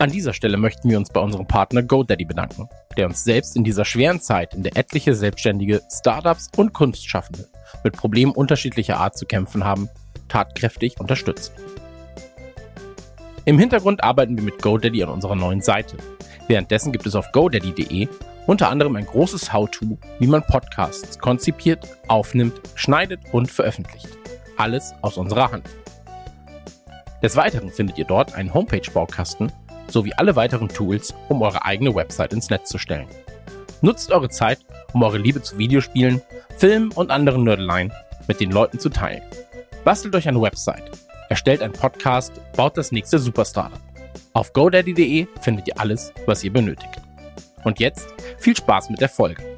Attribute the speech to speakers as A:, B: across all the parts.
A: An dieser Stelle möchten wir uns bei unserem Partner GoDaddy bedanken, der uns selbst in dieser schweren Zeit, in der etliche Selbstständige, Startups und Kunstschaffende mit Problemen unterschiedlicher Art zu kämpfen haben, tatkräftig unterstützt. Im Hintergrund arbeiten wir mit GoDaddy an unserer neuen Seite. Währenddessen gibt es auf godaddy.de unter anderem ein großes How-To, wie man Podcasts konzipiert, aufnimmt, schneidet und veröffentlicht. Alles aus unserer Hand. Des Weiteren findet ihr dort einen Homepage-Baukasten sowie alle weiteren Tools, um eure eigene Website ins Netz zu stellen. Nutzt eure Zeit, um eure Liebe zu Videospielen, Filmen und anderen Nördeleien mit den Leuten zu teilen. Bastelt euch eine Website, erstellt einen Podcast, baut das nächste Superstartup. Auf godaddy.de findet ihr alles, was ihr benötigt. Und jetzt viel Spaß mit der Folge.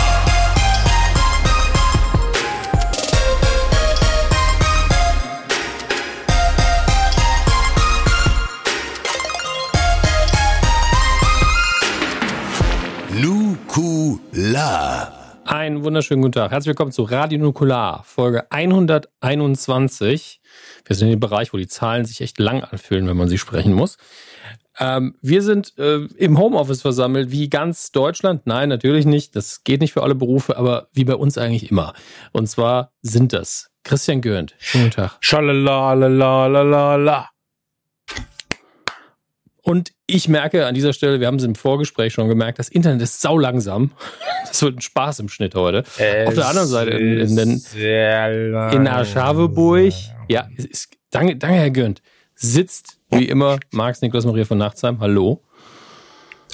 B: Nukula.
C: Einen wunderschönen guten Tag. Herzlich willkommen zu Radio Nukular, Folge 121. Wir sind in dem Bereich, wo die Zahlen sich echt lang anfühlen, wenn man sie sprechen muss. Ähm, wir sind äh, im Homeoffice versammelt, wie ganz Deutschland. Nein, natürlich nicht. Das geht nicht für alle Berufe, aber wie bei uns eigentlich immer. Und zwar sind das Christian Gürnt. Schönen guten Tag.
A: Schalalalalala.
C: Und ich merke an dieser Stelle, wir haben es im Vorgespräch schon gemerkt, das Internet ist sau langsam. Das wird ein Spaß im Schnitt heute. Auf der anderen Seite in, in, den, in Aschaveburg, ja, es ist, danke, danke, Herr Gönnt, sitzt wie immer Marx Niklas Maria von Nachtsheim. Hallo.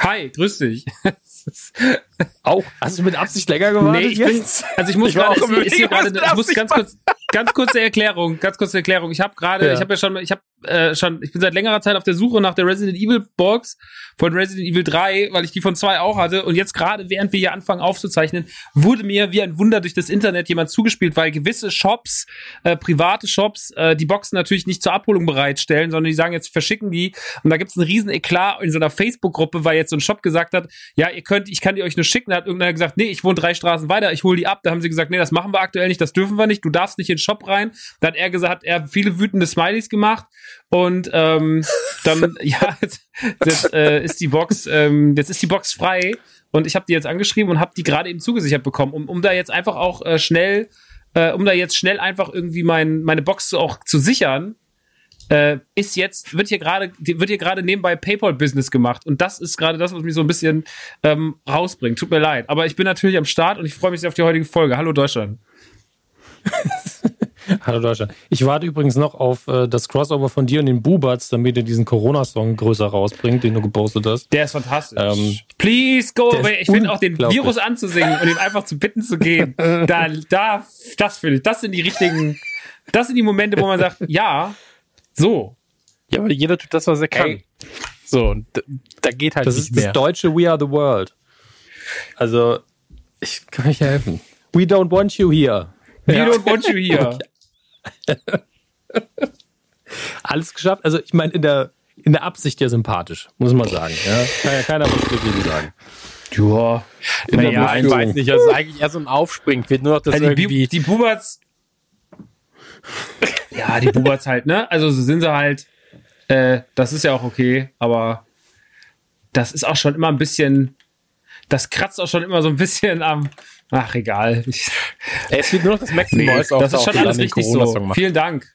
D: Hi, grüß dich.
C: Auch? Hast du mit Absicht länger gewartet?
D: Nee, ich bin, also ich muss gerade, ich muss ganz kurz, ganz kurze Erklärung, ganz kurze Erklärung. Ich habe gerade,
C: Ja.
D: ich habe ja schon, ich habe äh, schon, ich bin seit längerer Zeit auf der Suche nach der Resident Evil Box von Resident Evil 3, weil ich die von 2 auch hatte. Und jetzt gerade, während wir hier anfangen aufzuzeichnen, wurde mir wie ein Wunder durch das Internet jemand zugespielt, weil gewisse Shops, äh, private Shops, äh, die Boxen natürlich nicht zur Abholung bereitstellen, sondern die sagen jetzt, verschicken die. Und da gibt's einen riesen Eklat in so einer Facebook-Gruppe, weil jetzt so ein Shop gesagt hat, ja, ihr könnt, ich kann die euch nur schicken. Da hat irgendeiner gesagt, nee, ich wohne drei Straßen weiter, ich hole die ab. Da haben sie gesagt, nee, das machen wir aktuell nicht, das dürfen wir nicht, du darfst nicht in den Shop rein. Da hat er gesagt, hat er viele wütende Smileys gemacht. Und ähm, dann, ja, jetzt, jetzt äh, ist die Box, ähm, jetzt ist die Box frei. Und ich habe die jetzt angeschrieben und habe die gerade eben zugesichert bekommen, um, um da jetzt einfach auch äh, schnell, äh, um da jetzt schnell einfach irgendwie mein, meine Box auch zu sichern, äh, ist jetzt, wird hier gerade, wird hier gerade nebenbei PayPal-Business gemacht. Und das ist gerade das, was mich so ein bisschen ähm, rausbringt. Tut mir leid. Aber ich bin natürlich am Start und ich freue mich sehr auf die heutige Folge. Hallo Deutschland.
C: Hallo Deutschland. Ich warte übrigens noch auf äh, das Crossover von dir und den Buberts, damit ihr diesen Corona-Song größer rausbringt, den du gepostet hast.
D: Der ist fantastisch.
C: Ähm,
D: Please go away. Ich finde auch den. Virus anzusingen und ihm einfach zu bitten zu gehen. Da, da, das finde ich, das sind die richtigen, das sind die Momente, wo man sagt, ja, so.
A: Ja, aber jeder tut das, was er kann.
D: Ey.
A: So, und d- da geht halt
C: Das
A: nicht
C: ist
A: mehr.
C: das deutsche We Are the World. Also, ich kann euch helfen. We don't want you here.
D: We don't want you here.
C: Alles geschafft. Also, ich meine, in der, in der Absicht ja sympathisch, muss man sagen. Ja? Kann ja keiner was dagegen sagen.
D: Ja.
C: In der
A: ich weiß nicht, also eigentlich eher so ein Aufspringen. Fehlt nur noch das
D: Also die,
A: irgendwie.
D: Bu- die Buberts. Ja, die Buberts halt, ne? Also so sind sie halt. Äh, das ist ja auch okay, aber das ist auch schon immer ein bisschen. Das kratzt auch schon immer so ein bisschen am. Ach, egal. Ich,
A: es fehlt nur noch das Maximum
D: Nee,
A: Noise
D: das ist schon alles richtig so. Vielen Dank.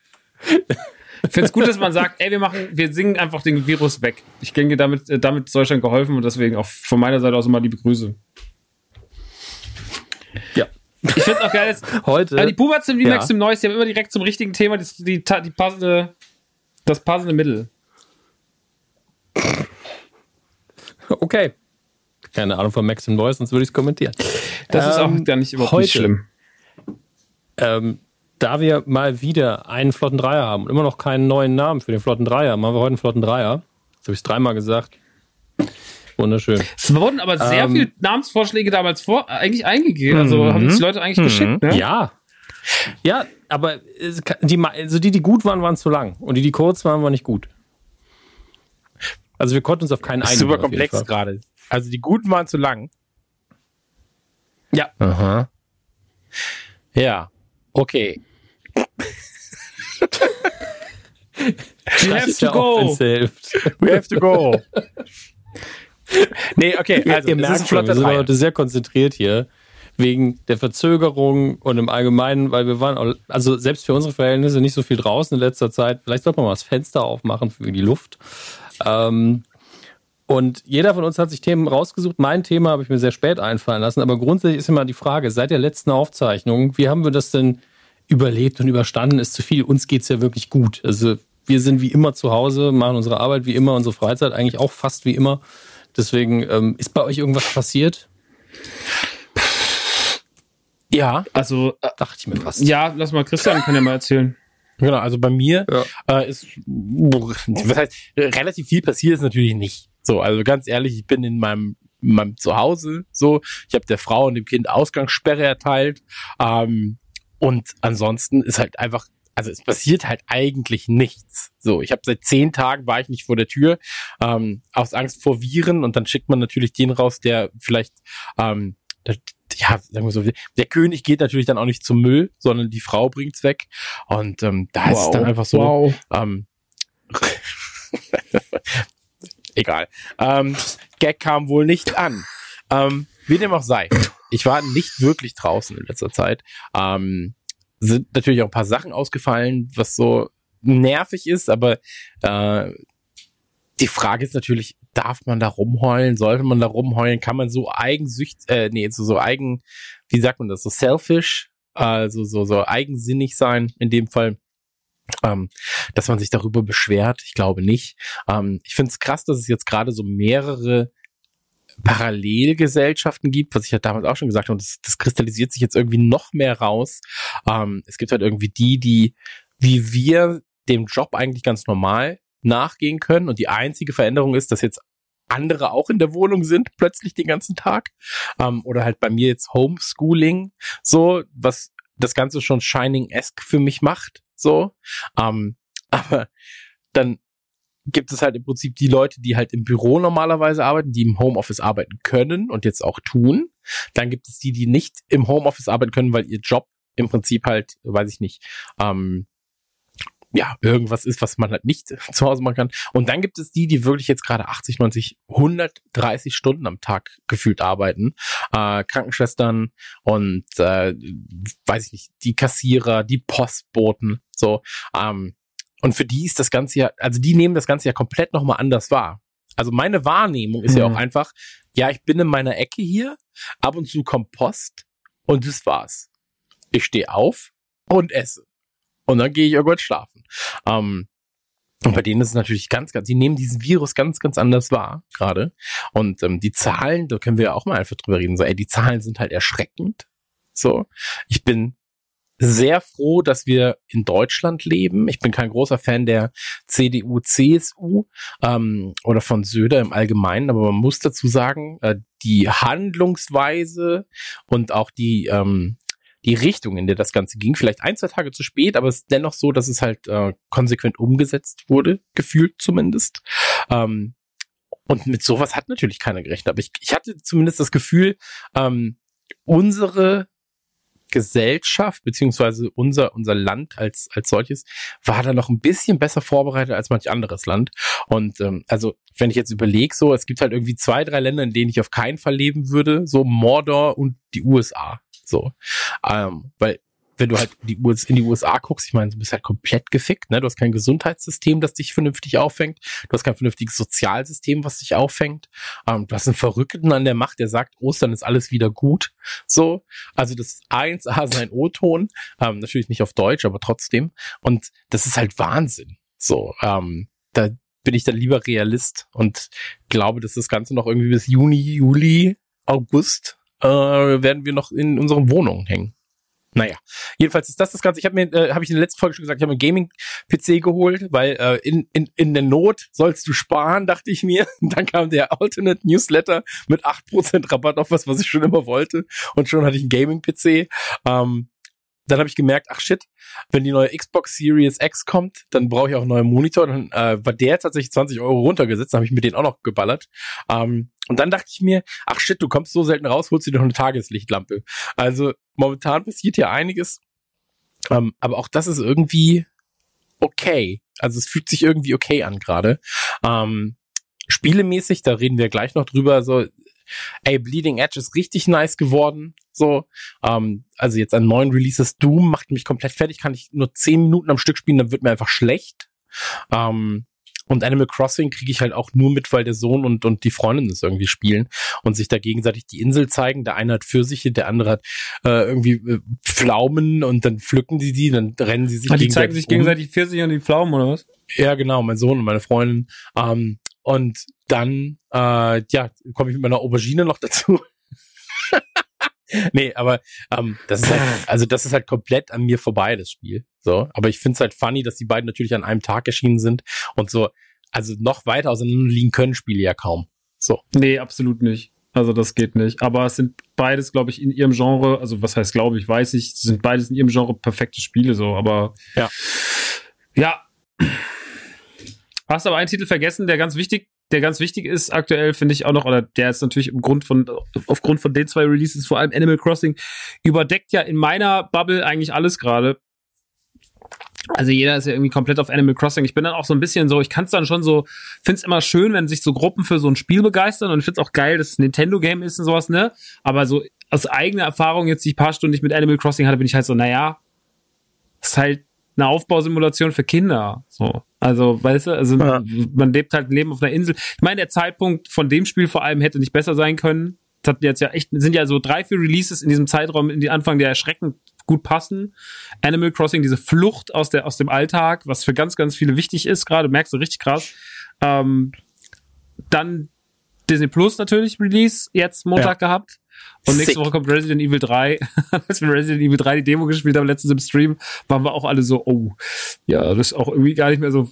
D: Ich finde es gut, dass man sagt, ey, wir machen, wir singen einfach den Virus weg. Ich denke, damit, äh, damit ist Deutschland geholfen und deswegen auch von meiner Seite aus immer liebe Grüße.
C: Ja.
D: Ich finde es auch geil, dass,
C: Heute.
D: ja, die Buberts sind wie
C: Ja.
D: Max im Neues, die haben immer direkt zum richtigen Thema die, die, die passende, das passende Mittel.
C: Okay. Keine Ahnung von Maxim Voice, sonst würde ich es kommentieren.
D: Das ist
C: Ähm,
D: auch gar nicht überhaupt
C: heute
D: nicht schlimm.
C: ähm, da wir mal wieder einen Flotten Dreier haben und immer noch keinen neuen Namen für den Flotten Dreier, machen wir heute einen Flotten Dreier. Jetzt habe ich es dreimal gesagt. Wunderschön.
D: Es wurden aber sehr
C: Ähm,
D: viele Namensvorschläge damals vor, eigentlich eingegeben. Also
A: Mhm.
D: haben sich die Leute eigentlich
A: Mhm.
D: geschickt, ne?
C: Ja. Ja, aber die, also die, die gut waren, waren zu lang. Und die, die kurz waren, waren nicht gut. Also wir konnten uns auf keinen
A: Das ist
C: einigen.
A: super komplex gerade. Also die guten waren zu lang.
C: Ja.
A: Aha. Ja. Okay.
D: You have to go.
A: We have to go. nee, okay. Also,
C: ihr merkt schon, wir sind heute sehr konzentriert hier. Wegen der Verzögerung und im Allgemeinen, weil wir waren, auch, also selbst für unsere Verhältnisse nicht so viel draußen in letzter Zeit. Vielleicht sollte man mal das Fenster aufmachen für die Luft. Ähm, und jeder von uns hat sich Themen rausgesucht. Mein Thema habe ich mir sehr spät einfallen lassen. Aber grundsätzlich ist immer die Frage, seit der letzten Aufzeichnung, wie haben wir das denn überlebt und überstanden? Ist zu viel. Uns geht's ja wirklich gut. Also wir sind wie immer zu Hause, machen unsere Arbeit wie immer, unsere Freizeit eigentlich auch fast wie immer. Deswegen, ähm, ist bei euch irgendwas passiert?
A: Ja,
D: Also, äh,
C: Dachte ich mir fast.
D: ja, lass mal, Christian kann ja mal erzählen.
A: genau. Also bei mir
C: Ja.
A: äh, ist, was heißt, relativ viel passiert ist natürlich nicht. So, also ganz ehrlich, ich bin in meinem, in meinem Zuhause so. Ich habe der Frau und dem Kind Ausgangssperre erteilt. Ähm, und ansonsten ist halt einfach, also es passiert halt eigentlich nichts. So, ich habe seit zehn Tagen war ich nicht vor der Tür, ähm, aus Angst vor Viren und dann schickt man natürlich den raus, der vielleicht, ähm, der, ja, sagen wir so, der König geht natürlich dann auch nicht zum Müll, sondern die Frau bringt's weg. Und ähm, da ist es dann einfach so,
D: Wow.
A: ähm, egal. Ähm, Gag kam wohl nicht an. Ähm, wie dem auch sei. Ich war nicht wirklich draußen in letzter Zeit. Ähm, sind natürlich auch ein paar Sachen ausgefallen, was so nervig ist, aber äh, die Frage ist natürlich, darf man da rumheulen? Sollte man da rumheulen? Kann man so eigensücht, äh, nee, so, so eigen, wie sagt man das, so selfish, also so, so eigensinnig sein in dem Fall? Ähm, dass man sich darüber beschwert. Ich glaube nicht. Ähm, ich finde es krass, dass es jetzt gerade so mehrere Parallelgesellschaften gibt, was ich ja damals auch schon gesagt habe. Und das, das kristallisiert sich jetzt irgendwie noch mehr raus. Ähm, es gibt halt irgendwie die, die wie wir dem Job eigentlich ganz normal nachgehen können. Und die einzige Veränderung ist, dass jetzt andere auch in der Wohnung sind, plötzlich den ganzen Tag. Ähm, oder halt bei mir jetzt Homeschooling, so, was das Ganze schon Shining-esque für mich macht, so. Ähm, aber dann gibt es halt im Prinzip die Leute, die halt im Büro normalerweise arbeiten, die im Homeoffice arbeiten können und jetzt auch tun. Dann gibt es die, die nicht im Homeoffice arbeiten können, weil ihr Job im Prinzip halt, weiß ich nicht, ähm, ja, irgendwas ist, was man halt nicht zu Hause machen kann. Und dann gibt es die, die wirklich jetzt gerade 80, 90, 130 Stunden am Tag gefühlt arbeiten. Äh, Krankenschwestern und äh, weiß ich nicht, die Kassierer, die Postboten, so. Ähm, und für die ist das Ganze ja, also die nehmen das Ganze ja komplett nochmal anders wahr. Also meine Wahrnehmung ist ja
D: Mhm.
A: auch einfach, ja, ich bin in meiner Ecke hier, ab und zu kommt Post und das war's. Ich stehe auf und esse. Und dann gehe ich irgendwann schlafen. Ähm, und bei denen ist es natürlich ganz, ganz, die nehmen diesen Virus ganz, ganz anders wahr, gerade. Und ähm, die Zahlen, da können wir ja auch mal einfach drüber reden. So, ey, die Zahlen sind halt erschreckend. So, ich bin sehr froh, dass wir in Deutschland leben. Ich bin kein großer Fan der CDU, CSU ähm, oder von Söder im Allgemeinen, aber man muss dazu sagen, äh, die Handlungsweise und auch die ähm, die Richtung, in der das Ganze ging, vielleicht ein, zwei Tage zu spät, aber es ist dennoch so, dass es halt äh, konsequent umgesetzt wurde, gefühlt zumindest. Ähm, und mit sowas hat natürlich keiner gerechnet. Aber ich, ich hatte zumindest das Gefühl, ähm, unsere Gesellschaft beziehungsweise unser unser Land als als solches war da noch ein bisschen besser vorbereitet als manch anderes Land und ähm, also wenn ich jetzt überlege so es gibt halt irgendwie zwei drei Länder in denen ich auf keinen Fall leben würde so Mordor und die USA so ähm, weil wenn du halt die US, in die USA guckst, ich meine, du bist halt komplett gefickt, ne? Du hast kein Gesundheitssystem, das dich vernünftig auffängt. Du hast kein vernünftiges Sozialsystem, was dich auffängt. Ähm, du hast einen Verrückten an der Macht, der sagt, Ostern ist alles wieder gut. So. Also das 1A sein O-Ton. Ähm, natürlich nicht auf Deutsch, aber trotzdem. Und das ist halt Wahnsinn. So. Ähm, da bin ich dann lieber Realist und glaube, dass das Ganze noch irgendwie bis Juni, Juli, August äh, werden wir noch in unseren Wohnungen hängen. Naja, jedenfalls ist das das Ganze. Ich habe mir, äh, habe ich in der letzten Folge schon gesagt, ich habe einen Gaming-PC geholt, weil äh, in, in, in der Not sollst du sparen, dachte ich mir. Dann kam der Alternate Newsletter mit 8% Rabatt auf was, was ich schon immer wollte. Und schon hatte ich einen Gaming-PC. Ähm, dann habe ich gemerkt, ach shit, wenn die neue Xbox Series X kommt, dann brauche ich auch einen neuen Monitor. Dann äh, war der tatsächlich 20 Euro runtergesetzt, dann habe ich mir den auch noch geballert. Ähm, und dann dachte ich mir, ach shit, du kommst so selten raus, holst dir doch eine Tageslichtlampe. Also momentan passiert hier einiges. Ähm, aber auch das ist irgendwie okay. Also es fühlt sich irgendwie okay an gerade. Ähm, spielemäßig, da reden wir gleich noch drüber, so, ey, Bleeding Edge ist richtig nice geworden. So, ähm, also jetzt an neuen Releases Doom macht mich komplett fertig, kann ich nur zehn Minuten am Stück spielen, dann wird mir einfach schlecht. Ähm, und Animal Crossing kriege ich halt auch nur mit, weil der Sohn und, und die Freundin das irgendwie spielen und sich da gegenseitig die Insel zeigen. Der eine hat Pfirsiche, der andere hat äh, irgendwie äh, Pflaumen und dann pflücken die die, dann rennen sie sich
D: ah, die zeigen sich um. gegenseitig Pfirsiche und die Pflaumen oder was?
A: Ja, genau, mein Sohn und meine Freundin. Ähm, und dann, äh, ja, komme ich mit meiner Aubergine noch dazu. nee, aber ähm, das ist halt, also das ist halt komplett an mir vorbei, das Spiel. So, aber ich finde es halt funny, dass die beiden natürlich an einem Tag erschienen sind und so, also noch weiter auseinander liegen können Spiele ja kaum. So.
D: Nee, absolut nicht. Also das geht nicht. Aber es sind beides, glaube ich, in ihrem Genre, also was heißt, glaube ich, weiß ich, sind beides in ihrem Genre perfekte Spiele so, aber
A: ja.
D: Ja. Hast aber einen Titel vergessen, der ganz wichtig der ganz wichtig ist aktuell, finde ich auch noch, oder der ist natürlich im Grund von, aufgrund von den zwei Releases, vor allem Animal Crossing, überdeckt ja in meiner Bubble eigentlich alles gerade. Also jeder ist ja irgendwie komplett auf Animal Crossing. Ich bin dann auch so ein bisschen so, ich kann es dann schon so, finde es immer schön, wenn sich so Gruppen für so ein Spiel begeistern und ich finde es auch geil, dass es ein Nintendo-Game ist und sowas, ne? Aber so aus eigener Erfahrung jetzt die paar Stunden, die ich mit Animal Crossing hatte, bin ich halt so, naja, ist halt eine Aufbausimulation für Kinder. So. Also, weißt du, also ja. man lebt halt ein Leben auf einer Insel. Ich meine, der Zeitpunkt von dem Spiel vor allem hätte nicht besser sein können. Das hat jetzt ja echt, sind ja so drei, vier Releases in diesem Zeitraum, in die Anfang, der erschreckend gut passen. Animal Crossing, diese Flucht aus der, aus dem Alltag, was für ganz, ganz viele wichtig ist, gerade merkst du richtig krass. Ähm, dann Disney Plus natürlich Release, jetzt Montag ja. gehabt. Und nächste Sick. Woche kommt Resident Evil 3. Als wir Resident Evil 3 die Demo gespielt haben, letztens im Stream, waren wir auch alle so, oh, ja, das ist auch irgendwie gar nicht mehr so,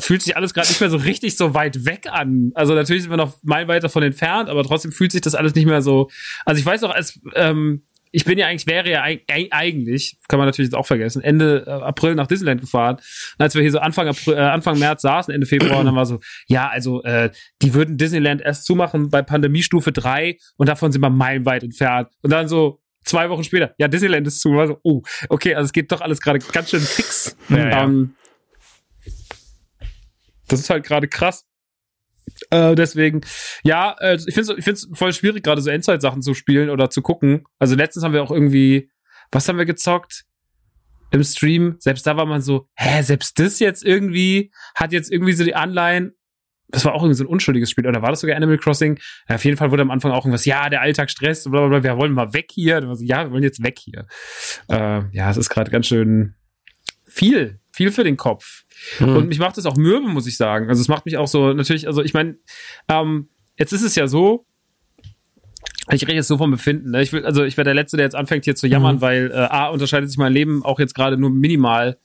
D: fühlt sich alles gerade nicht mehr so richtig so weit weg an. Also natürlich sind wir noch meilenweit davon entfernt, aber trotzdem fühlt sich das alles nicht mehr so. Also ich weiß noch, als ähm, ich bin ja eigentlich, wäre ja eigentlich, kann man natürlich jetzt auch vergessen, Ende äh, April nach Disneyland gefahren. Und als wir hier so Anfang, April, äh, Anfang März saßen, Ende Februar, und dann war so, ja, also äh, die würden Disneyland erst zumachen bei Pandemiestufe 3 und davon sind wir meilenweit entfernt. Und dann so, zwei Wochen später, ja, Disneyland ist zu. War so, oh, okay, also es geht doch alles gerade ganz schön fix. Ja, ja. Ähm, das ist halt gerade krass. Äh, deswegen, ja, äh, ich finde es ich voll schwierig, gerade so Endzeit-Sachen zu spielen oder zu gucken. Also letztens haben wir auch irgendwie, was haben wir gezockt? Im Stream, selbst da war man so, hä, selbst das jetzt irgendwie, hat jetzt irgendwie so die Anleihen. Das war auch irgendwie so ein unschuldiges Spiel, oder war das sogar Animal Crossing? Ja, auf jeden Fall wurde am Anfang auch irgendwas, ja, der Alltag stresst, bla, bla, bla, wir wollen mal weg hier. So, ja, wir wollen jetzt weg hier. Äh, ja, es ist gerade ganz schön viel, viel für den Kopf. Mhm. Und mich macht das auch mürbe, muss ich sagen. Also es macht mich auch so, natürlich, also ich meine, ähm, jetzt ist es ja so, ich rede jetzt so vom Befinden. Ne? Ich will, also ich wäre der Letzte, der jetzt anfängt hier zu jammern, mhm. weil äh, A unterscheidet sich mein Leben auch jetzt gerade nur minimal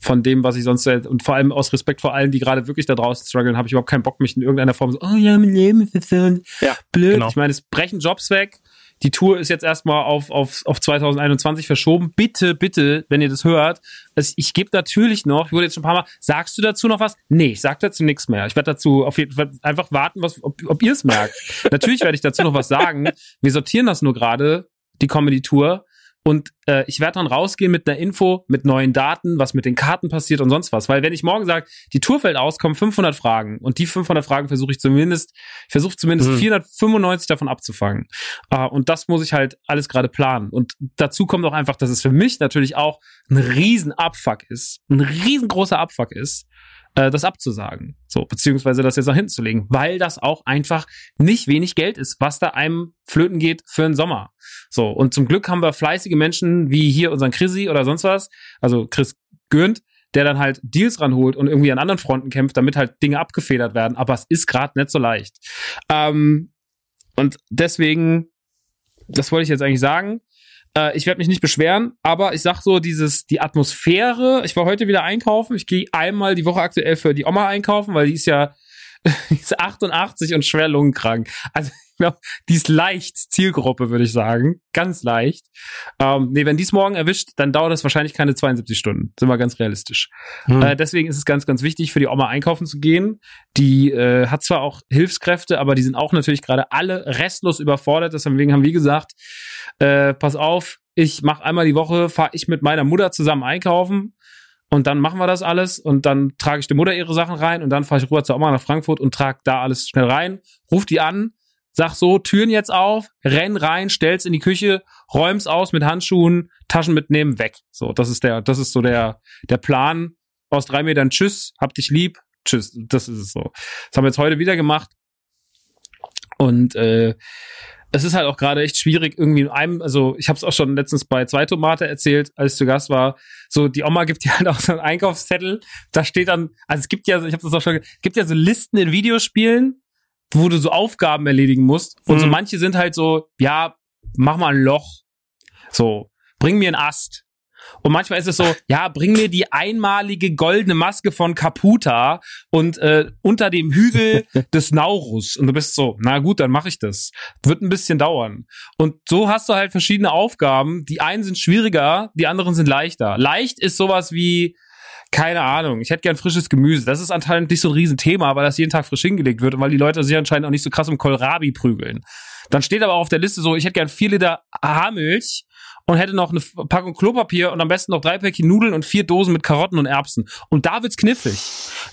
D: von dem, was ich sonst und vor allem aus Respekt vor allen, die gerade wirklich da draußen strugglen, habe ich überhaupt keinen Bock, mich in irgendeiner Form so, oh ja, mein Leben ist so ja, blöd. Genau. Ich meine, es brechen Jobs weg, die Tour ist jetzt erstmal auf, auf, auf 2021 verschoben. Bitte, bitte, wenn ihr das hört, also ich gebe natürlich noch, ich wurde jetzt schon ein paar Mal, sagst du dazu noch was? Nee, ich sag dazu nichts mehr. Ich werde dazu auf jeden Fall einfach warten, was, ob, ob ihr es merkt. natürlich werde ich dazu noch was sagen. Wir sortieren das nur gerade, die Comedy-Tour. Und äh, ich werde dann rausgehen mit einer Info, mit neuen Daten, was mit den Karten passiert und sonst was. Weil wenn ich morgen sage, die Tour fällt aus, kommen 500 Fragen. Und die 500 Fragen versuche ich zumindest, versuche zumindest mhm. 495 davon abzufangen. Äh, und das muss ich halt alles gerade planen. Und dazu kommt auch einfach, dass es für mich natürlich auch ein riesen Abfuck ist. Ein riesengroßer Abfuck ist, äh, das abzusagen. So, beziehungsweise das jetzt nach hinten zu legen, weil das auch einfach nicht wenig Geld ist, was da einem flöten geht für den Sommer. So, und zum Glück haben wir fleißige Menschen wie hier unseren Chrissy oder sonst was, also Chris Gürnt, der dann halt Deals ranholt und irgendwie an anderen Fronten kämpft, damit halt Dinge abgefedert werden. Aber es ist gerade nicht so leicht. Ähm, und deswegen, das wollte ich jetzt eigentlich sagen. Äh, ich werde mich nicht beschweren, aber ich sag so, dieses, die Atmosphäre, ich war heute wieder einkaufen, ich gehe einmal die Woche aktuell für die Oma einkaufen, weil die ist ja die ist 88 und schwer lungenkrank. Also glaube, die ist leicht Zielgruppe, würde ich sagen. Ganz leicht. Ähm, nee, wenn dies morgen erwischt, dann dauert das wahrscheinlich keine 72 Stunden. Sind wir ganz realistisch. Hm. Äh, deswegen ist es ganz, ganz wichtig, für die Oma einkaufen zu gehen. Die äh, hat zwar auch Hilfskräfte, aber die sind auch natürlich gerade alle restlos überfordert. Deswegen haben wir gesagt, äh, pass auf, ich mache einmal die Woche, fahre ich mit meiner Mutter zusammen einkaufen. Und dann machen wir das alles und dann trage ich der Mutter ihre Sachen rein und dann fahre ich rüber zur Oma nach Frankfurt und trage da alles schnell rein, ruf die an, Sag so, Türen jetzt auf, renn rein, stell's in die Küche, räum's aus mit Handschuhen, Taschen mitnehmen, weg. So, das ist der, das ist so der, der Plan. Aus drei Metern Tschüss, hab dich lieb, Tschüss. Das ist es so. Das haben wir jetzt heute wieder gemacht. Und äh, es ist halt auch gerade echt schwierig, irgendwie in einem, also ich habe es auch schon letztens bei zwei Tomate erzählt, als ich zu Gast war. So, die Oma gibt dir halt auch so einen Einkaufszettel. Da steht dann, also es gibt ja, ich habe das auch schon, gibt ja so Listen in Videospielen, wo du so Aufgaben erledigen musst. Und mhm. so manche sind halt so, ja, mach mal ein Loch. So, bring mir einen Ast. Und manchmal ist es so, ja, bring mir die einmalige goldene Maske von Caputa und äh, unter dem Hügel des Naurus. Und du bist so, na gut, dann mache ich das. Wird ein bisschen dauern. Und so hast du halt verschiedene Aufgaben. Die einen sind schwieriger, die anderen sind leichter. Leicht ist sowas wie, keine Ahnung, ich hätte gern frisches Gemüse. Das ist anscheinend nicht so ein Riesenthema, weil das jeden Tag frisch hingelegt wird und weil die Leute sich anscheinend auch nicht so krass um Kohlrabi prügeln. Dann steht aber auch auf der Liste so, ich hätte gern vier Liter Haarmilch und hätte noch eine Packung Klopapier und am besten noch drei Päckchen Nudeln und vier Dosen mit Karotten und Erbsen. Und da wird's knifflig.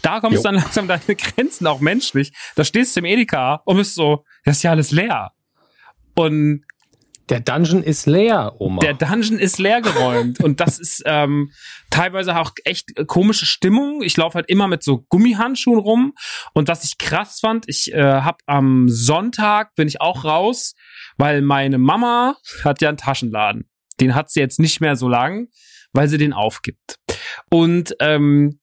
D: Da kommst du dann langsam deine Grenzen, auch menschlich. Da stehst du im Edeka und bist so, das ist ja alles leer. Und
C: der Dungeon ist leer, Oma.
D: Der Dungeon ist leer geräumt. und das ist ähm, teilweise auch echt komische Stimmung. Ich laufe halt immer mit so Gummihandschuhen rum. Und was ich krass fand, ich äh, habe am Sonntag, bin ich auch raus, weil meine Mama hat ja einen Taschenladen. Den hat sie jetzt nicht mehr so lang, weil sie den aufgibt. Und ähm,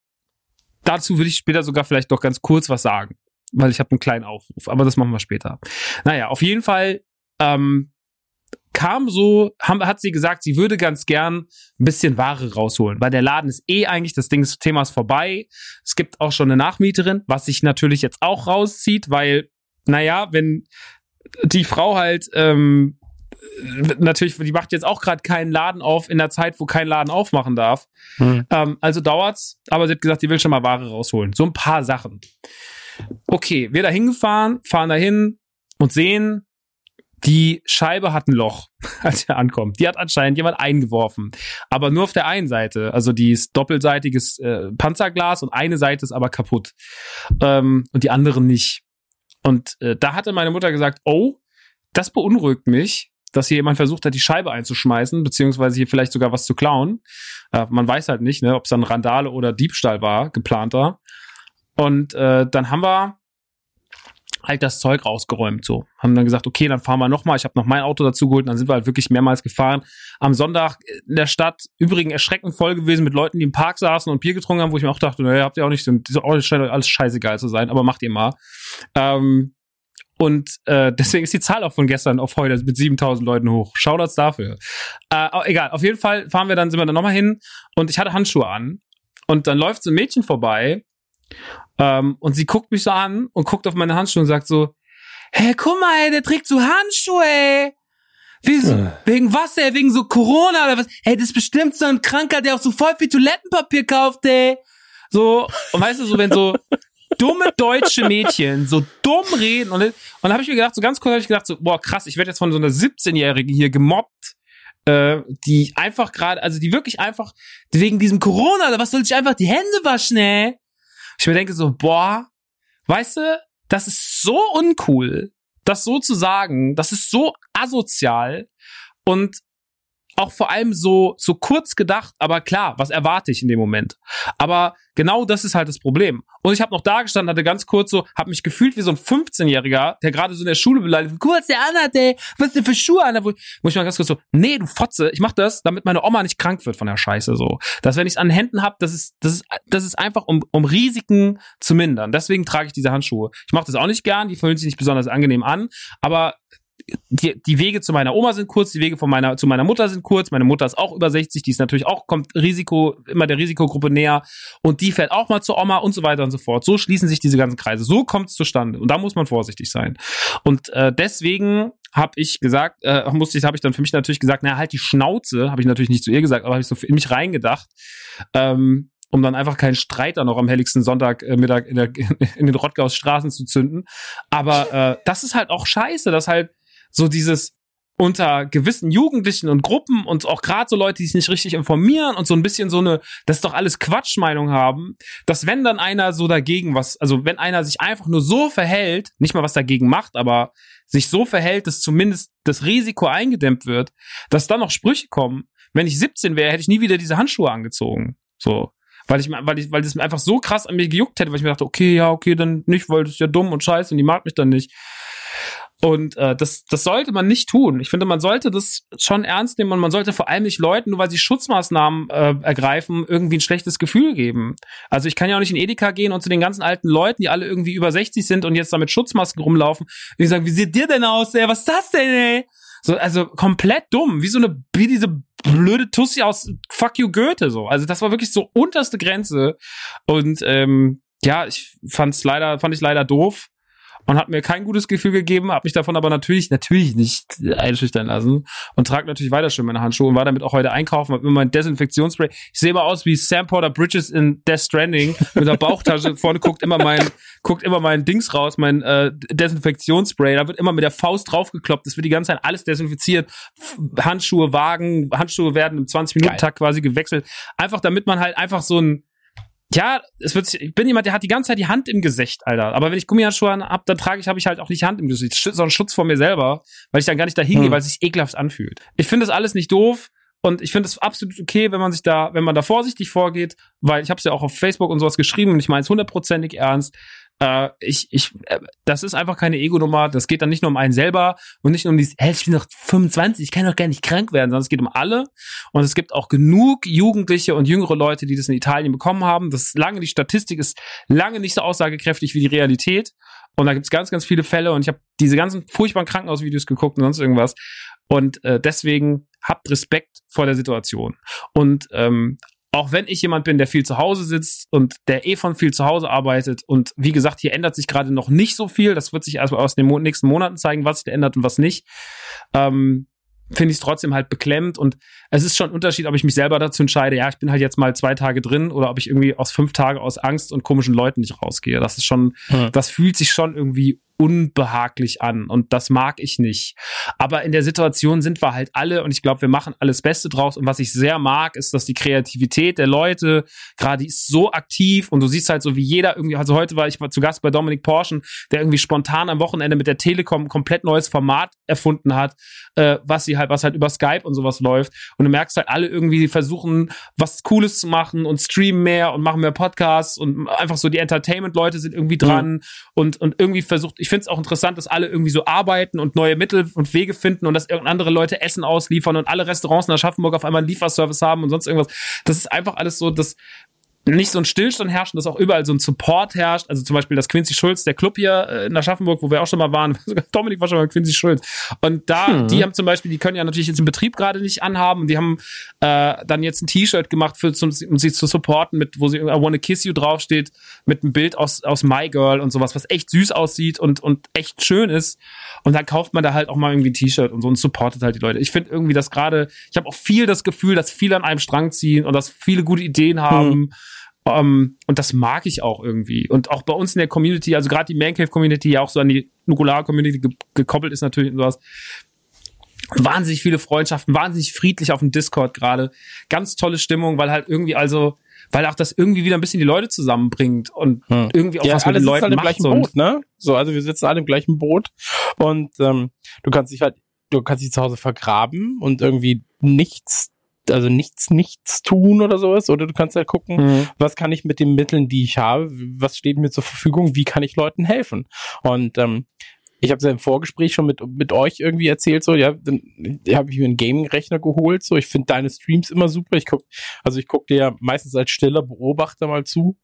D: dazu würde ich später sogar vielleicht noch ganz kurz was sagen, weil ich habe einen kleinen Aufruf, aber das machen wir später. Naja, auf jeden Fall ähm, kam so, haben, hat sie gesagt, sie würde ganz gern ein bisschen Ware rausholen, weil der Laden ist eh eigentlich, das Ding des Themas vorbei. Es gibt auch schon eine Nachmieterin, was sich natürlich jetzt auch rauszieht, weil, naja, wenn die Frau halt, ähm, natürlich, die macht jetzt auch gerade keinen Laden auf in der Zeit, wo kein Laden aufmachen darf. Hm. Ähm, also dauert's, aber sie hat gesagt, die will schon mal Ware rausholen. So ein paar Sachen. Okay, wir da hingefahren, fahren dahin und sehen, die Scheibe hat ein Loch, als er ankommt. Die hat anscheinend jemand eingeworfen. Aber nur auf der einen Seite. Also die ist doppelseitiges äh, Panzerglas und eine Seite ist aber kaputt. Ähm, und die andere nicht. Und äh, da hatte meine Mutter gesagt, oh, das beunruhigt mich, dass hier jemand versucht hat, die Scheibe einzuschmeißen, beziehungsweise hier vielleicht sogar was zu klauen. Äh, man weiß halt nicht, ne, ob es dann Randale oder Diebstahl war, geplanter. Und äh, dann haben wir halt das Zeug rausgeräumt so. Haben dann gesagt, okay, dann fahren wir nochmal. Ich habe noch mein Auto dazu geholt und dann sind wir halt wirklich mehrmals gefahren. Am Sonntag in der Stadt übrigens erschreckend voll gewesen mit Leuten, die im Park saßen und Bier getrunken haben, wo ich mir auch dachte, naja, habt ihr auch nicht, so, auch scheint alles scheißegal zu sein, aber macht ihr mal. Ähm, und äh, deswegen ist die Zahl auch von gestern auf heute mit 7000 Leuten hoch. Shoutouts dafür. Äh, egal, auf jeden Fall fahren wir dann, sind wir dann nochmal hin und ich hatte Handschuhe an. Und dann läuft so ein Mädchen vorbei ähm, und sie guckt mich so an und guckt auf meine Handschuhe und sagt so, hey, guck mal, ey, der trägt so Handschuhe, ey. Wieso, äh. Wegen was, ey? Wegen so Corona oder was? Ey, das ist bestimmt so ein Kranker, der auch so voll viel Toilettenpapier kauft, ey. So, und weißt du, so, wenn so dumme deutsche Mädchen so dumm reden und, und dann habe ich mir gedacht, so ganz kurz habe ich gedacht, so, boah, krass, ich werde jetzt von so einer 17-Jährigen hier gemobbt, äh, die einfach gerade, also die wirklich einfach wegen diesem Corona oder was soll ich einfach die Hände waschen, ey? Ich mir denke so, boah, weißt du, das ist so uncool, das so zu sagen, das ist so asozial. Und auch vor allem so, so kurz gedacht, aber klar, was erwarte ich in dem Moment? Aber genau das ist halt das Problem. Und ich habe noch da gestanden, hatte ganz kurz so, habe mich gefühlt wie so ein 15-Jähriger, der gerade so in der Schule beleidigt, kurz der anhat, ey, was denn für Schuhe an? Wo, wo ich mal ganz kurz so, nee, du Fotze, ich mach das, damit meine Oma nicht krank wird von der Scheiße so. Dass wenn ich an Händen hab, das ist, das ist, das ist einfach, um, um Risiken zu mindern. Deswegen trage ich diese Handschuhe. Ich mache das auch nicht gern, die fühlen sich nicht besonders angenehm an, aber die, die Wege zu meiner Oma sind kurz, die Wege von meiner, zu meiner Mutter sind kurz. Meine Mutter ist auch über 60, die ist natürlich auch, kommt Risiko, immer der Risikogruppe näher. Und die fährt auch mal zur Oma und so weiter und so fort. So schließen sich diese ganzen Kreise. So kommt es zustande. Und da muss man vorsichtig sein. Und äh, deswegen habe ich gesagt, äh, musste ich, habe ich dann für mich natürlich gesagt, na halt die Schnauze, habe ich natürlich nicht zu ihr gesagt, aber habe ich so in mich reingedacht. Ähm, um dann einfach keinen Streit dann noch am helligsten Sonntag äh, in, der, in den Rottgaus Straßen zu zünden. Aber äh, das ist halt auch scheiße, dass halt so dieses unter gewissen Jugendlichen und Gruppen und auch gerade so Leute, die sich nicht richtig informieren und so ein bisschen so eine, das ist doch alles Quatschmeinung haben, dass wenn dann einer so dagegen was, also wenn einer sich einfach nur so verhält, nicht mal was dagegen macht, aber sich so verhält, dass zumindest das Risiko eingedämmt wird, dass dann noch Sprüche kommen. Wenn ich 17 wäre, hätte ich nie wieder diese Handschuhe angezogen. So. Weil ich, weil ich, weil das einfach so krass an mir gejuckt hätte, weil ich mir dachte, okay, ja, okay, dann nicht, weil das ist ja dumm und scheiße und die mag mich dann nicht. Und äh, das, das sollte man nicht tun. Ich finde, man sollte das schon ernst nehmen und man sollte vor allem nicht Leuten, nur weil sie Schutzmaßnahmen äh, ergreifen, irgendwie ein schlechtes Gefühl geben. Also ich kann ja auch nicht in Edeka gehen und zu den ganzen alten Leuten, die alle irgendwie über 60 sind und jetzt da mit Schutzmasken rumlaufen, und die sagen, wie sieht dir denn aus, ey? Was ist das denn, ey? So, also komplett dumm, wie so eine, wie diese blöde Tussi aus Fuck You Goethe so. Also das war wirklich so unterste Grenze und ähm, ja, ich fand's leider, fand ich leider doof und hat mir kein gutes Gefühl gegeben, habe mich davon aber natürlich, natürlich nicht einschüchtern lassen und trage natürlich weiter schön meine Handschuhe und war damit auch heute einkaufen, habe immer mein Desinfektionsspray. Ich sehe immer aus wie Sam Porter Bridges in Death Stranding mit der Bauchtasche. Vorne guckt immer mein guckt immer mein Dings raus, mein äh, Desinfektionsspray, da wird immer mit der Faust draufgekloppt, das wird die ganze Zeit alles desinfiziert. Handschuhe, Wagen, Handschuhe werden im 20 Minuten Takt quasi gewechselt, einfach damit man halt einfach so ein ja, es wird, ich bin jemand, der hat die ganze Zeit die Hand im Gesicht, Alter. Aber wenn ich Gummihandschuhe hab, dann trage ich, habe ich halt auch nicht die Hand im Gesicht. Das ist so ein Schutz vor mir selber, weil ich dann gar nicht dahin gehe, hm. weil es sich ekelhaft anfühlt. Ich finde das alles nicht doof. Und ich finde es absolut okay, wenn man sich da, wenn man da vorsichtig vorgeht, weil ich habe es ja auch auf Facebook und sowas geschrieben und ich meine es hundertprozentig ernst. Äh, ich, ich, äh, das ist einfach keine Ego-Nummer. Das geht dann nicht nur um einen selber und nicht nur um dieses, hey, ich bin noch 25, ich kann doch gar nicht krank werden, sondern es geht um alle. Und es gibt auch genug Jugendliche und jüngere Leute, die das in Italien bekommen haben. Das ist lange, die Statistik ist lange nicht so aussagekräftig wie die Realität. Und da gibt es ganz, ganz viele Fälle und ich habe diese ganzen furchtbaren Krankenhausvideos geguckt und sonst irgendwas. Und äh, deswegen habt Respekt vor der Situation. Und ähm, auch wenn ich jemand bin, der viel zu Hause sitzt und der eh von viel zu Hause arbeitet und wie gesagt, hier ändert sich gerade noch nicht so viel, das wird sich erst aus den nächsten Monaten zeigen, was sich ändert und was nicht, ähm, finde ich es trotzdem halt beklemmt und es ist schon ein Unterschied, ob ich mich selber dazu entscheide, ja, ich bin halt jetzt mal zwei Tage drin oder ob ich irgendwie aus fünf Tagen aus Angst und komischen Leuten nicht rausgehe. Das ist schon, hm. das fühlt sich schon irgendwie unbehaglich an und das mag ich nicht. Aber in der Situation sind wir halt alle und ich glaube, wir machen alles Beste draus und was ich sehr mag, ist, dass die Kreativität der Leute gerade ist so aktiv und du siehst halt so wie jeder irgendwie, also heute war ich zu Gast bei Dominik Porschen, der irgendwie spontan am Wochenende mit der Telekom ein komplett neues Format erfunden hat, äh, was sie halt, was halt über Skype und sowas läuft und du merkst halt alle irgendwie versuchen, was Cooles zu machen und streamen mehr und machen mehr Podcasts und einfach so die Entertainment-Leute sind irgendwie dran mhm. und, und irgendwie versucht, ich finde es auch interessant, dass alle irgendwie so arbeiten und neue Mittel und Wege finden und dass andere Leute Essen ausliefern und alle Restaurants in Aschaffenburg auf einmal einen Lieferservice haben und sonst irgendwas. Das ist einfach alles so, das nicht so ein Stillstand herrscht dass auch überall so ein Support herrscht. Also zum Beispiel das Quincy Schulz, der Club hier äh, in Aschaffenburg, wo wir auch schon mal waren. Dominik war schon mal Quincy Schulz. Und da, hm. die haben zum Beispiel, die können ja natürlich jetzt im Betrieb gerade nicht anhaben. Und die haben äh, dann jetzt ein T-Shirt gemacht, für, zum, um sie zu supporten, mit, wo sie I wanna kiss you draufsteht, mit einem Bild aus, aus My Girl und sowas, was echt süß aussieht und, und echt schön ist. Und dann kauft man da halt auch mal irgendwie ein T-Shirt und so und supportet halt die Leute. Ich finde irgendwie, dass gerade, ich habe auch viel das Gefühl, dass viele an einem Strang ziehen und dass viele gute Ideen haben. Hm um, ähm, und das mag ich auch irgendwie. Und auch bei uns in der Community, also gerade die Mancave-Community, ja auch so an die Nukular-Community ge gekoppelt ist natürlich und sowas. Wahnsinnig viele Freundschaften, wahnsinnig friedlich auf dem Discord gerade. Ganz tolle Stimmung, weil halt irgendwie also, weil auch das irgendwie wieder ein bisschen die Leute zusammenbringt und hm. irgendwie auch
A: ja,
D: was
A: mit
D: den Leuten
A: halt im
D: macht.
A: gleichen Boot, ne? So, also wir sitzen alle im gleichen Boot und ähm, du kannst dich halt, du kannst dich zu Hause vergraben und irgendwie nichts also nichts, nichts tun oder sowas. Oder du kannst halt gucken, mhm. was kann ich mit den Mitteln, die ich habe, was steht mir zur Verfügung, wie kann ich Leuten helfen? Und ähm, ich habe es ja im Vorgespräch schon mit, mit euch irgendwie erzählt, so, ja, dann habe ich mir einen Gaming-Rechner geholt, so, ich finde deine Streams immer super. Ich guck, also ich gucke dir ja meistens als stiller Beobachter mal zu.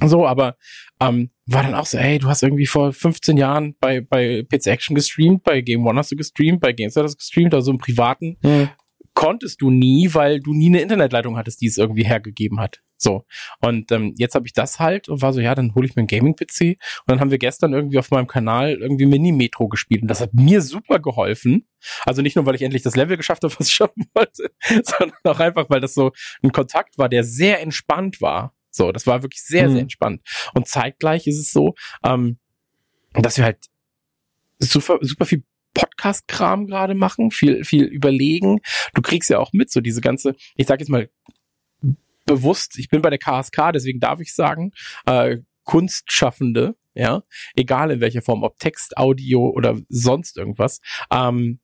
A: So, aber ähm, war dann auch so, ey, du hast irgendwie vor 15 Jahren bei, bei PC Action gestreamt, bei Game One hast du gestreamt, bei GameStar hast du gestreamt, also im Privaten.
C: Hm.
A: Konntest du nie, weil du nie eine Internetleitung hattest, die es irgendwie hergegeben hat. So. Und ähm, jetzt habe ich das halt und war so, ja, dann hole ich mir einen Gaming-PC. Und dann haben wir gestern irgendwie auf meinem Kanal irgendwie Mini-Metro gespielt. Und das hat mir super geholfen. Also nicht nur, weil ich endlich das Level geschafft habe, was ich schaffen wollte, sondern auch einfach, weil das so ein Kontakt war, der sehr entspannt war. So, das war wirklich sehr,
C: Mhm.
A: sehr entspannt. Und zeitgleich ist es so, ähm, dass wir halt super, super viel Podcast-Kram gerade machen, viel, viel überlegen. Du kriegst ja auch mit, so diese ganze, ich sag jetzt mal bewusst, ich bin bei der KSK, deswegen darf ich sagen, äh, Kunstschaffende, ja, egal in welcher Form, ob Text, Audio oder sonst irgendwas, ähm,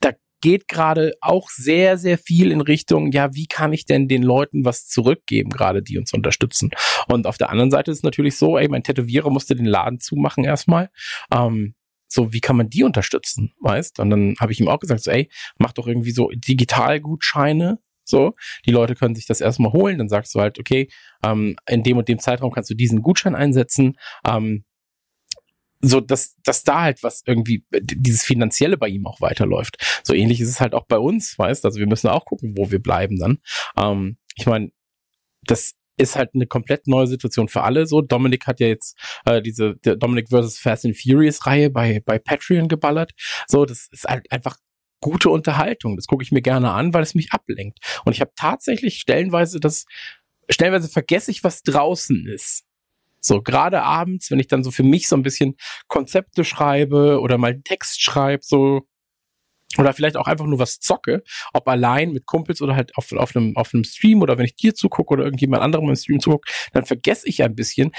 A: da geht gerade auch sehr, sehr viel in Richtung, ja, wie kann ich denn den Leuten was zurückgeben, gerade die uns unterstützen. Und auf der anderen Seite ist natürlich so, ey, mein Tätowierer musste den Laden zumachen erstmal. Ähm, so, wie kann man die unterstützen, weißt? Und dann habe ich ihm auch gesagt, so, ey, mach doch irgendwie so Digitalgutscheine, so, die Leute können sich das erstmal holen, dann sagst du halt, okay, ähm, in dem und dem Zeitraum kannst du diesen Gutschein einsetzen, ähm, so dass, dass da halt was irgendwie, dieses Finanzielle bei ihm auch weiterläuft. So ähnlich ist es halt auch bei uns, weißt Also wir müssen auch gucken, wo wir bleiben dann. Ähm, ich meine, das ist halt eine komplett neue Situation für alle. So, Dominik hat ja jetzt äh, diese Dominic vs. Fast and Furious Reihe bei bei Patreon geballert. So, das ist halt einfach gute Unterhaltung. Das gucke ich mir gerne an, weil es mich ablenkt. Und ich habe tatsächlich stellenweise das, stellenweise vergesse ich, was draußen ist. So, gerade abends, wenn ich dann so für mich so ein bisschen Konzepte schreibe oder mal Text schreibe, so, oder vielleicht auch einfach nur was zocke, ob allein mit Kumpels oder halt auf, auf, einem, auf einem Stream oder wenn ich dir zugucke oder irgendjemand anderem im Stream zuguckt, dann vergesse ich ein bisschen,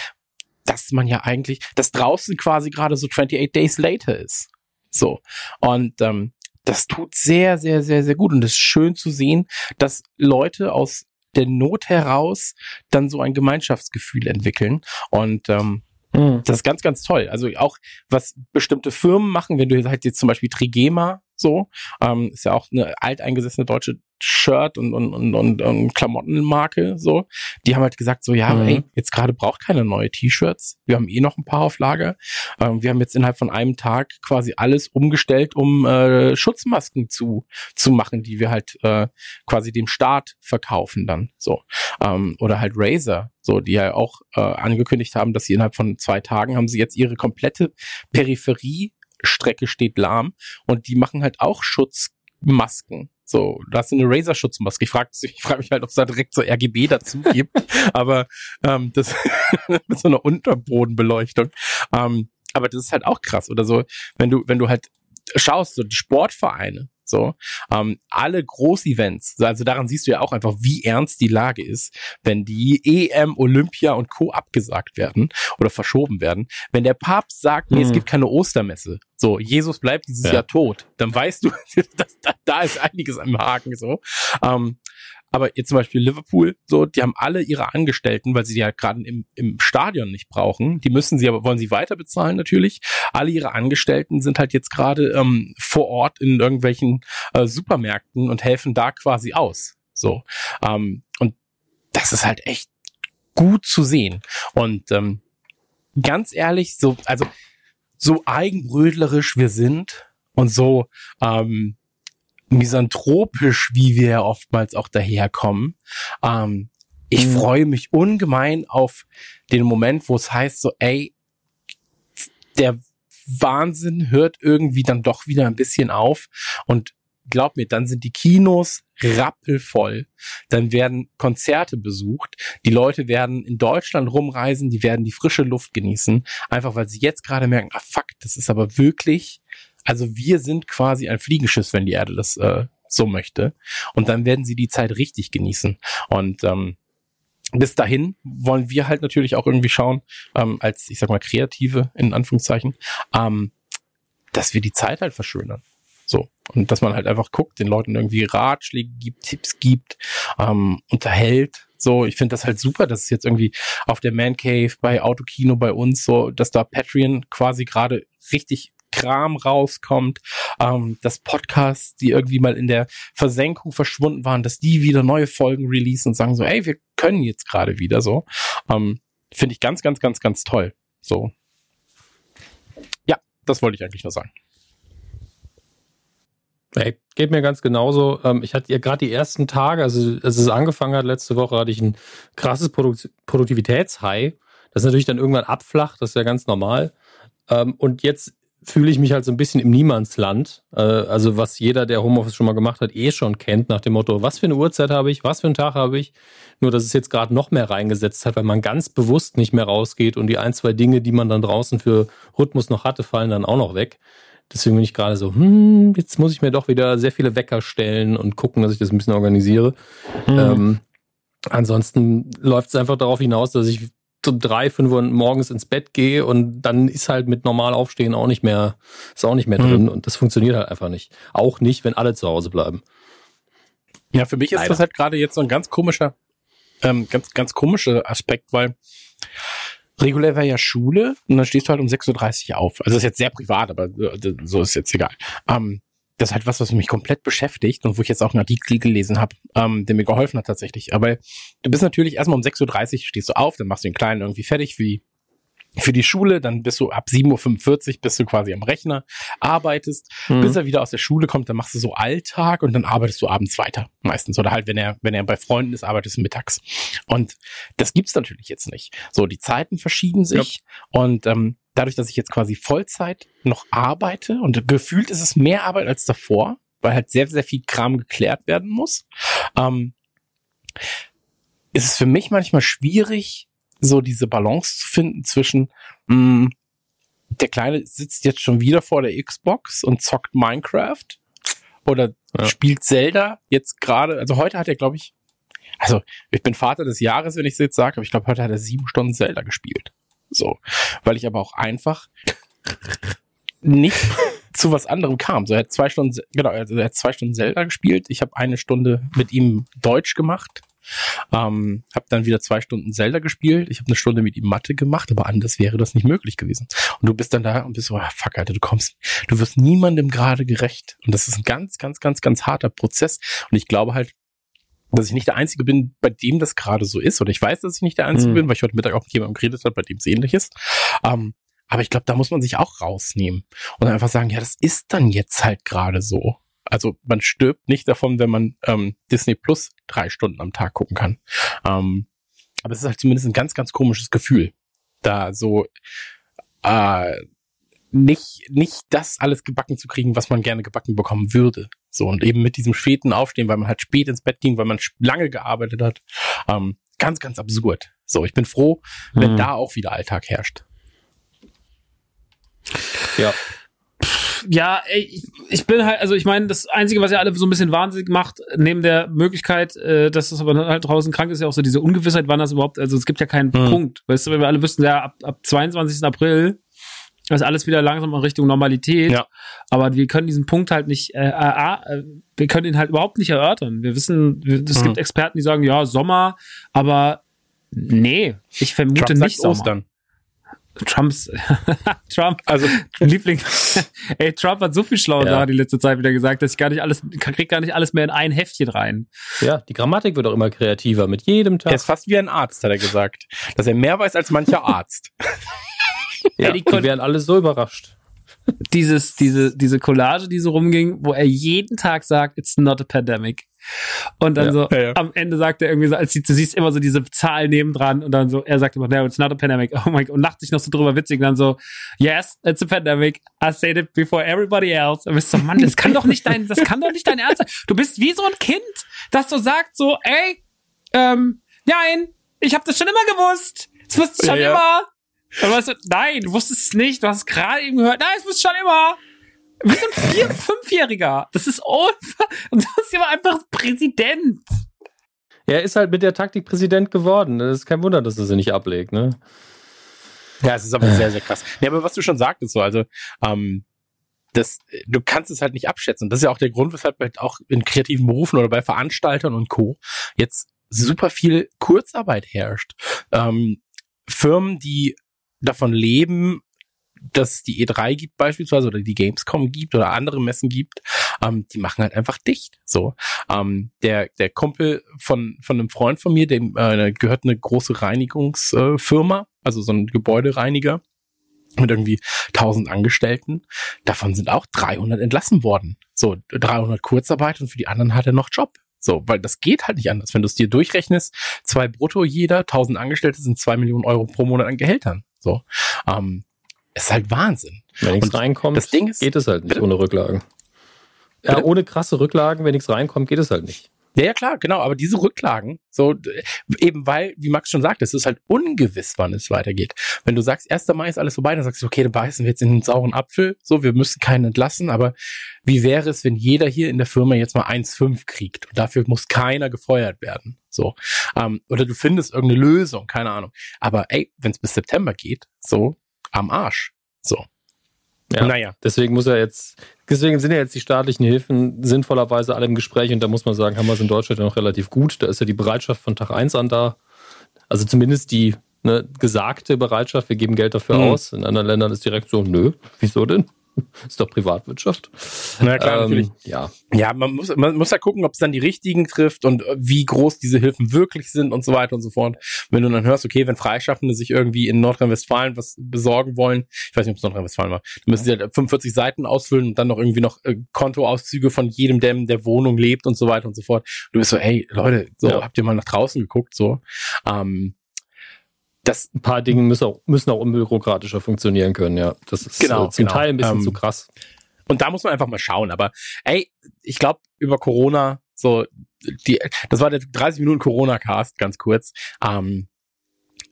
A: dass man ja eigentlich, dass draußen quasi gerade so 28 Days later ist. So. Und ähm, das tut sehr, sehr, sehr, sehr gut. Und es ist schön zu sehen, dass Leute aus der Not heraus dann so ein Gemeinschaftsgefühl entwickeln. Und ähm,
C: Hm.
A: das ist ganz, ganz toll. Also auch, was bestimmte Firmen machen, wenn du halt jetzt zum Beispiel Trigema so, ähm, ist ja auch eine alteingesessene deutsche Shirt- und, und, und, und, und Klamottenmarke, so. Die haben halt gesagt, so, ja,
C: Mhm.
A: ey, jetzt gerade braucht keine neue T-Shirts. Wir haben eh noch ein paar auf Lager. Ähm, wir haben jetzt innerhalb von einem Tag quasi alles umgestellt, um äh, Schutzmasken zu, zu machen, die wir halt äh, quasi dem Staat verkaufen dann, so. Ähm, oder halt Razer, so, die ja auch äh, angekündigt haben, dass sie innerhalb von zwei Tagen haben sie jetzt ihre komplette Peripheriestrecke steht lahm und die machen halt auch Schutzmasken. So, da hast du eine Razer-Schutzmaske. Ich frage ich frag mich halt, ob es da direkt so RGB dazu gibt, aber ähm, das mit so einer Unterbodenbeleuchtung. Ähm, aber das ist halt auch krass. Oder so, wenn du, wenn du halt schaust, so die Sportvereine, so, ähm, alle Großevents, also daran siehst du ja auch einfach, wie ernst die Lage ist, wenn die EM, Olympia und Co. abgesagt werden oder verschoben werden. Wenn der Papst sagt, nee, es
C: Mhm.
A: gibt keine Ostermesse, so, Jesus bleibt dieses
C: Ja.
A: Jahr tot, dann weißt du, dass, da, da ist einiges am Haken, so. Ähm, aber jetzt zum Beispiel Liverpool, so, die haben alle ihre Angestellten, weil sie die ja gerade im, im Stadion nicht brauchen. Die müssen sie aber, wollen sie weiter bezahlen natürlich. Alle ihre Angestellten sind halt jetzt gerade ähm, vor Ort in irgendwelchen äh, Supermärkten und helfen da quasi aus. So. Ähm, und das ist halt echt gut zu sehen. Und ähm, ganz ehrlich, so, also so eigenbrödlerisch wir sind und so ähm, misanthropisch, wie wir oftmals auch daherkommen. Ähm, ich
C: Mhm.
A: freue mich ungemein auf den Moment, wo es heißt so, ey, der Wahnsinn hört irgendwie dann doch wieder ein bisschen auf und glaub mir, dann sind die Kinos rappelvoll. Dann werden Konzerte besucht. Die Leute werden in Deutschland rumreisen, die werden die frische Luft genießen, einfach weil sie jetzt gerade merken, ah fuck, das ist aber wirklich, also wir sind quasi ein Fliegenschiss, wenn die Erde das äh, so möchte. Und dann werden sie die Zeit richtig genießen. Und ähm, bis dahin wollen wir halt natürlich auch irgendwie schauen, ähm, als, ich sag mal, Kreative, in Anführungszeichen, ähm, dass wir die Zeit halt verschönern. So. Und dass man halt einfach guckt, den Leuten irgendwie Ratschläge gibt, Tipps gibt, ähm, unterhält. So, ich finde das halt super, dass es jetzt irgendwie auf der Man Cave, bei Autokino, bei uns so, dass da Patreon quasi gerade richtig Kram rauskommt, ähm, dass Podcasts, die irgendwie mal in der Versenkung verschwunden waren, dass die wieder neue Folgen releasen und sagen so, ey, wir können jetzt gerade wieder so. Ähm, Finde ich ganz, ganz, ganz, ganz toll. So. Ja, das wollte ich eigentlich nur sagen.
C: Hey, geht mir ganz genauso. Ähm, ich hatte ja gerade die ersten Tage, also als es angefangen hat, letzte Woche hatte ich ein krasses Produkt Produktivitätshigh. Das natürlich dann irgendwann abflacht, das ist ja ganz normal. Ähm, und jetzt fühle ich mich halt so ein bisschen im Niemandsland. Äh, also was jeder, der Homeoffice schon mal gemacht hat, eh schon kennt, nach dem Motto, was für eine Uhrzeit habe ich, was für einen Tag habe ich. Nur, dass es jetzt gerade noch mehr reingesetzt hat, weil man ganz bewusst nicht mehr rausgeht und die ein, zwei Dinge, die man dann draußen für Rhythmus noch hatte, fallen dann auch noch weg. Deswegen bin ich gerade so, hm, jetzt muss ich mir doch wieder sehr viele Wecker stellen und gucken, dass ich das ein bisschen organisiere. Mhm. Ähm, ansonsten läuft es einfach darauf hinaus, dass ich um drei, fünf Uhr morgens ins Bett gehe und dann ist halt mit normal aufstehen auch nicht mehr, ist auch nicht mehr drin mhm. und das funktioniert halt einfach nicht. Auch nicht, wenn alle zu Hause bleiben.
A: Ja, für mich ist Leider. das halt gerade jetzt so ein ganz komischer, ähm, ganz, ganz komischer Aspekt, weil regulär wäre ja Schule und dann stehst du halt um 6.30 Uhr auf. Also ist jetzt sehr privat, aber so ist jetzt egal. Ähm, das ist halt was, was mich komplett beschäftigt und wo ich jetzt auch einen Artikel gelesen habe, ähm, der mir geholfen hat tatsächlich. Aber du bist natürlich erstmal um 6.30 Uhr stehst du auf, dann machst du den Kleinen irgendwie fertig die, für die Schule, dann bist du ab 7.45 Uhr bist du quasi am Rechner, arbeitest, mhm. bis er wieder aus der Schule kommt, dann machst du so Alltag und dann arbeitest du abends weiter meistens. Oder halt, wenn er, wenn er bei Freunden ist, arbeitest du mittags. Und das gibt's natürlich jetzt nicht. So, die Zeiten verschieben sich ja. und ähm, dadurch, dass ich jetzt quasi Vollzeit noch arbeite und gefühlt ist es mehr Arbeit als davor, weil halt sehr, sehr viel Kram geklärt werden muss, ähm, ist es für mich manchmal schwierig, so diese Balance zu finden zwischen, mh, mm, der Kleine sitzt jetzt schon wieder vor der Xbox und zockt Minecraft oder ja. spielt Zelda jetzt gerade, also heute hat er, glaube ich, also ich bin Vater des Jahres, wenn ich es jetzt sage, aber ich glaube, heute hat er sieben Stunden Zelda gespielt. So. Weil ich aber auch einfach nicht zu was anderem kam. So, er hat zwei Stunden, genau, also er hat zwei Stunden Zelda gespielt. Ich habe eine Stunde mit ihm Deutsch gemacht. Ähm, habe dann wieder zwei Stunden Zelda gespielt. Ich habe eine Stunde mit ihm Mathe gemacht, aber anders wäre das nicht möglich gewesen. Und du bist dann da und bist so, ah, fuck, Alter, du kommst, du wirst niemandem gerade gerecht. Und das ist ein ganz, ganz, ganz, ganz harter Prozess. Und ich glaube halt, dass ich nicht der Einzige bin, bei dem das gerade so ist. Oder ich weiß, dass ich nicht der Einzige mhm. bin, weil ich heute Mittag auch mit jemandem geredet habe, bei dem es ähnlich ist. Ähm, aber ich glaube, da muss man sich auch rausnehmen und einfach sagen, ja, das ist dann jetzt halt gerade so. Also man stirbt nicht davon, wenn man ähm, Disney Plus drei Stunden am Tag gucken kann. Ähm, aber es ist halt zumindest ein ganz, ganz komisches Gefühl, da so äh, nicht, nicht das alles gebacken zu kriegen, was man gerne gebacken bekommen würde. So, und eben mit diesem späten Aufstehen, weil man halt spät ins Bett ging, weil man lange gearbeitet hat. Ähm, ganz, ganz absurd. So, ich bin froh, wenn mhm. da auch wieder Alltag herrscht.
D: Ja. Ja, ey, ich bin halt, also ich meine, das Einzige, was ja alle so ein bisschen wahnsinnig macht, neben der Möglichkeit, äh, dass das aber halt draußen krank ist, ja auch so diese Ungewissheit, wann das überhaupt, also es gibt ja keinen mhm. Punkt. Weißt du, wenn wir alle wüssten, ja, ab, ab 22. April ist alles wieder langsam in Richtung Normalität. Ja. Aber wir können diesen Punkt halt nicht, äh, äh, äh wir können ihn halt überhaupt nicht erörtern. Wir wissen, es mhm. gibt Experten, die sagen, ja, Sommer, aber nee, ich vermute Trump nicht Sommer. Ostern. Trumps, Trump, also Liebling. Ey, Trump hat so viel schlaue ja. Sachen die letzte Zeit wieder gesagt, dass ich gar nicht alles, krieg gar nicht alles mehr in ein Heftchen rein.
C: Ja, die Grammatik wird auch immer kreativer mit jedem Tag.
A: Er ist fast wie ein Arzt, hat er gesagt. Dass er mehr weiß als mancher Arzt.
C: ja, die, die wären alle so überrascht.
D: Dieses, diese, diese Collage, die so rumging, wo er jeden Tag sagt, it's not a pandemic. Und dann ja, so, ja, ja. am Ende sagt er irgendwie so, als du, du siehst immer so diese Zahl nebendran und dann so, er sagt immer, no, it's not a pandemic. Oh my God, und lacht sich noch so drüber witzig und dann so, yes, it's a pandemic. I said it before everybody else. Und bist so, Mann, das kann doch nicht dein, das kann doch nicht dein Ernst sein. Du bist wie so ein Kind, das so sagt so, ey, ähm, nein, ich habe das schon immer gewusst. Das wusste ich schon immer. Und weißt du, nein, du wusstest es nicht. Du hast gerade eben gehört. Nein, das wusste schon immer. Wie so ein Vier-, Fünfjähriger. Das ist unfair. Und das ist immer einfach Präsident.
C: Er ist halt mit der Taktik Präsident geworden. Das ist kein Wunder, dass er sie nicht ablegt, ne?
A: Ja, es ist aber sehr, sehr krass. Ja, aber was du schon sagtest, so, also, ähm, das, du kannst es halt nicht abschätzen. Das ist ja auch der Grund, weshalb halt auch in kreativen Berufen oder bei Veranstaltern und Co. jetzt super viel Kurzarbeit herrscht. Ähm, Firmen, die davon leben, dass die E3 gibt beispielsweise oder die Gamescom gibt oder andere Messen gibt, ähm, die machen halt einfach dicht. So, ähm, der der Kumpel von von einem Freund von mir, dem äh, gehört eine große Reinigungsfirma, also so ein Gebäudereiniger mit irgendwie 1000 Angestellten. Davon sind auch 300 entlassen worden. So 300 Kurzarbeit und für die anderen hat er noch Job. So, weil das geht halt nicht anders. Wenn du es dir durchrechnest, zwei brutto jeder, 1000 Angestellte sind zwei Millionen Euro pro Monat an Gehältern. So, ähm, ist halt Wahnsinn.
C: Wenn nichts reinkommt,
A: das Ding ist,
C: geht es halt nicht
A: bitte?
C: ohne Rücklagen. Ja,
A: Bitte?
C: ohne krasse Rücklagen, wenn nichts reinkommt, geht es halt nicht.
A: Ja, ja, klar, genau. Aber diese Rücklagen, so eben weil, wie Max schon sagt, es ist halt ungewiss, wann es weitergeht. Wenn du sagst, 1. Mai ist alles vorbei, dann sagst du, okay, dann beißen wir jetzt in den sauren Apfel. So, wir müssen keinen entlassen. Aber wie wäre es, wenn jeder hier in der Firma jetzt mal 1,5 kriegt und dafür muss keiner gefeuert werden? So. Ähm, oder du findest irgendeine Lösung, keine Ahnung. Aber ey, wenn es bis September geht, so am Arsch. So.
C: Ja.
A: Naja.
C: Deswegen muss er jetzt, deswegen sind ja jetzt die staatlichen Hilfen sinnvollerweise alle im Gespräch und da muss man sagen, haben wir es in Deutschland ja noch relativ gut. Da ist ja die Bereitschaft von Tag eins an da. Also zumindest die ne, gesagte Bereitschaft, wir geben Geld dafür
A: Mhm.
C: aus. In anderen Ländern ist direkt so, nö, wieso denn? Ist doch Privatwirtschaft.
A: Na klar,
C: Ähm,
A: natürlich.
C: Ja,
A: Ja, man muss, man muss ja gucken, ob es dann die richtigen trifft und äh, wie groß diese Hilfen wirklich sind und so weiter und so fort. Wenn du dann hörst, okay, wenn Freischaffende sich irgendwie in Nordrhein-Westfalen was besorgen wollen, ich weiß nicht, ob es Nordrhein-Westfalen war, dann müssen sie halt 45 Seiten ausfüllen und dann noch irgendwie noch äh, Kontoauszüge von jedem, der in der Wohnung lebt und so weiter und so fort. Du bist so, ey, Leute, so,
C: Ja.
A: habt ihr mal nach draußen geguckt, so. Ähm, das,
C: ein paar Dinge müssen auch, müssen auch unbürokratischer funktionieren können, ja. Das ist
A: Genau,
C: äh, zum
A: genau.
C: Teil ein bisschen
A: Ähm,
C: zu krass.
A: Und da muss man einfach mal schauen. Aber ey, ich glaube, über Corona, so, die, das war der 30 Minuten Corona-Cast, ganz kurz. Ähm,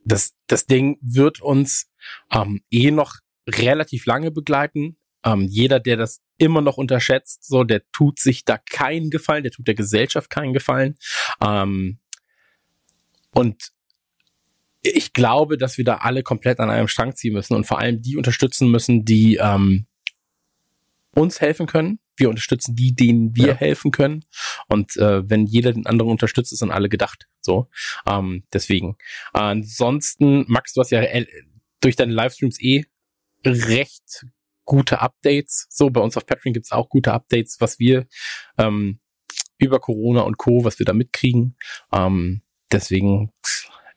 A: das, das Ding wird uns ähm, eh noch relativ lange begleiten. Ähm, jeder, der das immer noch unterschätzt, so, der tut sich da keinen Gefallen, der tut der Gesellschaft keinen Gefallen. Ähm, und ich glaube, dass wir da alle komplett an einem Strang ziehen müssen und vor allem die unterstützen müssen, die ähm, uns helfen können. Wir unterstützen die, denen wir
C: Ja.
A: helfen können. Und äh, wenn jeder den anderen unterstützt, ist an alle gedacht. So, ähm, deswegen. ansonsten, Max, du hast ja äh, durch deine Livestreams eh recht gute Updates. So, bei uns auf Patreon gibt's auch gute Updates, was wir ähm, über Corona und Co., was wir da mitkriegen. Ähm, deswegen,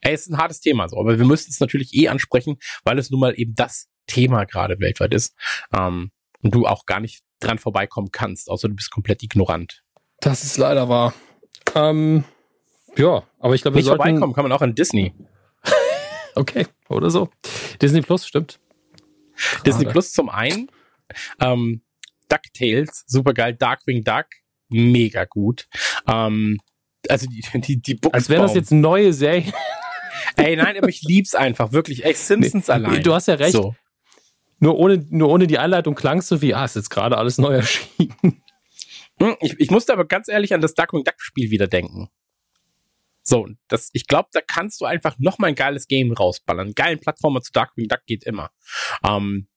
A: ey, es ist ein hartes Thema, so, aber wir müssen es natürlich eh ansprechen, weil es nun mal eben das Thema gerade weltweit ist. Ähm, und du auch gar nicht dran vorbeikommen kannst, außer du bist komplett ignorant.
C: Das ist leider wahr. Ähm, ja, aber ich glaube,
A: Nicht
C: sollten...
A: vorbeikommen kann man auch an Disney.
C: Okay, oder so. Disney Plus, stimmt.
A: Disney
C: Gerade.
A: Plus zum einen, ähm, DuckTales, super geil, Darkwing Duck, mega gut. Ähm, also die, die, die Buchsbaum.
C: Als wären das jetzt neue Serien.
A: Ey, nein, aber ich lieb's einfach, wirklich. Ey, Simpsons
C: Nee,
A: allein.
C: du hast ja recht.
A: So.
C: Nur ohne, nur ohne die Einleitung klang es so wie, ah, ist jetzt gerade alles neu erschienen.
A: Hm, Ich, ich musste aber ganz ehrlich an das Darkwing Duck Spiel wieder denken. So, das, ich glaube, da kannst du einfach noch mal ein geiles Game rausballern. Geilen Plattformer zu Darkwing Duck geht immer. Ähm,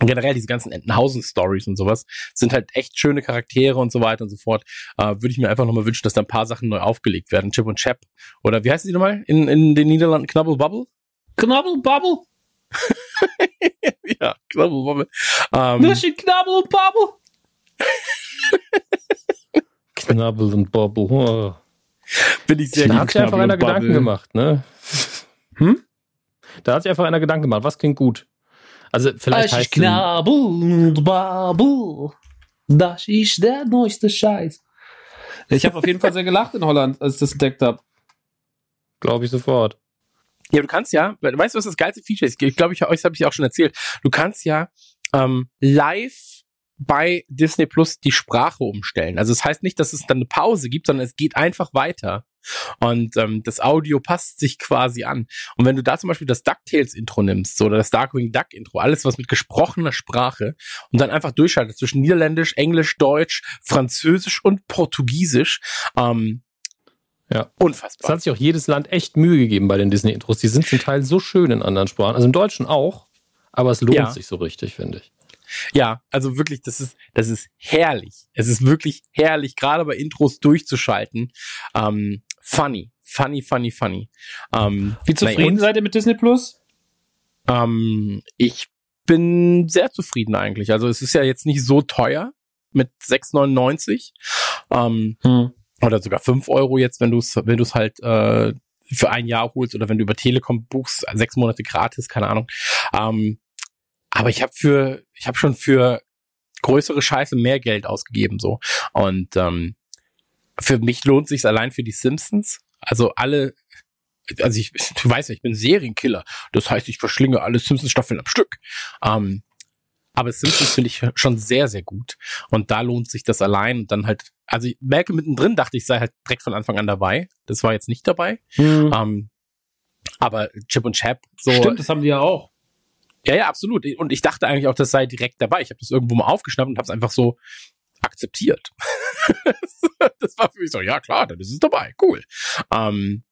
A: generell diese ganzen Entenhausen-Stories und sowas sind halt echt schöne Charaktere und so weiter und so fort. Äh, Würde ich mir einfach nochmal wünschen, dass da ein paar Sachen neu aufgelegt werden. Chip und Chap. Oder wie heißt die nochmal? In, in den Niederlanden Knubbel Bubble?
D: Knabbel, Bubble.
A: ja, Knubbel Bubble. Ähm,
D: Nüsschen, Knabbel, Bubble.
C: Knabbel und Bobble. Oh.
A: bin ich sehr
C: Da hat sich einfach
A: Knubbel
C: einer
A: und
C: Gedanken
A: Bubble.
C: gemacht, ne?
A: Hm?
C: Da hat sich einfach einer Gedanken gemacht. Was klingt gut? Also vielleicht
D: Das ist
C: heißt es,
D: Knabbel und Bubble. Das ist der neueste Scheiß. Ich habe auf jeden Fall sehr gelacht in Holland, als ich das entdeckt habe.
C: glaube ich sofort.
A: Ja, du kannst ja, weißt du, was das geilste Feature ist? Ich glaube, ich, euch habe ich auch schon erzählt. Du kannst ja ähm, live bei Disney Plus die Sprache umstellen. Also es das heißt nicht, dass es dann eine Pause gibt, sondern es geht einfach weiter. Und ähm, das Audio passt sich quasi an. Und wenn du da zum Beispiel das DuckTales-Intro nimmst oder das Darkwing Duck-Intro, alles was mit gesprochener Sprache und dann einfach durchschaltest zwischen Niederländisch, Englisch, Deutsch, Französisch und Portugiesisch, ähm,
C: Ja. Es
A: unfassbar.
C: hat sich auch jedes Land echt Mühe gegeben bei den Disney-Intros. Die sind zum Teil so schön in anderen Sprachen. Also im Deutschen auch. Aber es lohnt
A: Ja.
C: sich so richtig, finde ich.
A: Ja, also wirklich, das ist, das ist herrlich. Es ist wirklich herrlich, gerade bei Intros durchzuschalten. Ähm, funny, funny, funny, funny. Ähm,
D: Wie zufrieden
A: und,
D: seid ihr mit Disney Plus?
A: ähm, Ich bin sehr zufrieden eigentlich. Also es ist ja jetzt nicht so teuer mit 6,99. Ähm, hm. Oder sogar 5 Euro jetzt, wenn du es wenn du's halt äh, für ein Jahr holst oder wenn du über Telekom buchst, sechs Monate gratis, keine Ahnung. Ähm, aber ich habe für, ich habe schon für größere Scheiße mehr Geld ausgegeben so. Und ähm, für mich lohnt sich allein für die Simpsons. Also alle, also ich, du weißt ja, ich bin Serienkiller. Das heißt, ich verschlinge alle Simpsons-Staffeln am Stück. Ähm, aber Simpsons finde ich schon sehr, sehr gut. Und da lohnt sich das allein. Und dann halt, also ich merke mittendrin, dachte ich, sei halt direkt von Anfang an dabei. Das war jetzt nicht dabei. Mhm. Ähm, aber Chip und Chap, so.
D: Stimmt, das haben die ja auch.
A: Ja, ja, absolut. Und ich dachte eigentlich auch, das sei direkt dabei. Ich habe das irgendwo mal aufgeschnappt und habe es einfach so akzeptiert. das war für mich so, ja klar, dann ist es dabei, cool. Ähm,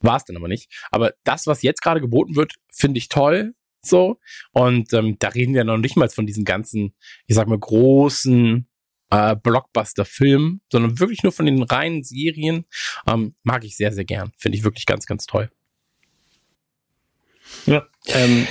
A: war es dann aber nicht. Aber das, was jetzt gerade geboten wird, finde ich toll. So. Und ähm, da reden wir noch nicht mal von diesen ganzen, ich sag mal, großen äh, Blockbuster-Filmen, sondern wirklich nur von den reinen Serien. Ähm, mag ich sehr, sehr gern. Finde ich wirklich ganz, ganz toll.
C: Ja. Ähm,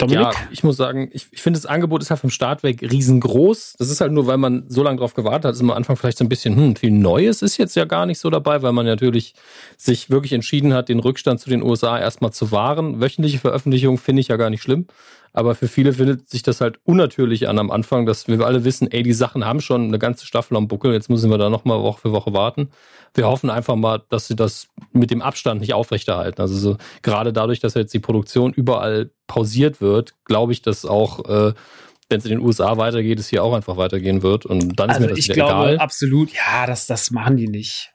C: Dominik? Ja, ich muss sagen, ich, ich finde, das Angebot ist halt vom Start weg riesengroß. Das ist halt nur, weil man so lange drauf gewartet hat, ist am Anfang vielleicht so ein bisschen, hm, viel Neues ist jetzt ja gar nicht so dabei, weil man natürlich sich wirklich entschieden hat, den Rückstand zu den USA erstmal zu wahren. Wöchentliche Veröffentlichung finde ich ja gar nicht schlimm. Aber für viele findet sich das halt unnatürlich an am Anfang, dass wir alle wissen, ey, die Sachen haben schon eine ganze Staffel am Buckel, jetzt müssen wir da nochmal Woche für Woche warten. Wir hoffen einfach mal, dass sie das mit dem Abstand nicht aufrechterhalten. Also so, gerade dadurch, dass jetzt die Produktion überall pausiert wird, glaube ich, dass auch äh, wenn es in den USA weitergeht, es hier auch einfach weitergehen wird. Und dann ist
D: also
C: mir das
D: ich glaube, egal. absolut, ja, das, das machen die nicht.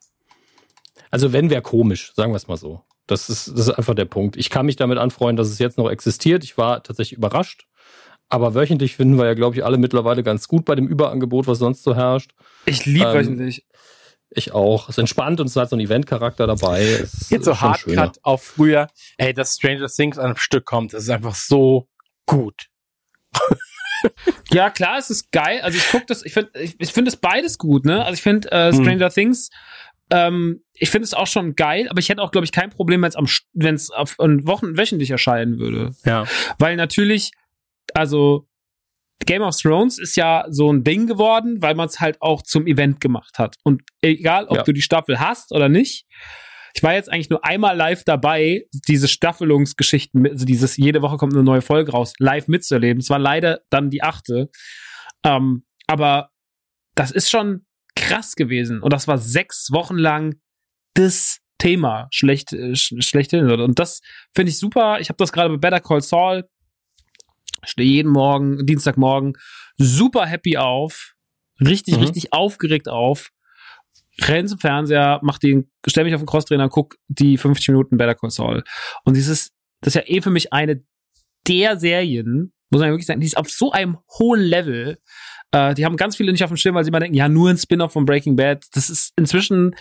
C: Also wenn wäre komisch, sagen wir es mal so. Das ist, das ist einfach der Punkt. Ich kann mich damit anfreuen, dass es jetzt noch existiert. Ich war tatsächlich überrascht. Aber wöchentlich finden wir ja, glaube ich, alle mittlerweile ganz gut bei dem Überangebot, was sonst so herrscht.
D: Ich liebe ähm, wöchentlich.
C: Ich auch. Es ist entspannt und es hat so einen Eventcharakter dabei. Es
A: Jetzt so Hardcut auf früher. Ey, dass Stranger Things an einem Stück kommt, das ist einfach so gut.
D: ja, klar, es ist geil. Also ich gucke das, ich finde ich, ich finde es beides gut, ne? Also ich finde äh, hm. Stranger hm. Things ähm, ich finde es auch schon geil, aber ich hätte auch, glaube ich, kein Problem, wenn es auf Wochen wöchentlich erscheinen würde.
A: Ja.
D: Weil natürlich, also Game of Thrones ist ja so ein Ding geworden, weil man es halt auch zum Event gemacht hat. Und egal, ob ja. du die Staffel hast oder nicht, ich war jetzt eigentlich nur einmal live dabei, diese Staffelungsgeschichten, also dieses jede Woche kommt eine neue Folge raus, live mitzuerleben. Es war leider dann die achte. Ähm, aber das ist schon krass gewesen. Und das war sechs Wochen lang das Thema schlecht, äh, schlechthin. Und das finde ich super. Ich habe das gerade bei Better Call Saul. Stehe jeden Morgen, Dienstagmorgen, super happy auf. Richtig, mhm. richtig aufgeregt auf. Renn zum Fernseher, mach den, stell mich auf den Crosstrainer, guck die 50 Minuten Better Call Saul. Und dieses, das ist ja eh für mich eine der Serien, muss man wirklich sagen, die ist auf so einem hohen Level, äh, die haben ganz viele nicht auf dem Schirm, weil sie immer denken, ja, nur ein Spin-off von Breaking Bad. Das ist inzwischen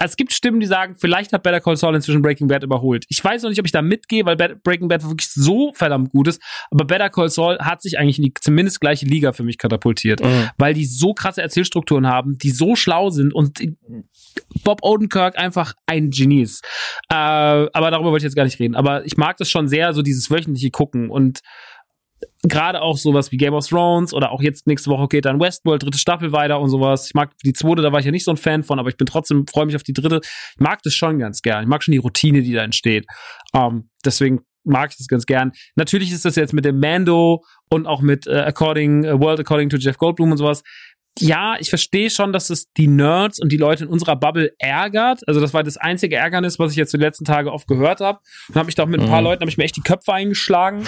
D: es gibt Stimmen, die sagen, vielleicht hat Better Call Saul inzwischen Breaking Bad überholt. Ich weiß noch nicht, ob ich da mitgehe, weil Breaking Bad wirklich so verdammt gut ist. Aber Better Call Saul hat sich eigentlich in die zumindest gleiche Liga für mich katapultiert, mhm. weil die so krasse Erzählstrukturen haben, die so schlau sind und Bob Odenkirk einfach ein Genie ist. Äh, aber darüber wollte ich jetzt gar nicht reden. Aber ich mag das schon sehr, so dieses wöchentliche Gucken und gerade auch sowas wie Game of Thrones oder auch jetzt nächste Woche geht dann Westworld, dritte Staffel weiter und sowas. Ich mag die zweite, da war ich ja nicht so ein Fan von, aber ich bin trotzdem, freue mich auf die dritte. Ich mag das schon ganz gern. Ich mag schon die Routine, die da entsteht. Ähm, deswegen mag ich das ganz gern. Natürlich ist das jetzt mit dem Mando und auch mit äh, According, uh, World According to Jeff Goldblum und sowas. Ja, ich verstehe schon, dass es die Nerds und die Leute in unserer Bubble ärgert. Also das war das einzige Ärgernis, was ich jetzt die letzten Tage oft gehört habe. Und habe ich da auch mit ein paar mhm. Leuten, habe ich mir echt die Köpfe eingeschlagen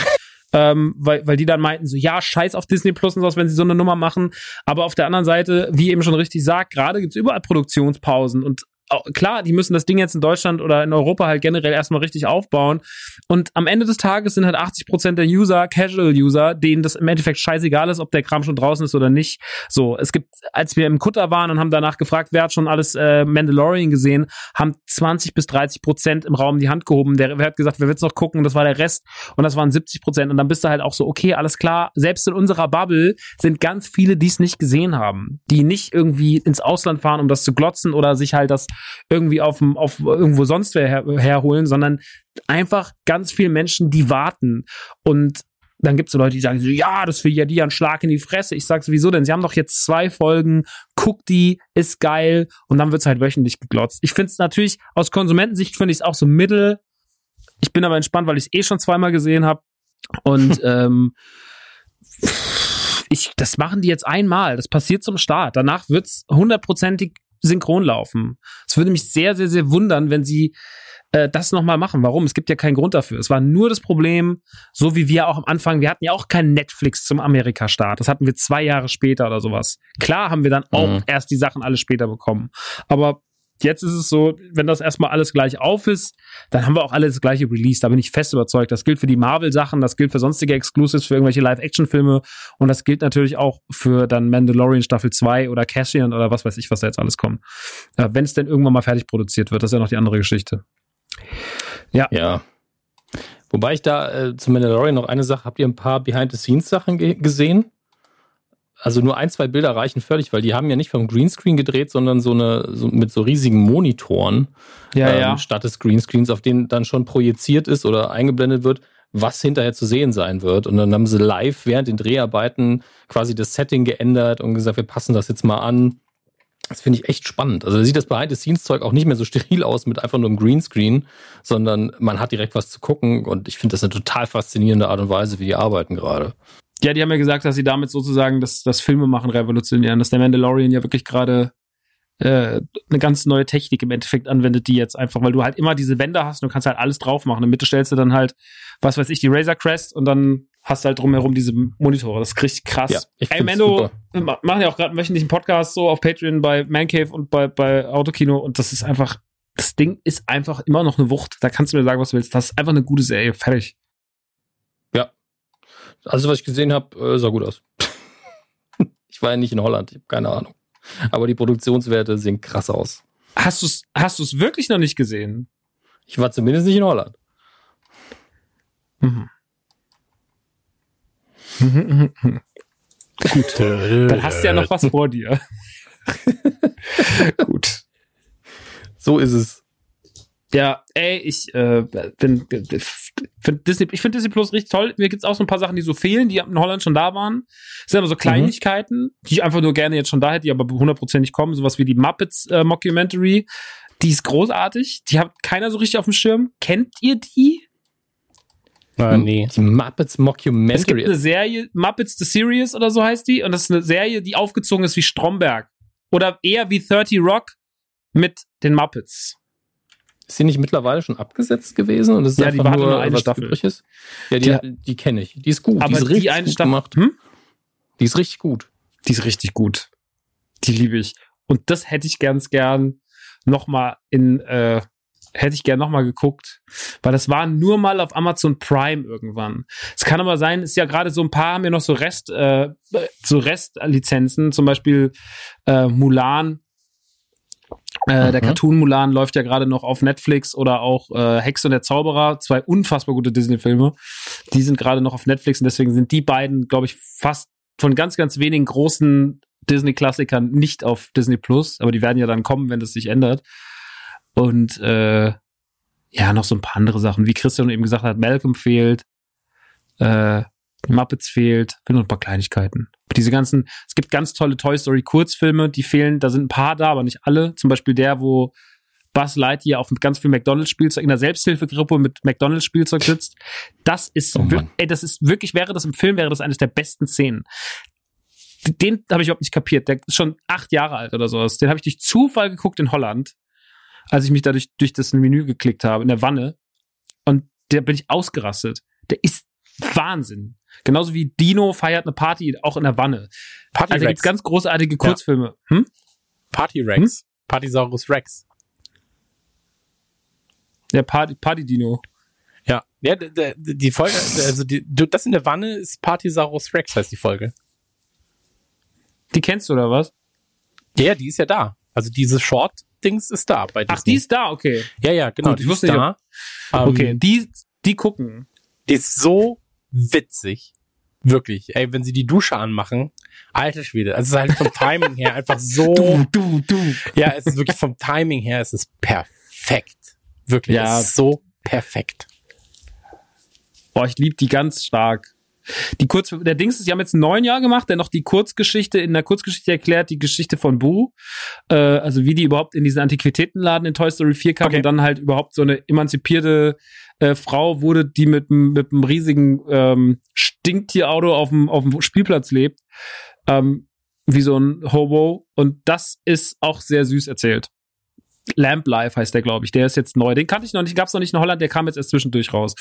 D: ähm, weil, weil die dann meinten so, ja, scheiß auf Disney Plus und sowas, wenn sie so eine Nummer machen. Aber auf der anderen Seite, wie eben schon richtig sagt, gerade gibt's überall Produktionspausen und klar, die müssen das Ding jetzt in Deutschland oder in Europa halt generell erstmal richtig aufbauen. Und am Ende des Tages sind halt 80 Prozent der User Casual-User, denen das im Endeffekt scheißegal ist, ob der Kram schon draußen ist oder nicht. So, es gibt, als wir im Kutter waren und haben danach gefragt, wer hat schon alles äh, Mandalorian gesehen, haben 20 bis 30 Prozent im Raum die Hand gehoben. Der, wer hat gesagt, wer wird's noch gucken? Das war der Rest. Und das waren 70 Prozent. Und dann bist du halt auch so, okay, alles klar. Selbst in unserer Bubble sind ganz viele, die es nicht gesehen haben, die nicht irgendwie ins Ausland fahren, um das zu glotzen oder sich halt das irgendwie auf, auf irgendwo sonst her, herholen, sondern einfach ganz viele Menschen, die warten. Und dann gibt es so Leute, die sagen so, ja, das will ja die ein Schlag in die Fresse. Ich sag sowieso, denn sie haben doch jetzt zwei Folgen, guck die, ist geil und dann wird's halt wöchentlich geglotzt. Ich finde es natürlich, aus Konsumentensicht finde ich es auch so mittel. Ich bin aber entspannt, weil ich es eh schon zweimal gesehen habe. Und ähm, ich, das machen die jetzt einmal. Das passiert zum Start. Danach wird's hundertprozentig synchron laufen. Es würde mich sehr, sehr, sehr wundern, wenn sie äh, das nochmal machen. Warum? Es gibt ja keinen Grund dafür. Es war nur das Problem, so wie wir auch am Anfang, wir hatten ja auch kein Netflix zum Amerika-Start. Das hatten wir zwei Jahre später oder sowas. Klar haben wir dann auch
C: Mhm.
D: erst die Sachen alle später bekommen. Aber jetzt ist es so, wenn das erstmal alles gleich auf ist, dann haben wir auch alle das gleiche Release. Da bin ich fest überzeugt. Das gilt für die Marvel-Sachen, das gilt für sonstige Exclusives, für irgendwelche Live-Action-Filme und das gilt natürlich auch für dann Mandalorian Staffel 2 oder Cassian oder was weiß ich, was da jetzt alles kommt. Äh, wenn es denn irgendwann mal fertig produziert wird, das ist ja noch die andere Geschichte.
C: Ja. Wobei ich da äh, zu Mandalorian noch eine Sache, habt ihr ein paar Behind-the-Scenes-Sachen ge gesehen? Also nur ein, zwei Bilder reichen völlig, weil die haben ja nicht vom Greenscreen gedreht, sondern so eine so mit so riesigen Monitoren ähm, statt des Greenscreens, auf denen dann schon projiziert ist oder eingeblendet wird, was hinterher zu sehen sein wird. Und dann haben sie live während den Dreharbeiten quasi das Setting geändert und gesagt, wir passen das jetzt mal an. Das finde ich echt spannend. Also da sieht das Behind-the-Scenes-Zeug auch nicht mehr so steril aus mit einfach nur einem Greenscreen, sondern man hat direkt was zu gucken und ich finde das eine total faszinierende Art und Weise, wie die arbeiten gerade.
D: Ja, die haben ja gesagt, dass sie damit sozusagen das, das Filmemachen revolutionieren, dass der Mandalorian ja wirklich gerade äh, eine ganz neue Technik im Endeffekt anwendet, die jetzt einfach, weil du halt immer diese Wände hast und du kannst halt alles drauf machen. In der Mitte stellst du dann halt, was weiß ich, die Razor Crest und dann hast du halt drumherum diese Monitore. Das ist richtig krass.
C: Ja, ich
D: Ey, Mando, wir ma- machen ja auch gerade einen wöchentlichen Podcast so auf Patreon bei Mancave und bei, bei Autokino und das ist einfach, das Ding ist einfach immer noch eine Wucht. Da kannst du mir sagen, was du willst. Das ist einfach eine gute Serie. Fertig.
C: Also was ich gesehen habe, äh, sah gut aus. ich war ja nicht in Holland, ich habe keine Ahnung. Aber die Produktionswerte sehen krass aus.
D: Hast du es hast du's wirklich noch nicht gesehen?
C: Ich war zumindest nicht in Holland.
D: Mhm. Gut, dann hast du ja noch was vor dir. Gut.
C: So ist es.
D: Ja, ey, ich äh, bin, find Disney, ich finde Disney Plus richtig toll. Mir gibt's auch so ein paar Sachen, die so fehlen, die in Holland schon da waren. Das sind aber so Kleinigkeiten, die ich einfach nur gerne jetzt schon da hätte, die aber hundertprozentig kommen. Sowas wie die Muppets äh, Mockumentary. Die ist großartig. Die hat keiner so richtig auf dem Schirm. Kennt ihr die?
A: Ah, nee.
C: Die Muppets
D: Es gibt
C: Mockumentary.
D: eine Serie, Muppets the Series oder so heißt die. Und das ist eine Serie, die aufgezogen ist wie Stromberg. Oder eher wie 30 Rock mit den Muppets.
C: Ist sie nicht mittlerweile schon abgesetzt gewesen? Und das ist
D: Ja, die
C: einfach
D: hatte
C: nur,
D: nur eine
C: was
D: Staffel.
C: übrig ist? Ja, die,
D: Die-
C: die, kenne ich. Die ist gut.
D: Aber
C: die ist
D: die,
C: richtig
D: eine
C: gut
D: Staffel.
C: gemacht.
D: Hm?
C: Die ist richtig gut.
D: Die ist richtig gut. Die liebe ich. Und das hätte ich ganz gern noch mal in, äh, hätte ich gern noch mal geguckt, weil das war nur mal auf Amazon Prime irgendwann. Es kann aber sein, ist ja gerade so ein paar haben ja noch so Rest, äh, so Restlizenzen, zum Beispiel äh, Mulan. Äh, Der
C: Mhm.
D: Cartoon Mulan läuft ja gerade noch auf Netflix oder auch äh, Hex und der Zauberer, zwei unfassbar gute Disney-Filme. Die sind gerade noch auf Netflix und deswegen sind die beiden, glaube ich, fast von ganz, ganz wenigen großen Disney-Klassikern nicht auf Disney Plus, aber die werden ja dann kommen, wenn das sich ändert. Und äh, ja, noch so ein paar andere Sachen. Wie Christian eben gesagt hat, Malcolm fehlt, äh, Muppets fehlt, fehlen noch ein paar Kleinigkeiten. Diese ganzen, es gibt ganz tolle Toy Story Kurzfilme, die fehlen, da sind ein paar da, aber nicht alle. Zum Beispiel der, wo Buzz Lightyear auf ganz viel McDonalds-Spielzeug in der Selbsthilfegruppe mit McDonalds-Spielzeug sitzt. Das ist,
C: Oh
D: ey, das ist wirklich, wäre das im Film, wäre das eines der besten Szenen. Den habe ich überhaupt nicht kapiert. Der ist schon acht Jahre alt oder sowas. Den habe ich durch Zufall geguckt in Holland, als ich mich dadurch durch das Menü geklickt habe, in der Wanne. Und der bin ich ausgerastet. Der ist Wahnsinn. Genauso wie Dino feiert eine Party auch in der Wanne.
A: Party
D: Also
A: Rex.
D: gibt's ganz großartige Kurzfilme. Hm?
A: Party Rex. Partysaurus Rex.
D: Der Party, Party Dino.
A: Ja. Ja, die Folge, also die, das in der Wanne ist Partysaurus Rex, heißt die Folge.
D: Die kennst du oder was?
A: Ja, ja, die ist ja da. Also diese Short-Dings ist da bei Disney.
D: Ach, die ist da, okay.
A: Ja, ja, genau.
D: Gut,
A: die
D: ich wusste
A: ist
D: nicht,
A: da. Ähm,
D: Okay, die, die gucken.
A: Die ist so witzig. Wirklich. Ey, wenn sie die Dusche anmachen, alter Schwede. Also es ist halt vom Timing her einfach so.
D: du, du.
A: Ja, es ist wirklich vom Timing her, es ist perfekt. Wirklich.
D: Ja.
A: So perfekt.
D: Boah, ich lieb die ganz stark. Die Kurz, der Dings ist, die haben jetzt einen neuen Jahr gemacht, der noch die Kurzgeschichte in der Kurzgeschichte erklärt, die Geschichte von Boo, äh, also wie die überhaupt in diesen Antiquitätenladen in Toy Story 4 kam
A: Okay.
D: und dann halt überhaupt so eine emanzipierte äh, Frau wurde, die mit, einem- mit einem riesigen ähm, Stinktierauto auf dem, auf dem Spielplatz lebt, ähm, wie so ein Hobo und das ist auch sehr süß erzählt. Lamp Life heißt der, glaube ich. Der ist jetzt neu. Den kannte ich noch nicht, gab's noch nicht in Holland, der kam jetzt erst zwischendurch raus.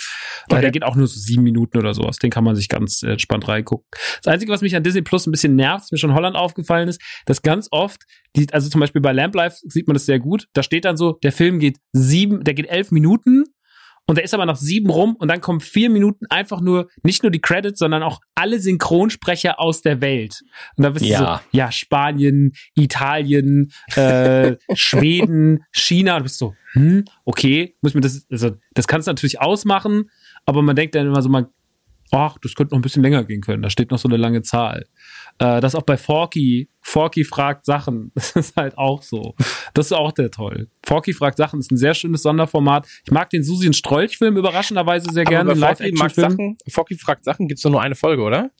A: Okay.
D: Der geht auch nur so sieben Minuten oder sowas. Den kann man sich ganz äh, entspannt reingucken. Das Einzige, was mich an Disney Plus ein bisschen nervt, was mir schon in Holland aufgefallen ist, dass ganz oft, die, also zum Beispiel bei Lamp Life sieht man das sehr gut, da steht dann so, der Film geht sieben, der geht elf Minuten und der ist aber nach sieben rum und dann kommen vier Minuten einfach nur, nicht nur die Credits, sondern auch alle Synchronsprecher aus der Welt. Und da bist du
C: Ja.
D: so, ja, Spanien, Italien, äh, Schweden, China. Und du bist so, hm, okay, muss mir das, also das kannst du natürlich ausmachen, aber man denkt dann immer so, man, ach, das könnte noch ein bisschen länger gehen können. Da steht noch so eine lange Zahl. Äh, das auch bei Forky. Forky fragt Sachen. Das ist halt auch so. Das ist auch der toll. Forky fragt Sachen ist ein sehr schönes Sonderformat. Ich mag den Susi und Strolch-Film überraschenderweise sehr gerne.
A: Bei
D: Live-Action-Film.
A: Sachen, Forky fragt Sachen, gibt's doch nur eine Folge, oder?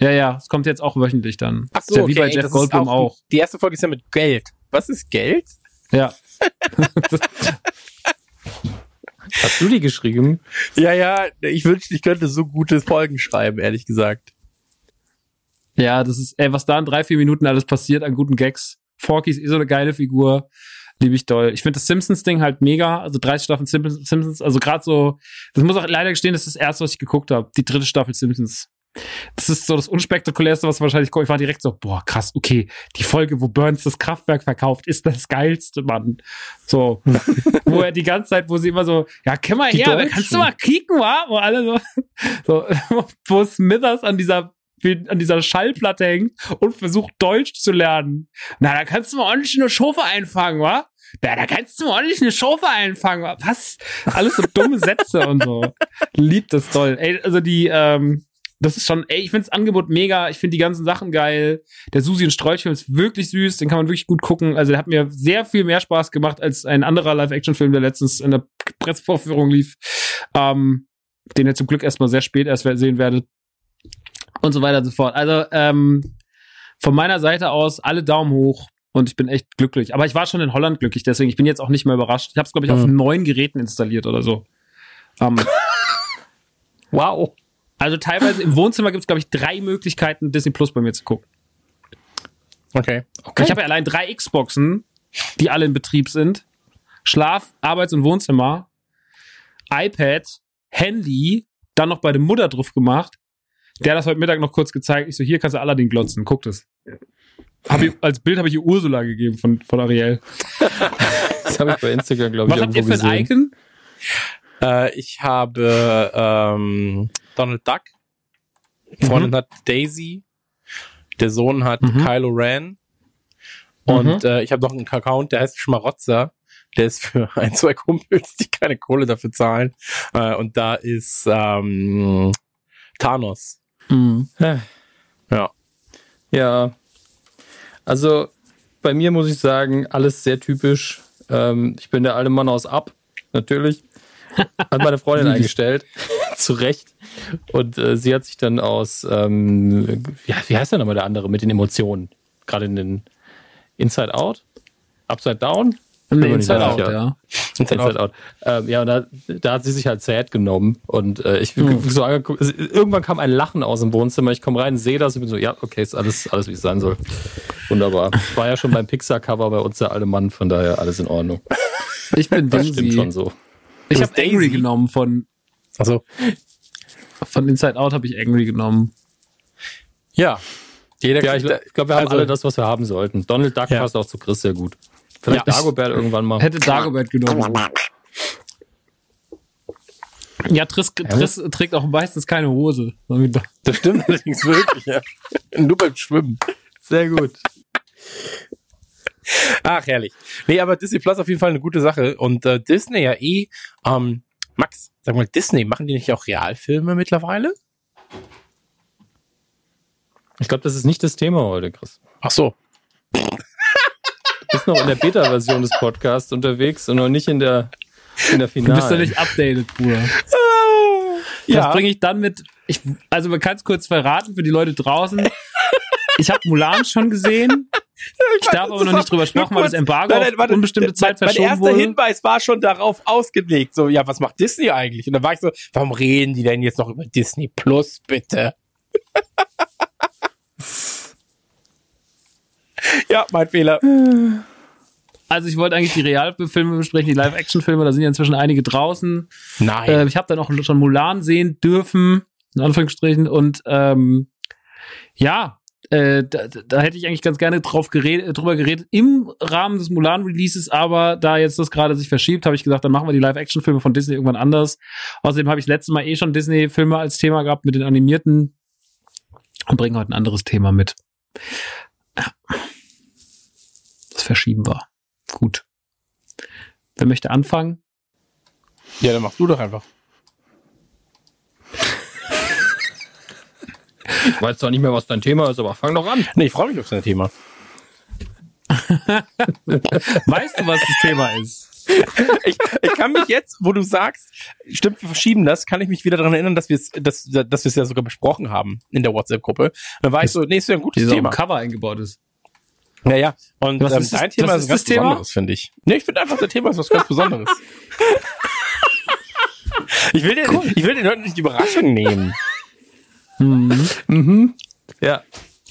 D: Ja, ja, es kommt jetzt auch wöchentlich dann.
A: Ach
D: ist ja wie bei
A: ey,
D: Jeff Goldblum auch.
A: Die erste Folge ist ja mit Geld. Was ist Geld?
D: Ja.
C: Hast du die geschrieben?
A: Ja, ja, ich wünschte, ich könnte so gute Folgen schreiben, ehrlich gesagt.
D: Ja, das ist, ey, was da in drei, vier Minuten alles passiert an guten Gags. Forky ist eh so eine geile Figur. Liebe ich doll. Ich finde das Simpsons-Ding halt mega. Also 30 Staffeln Simpsons, Simpsons also gerade so, das muss auch leider gestehen, das ist das erste, was ich geguckt habe. Die dritte Staffel Simpsons. Das ist so das unspektakulärste, was wahrscheinlich kommt. Ich war direkt so, boah, krass, okay, die Folge, wo Burns das Kraftwerk verkauft, ist das geilste, Mann. So, wo er die ganze Zeit, wo sie immer so, ja, komm mal
C: Die
D: her, kannst du mal kicken, wa? Wo alle so, so wo Smithers an dieser an dieser Schallplatte hängt und versucht Deutsch zu lernen. Na, da kannst du mal ordentlich eine Schofe einfangen, wa? Na, da kannst du mal ordentlich eine Schofe einfangen, wa? Was? Alles so dumme Sätze und so. Liebt das toll. Ey, also die, ähm, das ist schon, ey, ich find's Angebot mega. Ich find die ganzen Sachen geil. Der Susi und Strolchfilm ist wirklich süß. Den kann man wirklich gut gucken. Also der hat mir sehr viel mehr Spaß gemacht als ein anderer Live-Action-Film, der letztens in der Pressevorführung lief. Ähm, den ihr zum Glück erstmal sehr spät erst sehen werdet. Und so weiter und so fort. Also, ähm, von meiner Seite aus alle Daumen hoch. Und ich bin echt glücklich. Aber ich war schon in Holland glücklich, deswegen ich bin jetzt auch nicht mehr überrascht. Ich habe es, glaube ich, auf
C: Mhm.
D: neun Geräten installiert oder so. Ähm,
C: Wow.
D: Also teilweise im Wohnzimmer gibt es, glaube ich, drei Möglichkeiten, Disney Plus bei mir zu gucken.
A: Okay.
C: Okay.
D: Ich habe ja allein drei Xboxen, die alle in Betrieb sind. Schlaf, Arbeits- und Wohnzimmer, iPad, Handy, dann noch bei der Mutter drauf gemacht. Der hat das heute Mittag noch kurz gezeigt. Ich so, hier kannst du Aladdin glotzen, guck das. Hab ich, als Bild habe ich ihr Ursula gegeben von, von Ariel.
C: Das habe ich bei Instagram, glaube ich,
D: Was habt ihr für ein
C: gesehen.
D: Icon?
A: Äh, ich habe ähm, Donald Duck. Freundin
D: Mhm.
A: hat Daisy. Der Sohn hat
D: Mhm.
A: Kylo Ren. Und äh, ich habe noch einen Account, der heißt Schmarotzer. Der ist für ein, zwei Kumpels, die keine Kohle dafür zahlen. Äh, und da ist ähm, Thanos.
C: Ja.
A: Ja.
C: Ja. Also bei mir muss ich sagen, alles sehr typisch. Ähm, ich bin der alte Mann aus Ab, natürlich. Hat meine Freundin eingestellt. Zu Recht. Und äh, sie hat sich dann aus, ähm, ja, wie heißt denn nochmal der andere mit den Emotionen? Gerade in den Inside Out? Upside Down? Nicht
D: Inside Out,
C: sicher.
D: ja.
C: Inside Out. Ähm, ja, und da, da hat sie sich halt sad genommen. Und äh, ich
D: Hm.
C: so angeguckt, irgendwann kam ein Lachen aus dem Wohnzimmer. Ich komme rein, sehe das und bin so, ja, okay, ist alles, alles wie es sein soll. Wunderbar. War ja schon beim Pixar-Cover bei uns der alte Mann, von daher alles in Ordnung.
D: Ich bin
C: Das stimmt schon
D: Daisy.
C: so.
D: Ich habe Angry
A: Daisy?
D: genommen von,
A: Also,
D: von Inside Out habe ich Angry genommen.
A: ja. Jeder
C: Ja, ich, glaube, wir haben
A: also-
C: alle das, was wir haben sollten. Donald Duck
A: Ja.
C: passt auch zu Chris sehr gut. Vielleicht
A: Ja.
C: Dagobert irgendwann mal.
D: Hätte Dagobert genommen. Ja, Triss, Triss trägt auch meistens keine Hose.
A: Das stimmt allerdings wirklich, ja. Nur beim Schwimmen.
C: Sehr gut.
A: Ach, herrlich. Nee, aber Disney Plus auf jeden Fall eine gute Sache. Und äh, Disney ja eh, ähm, Max, sag mal, Disney, machen die nicht auch Realfilme mittlerweile?
C: Ich glaube, das ist nicht das Thema heute, Chris.
A: Ach so.
C: Du bist noch in der Beta-Version des Podcasts unterwegs und noch nicht in der, in der
D: Du
C: Finale.
D: bist ja nicht updated, Bruder. Das
A: Ja.
D: bringe ich dann mit ich, also man kann es kurz verraten für die Leute draußen. Ich habe Mulan schon gesehen. Ich darf aber noch nicht drüber sprechen, weil das Embargo
A: Nein, nein, warte,
D: unbestimmte Zeit
A: mein,
D: verschoben
A: Mein erster
D: wurde.
A: Hinweis war schon darauf ausgelegt. So, ja, was macht Disney eigentlich? Und dann war ich so, warum reden die denn jetzt noch über Disney Plus, bitte? ja, mein Fehler.
D: Also ich wollte eigentlich die Realfilme besprechen, die Live-Action-Filme, da sind ja inzwischen einige draußen.
A: Nein.
D: Äh, ich habe dann auch schon Mulan sehen dürfen, in Anführungsstrichen. Und ähm, ja, äh, da, da hätte ich eigentlich ganz gerne drauf geredet, drüber geredet im Rahmen des Mulan-Releases, aber da jetzt das gerade sich verschiebt, habe ich gesagt, dann machen wir die Live-Action-Filme von Disney irgendwann anders. Außerdem habe ich letztes Mal eh schon Disney-Filme als Thema gehabt mit den animierten und bringe heute ein anderes Thema mit. Das verschieben wir. Gut. Wer möchte anfangen?
A: ja, dann machst du doch einfach.
C: Ich weiß zwar nicht mehr, was dein Thema ist, aber fang doch an.
A: Nee, ich freue mich auf dein Thema.
D: Weißt du, was das Thema ist?
A: ich, ich kann mich jetzt, wo du sagst, stimmt, wir verschieben das, kann ich mich wieder daran erinnern, dass wir es dass, dass wir es ja sogar besprochen haben in der WhatsApp-Gruppe. Dann war ich so, nee, ist ja ein gutes Thema.
D: im Cover eingebaut ist.
A: Ja, ja. Und
D: Was
A: ähm,
D: ist das-
A: dein Thema
D: was
A: ist
D: ist
A: ein ganz
D: Thema?
A: besonderes, finde ich. Nee, ich finde einfach, das Thema ist was ganz Besonderes. ich will den, ich will den Leuten nicht die Überraschung nehmen.
C: Mhm. Ja.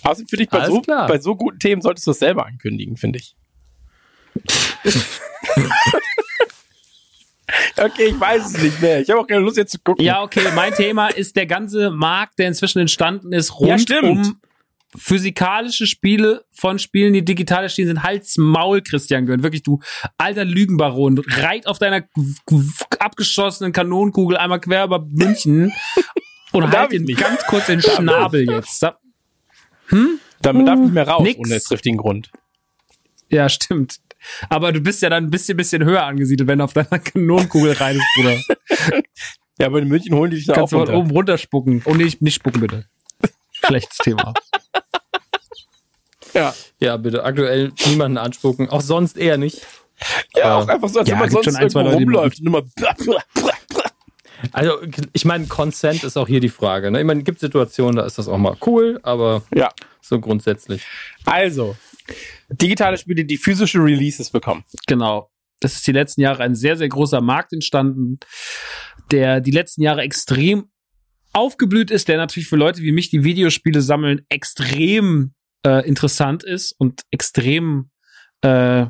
A: Außerdem finde ich, bei
C: Alles
A: so,
C: klar.
A: bei so guten Themen solltest du es selber ankündigen, finde ich. okay, ich weiß es nicht mehr. Ich habe auch keine Lust jetzt zu gucken.
D: Ja, okay, mein Thema ist der ganze Markt, der inzwischen entstanden ist, rund
A: Ja,
D: um physikalische Spiele von Spielen, die digital erschienen sind. Halt's Maul, Christian Gönn. Wirklich, du alter Lügenbaron. Reit auf deiner abgeschossenen Kanonenkugel einmal quer über München und halt
A: ich
D: ihn
A: nicht.
D: ganz kurz den Schnabel jetzt. Sa-
A: Damit darf ich nicht mehr raus,
D: Nix.
A: ohne triftigen Grund.
D: Ja, stimmt. Aber du bist ja dann ein bisschen, bisschen höher angesiedelt, wenn du auf deiner Kanonenkugel reitest, Bruder.
A: Ja, aber in München holen die dich da auch
D: Kannst du mal
A: runter.
D: oben runterspucken. Oh, nicht, nicht spucken, bitte. Schlechtes Thema.
A: Ja,
C: Ja, bitte. Aktuell niemanden anspucken. Auch sonst eher nicht.
A: ja
C: Äh,
A: auch einfach so, als
D: ja,
A: wenn man sonst
D: schon ein, zwei
A: irgendwo
D: Leute,
A: rumläuft und immer
C: Also, ich meine, Consent ist auch hier die Frage. Ne? Ich meine, es gibt Situationen, da ist das auch mal cool, aber
A: Ja,
C: so grundsätzlich.
A: also, digitale Spiele, die physische Releases bekommen.
D: Genau. Das ist die letzten Jahre ein sehr, sehr großer Markt entstanden, der die letzten Jahre extrem aufgeblüht ist, der natürlich für Leute wie mich, die Videospiele sammeln, extrem äh, interessant ist und extrem äh,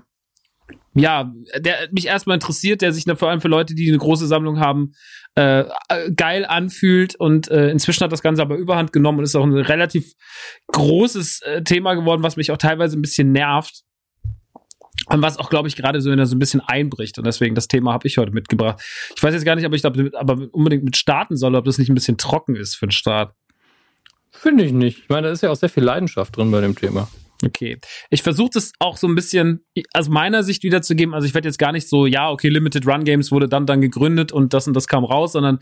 D: ja, der mich erstmal interessiert, der sich ne, vor allem für Leute, die eine große Sammlung haben, äh, äh, geil anfühlt und äh, inzwischen hat das Ganze aber überhand genommen und ist auch ein relativ großes äh, Thema geworden, was mich auch teilweise ein bisschen nervt. Und was auch, glaube ich, gerade so, so ein bisschen einbricht. Und deswegen das Thema habe ich heute mitgebracht. Ich weiß jetzt gar nicht, ob ich da aber unbedingt mit starten soll, ob das nicht ein bisschen trocken ist für den Start.
C: Finde ich nicht. Ich meine, da ist ja auch sehr viel Leidenschaft drin bei dem Thema.
D: Okay. Ich versuche das auch so ein bisschen aus meiner Sicht wiederzugeben. Also ich werde jetzt gar nicht so, ja, okay, Limited Run Games wurde dann dann gegründet und das und das kam raus, sondern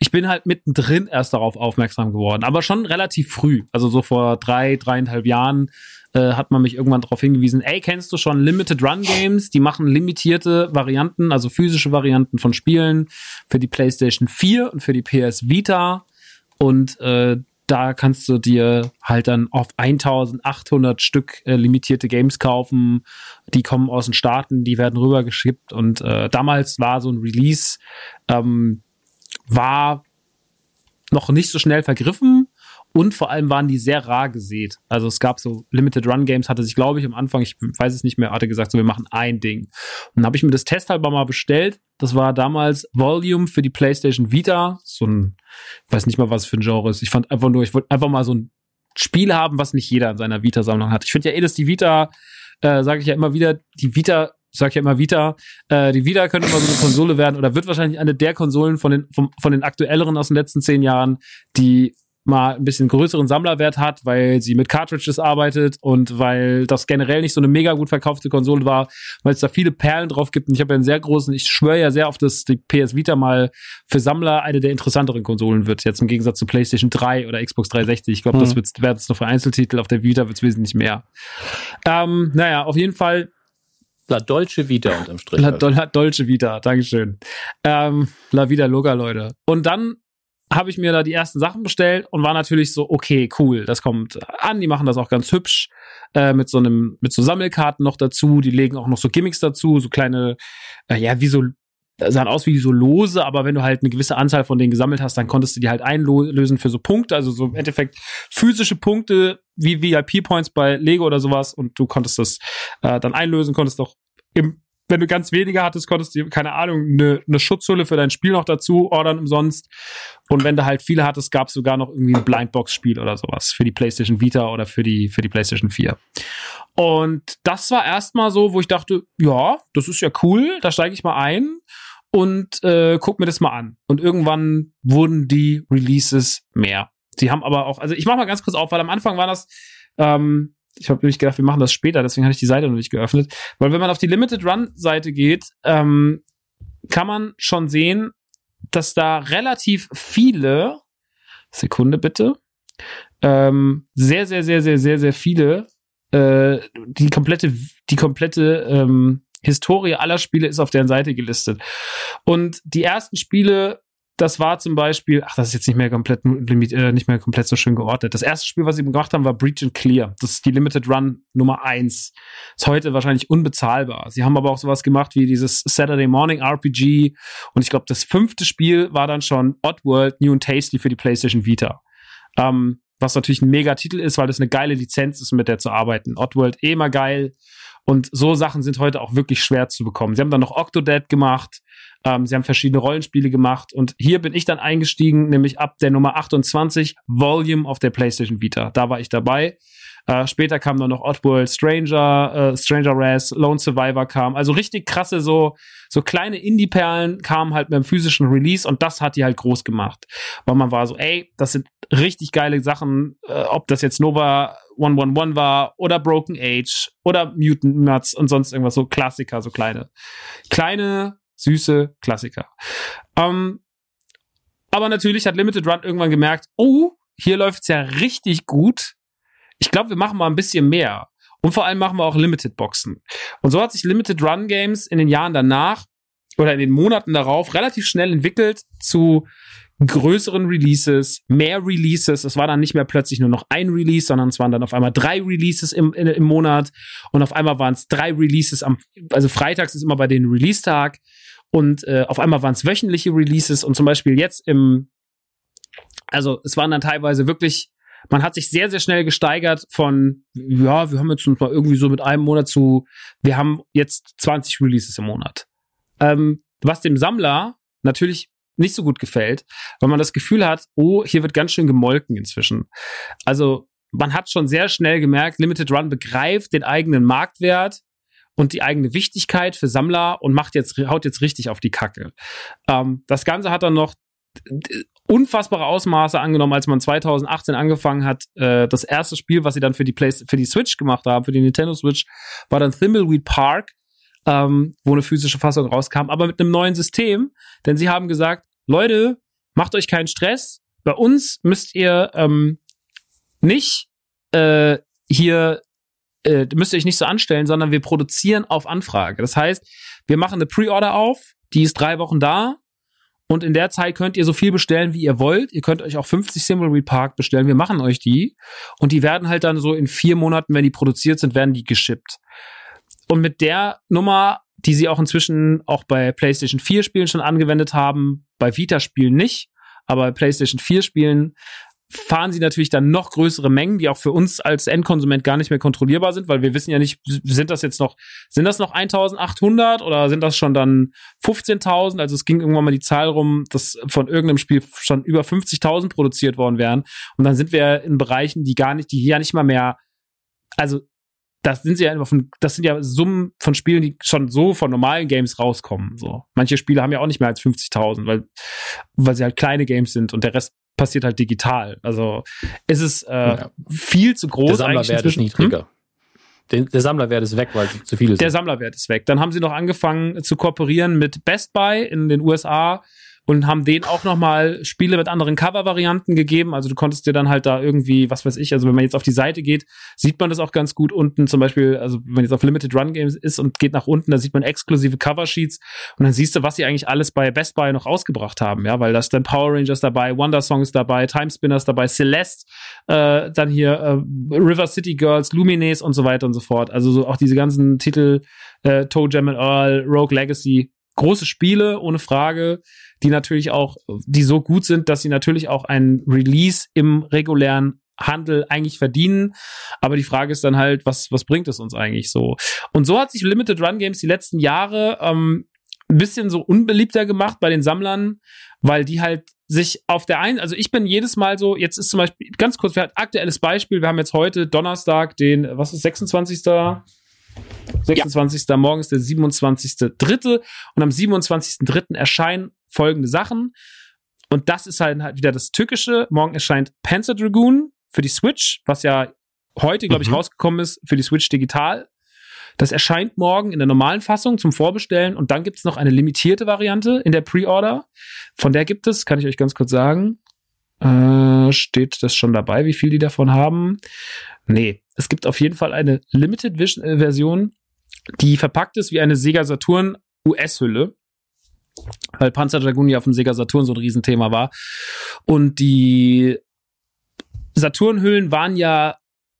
D: ich bin halt mittendrin erst darauf aufmerksam geworden. Aber schon relativ früh. Also so vor drei, dreieinhalb Jahren äh, hat man mich irgendwann darauf hingewiesen, ey, kennst du schon Limited Run Games? Die machen limitierte Varianten, also physische Varianten von Spielen für die PlayStation 4 und für die PS Vita. Und äh, da kannst du dir halt dann auf 1800 Stück äh, limitierte Games kaufen. Die kommen aus den Staaten, die werden rübergeschippt. Und äh, damals war so ein Release, ähm, war noch nicht so schnell vergriffen. Und vor allem waren die sehr rar gesät. Also es gab so Limited Run Games, hatte sich, glaube ich, am Anfang, ich weiß es nicht mehr, hatte gesagt, so wir machen ein Ding. Und dann habe ich mir das testhalber mal bestellt. Das war damals Volume für die PlayStation Vita. So ein, ich weiß nicht mal, was für ein Genre ist. Ich fand einfach nur, ich wollte einfach mal so ein Spiel haben, was nicht jeder in seiner Vita-Sammlung hat. Ich finde ja eh, dass die Vita, äh, sage ich ja immer wieder, die Vita, sag ich ja immer Vita, äh, die Vita könnte mal so eine Konsole werden oder wird wahrscheinlich eine der Konsolen von den, vom, von den aktuelleren aus den letzten zehn Jahren, die mal ein bisschen größeren Sammlerwert hat, weil sie mit Cartridges arbeitet und weil das generell nicht so eine mega gut verkaufte Konsole war, weil es da viele Perlen drauf gibt. Und ich habe ja einen sehr großen, ich schwöre ja sehr auf, dass die PS Vita mal für Sammler eine der interessanteren Konsolen wird. Jetzt im Gegensatz zu PlayStation 3 oder Xbox 360. Ich glaube,
A: Mhm.
D: das wird jetzt noch für Einzeltitel. Auf der Vita wird es wesentlich mehr. Ähm, naja, auf jeden Fall
C: La Dolce Vita unterm Strich.
D: La. Dol- La Dolce Vita, Dankeschön. Ähm, La Vida Loga, Leute. Und dann habe ich mir da die ersten Sachen bestellt und war natürlich so, okay, cool, das kommt an, die machen das auch ganz hübsch, äh, mit so einem, mit so Sammelkarten noch dazu, die legen auch noch so Gimmicks dazu, so kleine, äh, ja, wie so, sahen aus wie so Lose, aber wenn du halt eine gewisse Anzahl von denen gesammelt hast, dann konntest du die halt einlösen für so Punkte, also so im Endeffekt physische Punkte wie VIP-Points bei Lego oder sowas und du konntest das äh, dann einlösen, konntest auch im wenn du ganz wenige hattest, konntest du, keine Ahnung, eine, eine Schutzhülle für dein Spiel noch dazu ordern umsonst. Und wenn du halt viele hattest, gab es sogar noch irgendwie ein Blindbox-Spiel oder sowas für die PlayStation Vita oder für die, für die PlayStation 4. Und das war erstmal so, wo ich dachte, ja, das ist ja cool, da steige ich mal ein und äh, guck mir das mal an. Und irgendwann wurden die Releases mehr. Sie haben aber auch, also ich mach mal ganz kurz auf, weil am Anfang war das, ähm, ich habe nämlich gedacht, wir machen das später, deswegen hatte ich die Seite noch nicht geöffnet. Weil wenn man auf die Limited Run Seite geht, ähm, kann man schon sehen, dass da relativ viele, Sekunde bitte, ähm, sehr, sehr, sehr, sehr, sehr, sehr viele, äh, die komplette, die komplette ähm, Historie aller Spiele ist auf deren Seite gelistet. Und die ersten Spiele das war zum Beispiel, ach, das ist jetzt nicht mehr komplett, äh, nicht mehr komplett so schön geordnet. Das erste Spiel, was sie gemacht haben, war Breach and Clear. Das ist die Limited Run Nummer eins. Ist heute wahrscheinlich unbezahlbar. Sie haben aber auch sowas gemacht wie dieses Saturday Morning RPG. Und ich glaube, das fünfte Spiel war dann schon Oddworld New and Tasty für die PlayStation Vita. Ähm, was natürlich ein mega Titel ist, weil das eine geile Lizenz ist, mit der zu arbeiten. Oddworld eh immer geil. Und so Sachen sind heute auch wirklich schwer zu bekommen. Sie haben dann noch Octodad gemacht. Ähm, sie haben verschiedene Rollenspiele gemacht. Und hier bin ich dann eingestiegen, nämlich ab der Nummer 28, Volume auf der PlayStation Vita. Da war ich dabei. Äh, später kam dann noch Oddworld, Stranger, äh, Stranger Raz, Lone Survivor kam. Also richtig krasse, so, so kleine Indie-Perlen kamen halt mit dem physischen Release und das hat die halt groß gemacht. Weil man war so, ey, das sind richtig geile Sachen, äh, ob das jetzt Nova 111 war oder Broken Age oder Mutant Nuts und sonst irgendwas, so Klassiker, so kleine. Kleine, süße Klassiker. Ähm, aber natürlich hat Limited Run irgendwann gemerkt, oh, hier läuft's ja richtig gut ich glaube, wir machen mal ein bisschen mehr. Und vor allem machen wir auch Limited Boxen. Und so hat sich Limited Run Games in den Jahren danach oder in den Monaten darauf relativ schnell entwickelt zu größeren Releases, mehr Releases. Es war dann nicht mehr plötzlich nur noch ein Release, sondern es waren dann auf einmal drei Releases im, in, im Monat und auf einmal waren es drei Releases am, also freitags ist immer bei den Release-Tag und äh, auf einmal waren es wöchentliche Releases und zum Beispiel jetzt im, also es waren dann teilweise wirklich man hat sich sehr, sehr schnell gesteigert von, ja, wir haben jetzt uns mal irgendwie so mit einem Monat zu, wir haben jetzt 20 Releases im Monat. Ähm, was dem Sammler natürlich nicht so gut gefällt, weil man das Gefühl hat, oh, hier wird ganz schön gemolken inzwischen. Also man hat schon sehr schnell gemerkt, Limited Run begreift den eigenen Marktwert und die eigene Wichtigkeit für Sammler und macht jetzt, haut jetzt richtig auf die Kacke. Ähm, das Ganze hat dann noch unfassbare Ausmaße angenommen, als man 2018 angefangen hat. Äh, das erste Spiel, was sie dann für die Play für die Switch gemacht haben, für die Nintendo Switch, war dann Thimbleweed Park, ähm, wo eine physische Fassung rauskam, aber mit einem neuen System. Denn sie haben gesagt, Leute, macht euch keinen Stress. Bei uns müsst ihr ähm, nicht äh, hier äh, müsst ihr euch nicht so anstellen, sondern wir produzieren auf Anfrage. Das heißt, wir machen eine Pre-Order auf, die ist drei Wochen da und in der Zeit könnt ihr so viel bestellen, wie ihr wollt. Ihr könnt euch auch 50 Simulary Park bestellen. Wir machen euch die. Und die werden halt dann so in vier Monaten, wenn die produziert sind, werden die geschippt. Und mit der Nummer, die sie auch inzwischen auch bei PlayStation 4 Spielen schon angewendet haben, bei Vita Spielen nicht, aber bei PlayStation 4 Spielen fahren sie natürlich dann noch größere Mengen, die auch für uns als Endkonsument gar nicht mehr kontrollierbar sind, weil wir wissen ja nicht, sind das jetzt noch, sind das noch 1800 oder sind das schon dann 15.000? Also es ging irgendwann mal die Zahl rum, dass von irgendeinem Spiel schon über 50.000 produziert worden wären. Und dann sind wir in Bereichen, die gar nicht, die hier nicht mal mehr, also das sind ja von, das sind ja Summen von Spielen, die schon so von normalen Games rauskommen. So. Manche Spiele haben ja auch nicht mehr als 50.000, weil, weil sie halt kleine Games sind und der Rest passiert halt digital. Also es ist äh, ja. viel zu groß. Der
C: Sammlerwert ist niedriger. Hm? Den, der Sammlerwert ist weg, weil es zu viele
D: sind. Der Sammlerwert ist weg. Dann haben sie noch angefangen zu kooperieren mit Best Buy in den USA und haben denen auch nochmal Spiele mit anderen Cover-Varianten gegeben. Also du konntest dir dann halt da irgendwie, was weiß ich, also wenn man jetzt auf die Seite geht, sieht man das auch ganz gut unten. Zum Beispiel, also wenn man jetzt auf Limited Run Games ist und geht nach unten, da sieht man exklusive Cover-Sheets und dann siehst du, was sie eigentlich alles bei Best Buy noch rausgebracht haben. Ja, weil da ist dann Power Rangers dabei, Wonder Songs dabei, Time Spinners dabei, Celeste, äh, dann hier äh, River City Girls, Lumines und so weiter und so fort. Also so auch diese ganzen Titel, äh, Toe Jam and Earl, Rogue Legacy, große Spiele, ohne Frage, die natürlich auch, die so gut sind, dass sie natürlich auch ein Release im regulären Handel eigentlich verdienen. Aber die Frage ist dann halt, was, was bringt es uns eigentlich so? Und so hat sich Limited Run Games die letzten Jahre ähm, ein bisschen so unbeliebter gemacht bei den Sammlern, weil die halt sich auf der einen, also ich bin jedes Mal so, jetzt ist zum Beispiel, ganz kurz, wir haben aktuelles Beispiel, wir haben jetzt heute Donnerstag, den, was ist, 26. 26. Ja. Morgen ist der 27.3. und am 27.3. erscheinen folgende Sachen. Und das ist halt, halt wieder das Tückische. Morgen erscheint Panzer Dragoon für die Switch, was ja heute, glaube ich, mhm. rausgekommen ist für die Switch digital. Das erscheint morgen in der normalen Fassung zum Vorbestellen und dann gibt es noch eine limitierte Variante in der Pre-Order. Von der gibt es, kann ich euch ganz kurz sagen, äh, steht das schon dabei, wie viel die davon haben? Nee, es gibt auf jeden Fall eine Limited äh, Version, die verpackt ist wie eine Sega Saturn US-Hülle. Weil Panzer Dragoon ja auf dem Sega Saturn so ein Riesenthema war. Und die Saturn-Hüllen waren ja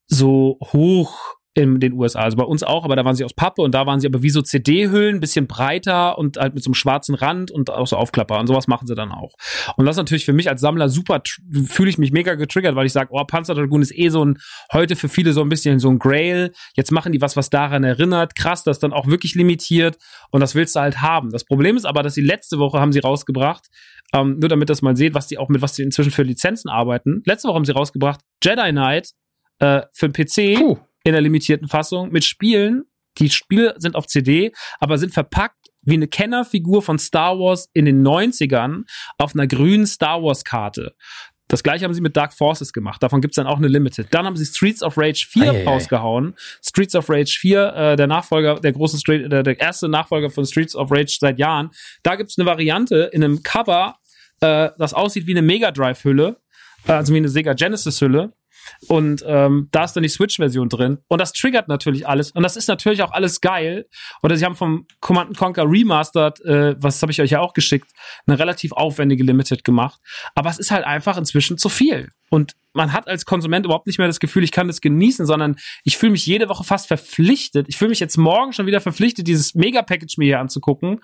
D: so hoch in den USA. Also bei uns auch, aber da waren sie aus Pappe und da waren sie aber wie so CD-Hüllen, bisschen breiter und halt mit so einem schwarzen Rand und auch so Aufklapper und sowas machen sie dann auch. Und das ist natürlich für mich als Sammler super, fühle ich mich mega getriggert, weil ich sage, oh, Panzer Dragoon ist eh so ein, heute für viele so ein bisschen so ein Grail. Jetzt machen die was, was daran erinnert. Krass, das ist dann auch wirklich limitiert und das willst du halt haben. Das Problem ist aber, dass sie letzte Woche haben sie rausgebracht, ähm, nur damit das mal seht, was die auch mit was die inzwischen für Lizenzen arbeiten. Letzte Woche haben sie rausgebracht, Jedi Knight äh, für den PC. Puh in der limitierten Fassung mit Spielen. Die Spiele sind auf CD, aber sind verpackt wie eine Kennerfigur von Star Wars in den 90ern auf einer grünen Star Wars Karte. Das gleiche haben sie mit Dark Forces gemacht. Davon gibt's dann auch eine Limited. Dann haben sie Streets of Rage 4 ei, rausgehauen. Streets of Rage 4, äh, der Nachfolger, der große Street, der, der erste Nachfolger von Streets of Rage seit Jahren. Da gibt's eine Variante in einem Cover, äh, das aussieht wie eine Mega Drive Hülle, äh, also wie eine Sega Genesis Hülle. Und ähm, da ist dann die Switch-Version drin. Und das triggert natürlich alles. Und das ist natürlich auch alles geil. Oder sie haben vom Command Conquer Remastered, äh, was habe ich euch ja auch geschickt, eine relativ aufwendige Limited gemacht. Aber es ist halt einfach inzwischen zu viel. Und man hat als Konsument überhaupt nicht mehr das Gefühl, ich kann das genießen, sondern ich fühle mich jede Woche fast verpflichtet. Ich fühle mich jetzt morgen schon wieder verpflichtet, dieses Mega-Package mir hier anzugucken.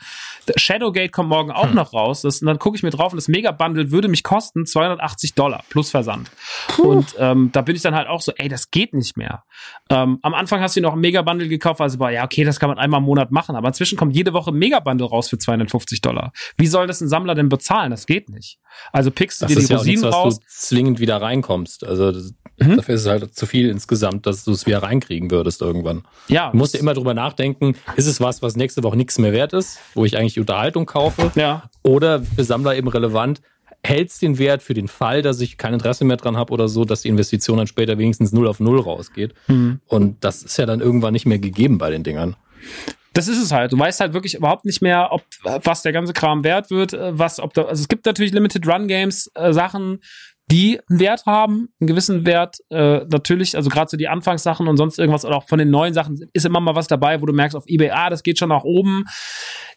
D: Shadowgate kommt morgen auch hm. noch raus. Das, und dann gucke ich mir drauf und das Mega-Bundle würde mich kosten 280 Dollar plus Versand. Puh. Und ähm, da bin ich dann halt auch so, ey, das geht nicht mehr. Ähm, am Anfang hast du noch ein Mega-Bundle gekauft, also war, ja, okay, das kann man einmal im Monat machen, aber inzwischen kommt jede Woche ein Mega-Bundle raus für 250 Dollar. Wie soll das ein Sammler denn bezahlen? Das geht nicht. Also pickst du das dir die ja Rosinen nichts, raus.
C: du zwingend wieder reinkommst. Also das, mhm. dafür ist es halt zu viel insgesamt, dass du es wieder reinkriegen würdest irgendwann. Ja. Du musst ja immer drüber nachdenken, ist es was, was nächste Woche nichts mehr wert ist, wo ich eigentlich Unterhaltung kaufe? Ja. Oder für Sammler eben relevant, hält es den Wert für den Fall, dass ich kein Interesse mehr dran habe oder so, dass die Investition dann später wenigstens null auf null rausgeht. Mhm. Und das ist ja dann irgendwann nicht mehr gegeben bei den Dingern.
D: Das ist es halt. Du weißt halt wirklich überhaupt nicht mehr, ob was der ganze Kram wert wird, äh, was, ob da, also es gibt natürlich Limited Run Games äh, Sachen, die einen Wert haben, einen gewissen Wert. Äh, natürlich, also gerade so die Anfangssachen und sonst irgendwas oder auch von den neuen Sachen ist immer mal was dabei, wo du merkst auf eBay, ah, das geht schon nach oben.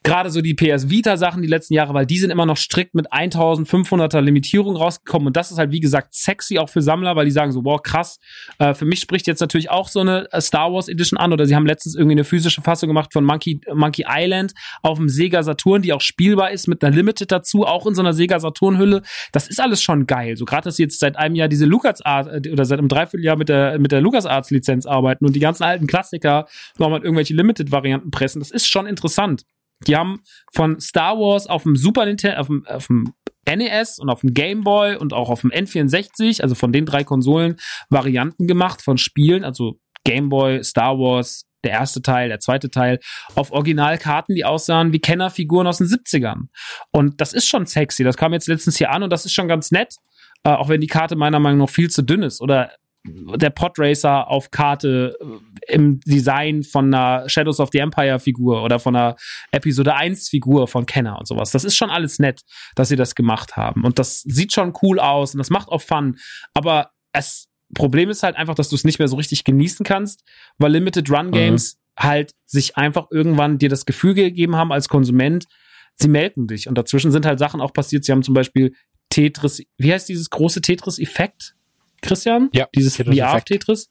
D: Gerade so die PS Vita Sachen die letzten Jahre, weil die sind immer noch strikt mit 1500er Limitierung rausgekommen und das ist halt wie gesagt sexy auch für Sammler, weil die sagen so, wow, krass. Äh, für mich spricht jetzt natürlich auch so eine äh, Star Wars Edition an oder sie haben letztens irgendwie eine physische Fassung gemacht von Monkey Monkey Island auf dem Sega Saturn, die auch spielbar ist mit einer Limited dazu, auch in so einer Sega Saturn Hülle. Das ist alles schon geil. So gerade dass sie jetzt seit einem Jahr diese LucasArts äh, oder seit einem Dreivierteljahr mit der mit der LucasArts Lizenz arbeiten und die ganzen alten Klassiker nochmal irgendwelche Limited Varianten pressen. Das ist schon interessant. Die haben von Star Wars auf dem Super Nintendo, auf dem, auf dem NES und auf dem Game Boy und auch auf dem N64, also von den drei Konsolen, Varianten gemacht von Spielen, also Game Boy, Star Wars, der erste Teil, der zweite Teil, auf Originalkarten, die aussahen wie Kennerfiguren aus den 70ern. Und das ist schon sexy. Das kam jetzt letztens hier an und das ist schon ganz nett, äh, auch wenn die Karte meiner Meinung nach viel zu dünn ist. Oder der Podracer auf Karte äh, im Design von einer Shadows of the Empire Figur oder von einer Episode 1 Figur von Kenner und sowas. Das ist schon alles nett, dass sie das gemacht haben. Und das sieht schon cool aus und das macht auch Fun. Aber das Problem ist halt einfach, dass du es nicht mehr so richtig genießen kannst, weil Limited Run Games mhm. halt sich einfach irgendwann dir das Gefühl gegeben haben als Konsument, sie melken dich. Und dazwischen sind halt Sachen auch passiert. Sie haben zum Beispiel Tetris, wie heißt dieses große Tetris-Effekt, Christian?
C: Ja.
D: Dieses VR-Tetris?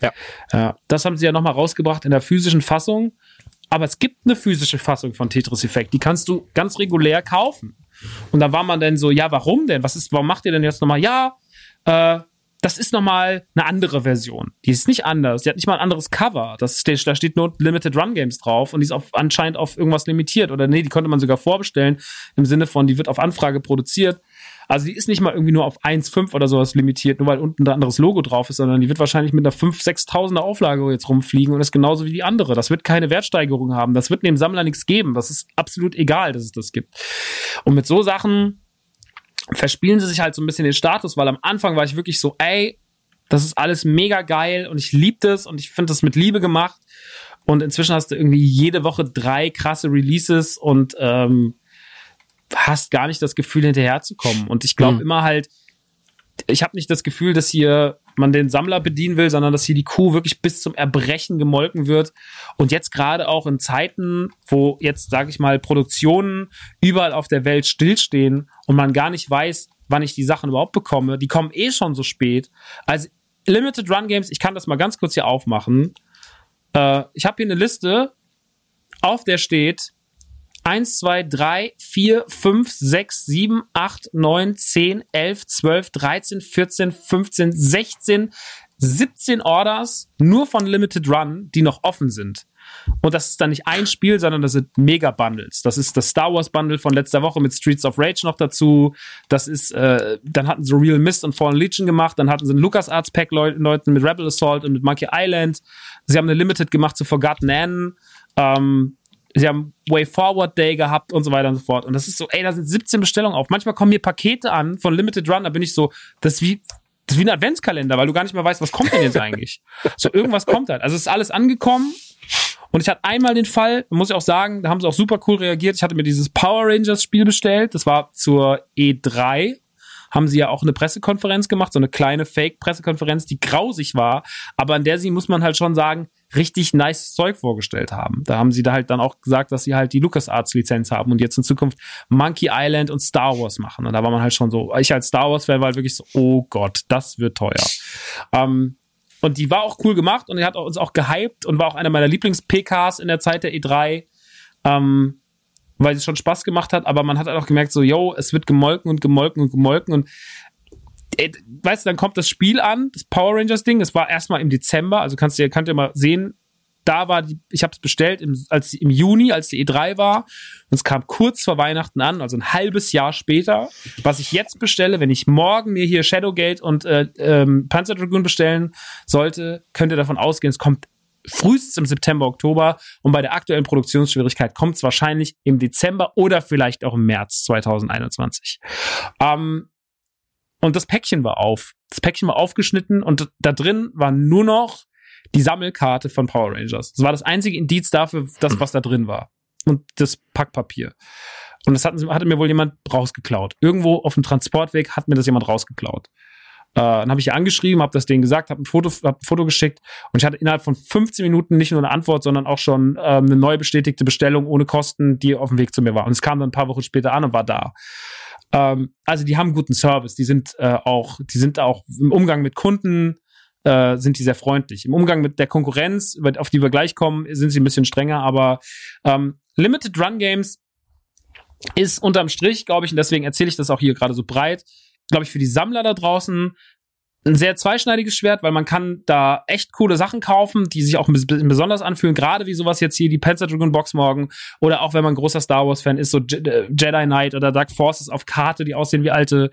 C: Ja.
D: ja. Das haben sie ja nochmal rausgebracht in der physischen Fassung. Aber es gibt eine physische Fassung von Tetris Effekt. Die kannst du ganz regulär kaufen. Und da war man dann so, ja, warum denn? Was ist, warum macht ihr denn jetzt nochmal? Ja, äh, das ist nochmal eine andere Version. Die ist nicht anders. Die hat nicht mal ein anderes Cover. Das da steht nur Limited Run Games drauf und die ist auf, anscheinend auf irgendwas limitiert. Oder nee, die konnte man sogar vorbestellen. Im Sinne von, die wird auf Anfrage produziert. Also die ist nicht mal irgendwie nur auf 1,5 oder sowas limitiert, nur weil unten ein anderes Logo drauf ist, sondern die wird wahrscheinlich mit einer 5.000, 6.000er Auflage jetzt rumfliegen und ist genauso wie die andere. Das wird keine Wertsteigerung haben. Das wird dem Sammler nichts geben. Das ist absolut egal, dass es das gibt. Und mit so Sachen verspielen sie sich halt so ein bisschen den Status, weil am Anfang war ich wirklich so, ey, das ist alles mega geil und ich liebe das und ich finde das mit Liebe gemacht. Und inzwischen hast du irgendwie jede Woche drei krasse Releases und ähm, hast gar nicht das Gefühl, hinterherzukommen. Und ich glaube mhm. immer halt, ich habe nicht das Gefühl, dass hier man den Sammler bedienen will, sondern dass hier die Kuh wirklich bis zum Erbrechen gemolken wird. Und jetzt gerade auch in Zeiten, wo jetzt, sage ich mal, Produktionen überall auf der Welt stillstehen und man gar nicht weiß, wann ich die Sachen überhaupt bekomme, die kommen eh schon so spät. Also Limited Run Games, ich kann das mal ganz kurz hier aufmachen. Äh, ich habe hier eine Liste, auf der steht 1, 2, 3, 4, 5, 6, 7, 8, 9, 10, 11, 12, 13, 14, 15, 16, 17 Orders nur von Limited Run, die noch offen sind. Und das ist dann nicht ein Spiel, sondern das sind Mega-Bundles. Das ist das Star Wars Bundle von letzter Woche mit Streets of Rage noch dazu. Das ist, äh, dann hatten sie Real Mist und Fallen Legion gemacht. Dann hatten sie ein LucasArts Pack Leuten mit Rebel Assault und mit Monkey Island. Sie haben eine Limited gemacht zu Forgotten Anne. Ähm, sie haben Way Forward Day gehabt und so weiter und so fort. Und das ist so, ey, da sind 17 Bestellungen auf. Manchmal kommen mir Pakete an von Limited Run, da bin ich so, das ist wie, das ist wie ein Adventskalender, weil du gar nicht mehr weißt, was kommt denn jetzt eigentlich. so, irgendwas kommt halt. Also es ist alles angekommen. Und ich hatte einmal den Fall, muss ich auch sagen, da haben sie auch super cool reagiert. Ich hatte mir dieses Power Rangers Spiel bestellt. Das war zur E3 haben sie ja auch eine Pressekonferenz gemacht, so eine kleine Fake-Pressekonferenz, die grausig war, aber an der sie, muss man halt schon sagen, richtig nice Zeug vorgestellt haben. Da haben sie da halt dann auch gesagt, dass sie halt die LucasArts-Lizenz haben und jetzt in Zukunft Monkey Island und Star Wars machen. Und da war man halt schon so, ich als Star Wars-Fan war halt wirklich so, oh Gott, das wird teuer. Ähm, und die war auch cool gemacht und die hat uns auch gehypt und war auch einer meiner Lieblings-PKs in der Zeit der E3. Ähm, weil es schon Spaß gemacht hat, aber man hat halt auch gemerkt, so, yo, es wird gemolken und gemolken und gemolken und weißt du, dann kommt das Spiel an, das Power Rangers Ding, es war erstmal im Dezember, also kannst du, könnt ihr mal sehen, da war die, ich habe es bestellt im, als im Juni, als die E3 war. Und es kam kurz vor Weihnachten an, also ein halbes Jahr später. Was ich jetzt bestelle, wenn ich morgen mir hier Shadowgate und äh, ähm, Panzer Dragoon bestellen sollte, könnt ihr davon ausgehen, es kommt frühestens im September, Oktober. Und bei der aktuellen Produktionsschwierigkeit kommt es wahrscheinlich im Dezember oder vielleicht auch im März 2021. Ähm, und das Päckchen war auf. Das Päckchen war aufgeschnitten und da drin war nur noch die Sammelkarte von Power Rangers. Das war das einzige Indiz dafür, das, was da drin war. Und das Packpapier. Und das hat, hatte mir wohl jemand rausgeklaut. Irgendwo auf dem Transportweg hat mir das jemand rausgeklaut. Äh, dann habe ich ihr angeschrieben, habe das denen gesagt, habe ein Foto, hab ein Foto geschickt und ich hatte innerhalb von 15 Minuten nicht nur eine Antwort, sondern auch schon ähm, eine neu bestätigte Bestellung ohne Kosten, die auf dem Weg zu mir war. Und es kam dann ein paar Wochen später an und war da. Ähm, also die haben guten Service, die sind äh, auch, die sind auch im Umgang mit Kunden äh, sind die sehr freundlich. Im Umgang mit der Konkurrenz, auf die wir gleich kommen, sind sie ein bisschen strenger, aber ähm, Limited Run Games ist unterm Strich, glaube ich, und deswegen erzähle ich das auch hier gerade so breit, glaube ich, für die Sammler da draußen ein sehr zweischneidiges Schwert, weil man kann da echt coole Sachen kaufen, die sich auch ein bisschen besonders anfühlen, gerade wie sowas jetzt hier, die Panzer Dragon Box morgen, oder auch wenn man großer Star Wars Fan ist, so äh, Jedi Knight oder Dark Forces auf Karte, die aussehen wie alte,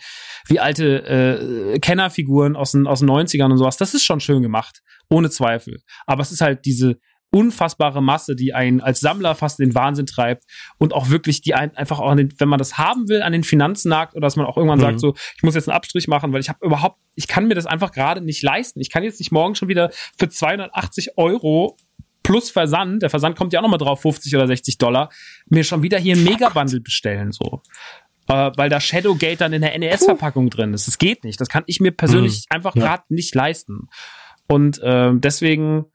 D: wie alte äh, Kennerfiguren aus den, aus den 90ern und sowas. Das ist schon schön gemacht, ohne Zweifel. Aber es ist halt diese unfassbare Masse, die einen als Sammler fast in den Wahnsinn treibt und auch wirklich die ein, einfach auch, den, wenn man das haben will, an den Finanzen nagt oder dass man auch irgendwann mhm. sagt, so, ich muss jetzt einen Abstrich machen, weil ich habe überhaupt, ich kann mir das einfach gerade nicht leisten. Ich kann jetzt nicht morgen schon wieder für 280 Euro plus Versand, der Versand kommt ja auch nochmal drauf, 50 oder 60 Dollar, mir schon wieder hier ein Mega-Bundle bestellen, so. Äh, weil da Shadowgate dann in der NES-Verpackung drin ist. Das geht nicht. Das kann ich mir persönlich mhm. einfach ja. gerade nicht leisten. Und äh, deswegen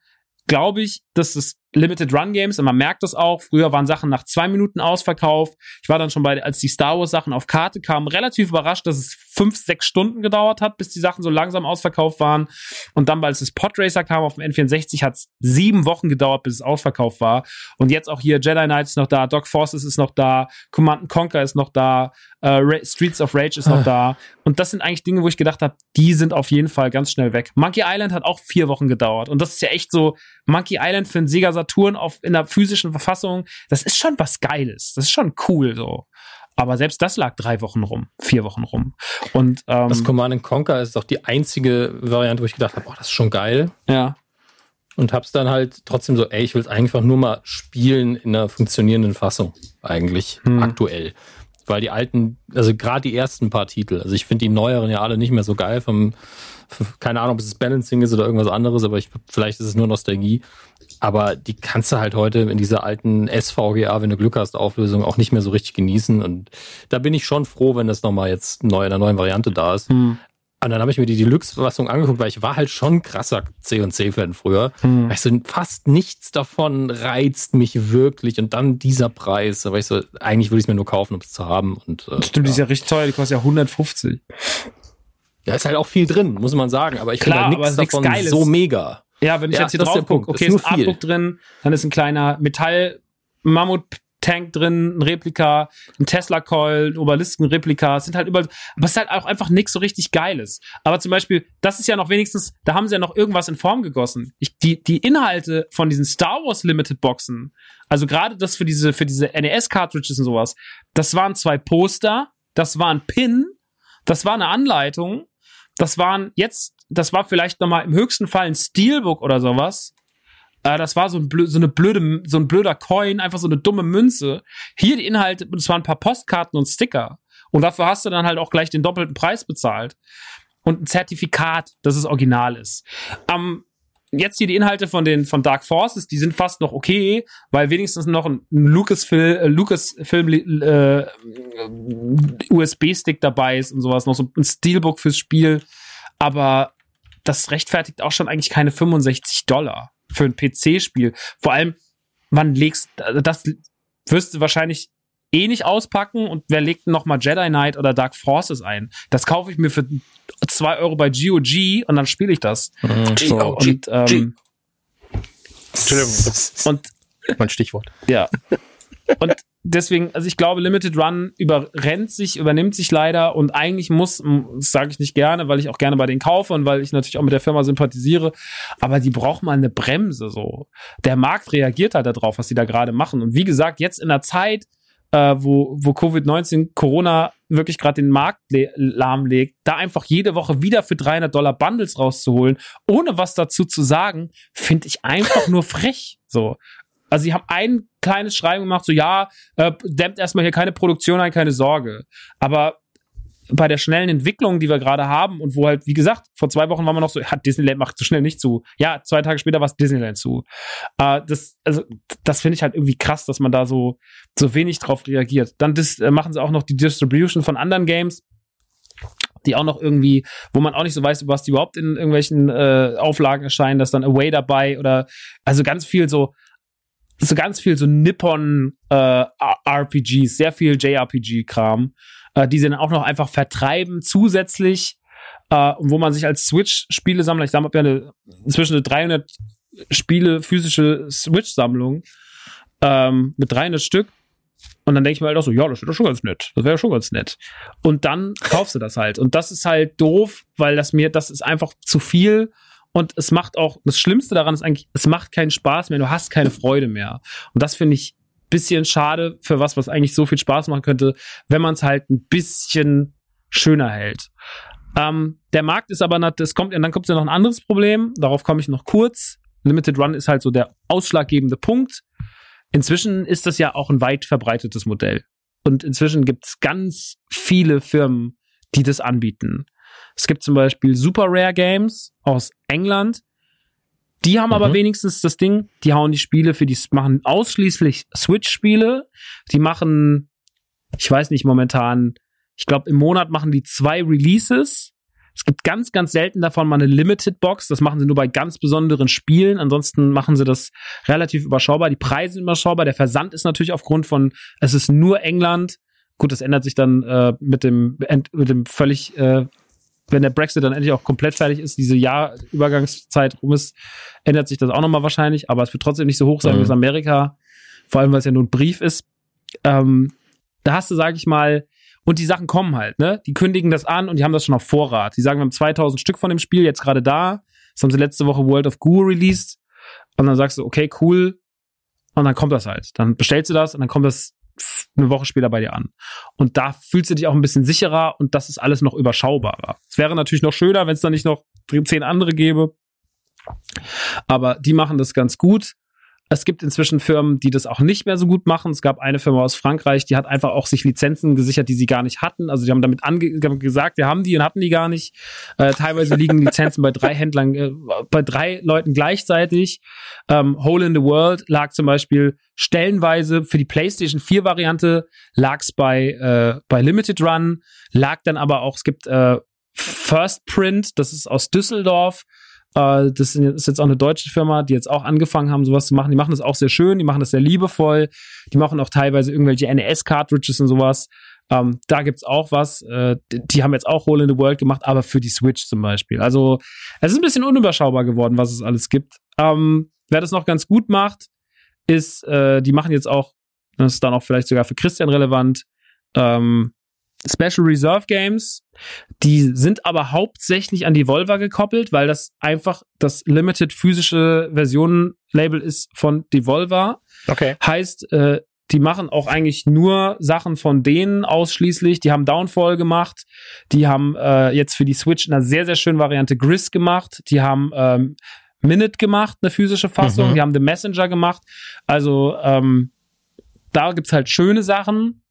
D: glaube ich, dass es Limited Run Games und man merkt das auch. Früher waren Sachen nach zwei Minuten ausverkauft. Ich war dann schon bei, als die Star Wars Sachen auf Karte kamen, relativ überrascht, dass es fünf, sechs Stunden gedauert hat, bis die Sachen so langsam ausverkauft waren. Und dann, als das Podracer kam auf dem N64, hat es sieben Wochen gedauert, bis es ausverkauft war. Und jetzt auch hier Jedi Knight ist noch da, Doc Forces ist noch da, Command Conquer ist noch da, äh, Streets of Rage ist noch ah. da. Und das sind eigentlich Dinge, wo ich gedacht habe, die sind auf jeden Fall ganz schnell weg. Monkey Island hat auch vier Wochen gedauert. Und das ist ja echt so, Monkey Island für einen Sega Saturn auf, in der physischen Verfassung, das ist schon was Geiles. Das ist schon cool so. Aber selbst das lag drei Wochen rum, vier Wochen rum. Und ähm,
C: das Command Conquer ist doch die einzige Variante, wo ich gedacht habe, oh, das ist schon geil.
D: Ja.
C: Und hab's dann halt trotzdem so, ey, ich will es einfach nur mal spielen in einer funktionierenden Fassung, eigentlich, hm. aktuell. Weil die alten, also gerade die ersten paar Titel, also ich finde die neueren ja alle nicht mehr so geil vom, keine Ahnung, ob es Balancing ist oder irgendwas anderes, aber ich, vielleicht ist es nur Nostalgie. Aber die kannst du halt heute in dieser alten SVGA, wenn du Glück hast, Auflösung auch nicht mehr so richtig genießen. Und da bin ich schon froh, wenn das nochmal jetzt neu in einer neuen Variante da ist. Hm. Und dann habe ich mir die Deluxe-Fassung angeguckt, weil ich war halt schon krasser C&C-Fan früher. Hm. Ich so, fast nichts davon reizt mich wirklich. Und dann dieser Preis. Aber ich so, eigentlich würde ich es mir nur kaufen, um es zu haben. Und,
D: äh, Stimmt, ja. die ist ja richtig teuer. Die kostet ja 150.
C: Ja, ist halt auch viel drin, muss man sagen. Aber ich finde halt nichts davon Geiles. so mega.
D: Ja, wenn ich ja, jetzt hier drauf gucke, okay, ist, ist ein Artbook drin, dann ist ein kleiner Metall Mammut Tank drin, ein Replika, ein Tesla Coil, ein Obelisken-Replika, es sind halt überall, aber es ist halt auch einfach nichts so richtig Geiles. Aber zum Beispiel, das ist ja noch wenigstens, da haben sie ja noch irgendwas in Form gegossen. Ich, die, die Inhalte von diesen Star Wars Limited Boxen, also gerade das für diese, für diese NES-Cartridges und sowas, das waren zwei Poster, das war ein Pin, das war eine Anleitung, das waren jetzt das war vielleicht nochmal im höchsten Fall ein Steelbook oder sowas. Äh, das war so, ein, so eine blöde, so ein blöder Coin, einfach so eine dumme Münze. Hier die Inhalte, das waren ein paar Postkarten und Sticker. Und dafür hast du dann halt auch gleich den doppelten Preis bezahlt. Und ein Zertifikat, dass es original ist. Ähm, jetzt hier die Inhalte von den von Dark Forces, die sind fast noch okay, weil wenigstens noch ein, ein äh, Lucasfilm äh, USB-Stick dabei ist und sowas, noch so ein Steelbook fürs Spiel. Aber das rechtfertigt auch schon eigentlich keine 65 Dollar für ein PC-Spiel. Vor allem, wann legst, also das wirst du wahrscheinlich eh nicht auspacken und wer legt noch mal Jedi Knight oder Dark Forces ein? Das kaufe ich mir für 2 Euro bei GOG und dann spiele ich das. Mhm. So, und, ähm,
C: und mein Stichwort.
D: Ja. Und deswegen, also ich glaube, Limited Run überrennt sich, übernimmt sich leider und eigentlich muss, das sage ich nicht gerne, weil ich auch gerne bei denen kaufe und weil ich natürlich auch mit der Firma sympathisiere, aber die braucht mal eine Bremse so. Der Markt reagiert halt darauf, was die da gerade machen. Und wie gesagt, jetzt in der Zeit, äh, wo, wo Covid-19, Corona wirklich gerade den Markt lahmlegt, da einfach jede Woche wieder für 300 Dollar Bundles rauszuholen, ohne was dazu zu sagen, finde ich einfach nur frech. So. Also sie haben ein kleines Schreiben gemacht, so ja, äh, dämmt erstmal hier keine Produktion ein, keine Sorge. Aber bei der schnellen Entwicklung, die wir gerade haben und wo halt, wie gesagt, vor zwei Wochen waren wir noch so, hat Disneyland macht so schnell nicht zu. Ja, zwei Tage später war es Disneyland zu. Äh, das, also, das finde ich halt irgendwie krass, dass man da so, so wenig drauf reagiert. Dann dis, äh, machen sie auch noch die Distribution von anderen Games die auch noch irgendwie, wo man auch nicht so weiß, was die überhaupt in irgendwelchen äh, Auflagen erscheinen, dass dann Away dabei oder also ganz viel so so ganz viel so Nippon äh, RPGs, sehr viel JRPG-Kram, äh, die sie dann auch noch einfach vertreiben zusätzlich, äh, wo man sich als Switch-Spielesammler, ich habe ja eine, inzwischen eine 300 Spiele physische Switch-Sammlung ähm, mit 300 Stück. Und dann denke ich mir halt auch so, ja, das wäre schon ganz nett. Das wäre schon ganz nett. Und dann kaufst du das halt. Und das ist halt doof, weil das mir, das ist einfach zu viel. Und es macht auch, das Schlimmste daran ist eigentlich, es macht keinen Spaß mehr, du hast keine Freude mehr. Und das finde ich bisschen schade für was, was eigentlich so viel Spaß machen könnte, wenn man es halt ein bisschen schöner hält. Ähm, der Markt ist aber, es kommt, und dann kommt ja noch ein anderes Problem, darauf komme ich noch kurz. Limited Run ist halt so der ausschlaggebende Punkt. Inzwischen ist das ja auch ein weit verbreitetes Modell. Und inzwischen gibt es ganz viele Firmen, die das anbieten. Es gibt zum Beispiel Super Rare Games aus England. Die haben aber
C: Mhm.
D: wenigstens das Ding, die hauen die Spiele für die, machen ausschließlich Switch-Spiele. Die machen, ich weiß nicht momentan, ich glaube im Monat machen die zwei Releases. Es gibt ganz, ganz selten davon mal eine Limited Box. Das machen sie nur bei ganz besonderen Spielen. Ansonsten machen sie das relativ überschaubar. Die Preise sind überschaubar. Der Versand ist natürlich aufgrund von, es ist nur England. Gut, das ändert sich dann äh, mit dem mit dem völlig, äh, wenn der Brexit dann endlich auch komplett fertig ist, diese Jahr Übergangszeit rum ist, ändert sich das auch nochmal wahrscheinlich. Aber es wird trotzdem nicht so hoch sein
C: Mhm.
D: wie es Amerika. Vor allem, weil es ja nur ein Brief ist. Ähm, da hast du, sag ich mal, und die Sachen kommen halt, ne? Die kündigen das an und die haben das schon auf Vorrat. Die sagen, wir haben 2000 Stück von dem Spiel jetzt gerade da. Das haben sie letzte Woche World of Goo released. Und dann sagst du, okay, cool. Und dann kommt das halt. Dann bestellst du das und dann kommt das eine Woche später bei dir an. Und da fühlst du dich auch ein bisschen sicherer und das ist alles noch überschaubarer. Es wäre natürlich noch schöner, wenn es dann nicht noch zehn andere gäbe. Aber die machen das ganz gut. Es gibt inzwischen Firmen, die das auch nicht mehr so gut machen. Es gab eine Firma aus Frankreich, die hat einfach auch sich Lizenzen gesichert, die sie gar nicht hatten. Also die haben damit ange gesagt, wir haben die und hatten die gar nicht. Äh, teilweise liegen Lizenzen bei drei Händlern, äh, bei drei Leuten gleichzeitig. Ähm, Hole in the World lag zum Beispiel stellenweise für die PlayStation 4 Variante lag es bei äh, bei Limited Run, lag dann aber auch es gibt äh, First Print, das ist aus Düsseldorf. Äh, das ist jetzt auch eine deutsche Firma, die jetzt auch angefangen haben, sowas zu machen. Die machen das auch sehr schön, die machen das sehr liebevoll. Die machen auch teilweise irgendwelche NES-Cartridges und sowas. Ähm, da gibt's auch was. Äh, die, die haben jetzt auch Hole in the World gemacht, aber für die Switch zum Beispiel. Also es ist ein bisschen unüberschaubar geworden, was es alles gibt. Ähm, wer das noch ganz gut macht, ist, äh, die machen jetzt auch, das ist dann auch vielleicht sogar für Christian relevant, ähm, Special Reserve Games. Die sind aber hauptsächlich an die Volva gekoppelt, weil das einfach das Limited physische Versionen-Label ist von Devolver.
A: Okay.
D: Heißt, äh, die machen auch eigentlich nur Sachen von denen ausschließlich. Die haben Downfall gemacht. Die haben äh, jetzt für die Switch in einer sehr, sehr schönen Variante Gris gemacht. Die haben ähm, Minute gemacht, eine physische Fassung.
A: Mhm.
D: Die haben The Messenger gemacht. Also ähm, da gibt's halt schöne Sachen.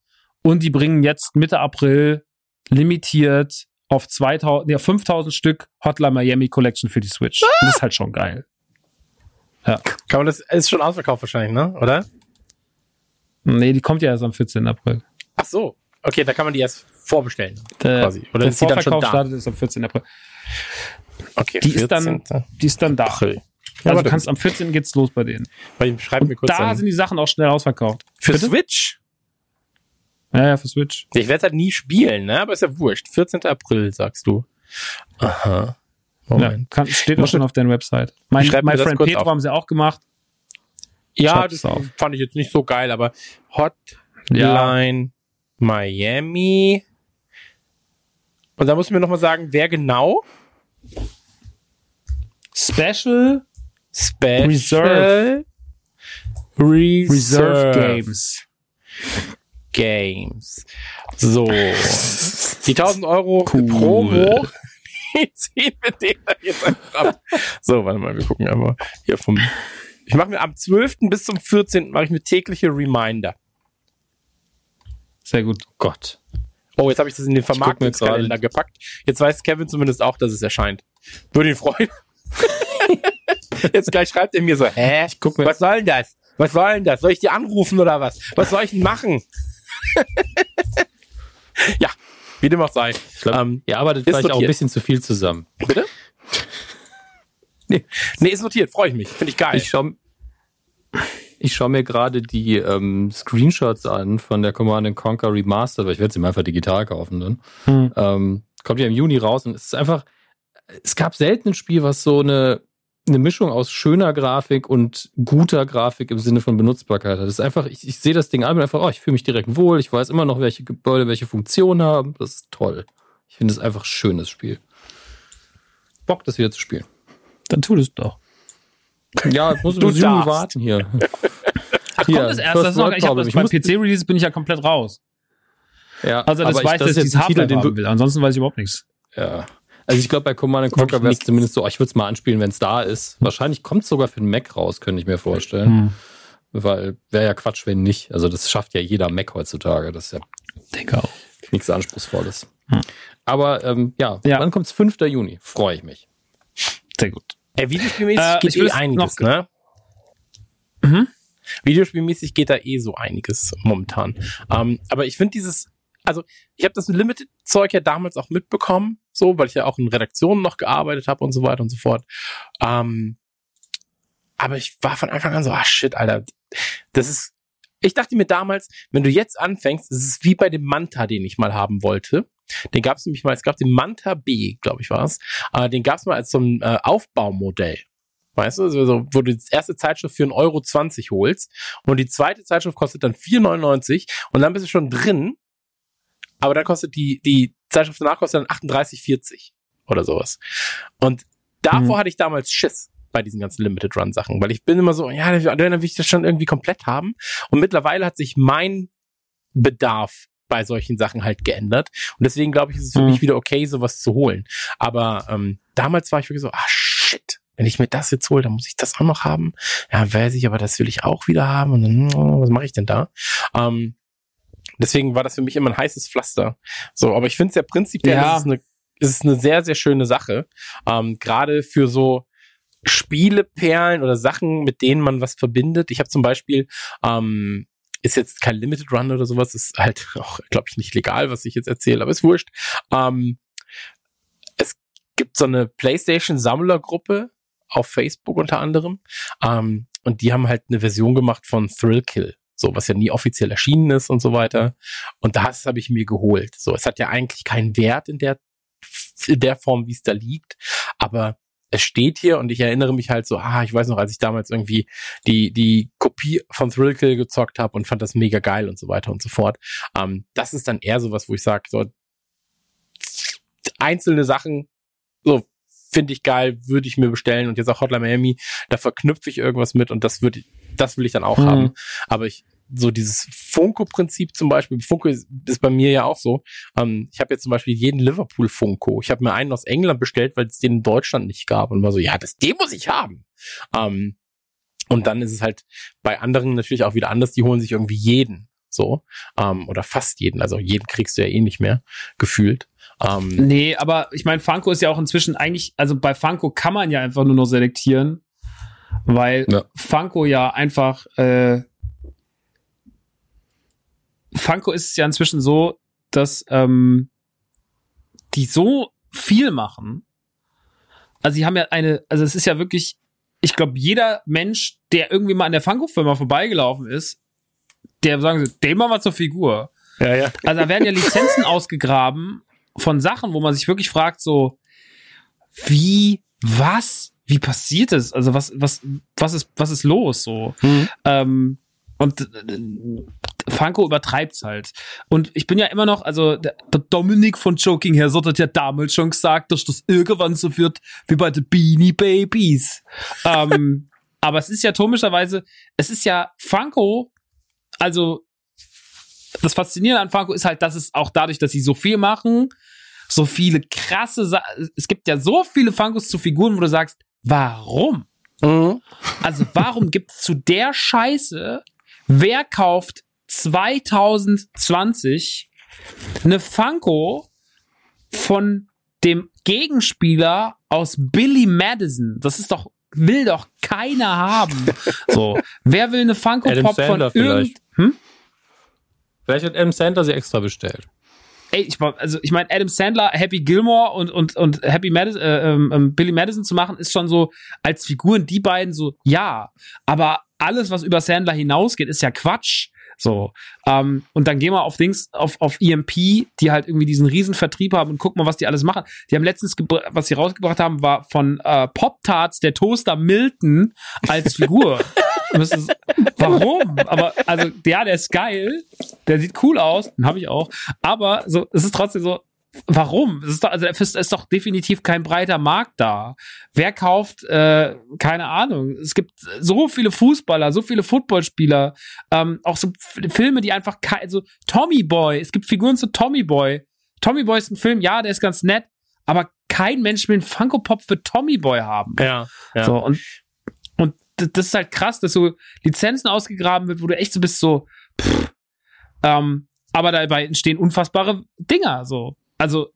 D: Und die bringen jetzt Mitte April limitiert auf 2000, ja, 5000 Stück Hotline Miami Collection für die Switch. Und Das ist halt schon geil.
A: Kann man das, ist schon ausverkauft wahrscheinlich, ne? Oder?
D: Nee, die kommt ja erst am 14. April.
A: Ach so. Okay, da kann man die erst vorbestellen.
D: Der,
A: Quasi. Oder
D: der
A: ist die dann schon
D: Vorverkauf
A: da?
D: startet erst am 14. April.
A: Okay,
D: Die ist dann,
A: 14.
D: die ist dann da.
A: April.
D: Also
A: aber
D: du kannst am 14. geht's los bei denen.
A: Ich schreibe mir kurz
D: da
A: an.
D: sind die Sachen auch schnell ausverkauft.
A: Für
D: Bitte?
A: Switch?
D: Ja, ja, für Switch.
A: Ich werde es halt nie spielen, ne? Aber ist ja wurscht. 14. April, sagst du. Aha.
D: Ja,
A: Moment.
D: kann, steht auch schon auf deren Website. Mein, mein Friend
A: kurz
D: Petro
A: auf.
D: haben sie auch gemacht.
A: Ja,
D: Schreib's
A: das
D: auf.
A: fand ich jetzt nicht so geil, aber Hotline Miami. Und da musst du mir nochmal sagen, wer genau?
D: Special
A: Special
D: Reserve.
A: Reserve,
D: Reserve Games.
A: Games. So. Die 1000 Euro
D: Cool.
A: Promo. Die ziehen wir den da jetzt einfach ab. So, warte mal, wir gucken einmal hier vom. Ich mache mir am 12. bis zum 14. mache ich mir tägliche Reminder.
D: Sehr gut.
C: Gott.
A: Oh, jetzt habe ich das in den Vermarktungskalender gepackt. Jetzt weiß Kevin zumindest auch, dass es erscheint. Würde ihn freuen. jetzt gleich schreibt er mir so, hä? was soll denn das? Was soll denn das? Soll ich dir anrufen oder was? Was soll ich denn machen? ja, wie dem auch sei.
C: Ich glaub,
A: Ähm,
C: ihr arbeitet vielleicht auch ein
A: notiert.
C: bisschen zu viel zusammen.
A: Bitte? Nee, nee, ist notiert, freue ich mich. Finde ich geil.
C: Ich schaue ich schau mir gerade die ähm, Screenshots an von der Command Conquer Remastered, weil ich werde sie mir einfach digital kaufen dann.
D: Hm.
C: Ähm, kommt ja im Juni raus und es ist einfach, es gab selten ein Spiel, was so eine, eine Mischung aus schöner Grafik und guter Grafik im Sinne von Benutzbarkeit hat. Es ist einfach, ich, ich sehe das Ding an und einfach, oh, ich fühle mich direkt wohl, ich weiß immer noch, welche Gebäude welche Funktionen haben. Das ist toll. Ich finde es einfach ein schönes Spiel. Bock, das wieder zu spielen.
D: Dann tu das doch.
C: Ja, ich muss
A: Du
C: bis Juni warten hier.
D: Ach,
C: Hier,
D: kommt das erst? Das ist noch, ich habe das
C: Ich
D: beim PC-Release bin ich ja komplett raus.
C: Ja,
D: Also das
C: aber
D: weiß,
C: ich,
D: dass
C: ist
D: ich
C: jetzt
D: dieses
C: ein Titel,
D: haben will. Ansonsten weiß ich überhaupt nichts.
C: ja. Also ich glaube, bei Command Conquer wäre es zumindest so, oh, ich würde es mal anspielen, wenn es da ist. Wahrscheinlich kommt es sogar für den Mac raus, könnte ich mir vorstellen.
D: Hm.
C: Weil wäre ja Quatsch, wenn nicht. Also das schafft ja jeder Mac heutzutage. Das ist ja
D: Denke auch.
C: nichts Anspruchsvolles.
D: Hm.
C: Aber ähm, ja,
D: Ja.
C: wann kommt's 5. Juni? Freue ich mich.
D: Sehr gut.
A: Ey, videospielmäßig
D: Äh,
A: geht eh
D: es
A: einiges,
D: noch-
A: ne?
D: Mhm.
A: Videospielmäßig geht da eh so einiges momentan. Ähm, aber ich finde dieses, also ich habe das Limited-Zeug ja damals auch mitbekommen, so, weil ich ja auch in Redaktionen noch gearbeitet habe und so weiter und so fort. Ähm, aber ich war von Anfang an so, ah shit, Alter, das ist. Ich dachte mir damals, wenn du jetzt anfängst, es ist wie bei dem Manta, den ich mal haben wollte. Den gab es nämlich mal, es gab den Manta B, glaube ich, war es. Äh, den gab es mal als so ein äh, Aufbaumodell. Weißt du, also, so, wo du die erste Zeitschrift für 1,20 Euro holst und die zweite Zeitschrift kostet dann 4,99 und dann bist du schon drin, aber dann kostet die, die Zeitschrift danach kostet dann 38,40 oder sowas. Und davor
D: Mhm.
A: hatte ich damals Schiss bei diesen ganzen Limited Run Sachen, weil ich bin immer so, ja, dann will ich das schon irgendwie komplett haben. Und mittlerweile hat sich mein Bedarf bei solchen Sachen halt geändert. Und deswegen glaube ich, ist es für
D: Mhm.
A: mich wieder okay, sowas zu holen. Aber ähm, damals war ich wirklich so, ah shit, wenn ich mir das jetzt hole, dann muss ich das auch noch haben. Ja, weiß ich, aber das will ich auch wieder haben. Und dann, oh, was mache ich denn da? Ähm, deswegen war das für mich immer ein heißes Pflaster. So, aber ich finde es ja prinzipiell,
D: Ja.
A: ist es eine, ist es eine sehr, sehr schöne Sache. Ähm, Gerade für so Spieleperlen oder Sachen, mit denen man was verbindet. Ich habe zum Beispiel, ähm, ist jetzt kein Limited Run oder sowas, ist halt auch, glaube ich, nicht legal, was ich jetzt erzähle, aber ist wurscht. Ähm, es gibt so eine PlayStation-Sammlergruppe auf Facebook unter anderem. Ähm, und die haben halt eine Version gemacht von Thrillkill. So, was ja nie offiziell erschienen ist und so weiter. Und das habe ich mir geholt. So, es hat ja eigentlich keinen Wert in der, in der Form, wie es da liegt. Aber es steht hier und ich erinnere mich halt so, ah, ich weiß noch, als ich damals irgendwie die, die Kopie von Thrillkill gezockt habe und fand das mega geil und so weiter und so fort. Ähm, das ist dann eher sowas, wo ich sage, so einzelne Sachen, so finde ich geil, würde ich mir bestellen und jetzt auch Hotline Miami, da verknüpfe ich irgendwas mit und das würde, das will ich dann auch
D: Mhm.
A: haben. Aber ich, so dieses Funko-Prinzip zum Beispiel, Funko ist, ist bei mir ja auch so. Ähm, ich habe jetzt zum Beispiel jeden Liverpool Funko. Ich habe mir einen aus England bestellt, weil es den in Deutschland nicht gab und war so, ja, das, den muss ich haben. Ähm, und dann ist es halt bei anderen natürlich auch wieder anders. Die holen sich irgendwie jeden, so ähm, oder fast jeden. Also jeden kriegst du ja eh nicht mehr gefühlt. Ähm,
D: Nee, aber ich meine, Funko ist ja auch inzwischen eigentlich, also bei Funko kann man ja einfach nur noch selektieren, weil
C: Ja.
D: Funko ja einfach, äh, Funko ist es ja inzwischen so, dass ähm, die so viel machen. Also sie haben ja eine, also es ist ja wirklich, ich glaube, jeder Mensch, der irgendwie mal an der Funko-Firma vorbeigelaufen ist, der sagen sie, den machen wir zur Figur.
A: ja, ja.
D: Also da werden ja Lizenzen ausgegraben von Sachen, wo man sich wirklich fragt, so, wie, was, wie passiert es? Also was, was, was ist, was ist los? So.
A: Mhm.
D: Ähm, und äh, Franco übertreibt's halt. Und ich bin ja immer noch, also der, der Dominik von Joking Hazard hat ja damals schon gesagt, dass das irgendwann so wird wie bei den Beanie Babies. ähm, aber es ist ja komischerweise, es ist ja Franco, also das Faszinierende an Franco ist halt, dass es auch dadurch, dass sie so viel machen, so viele krasse Sa es gibt ja so viele Funkos zu Figuren, wo du sagst, warum?
A: Mhm.
D: Also warum gibt's zu der Scheiße, wer kauft 2020 eine Funko von dem Gegenspieler aus Billy Madison? Das ist doch, will doch keiner haben. So, wer will eine Funko Pop von irgend... Hm?
C: Vielleicht hat Adam Sandler sie extra bestellt.
D: Ey, ich war, also ich meine, Adam Sandler, Happy Gilmore und und und Happy Madison, äh, ähm, ähm, Billy Madison zu machen, ist schon so als Figuren die beiden so ja, aber alles was über Sandler hinausgeht, ist ja Quatsch. So ähm, und dann gehen wir auf Dings auf auf EMP, die halt irgendwie diesen riesen Vertrieb haben und guck mal, was die alles machen. Die haben letztens was sie rausgebracht haben, war von äh, Pop Tarts der Toaster Milton als Figur. Ist, warum? Aber also ja, der ist geil, der sieht cool aus, den habe ich auch. Aber so, es ist trotzdem so, warum? Es ist doch, also es ist doch definitiv kein breiter Markt da. Wer kauft, äh, keine Ahnung. Es gibt so viele Fußballer, so viele Footballspieler, ähm, auch so Filme, die einfach, also Tommy Boy, es gibt Figuren zu Tommy Boy. Tommy Boy ist ein Film, ja, der ist ganz nett, aber kein Mensch will einen Funko Pop für Tommy Boy haben.
C: Ja. ja.
D: So, und, und das ist halt krass, dass so Lizenzen ausgegraben wird, wo du echt so bist, so, pff, ähm, aber dabei entstehen unfassbare Dinger, so. Also,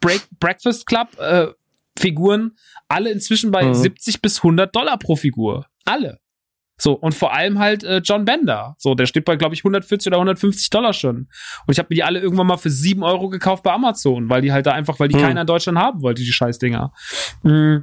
D: Break, Breakfast Club, äh, Figuren, alle inzwischen bei
C: Mhm.
D: 70 bis 100 Dollar pro Figur. Alle. So, und vor allem halt äh, John Bender. So, der steht bei, glaube ich, 140 oder 150 Dollar schon. Und ich habe mir die alle irgendwann mal für 7 Euro gekauft bei Amazon, weil die halt da einfach, weil die
C: Hm.
D: keiner in Deutschland haben wollte, die Scheißdinger. Mm.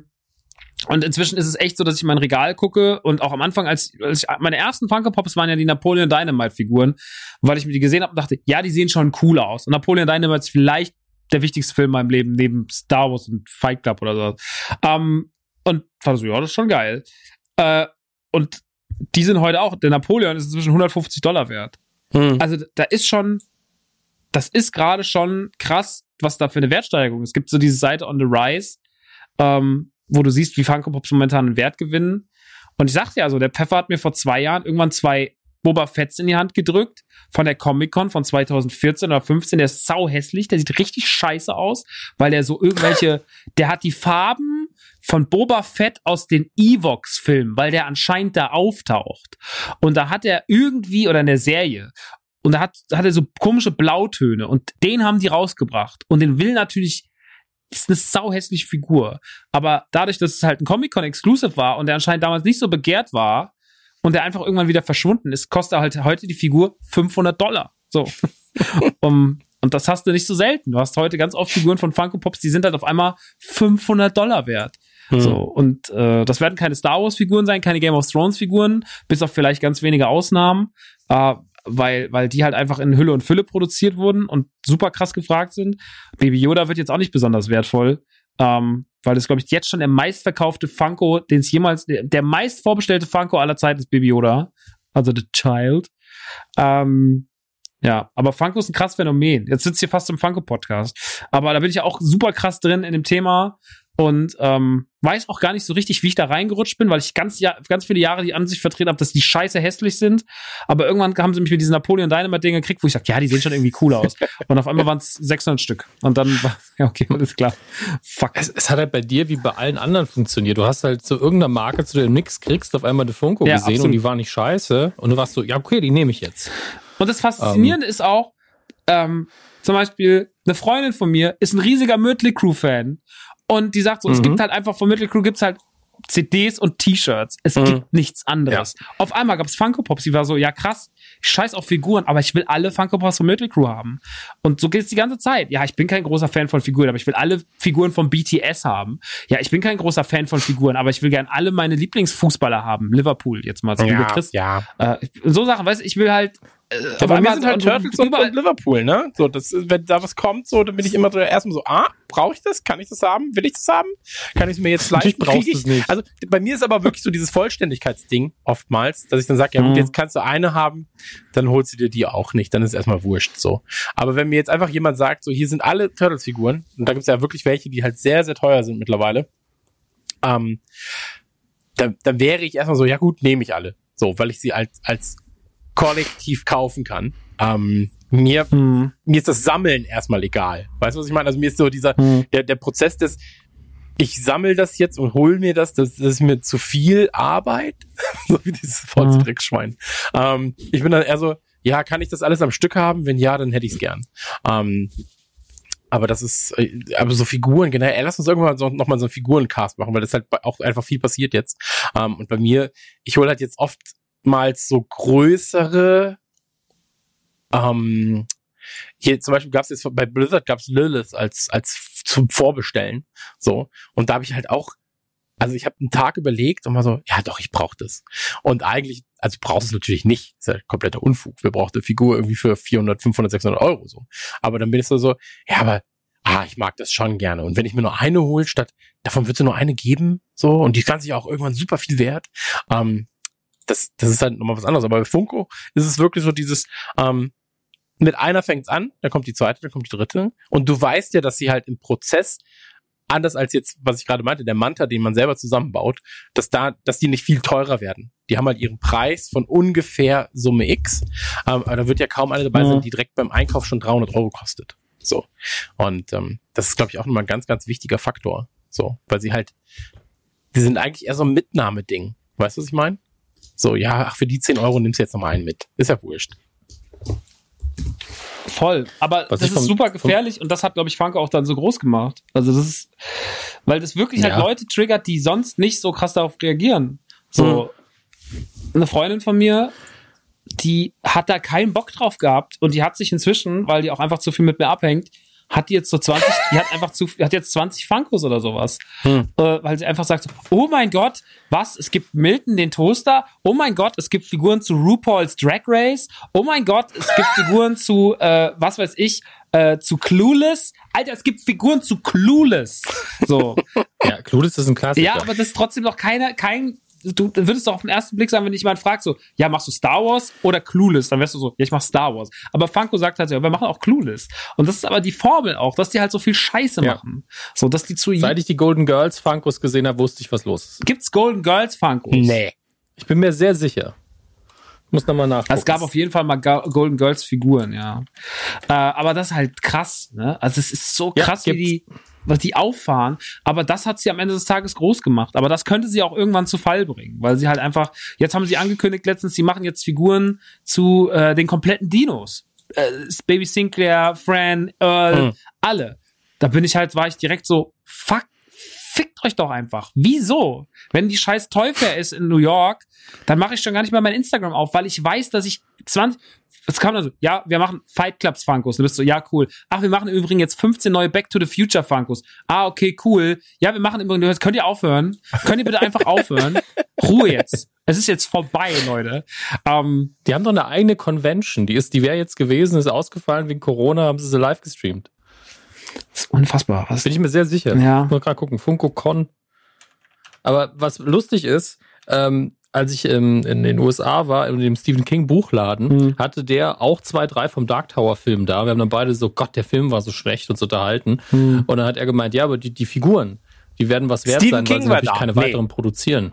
D: Und inzwischen ist es echt so, dass ich in mein Regal gucke und auch am Anfang, als, als ich, meine ersten Funko Pops waren ja die Napoleon Dynamite Figuren, weil ich mir die gesehen habe und dachte, ja, die sehen schon cool aus. Und Napoleon Dynamite ist vielleicht der wichtigste Film in meinem Leben neben Star Wars und Fight Club oder so. Ähm, und war so, ja, das ist schon geil. Äh, und die sind heute auch, der Napoleon ist inzwischen 150 Dollar wert.
C: Hm.
D: Also da ist schon, das ist gerade schon krass, was da für eine Wertsteigerung ist. Es gibt so diese Seite on the Rise, ähm, wo du siehst, wie Funko Pops momentan einen Wert gewinnen. Und ich sagte ja so, der Pfeffer hat mir vor zwei Jahren irgendwann zwei Boba Fetts in die Hand gedrückt von der Comic Con von 2014 oder 15. Der ist sau hässlich, der sieht richtig scheiße aus, weil der so irgendwelche, der hat die Farben von Boba Fett aus den Evox-Filmen, weil der anscheinend da auftaucht. Und da hat er irgendwie, oder in der Serie, und da hat, hat er so komische Blautöne und den haben die rausgebracht. Und den will natürlich, ist eine sauhässliche Figur. Aber dadurch, dass es halt ein Comic-Con-Exclusive war und der anscheinend damals nicht so begehrt war und der einfach irgendwann wieder verschwunden ist, kostet halt heute die Figur 500 Dollar. So. um, und das hast du nicht so selten. Du hast heute ganz oft Figuren von Funko Pops, die sind halt auf einmal 500 Dollar wert.
C: Hm.
D: So, und äh, das werden keine Star Wars-Figuren sein, keine Game of Thrones-Figuren, bis auf vielleicht ganz wenige Ausnahmen, äh, weil, weil die halt einfach in Hülle und Fülle produziert wurden und super krass gefragt sind. Baby Yoda wird jetzt auch nicht besonders wertvoll, ähm, weil das, glaube ich, jetzt schon der meistverkaufte Funko, den es jemals, der, meist vorbestellte Funko aller Zeiten ist Baby Yoda, also The Child. Ähm, ja, aber Funko ist ein krasses Phänomen. Jetzt sitzt hier fast im Funko-Podcast. Aber da bin ich ja auch super krass drin in dem Thema und ähm, weiß auch gar nicht so richtig, wie ich da reingerutscht bin, weil ich ganz, ja, ganz viele Jahre die Ansicht vertreten habe, dass die scheiße hässlich sind. Aber irgendwann haben sie mich mit diesen Napoleon Dynamite-Dinger gekriegt, wo ich sage, ja, die sehen schon irgendwie cool aus. Und auf einmal waren es 600 Stück. Und dann war, ja, okay, alles klar. Fuck.
C: Es, es hat halt bei dir wie bei allen anderen funktioniert. Du hast halt zu irgendeiner Marke, zu der du nix kriegst, auf einmal eine Funko
D: Ja,
C: gesehen
D: absolut.
C: und die war nicht scheiße. Und du warst so, ja, okay, die nehme ich jetzt.
D: Und das Faszinierende ist auch, ähm, zum Beispiel, eine Freundin von mir ist ein riesiger Mötley Crew-Fan. Und die sagt so, es
C: Mhm.
D: gibt halt einfach von Mötley Crew gibt's halt CDs und T-Shirts. Es
C: Mhm.
D: gibt nichts anderes. Auf einmal gab's Funko Pops. Die war so, ja krass, ich scheiß auf Figuren, aber ich will alle Funko Pops von Mötley Crew haben. Und so geht's die ganze Zeit. Ja, ich bin kein großer Fan von Figuren, aber ich will alle Figuren von BTS haben. Ja, ich bin kein großer Fan von Figuren, aber ich will gern alle meine Lieblingsfußballer haben. Liverpool jetzt mal, so liebe Chris.
A: ja.
D: Äh, so Sachen, weißt du, ich will halt äh,
A: Ja, bei mir sind halt Turtles und, und Liverpool, ne? So, das wenn da was kommt, so, dann bin ich immer so erstmal so, ah, brauche ich das? Kann ich das haben? Will ich das haben? Kann ich es mir jetzt leisten?
C: brauchst
A: ich?
C: es nicht.
A: Also bei mir ist aber wirklich so dieses Vollständigkeitsding oftmals, dass ich dann sage, ja gut,
D: Mhm.
A: jetzt kannst du eine haben, dann holst du dir die auch nicht, dann ist es erstmal wurscht so. Aber wenn mir jetzt einfach jemand sagt, so hier sind alle Turtles-Figuren, und da gibt es ja wirklich welche, die halt sehr, sehr teuer sind mittlerweile, ähm, dann, dann wäre ich erstmal so, ja gut, nehme ich alle. So, weil ich sie als, als kollektiv kaufen kann. Ähm, mir,
D: Hm.
A: mir ist das Sammeln erstmal egal. Weißt du, was ich meine? Also mir ist so dieser,
D: Hm.
A: der, der Prozess des, ich sammel das jetzt und hol mir das, das, das ist mir zu viel Arbeit. so wie dieses Volksdreckschwein. Ähm, ich bin dann eher so, ja, kann ich das alles am Stück haben? Wenn ja, dann hätte ich es gern. Ähm, aber das ist, äh, aber so Figuren, generell, ey, lass uns irgendwann so, noch mal so einen Figurencast machen, weil das halt auch einfach viel passiert jetzt. Ähm, und bei mir, ich hole halt jetzt oftmals so größere, ähm, hier zum Beispiel gab es jetzt bei Blizzard gab es Lilith als als zum Vorbestellen so. Und da habe ich halt auch also ich habe einen Tag überlegt und war so ja doch ich brauche das. Und eigentlich also brauchst es natürlich nicht ist ja kompletter Unfug. Wer braucht eine Figur irgendwie für 400 500 600 Euro so? Aber dann bin ich so so ja aber ah ich mag das schon gerne. Und wenn ich mir nur eine hole statt davon wird es nur eine geben so? Und die kann sich auch irgendwann super viel wert. Ähm, das das ist halt nochmal was anderes aber bei Funko ist es wirklich so dieses ähm, mit einer fängt's an, dann kommt die zweite, dann kommt die dritte. Und du weißt ja, dass sie halt im Prozess, anders als jetzt, was ich gerade meinte, der Manta, den man selber zusammenbaut, dass da, dass die nicht viel teurer werden. Die haben halt ihren Preis von ungefähr Summe X. Ähm, aber da wird ja kaum eine dabei
D: Mhm.
A: sein, die direkt beim Einkauf schon 300 Euro kostet. So. Und ähm, das ist, glaube ich, auch nochmal ein ganz, ganz wichtiger Faktor. So, weil sie halt, die sind eigentlich eher so ein Mitnahmeding. Weißt du, was ich meine? So, ja, ach, für die 10 Euro nimmst du jetzt nochmal einen mit. Ist ja wurscht.
D: Voll. Aber
C: Was
D: das ist
C: vom-
D: super gefährlich und das hat, glaube ich, Funko auch dann so groß gemacht. Also das ist, weil das wirklich halt
C: Ja.
D: Leute triggert, die sonst nicht so krass darauf reagieren. So, eine Freundin von mir, die hat da keinen Bock drauf gehabt und die hat sich inzwischen, weil die auch einfach zu viel mit mir abhängt, hat die jetzt so 20, die hat einfach zu, hat jetzt 20 Funkos oder sowas.
A: Hm.
D: Äh, weil sie einfach sagt, oh mein Gott, was, es gibt Milton den Toaster, oh mein Gott, es gibt Figuren zu RuPaul's Drag Race, oh mein Gott, es gibt Figuren zu, äh, was weiß ich, äh, zu Clueless. Alter, es gibt Figuren zu Clueless. So.
C: Ja, Clueless ist ein Klassiker.
D: Ja, aber das ist trotzdem noch keine, kein, du würdest doch auf den ersten Blick sagen, wenn dich jemand fragt, so, ja, machst du Star Wars oder Clueless? Dann wärst du so, ja, ich mach Star Wars. Aber Funko sagt halt so, ja, wir machen auch Clueless. Und das ist aber die Formel auch, dass die halt so viel Scheiße
C: Ja.
D: machen. So, dass die zu,
C: Seit ich die Golden Girls Funkos gesehen habe, wusste ich, was los ist.
D: gibt's Golden Girls Funkos?
A: Nee.
C: Ich bin mir sehr sicher. Ich muss nochmal nachgucken.
D: Es gab auf jeden Fall mal Golden Girls Figuren, ja. Äh, aber das ist halt krass, ne? Also es ist so
C: Ja,
D: krass, wie
C: gibt's.
D: die, was die auffahren. Aber das hat sie am Ende des Tages groß gemacht. Aber das könnte sie auch irgendwann zu Fall bringen, weil sie halt einfach, jetzt haben sie angekündigt letztens, sie machen jetzt Figuren zu äh, den kompletten Dinos. Äh, Baby Sinclair, Fran, Earl,
A: Mhm.
D: alle. Da bin ich halt, war ich direkt so, fuck, fickt euch doch einfach. Wieso? Wenn die scheiß Toy Fair ist in New York, dann mache ich schon gar nicht mehr mein Instagram auf, weil ich weiß, dass ich 20, was kam da so? Ja, wir machen Fight Clubs Funkos. Du bist so, ja, cool. Ach, wir machen im Übrigen jetzt 15 neue Back to the Future Funkos. Ah, okay, cool. Ja, wir machen im Übrigen, könnt ihr aufhören? Könnt ihr bitte einfach aufhören? Ruhe jetzt. Es ist jetzt vorbei, Leute. Ähm,
C: Die haben doch eine eigene Convention. Die ist, die wäre jetzt gewesen, ist ausgefallen wegen Corona, haben sie sie live gestreamt.
D: das ist unfassbar. Was?
C: Bin ich mir sehr sicher.
D: Ja.
C: Ich muss gerade gucken. Funko Con. Aber was lustig ist, ähm, als ich ähm, in den USA war, in dem Stephen King Buchladen,
D: Mhm.
C: hatte der auch zwei, drei vom Dark Tower Film da. Wir haben dann beide so, Gott, der Film war so schlecht uns unterhalten.
D: Mhm.
C: Und dann hat er gemeint, ja, aber die, die Figuren, die werden was wert
A: Stephen
C: sein,
A: King
C: weil sie natürlich
A: da.
C: keine
A: Nee.
C: weiteren produzieren.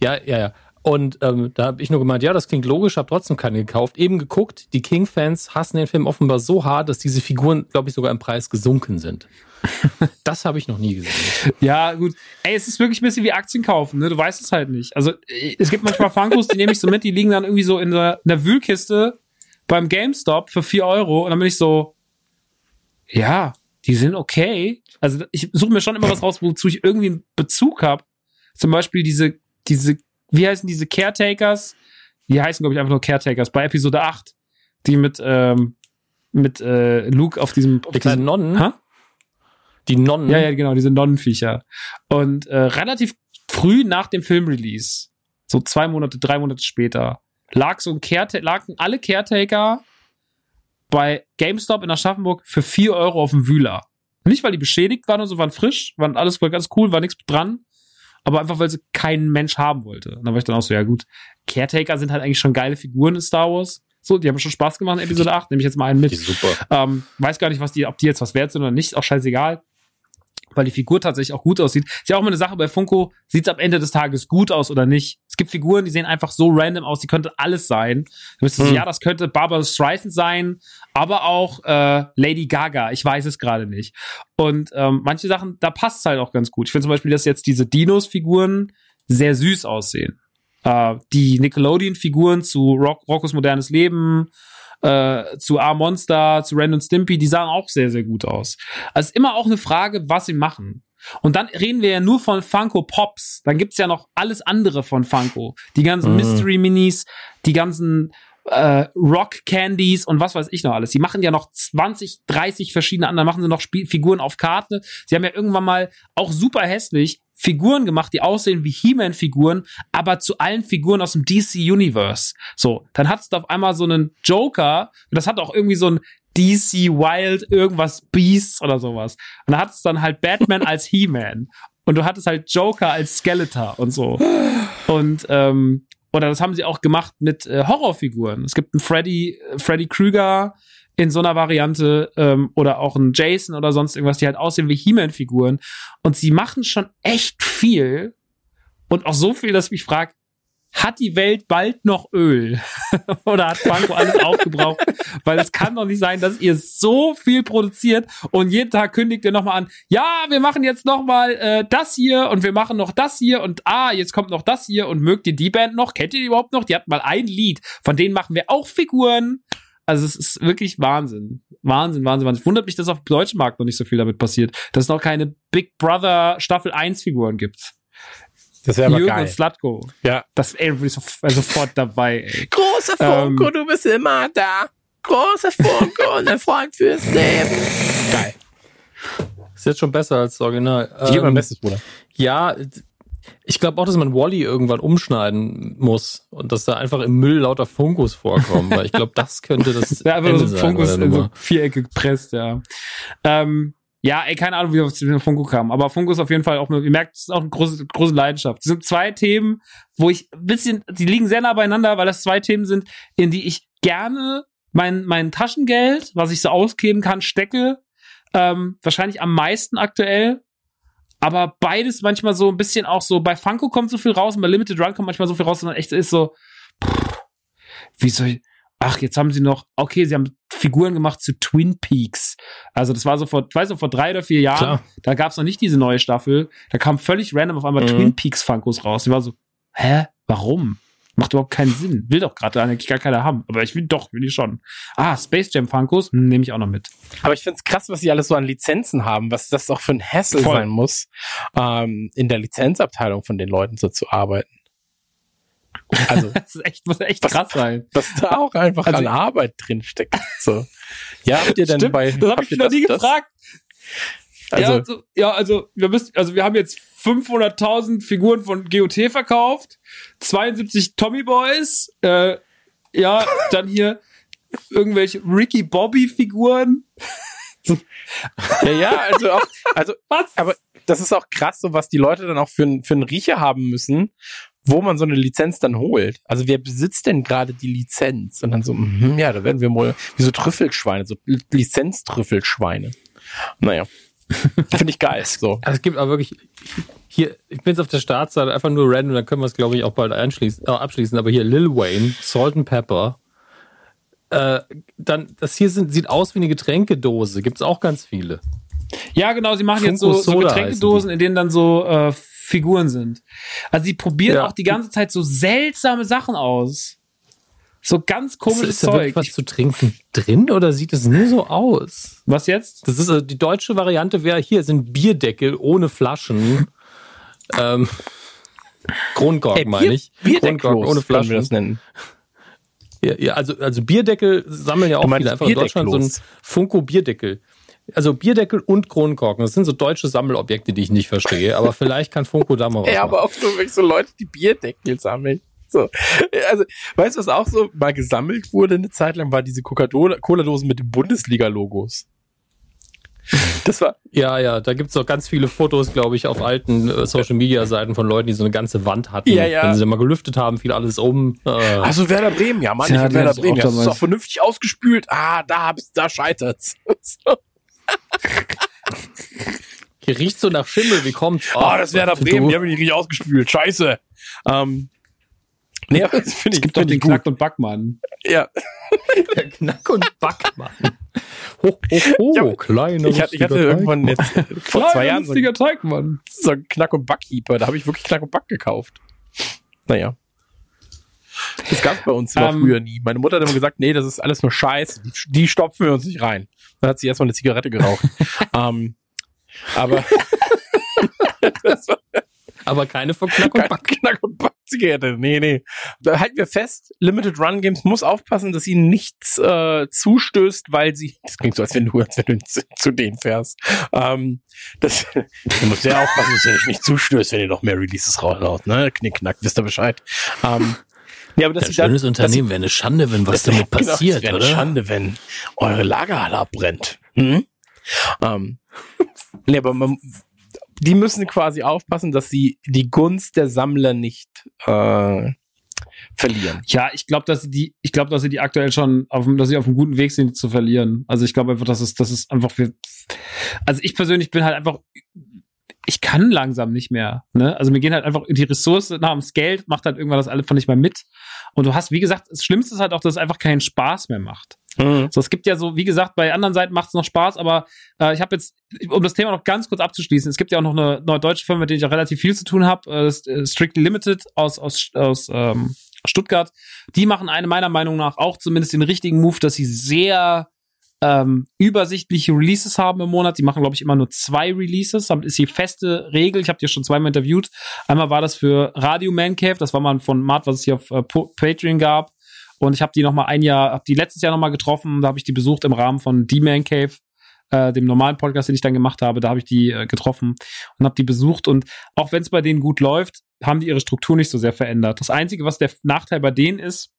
C: Ja, ja, ja. Und ähm, da habe ich nur gemeint, ja, das klingt logisch, habe trotzdem keine gekauft. Eben geguckt, die King-Fans hassen den Film offenbar so hart, dass diese Figuren, glaube ich, sogar im Preis gesunken sind. das habe ich noch nie gesehen.
D: Ja, gut. Ey, es ist wirklich ein bisschen wie Aktien kaufen, ne? Du weißt es halt nicht. Also, äh, es gibt manchmal Funkos, die nehme ich so mit, die liegen dann irgendwie so in der, in der Wühlkiste beim GameStop für 4 Euro und dann bin ich so, ja, die sind okay. Also, ich suche mir schon immer was raus, wozu ich irgendwie einen Bezug habe. Zum Beispiel diese, diese, wie heißen diese Caretakers? Die heißen, glaube ich, einfach nur Caretakers bei Episode 8, die mit, ähm, mit äh, Luke auf diesem, auf
C: Die kleinen Nonnen,
D: Ha?
C: Die Nonnen,
D: Ja, ja, genau, diese Nonnenviecher. Und äh, relativ früh nach dem Filmrelease, so zwei Monate, drei Monate später, lag so ein Careta lagen alle Caretaker bei GameStop in Aschaffenburg für 4 Euro auf dem Wühler. Nicht, weil die beschädigt waren und so, waren frisch, waren alles war ganz cool, war nichts dran, aber einfach, weil sie keinen Mensch haben wollte. Und dann war ich dann auch so, ja gut, Caretaker sind halt eigentlich schon geile Figuren in Star Wars. So, die haben schon Spaß gemacht in Episode 8, nehme ich jetzt mal einen mit.
C: super.
D: Ähm, weiß gar nicht, was die, ob die jetzt was wert sind oder nicht, auch scheißegal. Weil die Figur tatsächlich auch gut aussieht. Ist ja auch immer eine Sache bei Funko, sieht es am Ende des Tages gut aus oder nicht. Es gibt Figuren, die sehen einfach so random aus, die könnte alles sein. Du müsstest,
A: Hm.
D: ja, das könnte Barbara Streisand sein, aber auch äh, Lady Gaga. Ich weiß es gerade nicht. Und ähm, manche Sachen, da passt es halt auch ganz gut. Ich finde zum Beispiel, dass jetzt diese Dinos-Figuren sehr süß aussehen. Äh, die Nickelodeon-Figuren zu Rock, Rockos modernes Leben, äh, zu A-Monster, zu und Stimpy, die sahen auch sehr, sehr gut aus. Also ist immer auch eine Frage, was sie machen. Und dann reden wir ja nur von Funko Pops. Dann gibt's ja noch alles andere von Funko. Die ganzen
C: Mhm.
D: Mystery Minis, die ganzen äh, Rock Candies und was weiß ich noch alles. Die machen ja noch 20, 30 verschiedene andere, machen sie noch Spiel Figuren auf Karte. Sie haben ja irgendwann mal auch super hässlich Figuren gemacht, die aussehen wie He-Man-Figuren, aber zu allen Figuren aus dem DC-Universe. So, dann hattest du auf einmal so einen Joker, und das hat auch irgendwie so ein DC Wild irgendwas Beasts oder sowas. Und da hattest dann halt Batman als He-Man. Und du hattest halt Joker als Skeletor und so. Und, ähm, oder das haben sie auch gemacht mit äh, Horrorfiguren. Es gibt einen Freddy, äh, Freddy Krüger in so einer Variante ähm, oder auch einen Jason oder sonst irgendwas, die halt aussehen wie He-Man-Figuren. Und sie machen schon echt viel und auch so viel, dass ich mich frage, hat die Welt bald noch Öl? Oder hat Funko alles aufgebraucht? Weil es kann doch nicht sein, dass ihr so viel produziert und jeden Tag kündigt ihr nochmal an, ja, wir machen jetzt nochmal äh, das hier und wir machen noch das hier und ah, jetzt kommt noch das hier und mögt ihr die Band noch? Kennt ihr die überhaupt noch? Die hat mal ein Lied, von denen machen wir auch Figuren. Also es ist wirklich Wahnsinn. Wahnsinn, Wahnsinn, Wahnsinn. Wundert mich, dass auf dem deutschen Markt noch nicht so viel damit passiert. Dass es noch keine Big Brother Staffel 1 Figuren gibt.
A: Das wäre aber
D: Jürgen
A: geil.
D: und Slutko.
A: Ja.
D: Das ey, bin ich so, sofort dabei, ey.
A: Großer
D: Funko,
A: du bist immer da. Großer Funko und ein Freund fürs Leben. Geil.
C: Ist jetzt schon besser als das Original.
A: Ich gebe mein
C: Ähm,
A: Bestes, Bruder.
C: Ja, ich glaube auch, dass man Wally irgendwann umschneiden muss und dass da einfach im Müll lauter Funkos vorkommen, weil ich glaube, das könnte das
D: Ja, einfach
C: Ende
D: so
C: sein
D: Funkus in so. Vierecke gepresst, ja. Ähm, ja, ey, keine Ahnung, wie wir auf den Funko kamen. Aber Funko ist auf jeden Fall auch, ihr merkt, es ist auch eine große, große Leidenschaft. Es sind zwei Themen, wo ich ein bisschen, die liegen sehr nah beieinander, weil das zwei Themen sind, in die ich gerne mein, mein Taschengeld, was ich so ausgeben kann, stecke. Ähm, wahrscheinlich am meisten aktuell. Aber beides manchmal so ein bisschen auch so, bei Funko kommt so viel raus und bei Limited Run kommt manchmal so viel raus, und dann echt ist so, pff, wie soll ich, ach, jetzt haben sie noch, okay, sie haben Figuren gemacht zu Twin Peaks. Also das war so vor, ich weiß noch, vor drei oder vier Jahren,
C: Klar.
D: da gab es noch nicht diese neue Staffel. Da kam völlig random auf einmal
C: Mhm.
D: Twin Peaks Funkos raus. Ich war so, hä, warum? Macht überhaupt keinen Sinn. Will doch gerade eigentlich gar keiner haben. Aber ich will doch, will ich schon. Ah, Space Jam Funkos, hm, nehme ich auch noch mit.
A: Aber ich find's krass, was sie alles so an Lizenzen haben, was das auch für ein Hassel
D: Voll.
A: sein muss, ähm, in der Lizenzabteilung von den Leuten so zu arbeiten. Also,
D: Das ist echt, muss echt
A: Was-
D: krass sein.
A: was da auch einfach
D: Also-
A: an Arbeit drin steckt. So. Ja, habt ihr denn
D: Stimmt,
A: bei,
D: das habe ich noch nie
A: das-
D: gefragt.
A: Also,
D: ja, also, ja, also wir müssen, also wir haben jetzt 500.000 Figuren von GOT verkauft, 72 Tommy Boys, äh, ja, dann hier irgendwelche Ricky Bobby Figuren.
A: ja, ja, also auch, also,
D: Was?
A: aber das ist auch krass, so was die Leute dann auch für, für einen Riecher haben müssen, wo man so eine Lizenz dann holt. Also wer besitzt denn gerade die Lizenz? Und dann so, mhm, ja, da werden wir mal wie so Trüffelschweine, so Li- Lizenztrüffelschweine. Naja. Finde ich geil. So.
C: Also es gibt aber wirklich hier, ich bin jetzt auf der Startseite einfach nur random, dann können wir es glaube ich auch bald einschließen, äh, abschließen. Aber hier Lil Wayne, Salt and Pepper. Äh, dann, das hier sind, sieht aus wie eine Getränkedose. Gibt's auch ganz viele.
D: Ja, genau, sie machen jetzt so,
C: Funko
D: so Getränkedosen, in denen dann so äh, Figuren sind. Also sie probieren
C: Ja.
D: auch die ganze Zeit so seltsame Sachen aus. So ganz
C: Ist,
D: komisches
C: ist da wirklich
D: Zeug.
C: was zu trinken drin oder sieht es nur so aus?
D: Was jetzt?
C: Das ist äh, die deutsche Variante wäre hier sind Bierdeckel ohne Flaschen. ähm, Kronkork meine ich. Kronkork ohne
A: können wir
C: Flaschen.
A: das nennen.
C: Ja, ja, also, also Bierdeckel sammeln ja auch viele einfach in Deutschland so ein? Funko Bierdeckel. Also Bierdeckel und Kronkorken, das sind so deutsche Sammelobjekte, die ich nicht verstehe, aber vielleicht kann Funko da mal was
A: Ja, aber auch so, wirklich so Leute, die Bierdeckel sammeln. So. Also, weißt du, was auch so mal gesammelt wurde eine Zeit lang, war diese Coca-Cola- Cola-Dosen mit den Bundesliga-Logos. Das war,
C: Ja, ja, da gibt's auch ganz viele Fotos, glaube ich, auf alten äh, Social-Media-Seiten von Leuten, die so eine ganze Wand hatten.
A: Ja, ja.
C: Wenn sie mal gelüftet haben, fiel alles um. Äh,
A: also Werder Bremen, ja, Mann,
D: Tja,
A: ich Werder
D: auch
A: Bremen, ja, das ist auch vernünftig ausgespült. Ah, da hab's, da scheitert's. So.
C: hier riecht so nach Schimmel, wie kommt's?
A: Oh, das Werder
C: du-
A: Bremen, die haben mich nicht richtig ausgespült. Scheiße. Ähm, nee, aber das finde
D: Es
A: ich,
D: gibt doch den. Knack und Backmann.
A: Ja,
C: Der Knack und Backmann. Ho, ho, ho,
A: Ich hab-
C: kleiner,
A: ich hatte, ich hatte irgendwann
C: Teig.
A: jetzt vor zwei Jahren so,
D: lustiger Teigmann.
A: so einen Knack- und Backkeeper. Da habe ich wirklich Knack und Back gekauft. Naja. Das gab's bei uns immer
D: Ähm,
A: früher nie. Meine Mutter hat immer gesagt, nee, das ist alles nur Scheiß. Die, die stopfen wir uns nicht rein. Dann hat sie erstmal eine Zigarette geraucht. ähm, aber das war
C: Aber keine von Knack und Back.
A: Knack- und Back-Zigarette. Nee, nee. Da halten wir fest, Limited Run Games muss aufpassen, dass ihnen nichts äh, zustößt, weil sie. Das klingt so, als wenn du, als wenn du zu, zu denen fährst. Ähm, das, du musst sehr aufpassen, dass ihr euch nicht zustößt, wenn ihr noch mehr Releases raushaut, ne? Knick, knack, wisst ihr Bescheid. Ähm, ja, aber das
C: Ein schönes Unternehmen wäre eine Schande, wenn was damit
A: Genau,
C: passiert,
A: das wäre eine
C: oder?
A: Schande, wenn eure Lagerhalle abbrennt. Hm? Ähm, nee, aber man, die müssen quasi aufpassen, dass sie die Gunst der Sammler nicht äh, verlieren.
D: Ja, ich glaube, dass sie die, ich glaube, dass sie die aktuell schon auf, dass sie auf einem guten Weg sind, zu verlieren. Also ich glaube einfach, dass es, das ist einfach für, also ich persönlich bin halt einfach ich kann langsam nicht mehr. Ne? Also mir gehen halt einfach die Ressource nach dem Geld, macht halt irgendwann das alle von nicht mehr mit. Und du hast, wie gesagt, das Schlimmste ist halt auch, dass es einfach keinen Spaß mehr macht. Mhm. So, es gibt ja so, wie gesagt, bei anderen Seiten macht es noch Spaß, aber äh, ich habe jetzt, um das Thema noch ganz kurz abzuschließen, es gibt ja auch noch eine neue deutsche Firma, mit der ich auch relativ viel zu tun habe, äh, äh, Strictly Limited aus, aus, aus ähm, Stuttgart. Die machen eine meiner Meinung nach auch zumindest den richtigen Move, dass sie sehr ähm, übersichtliche Releases haben im Monat. Die machen, glaube ich, immer nur zwei Releases. Das ist die feste Regel. Ich habe die schon zweimal interviewt. Einmal war das für Radio Man Cave. Das war mal von Mart, was es hier auf äh, Patreon gab. Und ich habe die noch mal ein Jahr, habe die letztes Jahr noch mal getroffen. Da habe ich die besucht im Rahmen von D-Man Cave, äh, dem normalen Podcast, den ich dann gemacht habe. Da habe ich die äh, getroffen und habe die besucht. Und auch wenn es bei denen gut läuft, haben die ihre Struktur nicht so sehr verändert. Das Einzige, was der Nachteil bei denen ist,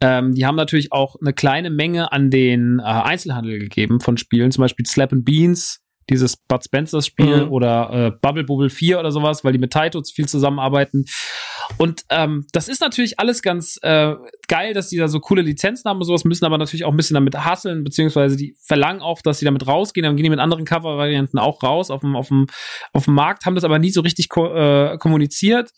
D: ähm, die haben natürlich auch eine kleine Menge an den äh, Einzelhandel gegeben von Spielen, zum Beispiel Slap and Beans, dieses Bud Spencer's Spiel mhm. oder äh, Bubble Bubble 4 oder sowas, weil die mit Taito viel zusammenarbeiten. Und ähm, das ist natürlich alles ganz äh, geil, dass die da so coole Lizenzen haben und sowas, müssen aber natürlich auch ein bisschen damit hasseln, beziehungsweise die verlangen auch, dass sie damit rausgehen, dann gehen die mit anderen Cover-Varianten auch raus auf dem, auf, dem, auf dem Markt, haben das aber nie so richtig ko äh, kommuniziert.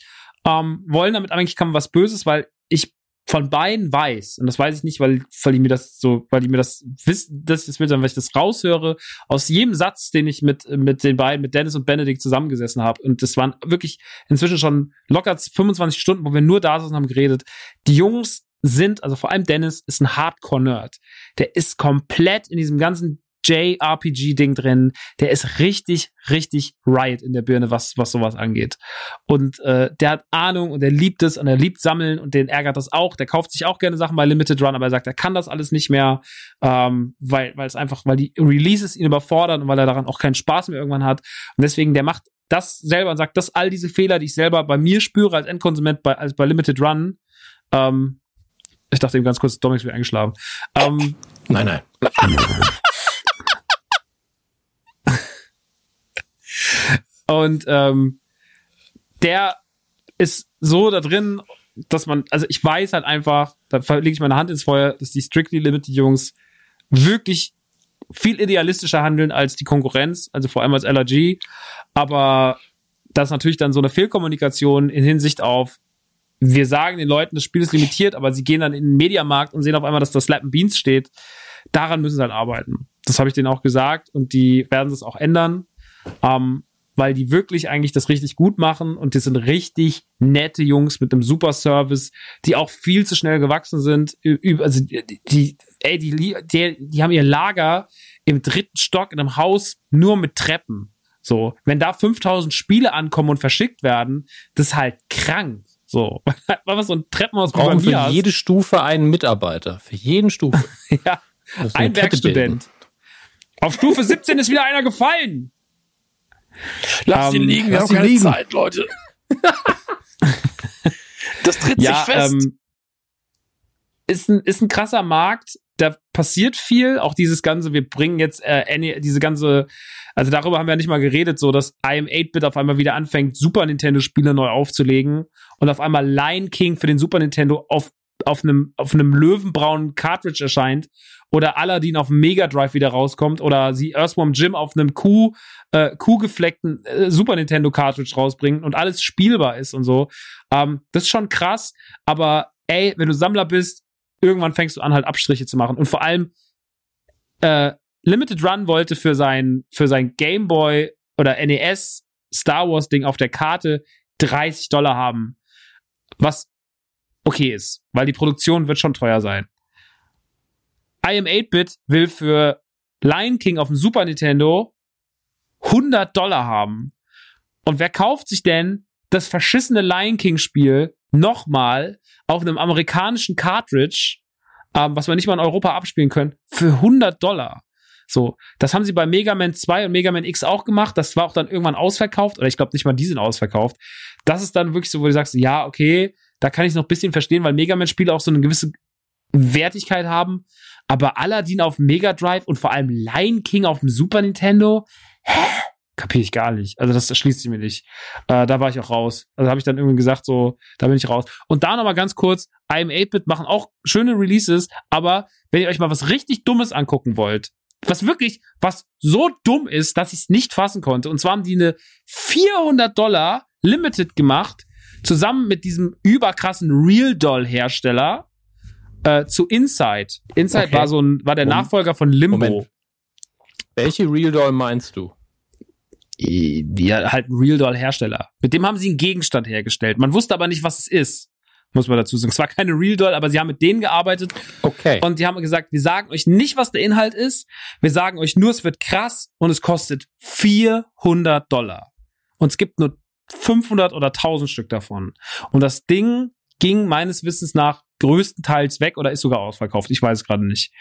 D: Ähm, wollen damit eigentlich kann was Böses, weil ich von beiden weiß, und das weiß ich nicht, weil, weil die mir das so, weil die mir das wissen, ich das will, sondern weil ich das raushöre, aus jedem Satz, den ich mit, mit den beiden, mit Dennis und Benedikt zusammengesessen habe. Und das waren wirklich inzwischen schon locker 25 Stunden, wo wir nur da saßen und haben geredet. Die Jungs sind, also vor allem Dennis, ist ein Hardcore-Nerd. Der ist komplett in diesem ganzen JRPG-Ding drin. Der ist richtig, richtig Riot in der Birne, was, was sowas angeht. Und äh, der hat Ahnung und er liebt es und er liebt Sammeln und den ärgert das auch. Der kauft sich auch gerne Sachen bei Limited Run, aber er sagt, er kann das alles nicht mehr, ähm, weil, weil es einfach, weil die Releases ihn überfordern und weil er daran auch keinen Spaß mehr irgendwann hat. Und deswegen, der macht das selber und sagt, dass all diese Fehler, die ich selber bei mir spüre als Endkonsument bei, als bei Limited Run, ähm, ich dachte eben ganz kurz, Dominik wird eingeschlafen. Ähm,
C: nein, nein.
D: Und ähm, der ist so da drin, dass man, also ich weiß halt einfach, da lege ich meine Hand ins Feuer, dass die Strictly Limited Jungs wirklich viel idealistischer handeln als die Konkurrenz, also vor allem als LRG. Aber das ist natürlich dann so eine Fehlkommunikation in Hinsicht auf, wir sagen den Leuten, das Spiel ist limitiert, aber sie gehen dann in den Mediamarkt und sehen auf einmal, dass da Slap Beans steht. Daran müssen sie halt arbeiten. Das habe ich denen auch gesagt und die werden es auch ändern. Ähm, weil die wirklich eigentlich das richtig gut machen und die sind richtig nette Jungs mit einem super Service, die auch viel zu schnell gewachsen sind. Also die, ey, die, die, die haben ihr Lager im dritten Stock in einem Haus nur mit Treppen. So, wenn da 5000 Spiele ankommen und verschickt werden, das ist halt krank. So, weil wir so ein Treppenhaus
C: brauchen für hast. jede Stufe einen Mitarbeiter. Für jeden Stufe.
D: ja, ein Werkstudent. Auf Stufe 17 ist wieder einer gefallen.
C: Lass ähm, ihn liegen, wir haben keine liegen. Zeit, Leute.
D: das tritt ja, sich fest. Ähm, ist, ein, ist ein krasser Markt, da passiert viel. Auch dieses ganze, wir bringen jetzt äh, diese ganze, also darüber haben wir ja nicht mal geredet, so dass IM 8-Bit auf einmal wieder anfängt, Super Nintendo-Spiele neu aufzulegen und auf einmal Lion King für den Super Nintendo auf auf einem auf einem löwenbraunen Cartridge erscheint oder Aladdin auf dem Mega Drive wieder rauskommt oder sie Earthworm Jim auf einem Kuh, äh, kuhgefleckten äh, Super Nintendo Cartridge rausbringen und alles spielbar ist und so. Ähm, das ist schon krass, aber ey, wenn du Sammler bist, irgendwann fängst du an, halt Abstriche zu machen. Und vor allem, äh, Limited Run wollte für sein, für sein Game Boy oder NES Star Wars Ding auf der Karte 30 Dollar haben. Was okay ist, weil die Produktion wird schon teuer sein. IM 8-Bit will für Lion King auf dem Super Nintendo 100 Dollar haben. Und wer kauft sich denn das verschissene Lion King Spiel nochmal auf einem amerikanischen Cartridge, ähm, was wir nicht mal in Europa abspielen können, für 100 Dollar? So, das haben sie bei Mega Man 2 und Mega Man X auch gemacht. Das war auch dann irgendwann ausverkauft. Oder ich glaube nicht mal, die sind ausverkauft. Das ist dann wirklich so, wo du sagst, ja, okay, da kann ich noch ein bisschen verstehen, weil Mega Man-Spiele auch so eine gewisse Wertigkeit haben. Aber Aladdin auf Mega Drive und vor allem Lion King auf dem Super Nintendo, hä? Kapiere ich gar nicht. Also das erschließt sich mir nicht. Äh, da war ich auch raus. Also habe ich dann irgendwie gesagt, so, da bin ich raus. Und da nochmal ganz kurz, IM 8-Bit machen auch schöne Releases, aber wenn ihr euch mal was richtig Dummes angucken wollt, was wirklich, was so dumm ist, dass ich es nicht fassen konnte. Und zwar haben die eine 400 Dollar Limited gemacht, zusammen mit diesem überkrassen Real Doll Hersteller äh, zu Inside. Inside
C: Okay.
D: war so ein, war der
C: Moment.
D: Nachfolger von Limbo.
C: Moment. Welche Real Doll meinst du?
D: Ja, halt ein Real Doll Hersteller. Mit dem haben sie einen Gegenstand hergestellt. Man wusste aber nicht, was es ist. Muss man dazu sagen. Es war keine Real Doll, aber sie haben mit denen gearbeitet
C: Okay.
D: und die haben gesagt, wir sagen euch nicht, was der Inhalt ist. Wir sagen euch nur, es wird krass und es kostet 400 Dollar. Und es gibt nur 500 oder 1000 Stück davon. Und das Ding ging meines Wissens nach größtenteils weg oder ist sogar ausverkauft. Ich weiß es gerade nicht.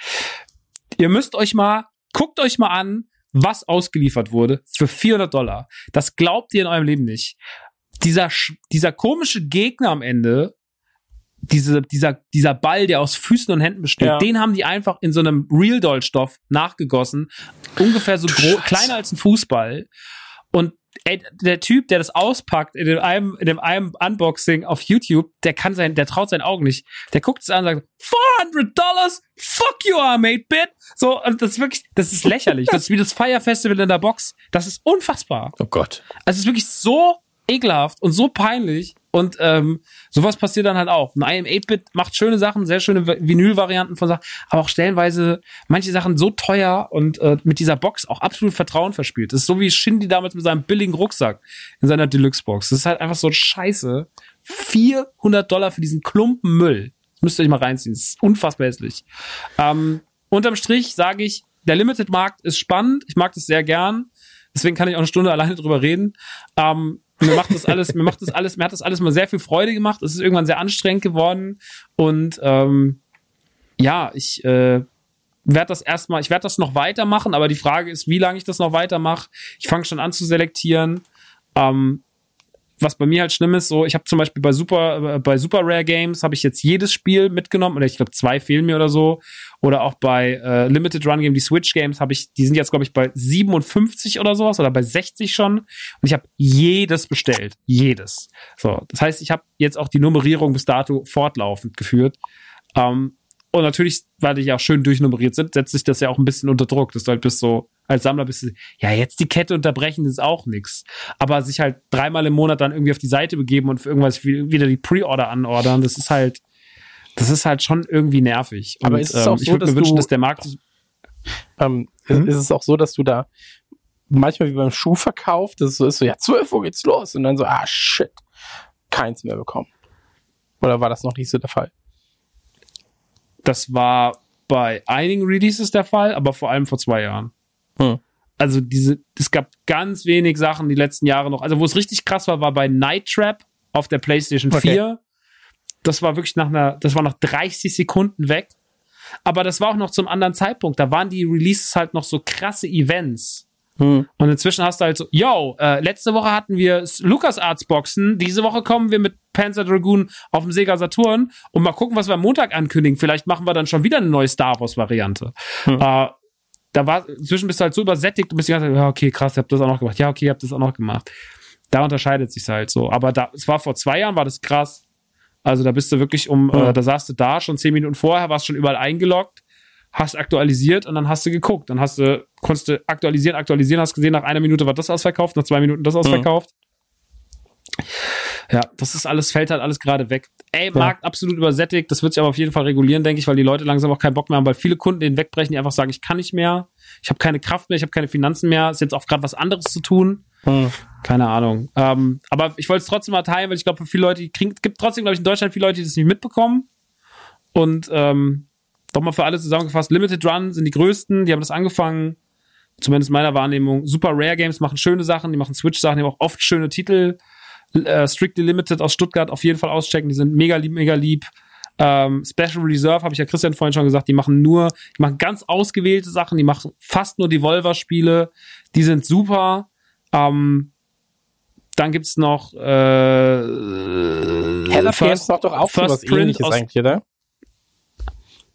D: Ihr müsst euch mal, guckt euch mal an, was ausgeliefert wurde für 400 Dollar. Das glaubt ihr in eurem Leben nicht. Dieser, dieser komische Gegner am Ende, diese, dieser, dieser Ball, der aus Füßen und Händen besteht,
C: Ja.
D: den haben die einfach in so einem Real Doll Stoff nachgegossen. Ungefähr so kleiner als ein Fußball. Und ey, der Typ, der das auspackt in dem einem, in dem einem Unboxing auf YouTube, der kann sein, der traut seinen Augen nicht. Der guckt es an und sagt, 400 Dollars? Fuck you, are mate, bit. So, und das ist wirklich, das ist lächerlich. Das ist wie das Fire Festival in der Box. Das ist unfassbar.
C: oh Gott.
D: Also es ist wirklich so ekelhaft und so peinlich. Und ähm, sowas passiert dann halt auch. Ein IM8-Bit macht schöne Sachen, sehr schöne Vinyl-Varianten von Sachen, aber auch stellenweise manche Sachen so teuer und äh, mit dieser Box auch absolut Vertrauen verspielt. Das ist so wie Shindy damals mit seinem billigen Rucksack in seiner Deluxe-Box. Das ist halt einfach so scheiße. 400 Dollar für diesen Klumpen Müll. Das müsst ihr euch mal reinziehen. Das ist unfassbar hässlich. Ähm, unterm Strich sage ich, der Limited-Markt ist spannend. Ich mag das sehr gern. Deswegen kann ich auch eine Stunde alleine drüber reden. Ähm, mir macht das alles, mir macht das alles, mir hat das alles mal sehr viel Freude gemacht. Es ist irgendwann sehr anstrengend geworden und ähm, ja, ich äh, werde das erstmal, ich werde das noch weitermachen, aber die Frage ist, wie lange ich das noch weitermache. Ich fange schon an zu selektieren. Ähm, was bei mir halt schlimm ist, so ich habe zum Beispiel bei Super äh, bei Super Rare Games habe ich jetzt jedes Spiel mitgenommen oder ich glaube zwei fehlen mir oder so. Oder auch bei äh, Limited Run Game die Switch Games habe ich die sind jetzt glaube ich bei 57 oder sowas oder bei 60 schon. Und ich habe jedes bestellt jedes. So das heißt ich habe jetzt auch die Nummerierung bis dato fortlaufend geführt. Ähm, und natürlich, weil die ja auch schön durchnummeriert sind, setzt sich das ja auch ein bisschen unter Druck. Das halt bist so, als Sammler bist du, ja, jetzt die Kette unterbrechen ist auch nix. Aber sich halt dreimal im Monat dann irgendwie auf die Seite begeben und für irgendwas wie- wieder die Pre-Order anordern, das ist halt, das ist halt schon irgendwie nervig.
A: Aber
D: und,
A: ist es auch
D: ich
A: so,
D: würde
A: dass
D: mir wünschen,
A: du-
D: dass der Markt,
A: Ähm,
D: Hm?
A: Ist es auch so, dass du da manchmal wie beim Schuhverkauf, das so ist so, ja, 12 Uhr geht's los und dann so, ah, shit, keins mehr bekommen. Oder war das noch nicht so der Fall?
D: Das war bei einigen Releases der Fall, aber vor allem vor zwei Jahren.
A: Hm.
D: Also diese, es gab ganz wenig Sachen die letzten Jahre noch. Also wo es richtig krass war, war bei Night Trap auf der PlayStation
A: Okay.
D: 4. Das war wirklich nach einer, das war nach 30 Sekunden weg. Aber das war auch noch zum anderen Zeitpunkt. Da waren die Releases halt noch so krasse Events.
A: Hm.
D: Und inzwischen hast du halt so, yo, äh, letzte Woche hatten wir LucasArts Boxen, diese Woche kommen wir mit Panzer Dragoon auf dem Sega Saturn und mal gucken, was wir am Montag ankündigen. Vielleicht machen wir dann schon wieder eine neue Star Wars Variante.
A: Hm.
D: Äh, da war, inzwischen bist du halt so übersättigt, du bist die ganze Zeit, ja, okay, krass, ihr habt das auch noch gemacht. Ja, okay, ihr habt das auch noch gemacht. Da unterscheidet sich halt so. Aber da, es war vor zwei Jahren, war das krass. Also da bist du wirklich um,
A: Ja.
D: äh, da saßt du da schon zehn Minuten vorher, warst schon überall eingeloggt, hast aktualisiert und dann hast du geguckt. Dann hast du, konntest du aktualisieren, aktualisieren, hast gesehen, nach einer Minute war das ausverkauft, nach zwei Minuten das ausverkauft. Ja, das ist alles, fällt halt alles gerade weg. Ey, Markt absolut übersättigt, das wird sich aber auf jeden Fall regulieren, denke ich, weil die Leute langsam auch keinen Bock mehr haben, weil viele Kunden den wegbrechen, die einfach sagen, ich kann nicht mehr, ich habe keine Kraft mehr, ich habe keine Finanzen mehr, ist jetzt auch gerade was anderes zu tun.
A: Hm.
D: Keine Ahnung. Ähm, aber ich wollte es trotzdem mal teilen, weil ich glaube, für viele Leute, es gibt trotzdem, glaube ich, in Deutschland viele Leute, die das nicht mitbekommen. Und ähm, doch mal für alle zusammengefasst, Limited Run sind die größten, die haben das angefangen, zumindest meiner Wahrnehmung. Super Rare Games machen schöne Sachen, die machen Switch-Sachen, die haben auch oft schöne Titel. Äh, Strictly Limited aus Stuttgart auf jeden Fall auschecken, die sind mega lieb, mega lieb. Ähm, Special Reserve, habe ich ja Christian vorhin schon gesagt, die machen nur, die machen ganz ausgewählte Sachen, die machen fast nur Devolver-Spiele, die sind super. Ähm, dann gibt's noch äh, First,
A: macht doch auch
D: First Print aus-
A: eigentlich, oder?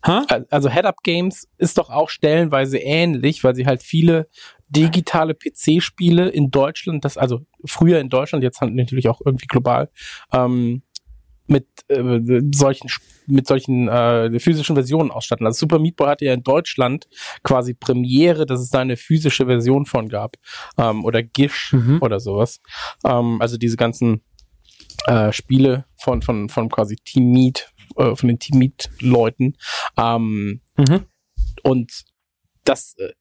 D: Hä?
A: Also Head Up Games ist doch auch stellenweise ähnlich, weil sie halt viele digitale PC-Spiele in Deutschland, das also früher in Deutschland, jetzt halt natürlich auch irgendwie global, ähm, mit äh, solchen mit solchen äh, physischen Versionen ausstatten. Also Super Meat Boy hatte ja in Deutschland quasi Premiere, dass es da eine physische Version von gab ähm, oder Gish
C: Mhm.
A: oder sowas. Ähm, also diese ganzen äh, Spiele von von von quasi Team Meat äh, von den Team Meat Leuten. Ähm,
C: Mhm.
A: und das, äh,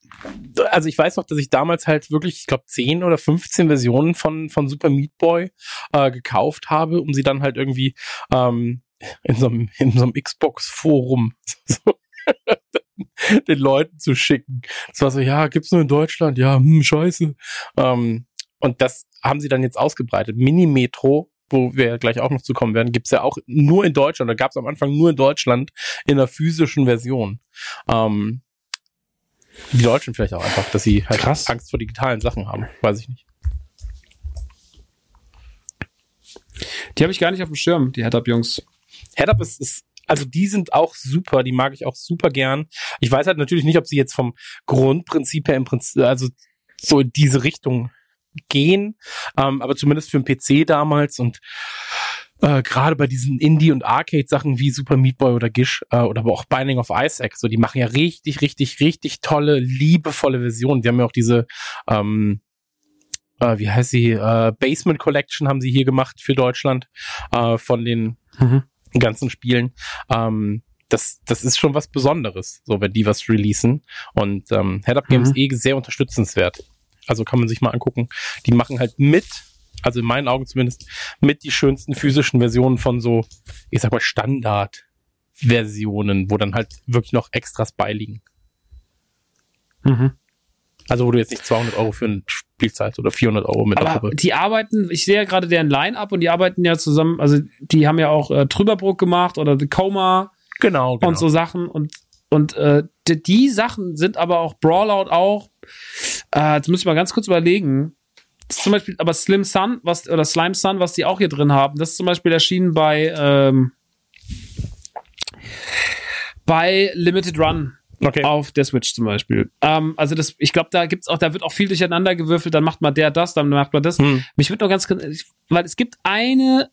A: also ich weiß noch, dass ich damals halt wirklich, ich glaube, 10 oder 15 Versionen von, von Super Meat Boy äh, gekauft habe, um sie dann halt irgendwie ähm, in so einem, in so einem Xbox-Forum so, den Leuten zu schicken. Das war so, ja, gibt's nur in Deutschland, ja, hm, scheiße. Ähm, und das haben sie dann jetzt ausgebreitet. Mini-Metro, wo wir gleich auch noch zu kommen werden, gibt's ja auch nur in Deutschland, oder gab's am Anfang nur in Deutschland in einer physischen Version. Ähm, die Deutschen vielleicht auch einfach, dass sie halt
D: Krass.
A: Angst vor digitalen Sachen haben. Weiß ich nicht.
D: Die habe ich gar nicht auf dem Schirm, die Head-Up-Jungs.
A: Head-Up ist, ist, also die sind auch super, die mag ich auch super gern. Ich weiß halt natürlich nicht, ob sie jetzt vom Grundprinzip her im Prinzip, also so in diese Richtung gehen, ähm, aber zumindest für den PC damals und äh, gerade bei diesen Indie- und Arcade-Sachen wie Super Meat Boy oder Gish äh, oder aber auch Binding of Isaac, so die machen ja richtig, richtig, richtig tolle, liebevolle Versionen. Die haben ja auch diese, ähm, äh, wie heißt sie, äh, Basement Collection haben sie hier gemacht für Deutschland äh, von den
C: Mhm.
A: ganzen Spielen. Ähm, das, das ist schon was Besonderes, so wenn die was releasen. Und ähm, Head Up Games
C: Mhm.
A: eh sehr unterstützenswert. Also kann man sich mal angucken. Die machen halt mit, also in meinen Augen zumindest, mit die schönsten physischen Versionen von so, ich sag mal, Standard-Versionen, wo dann halt wirklich noch Extras beiliegen.
C: Mhm.
A: Also wo du jetzt nicht 200 Euro für ein Spiel zahlst oder 400 Euro mit
D: Aber
A: Puppe.
D: die arbeiten, ich sehe ja gerade deren Line-Up und die arbeiten ja zusammen, also die haben ja auch äh, Trüberbrook gemacht oder The Coma
A: Genau, genau.
D: und so Sachen und und äh, die, die Sachen sind aber auch Brawlout auch. Äh, jetzt muss ich mal ganz kurz überlegen. Das ist zum Beispiel, aber Slim Sun, was oder Slime Sun, was die auch hier drin haben, das ist zum Beispiel erschienen bei ähm, bei Limited Run
A: okay.
D: auf der Switch zum Beispiel. Ähm, also das, ich glaube, da gibt's auch, da wird auch viel durcheinander gewürfelt. Dann macht man der das, dann macht man das.
A: Hm.
D: Mich würde noch ganz, weil es gibt eine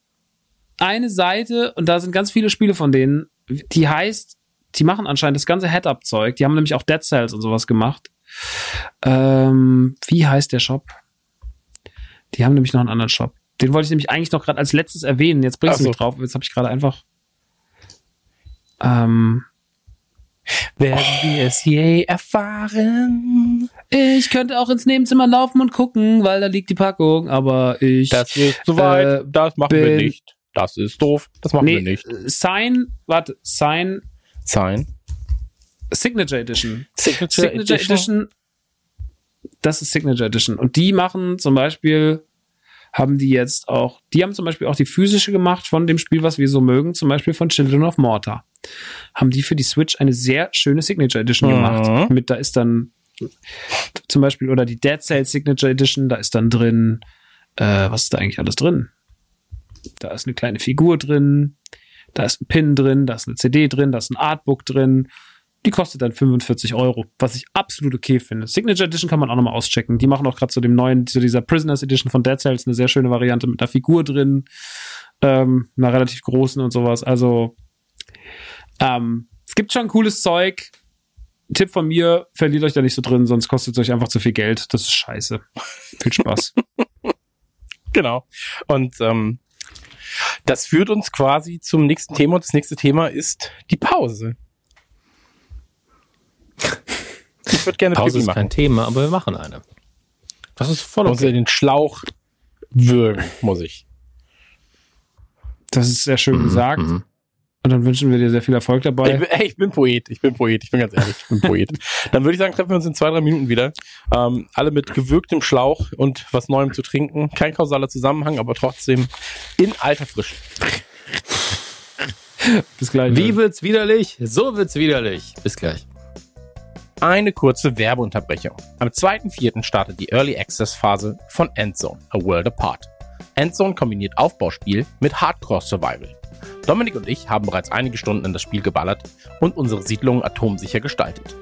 D: eine Seite und da sind ganz viele Spiele von denen, die heißt, die machen anscheinend das ganze Head-Up-Zeug. Die haben nämlich auch Dead Cells und sowas gemacht. Ähm, wie heißt der Shop? Die haben nämlich noch einen anderen Shop. Den wollte ich nämlich eigentlich noch gerade als letztes erwähnen. Jetzt bringst
A: Ach
D: du
A: so.
D: mich drauf. Jetzt habe ich gerade einfach. Ähm,
A: Werden wir es je erfahren?
D: ich könnte auch ins Nebenzimmer laufen und gucken, weil da liegt die Packung, aber ich.
A: Das ist zu weit.
D: Äh,
A: das machen wir nicht. Das ist doof. Das machen wir nicht.
D: äh, Sign, warte, Sign
A: Sein.
D: Signature Edition.
A: Signature,
D: Signature Edition. Das ist Signature Edition. Und die machen zum Beispiel, haben die jetzt auch, die haben zum Beispiel auch die physische gemacht von dem Spiel, was wir so mögen, zum Beispiel von Children of Mortar. Haben die für die Switch eine sehr schöne Signature Edition
A: Mhm.
D: gemacht. Mit, da ist dann zum Beispiel, oder die Dead Cell Signature Edition, da ist dann drin, äh, was ist da eigentlich alles drin? Da ist eine kleine Figur drin, da ist ein Pin drin, da ist eine CD drin, da ist ein Artbook drin. Die kostet dann 45 Euro, was ich absolut okay finde. Signature Edition kann man auch nochmal auschecken. Die machen auch gerade zu dem neuen, zu dieser Prisoners Edition von Dead Cells eine sehr schöne Variante mit einer Figur drin, ähm, einer relativ großen und sowas. Also ähm, es gibt schon cooles Zeug. Tipp von mir, verliert euch da nicht so drin, sonst kostet es euch einfach zu viel Geld. Das ist scheiße. Viel Spaß.
A: Genau. Und ähm, das führt uns quasi zum nächsten Thema. Und das nächste Thema ist die Pause. Ich würde gerne
C: Pause
A: Pipi
C: ist
A: machen.
C: kein Thema, aber wir machen eine. Das ist voll
A: Muss
C: okay.
A: den Schlauch würgen, muss ich.
D: Das ist sehr schön gesagt.
C: Mhm.
D: Und dann wünschen wir dir sehr viel Erfolg dabei.
A: Ich bin, ey, ich bin Poet, ich bin Poet, ich bin ganz ehrlich, ich bin Poet. Dann würde ich sagen, treffen wir uns in zwei, drei Minuten wieder. Ähm, alle mit gewürgtem Schlauch und was Neuem zu trinken. Kein kausaler Zusammenhang, aber trotzdem in alter Frische.
D: Bis gleich.
C: Wie wird's widerlich? So wird's widerlich. Bis gleich.
A: Eine kurze Werbeunterbrechung. Am 2.4. startet die Early Access Phase von Endzone, A World Apart. Endzone kombiniert Aufbauspiel mit Hardcore Survival. Dominik und ich haben bereits einige Stunden in das Spiel geballert und unsere Siedlung atomsicher gestaltet.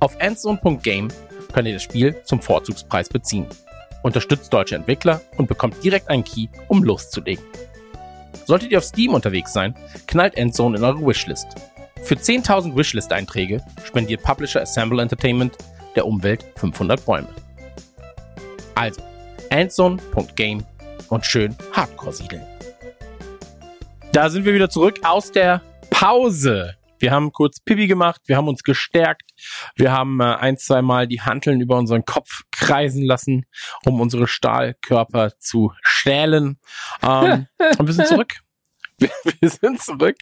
A: Auf endzone.game könnt ihr das Spiel zum Vorzugspreis beziehen. Unterstützt deutsche Entwickler und bekommt direkt einen Key, um loszulegen. Solltet ihr auf Steam unterwegs sein, knallt Endzone in eure Wishlist. Für 10.000 Wishlist-Einträge spendiert Publisher Assemble Entertainment der Umwelt 500 Bäume. Also, endzone.game und schön Hardcore siedeln. Da sind wir wieder zurück aus der Pause. Wir haben kurz Pipi gemacht, wir haben uns gestärkt, wir haben äh, ein, zwei Mal die Hanteln über unseren Kopf kreisen lassen, um unsere Stahlkörper zu stählen. Ähm, und wir sind zurück. Wir, wir sind zurück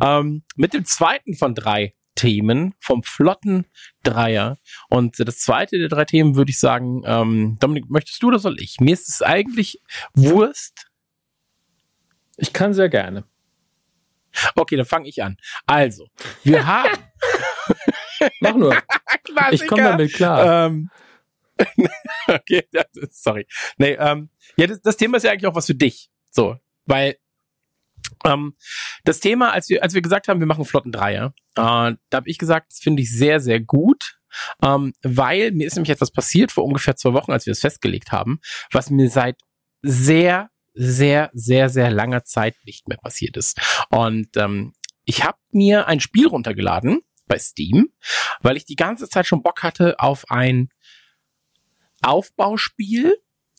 A: ähm, mit dem zweiten von drei Themen vom flotten Dreier. Und das zweite der drei Themen würde ich sagen, ähm, Dominik, möchtest du oder soll ich? Mir ist es eigentlich Wurst.
C: Ich kann sehr gerne.
A: Okay, dann fange ich an. Also, wir haben.
C: Mach nur. ich komme damit klar.
A: Ähm, okay, sorry. Nee, ähm, ja, das, das Thema ist ja eigentlich auch was für dich. So, weil ähm, das Thema, als wir, als wir gesagt haben, wir machen flotten Dreier, äh, da habe ich gesagt, das finde ich sehr, sehr gut. Ähm, weil mir ist nämlich etwas passiert vor ungefähr zwei Wochen, als wir es festgelegt haben, was mir seit sehr, sehr, sehr, sehr langer Zeit nicht mehr passiert ist. Und ähm, ich habe mir ein Spiel runtergeladen bei Steam, weil ich die ganze Zeit schon Bock hatte auf ein Aufbauspiel,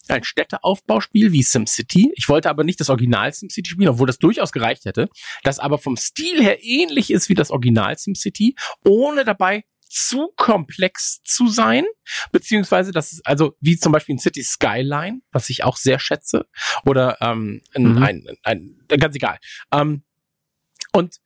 A: ein Städteaufbauspiel wie SimCity. Ich wollte aber nicht das Original SimCity spielen, obwohl das durchaus gereicht hätte. Das aber vom Stil her ähnlich ist wie das Original SimCity, ohne dabei zu komplex zu sein, beziehungsweise das ist also wie zum Beispiel ein City Skyline, was ich auch sehr schätze, oder ähm, ein, mhm. ein, ein, ein ganz egal. Ähm, und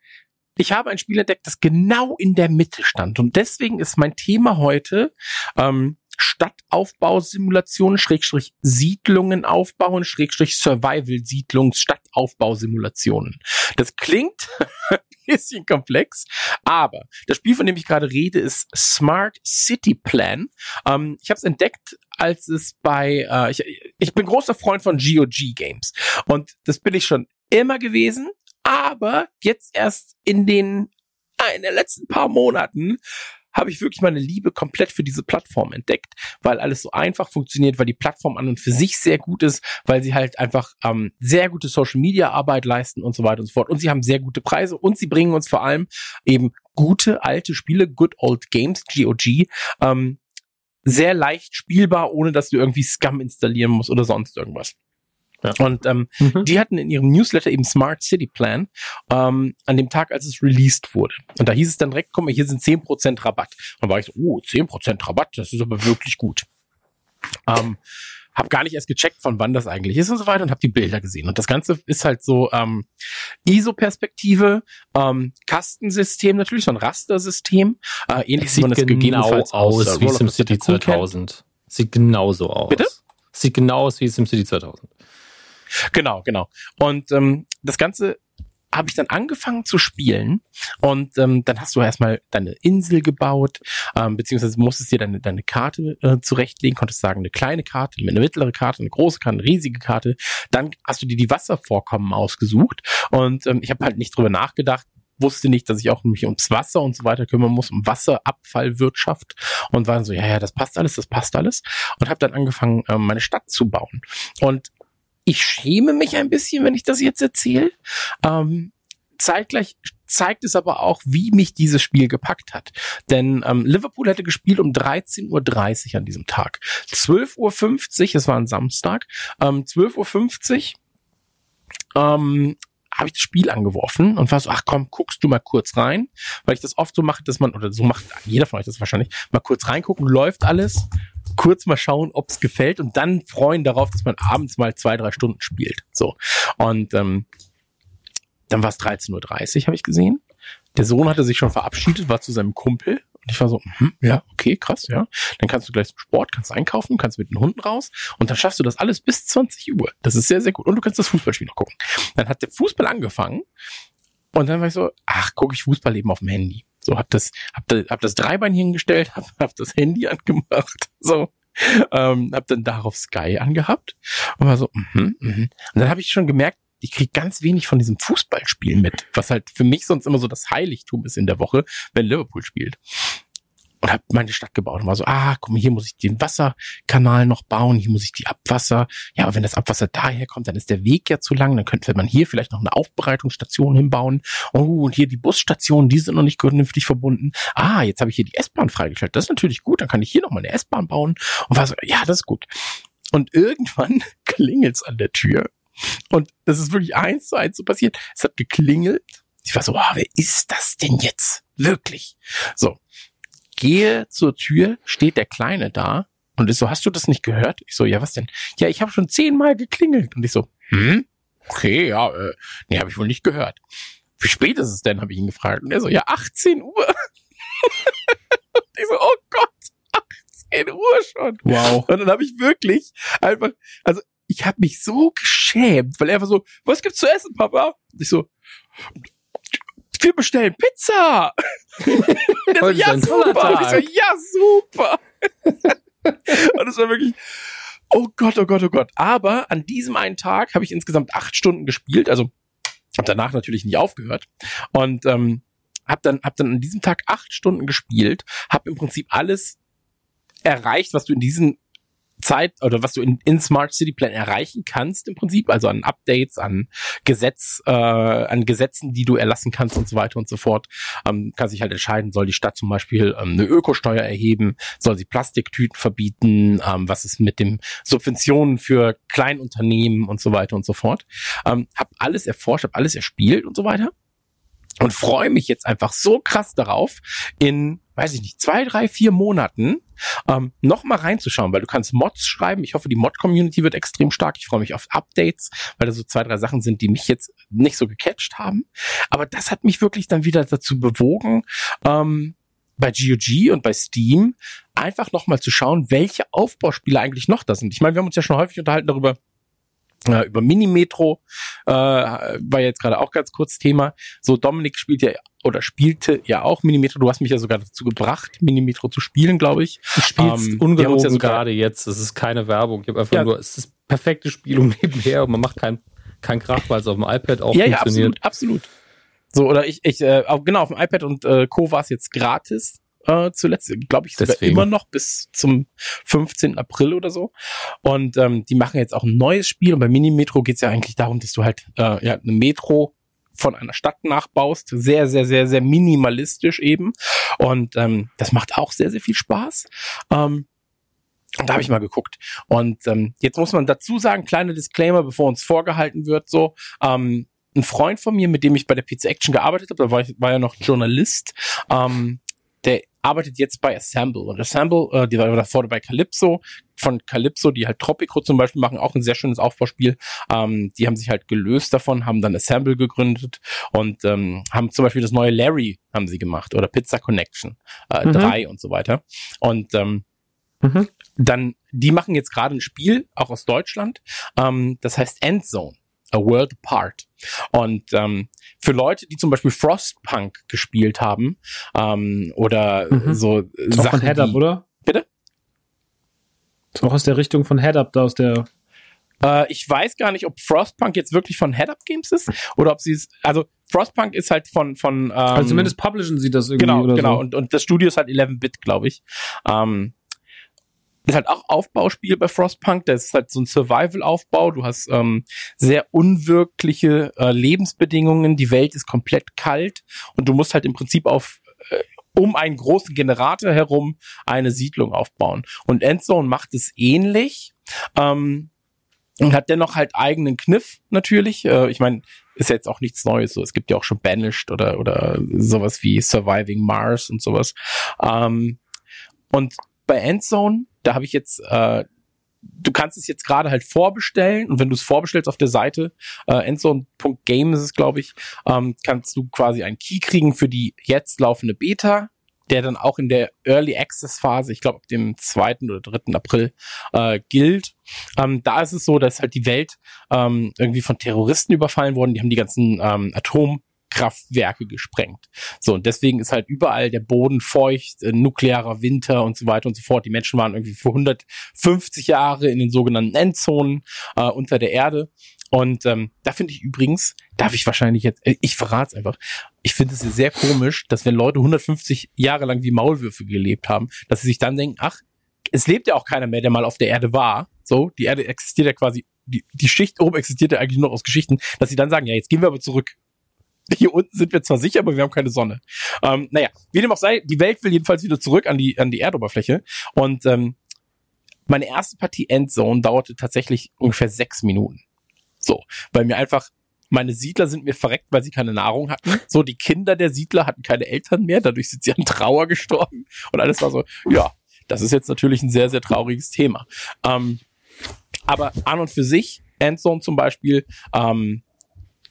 A: ich habe ein Spiel entdeckt, das genau in der Mitte stand. Und deswegen ist mein Thema heute ähm, Stadtaufbausimulationen, Schrägstrich Siedlungen aufbauen, Schrägstrich Survival-Siedlungs, Stadtaufbausimulationen. Das klingt ein bisschen komplex, aber das Spiel, von dem ich gerade rede, ist Smart City Plan. Ähm, ich habe es entdeckt, als es bei, äh, ich, ich bin großer Freund von GOG Games und das bin ich schon immer gewesen, aber jetzt erst in den in den letzten paar Monaten habe ich wirklich meine Liebe komplett für diese Plattform entdeckt, weil alles so einfach funktioniert, weil die Plattform an und für sich sehr gut ist, weil sie halt einfach ähm, sehr gute Social Media Arbeit leisten und so weiter und so fort. Und sie haben sehr gute Preise und sie bringen uns vor allem eben gute alte Spiele, Good Old Games, GOG, ähm, sehr leicht spielbar, ohne dass du irgendwie Scum installieren musst oder sonst irgendwas. Ja. Und ähm, mhm. die hatten in ihrem Newsletter eben Smart City Plan ähm, an dem Tag, als es released wurde. Und da hieß es dann direkt, guck mal, hier sind 10% Rabatt. Und dann war ich so, oh, 10% Rabatt, das ist aber wirklich gut. Ähm, hab gar nicht erst gecheckt, von wann das eigentlich ist und so weiter und habe die Bilder gesehen. Und das Ganze ist halt so ähm, ISO-Perspektive, ähm, Kastensystem, natürlich so ein Rastersystem.
C: Äh, ähnlich sieht genau aus, aus wie SimCity 2000. Sieht genauso aus. Bitte? Sieht genau aus wie SimCity 2000.
A: Genau, genau. Und ähm, das Ganze habe ich dann angefangen zu spielen und ähm, dann hast du erstmal deine Insel gebaut, ähm, beziehungsweise musstest dir deine, deine Karte äh, zurechtlegen, konntest sagen, eine kleine Karte, eine mittlere Karte, eine große Karte, eine riesige Karte. Dann hast du dir die Wasservorkommen ausgesucht und ähm, ich habe halt nicht drüber nachgedacht, wusste nicht, dass ich auch mich ums Wasser und so weiter kümmern muss, um Wasserabfallwirtschaft und war so, ja, ja, das passt alles, das passt alles und habe dann angefangen, ähm, meine Stadt zu bauen. Und ich schäme mich ein bisschen, wenn ich das jetzt erzähle. Ähm, zeitgleich zeigt es aber auch, wie mich dieses Spiel gepackt hat. Denn ähm, Liverpool hätte gespielt um 13.30 Uhr an diesem Tag. 12.50 Uhr, es war ein Samstag, ähm, 12.50 Uhr ähm, habe ich das Spiel angeworfen und war so, ach komm, guckst du mal kurz rein, weil ich das oft so mache, dass man, oder so macht jeder von euch das wahrscheinlich, mal kurz reingucken, läuft alles, kurz mal schauen, ob es gefällt und dann freuen darauf, dass man abends mal zwei, drei Stunden spielt. So. Und ähm, dann war es 13.30 Uhr, habe ich gesehen. Der Sohn hatte sich schon verabschiedet, war zu seinem Kumpel. Und ich war so, hm, ja, okay, krass, ja. Dann kannst du gleich zum Sport, kannst einkaufen, kannst mit den Hunden raus und dann schaffst du das alles bis 20 Uhr. Das ist sehr, sehr gut. Und du kannst das Fußballspiel noch gucken. Dann hat der Fußball angefangen und dann war ich so, ach, gucke ich Fußball eben auf dem Handy. So, hab das, hab, das, hab das Dreibein hingestellt, hab, hab das Handy angemacht, so. Ähm, hab dann darauf Sky angehabt und war so, mhm, mhm. Und dann habe ich schon gemerkt, ich krieg ganz wenig von diesem Fußballspiel mit, was halt für mich sonst immer so das Heiligtum ist in der Woche, wenn Liverpool spielt. Und habe meine Stadt gebaut und war so, ah, guck mal, hier muss ich den Wasserkanal noch bauen, hier muss ich die Abwasser, ja, aber wenn das Abwasser daher kommt, dann ist der Weg ja zu lang, dann könnte man hier vielleicht noch eine Aufbereitungsstation hinbauen. Oh, und hier die Busstationen, die sind noch nicht vernünftig verbunden. Ah, jetzt habe ich hier die S-Bahn freigestellt. Das ist natürlich gut, dann kann ich hier noch mal eine S-Bahn bauen und war so, ja, das ist gut. Und irgendwann klingelt's an der Tür. Und das ist wirklich eins zu eins so passiert. Es hat geklingelt. Ich war so, oh, wer ist das denn jetzt? Wirklich. So, gehe zur Tür, steht der Kleine da und ist so, hast du das nicht gehört? Ich so, ja, was denn? Ja, ich habe schon zehnmal geklingelt. Und ich so, hm? Okay, ja, äh, nee, habe ich wohl nicht gehört. Wie spät ist es denn, habe ich ihn gefragt. Und er so, ja, 18 Uhr. und ich so, oh Gott, 18 Uhr schon.
D: Wow.
A: Und dann habe ich wirklich einfach, also ich habe mich so geschämt, weil er einfach so, was gibt's zu essen, Papa? Und ich so, wir bestellen Pizza. So, ja, super. So, ja, super. Und es war wirklich, oh Gott, oh Gott, oh Gott. Aber an diesem einen Tag habe ich insgesamt acht Stunden gespielt, also habe danach natürlich nicht aufgehört. Und ähm, habe dann, hab dann an diesem Tag acht Stunden gespielt, habe im Prinzip alles erreicht, was du in diesen Zeit oder was du in, in Smart City Plan erreichen kannst im Prinzip, also an Updates, an Gesetz, äh, an Gesetzen, die du erlassen kannst und so weiter und so fort. Ähm, kannst dich halt entscheiden, soll die Stadt zum Beispiel ähm, eine Ökosteuer erheben, soll sie Plastiktüten verbieten, ähm, was ist mit dem Subventionen für Kleinunternehmen und so weiter und so fort. Ähm, hab alles erforscht, hab alles erspielt und so weiter und freue mich jetzt einfach so krass darauf, in, weiß ich nicht, zwei, drei, vier Monaten ähm, noch mal reinzuschauen, weil du kannst Mods schreiben. Ich hoffe, die Mod-Community wird extrem stark. Ich freue mich auf Updates, weil da so zwei, drei Sachen sind, die mich jetzt nicht so gecatcht haben. Aber das hat mich wirklich dann wieder dazu bewogen, ähm, bei GOG und bei Steam einfach noch mal zu schauen, welche Aufbauspiele eigentlich noch da sind. Ich meine, wir haben uns ja schon häufig unterhalten darüber, äh, über Minimetro äh, war jetzt gerade auch ganz kurz Thema. So Dominik spielt ja oder spielte ja auch Minimetro. Du hast mich ja sogar dazu gebracht, Minimetro zu spielen, glaube ich.
C: Ich spiele
A: Ähm,
C: ungelogen
A: ja sogar-
C: gerade jetzt. Es ist keine Werbung. Ich habe einfach
A: Ja.
C: nur, es ist das perfekte Spiel um nebenher und man macht kein, kein Krach, weil es auf dem iPad auch
A: ja, ja,
C: funktioniert.
A: absolut, absolut. So, oder ich, ich, äh, genau, auf dem iPad und äh, Co. war es jetzt gratis. Äh, zuletzt, glaube ich, sogar
C: Deswegen.
A: immer noch bis zum 15. April oder so. Und ähm, die machen jetzt auch ein neues Spiel. Und bei Mini-Metro geht es ja eigentlich darum, dass du halt äh, ja, eine Metro von einer Stadt nachbaust. Sehr, sehr, sehr, sehr minimalistisch eben. Und ähm, das macht auch sehr, sehr viel Spaß. Ähm, und da habe ich mal geguckt. Und ähm, jetzt muss man dazu sagen, kleine Disclaimer, bevor uns vorgehalten wird, so, ähm, ein Freund von mir, mit dem ich bei der Pizza Action gearbeitet habe, da war, ich, war ja noch Journalist, ähm, der arbeitet jetzt bei Assemble. Und Assemble, äh, die war davor bei Calypso, von Calypso, die halt Tropico zum Beispiel machen, auch ein sehr schönes Aufbauspiel. Ähm, die haben sich halt gelöst davon, haben dann Assemble gegründet und ähm, haben zum Beispiel das neue Larry haben sie gemacht oder Pizza Connection äh,
D: Mhm.
A: 3 und so weiter. Und ähm,
D: Mhm.
A: dann, die machen jetzt gerade ein Spiel, auch aus Deutschland, ähm, das heißt Endzone, A World Apart. Und ähm, für Leute, die zum Beispiel Frostpunk gespielt haben, ähm, oder
D: Mhm.
A: so
D: Ist auch von Head Up, oder?
A: Bitte?
D: Ist auch aus der Richtung von Head Up, da aus der.
A: Äh, ich weiß gar nicht, ob Frostpunk jetzt wirklich von Head Up Games ist oder ob sie es, also Frostpunk ist halt von von ähm,
D: Also zumindest publishen sie das irgendwie.
A: genau,
D: oder
A: genau.
D: So.
A: Und, und das Studio ist halt 11-Bit, glaube ich. Ähm, ist halt auch Aufbauspiel bei Frostpunk. Das ist halt so ein Survival-Aufbau. Du hast ähm, sehr unwirkliche äh, Lebensbedingungen. Die Welt ist komplett kalt und du musst halt im Prinzip auf äh, um einen großen Generator herum eine Siedlung aufbauen. Und Endzone macht es ähnlich. Ähm, und hat dennoch halt eigenen Kniff natürlich. Äh, ich meine, ist jetzt auch nichts Neues. So, es gibt ja auch schon Banished oder oder sowas wie Surviving Mars und sowas. Ähm, und bei Endzone, da habe ich jetzt, äh, du kannst es jetzt gerade halt vorbestellen und wenn du es vorbestellst auf der Seite, äh, endzone.game ist es, glaube ich, ähm, kannst du quasi einen Key kriegen für die jetzt laufende Beta, der dann auch in der Early Access Phase, ich glaube ab dem 2. oder 3. April, äh, gilt. Ähm, da ist es so, dass halt die Welt ähm, irgendwie von Terroristen überfallen worden. Die haben die ganzen ähm, Atomkraftwerke gesprengt. So, und deswegen ist halt überall der Boden feucht, äh, nuklearer Winter und so weiter und so fort. Die Menschen waren irgendwie für 150 Jahre in den sogenannten Endzonen äh, unter der Erde. Und ähm, da finde ich übrigens, darf ich wahrscheinlich jetzt, äh, ich verrate es einfach, ich finde es sehr komisch, dass wenn Leute 150 Jahre lang wie Maulwürfe gelebt haben, dass sie sich dann denken, ach, es lebt ja auch keiner mehr, der mal auf der Erde war. So, die Erde existiert ja quasi, die, die Schicht oben existiert ja eigentlich nur aus Geschichten, dass sie dann sagen, ja, jetzt gehen wir aber zurück. Hier unten sind wir zwar sicher, aber wir haben keine Sonne. Ähm, naja, wie dem auch sei, die Welt will jedenfalls wieder zurück an die, an die Erdoberfläche. Und ähm, meine erste Partie Endzone dauerte tatsächlich ungefähr sechs Minuten. So, weil mir einfach meine Siedler sind mir verreckt, weil sie keine Nahrung hatten. So, die Kinder der Siedler hatten keine Eltern mehr, dadurch sind sie an Trauer gestorben. Und alles war so, ja, das ist jetzt natürlich ein sehr, sehr trauriges Thema. Ähm, aber an und für sich, Endzone zum Beispiel, ähm,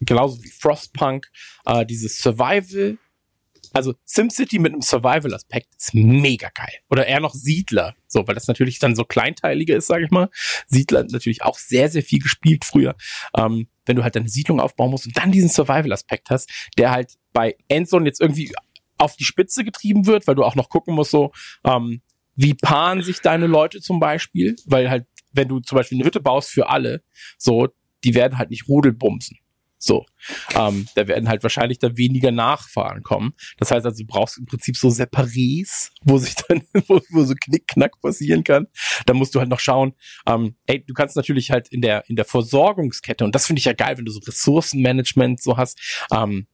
A: genauso wie Frostpunk, äh, dieses Survival, also SimCity mit einem Survival-Aspekt ist mega geil. Oder eher noch Siedler, so, weil das natürlich dann so kleinteiliger ist, sage ich mal. Siedler natürlich auch sehr, sehr viel gespielt früher. Ähm, wenn du halt deine Siedlung aufbauen musst und dann diesen Survival-Aspekt hast, der halt bei Endzone jetzt irgendwie auf die Spitze getrieben wird, weil du auch noch gucken musst, so, ähm, wie paaren sich deine Leute zum Beispiel, weil halt, wenn du zum Beispiel eine Hütte baust für alle, so, die werden halt nicht rudelbumsen. So, ähm, da werden halt wahrscheinlich da weniger Nachfahren kommen. Das heißt also, du brauchst im Prinzip so Separés, wo sich dann, wo, wo so Knickknack passieren kann. Da musst du halt noch schauen, ähm, ey, du kannst natürlich halt in der, in der Versorgungskette, und das finde ich ja geil, wenn du so Ressourcenmanagement so hast, ähm,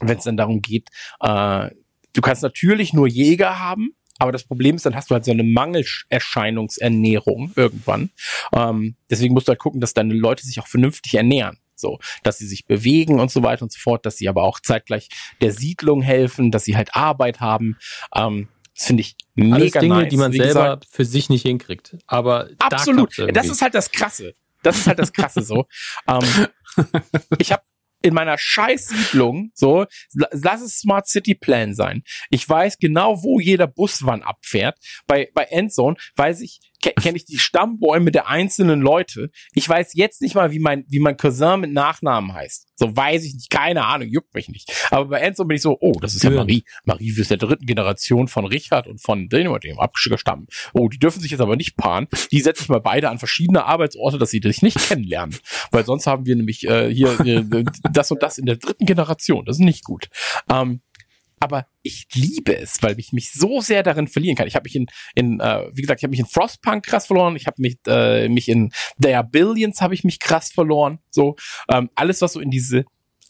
A: wenn es dann darum geht, äh, du kannst natürlich nur Jäger haben, aber das Problem ist, dann hast du halt so eine Mangelerscheinungsernährung irgendwann. Ähm, deswegen musst du halt gucken, dass deine Leute sich auch vernünftig ernähren. So, dass sie sich bewegen und so weiter und so fort, dass sie aber auch zeitgleich der Siedlung helfen, dass sie halt Arbeit haben. Ähm, das finde ich mega
C: Alles Dinge,
A: nice.
C: die man
A: Wie
C: selber
A: gesagt,
C: für sich nicht hinkriegt. Aber
A: absolut.
C: Da
A: Das ist halt das Krasse. Das ist halt das Krasse so. ähm, ich habe in meiner Scheißsiedlung, so, lass es Smart City Plan sein. Ich weiß genau, wo jeder Bus wann abfährt. Bei, bei Endzone weiß ich, kenne ich die Stammbäume der einzelnen Leute. Ich weiß jetzt nicht mal, wie mein, wie mein Cousin mit Nachnamen heißt. So weiß ich nicht, keine Ahnung, juckt mich nicht. Aber bei Endzone bin ich so, oh, das ist ja. Marie. Marie ist der dritten Generation von Richard und von dem und dem abgestammt. Oh, die dürfen sich jetzt aber nicht paaren. Die setze ich mal beide an verschiedene Arbeitsorte, dass sie sich nicht kennenlernen. Weil sonst haben wir nämlich äh, hier äh, das und das in der dritten Generation. Das ist nicht gut. Ähm, aber ich liebe es, weil ich mich so sehr darin verlieren kann. Ich habe mich in, in äh, wie gesagt, ich habe mich in Frostpunk krass verloren. Ich habe mich, äh, mich in There Are Billions habe ich mich krass verloren. So ähm, alles, was so in diese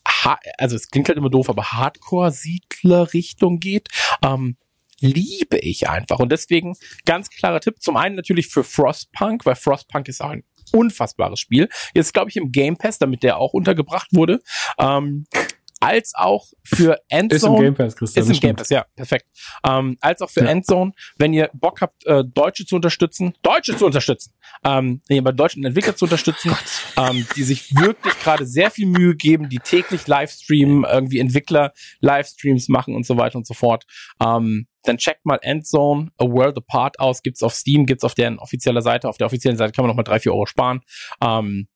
A: ha also es klingt halt immer doof, aber Hardcore-Siedler-Richtung geht, ähm, liebe ich einfach. Und deswegen ganz klarer Tipp. Zum einen natürlich für Frostpunk, weil Frostpunk ist auch ein unfassbares Spiel. Jetzt glaube ich im Game Pass, damit der auch untergebracht wurde. Ähm, als auch für Endzone.
D: Ist im Game Pass, Christian.
A: Ist im Game. Pass, ja, perfekt. Ähm, als auch für
D: Ja.
A: Endzone, wenn ihr Bock habt, äh, Deutsche zu unterstützen, Deutsche zu unterstützen, ähm, ihr bei deutschen Entwickler zu unterstützen, ähm, die sich wirklich gerade sehr viel Mühe geben, die täglich Livestreamen, irgendwie Entwickler Livestreams machen und so weiter und so fort. Ähm, dann checkt mal Endzone, A World Apart aus, gibt's auf Steam, gibt's auf deren offizieller Seite. Auf der offiziellen Seite kann man noch mal drei, vier Euro sparen. Ähm,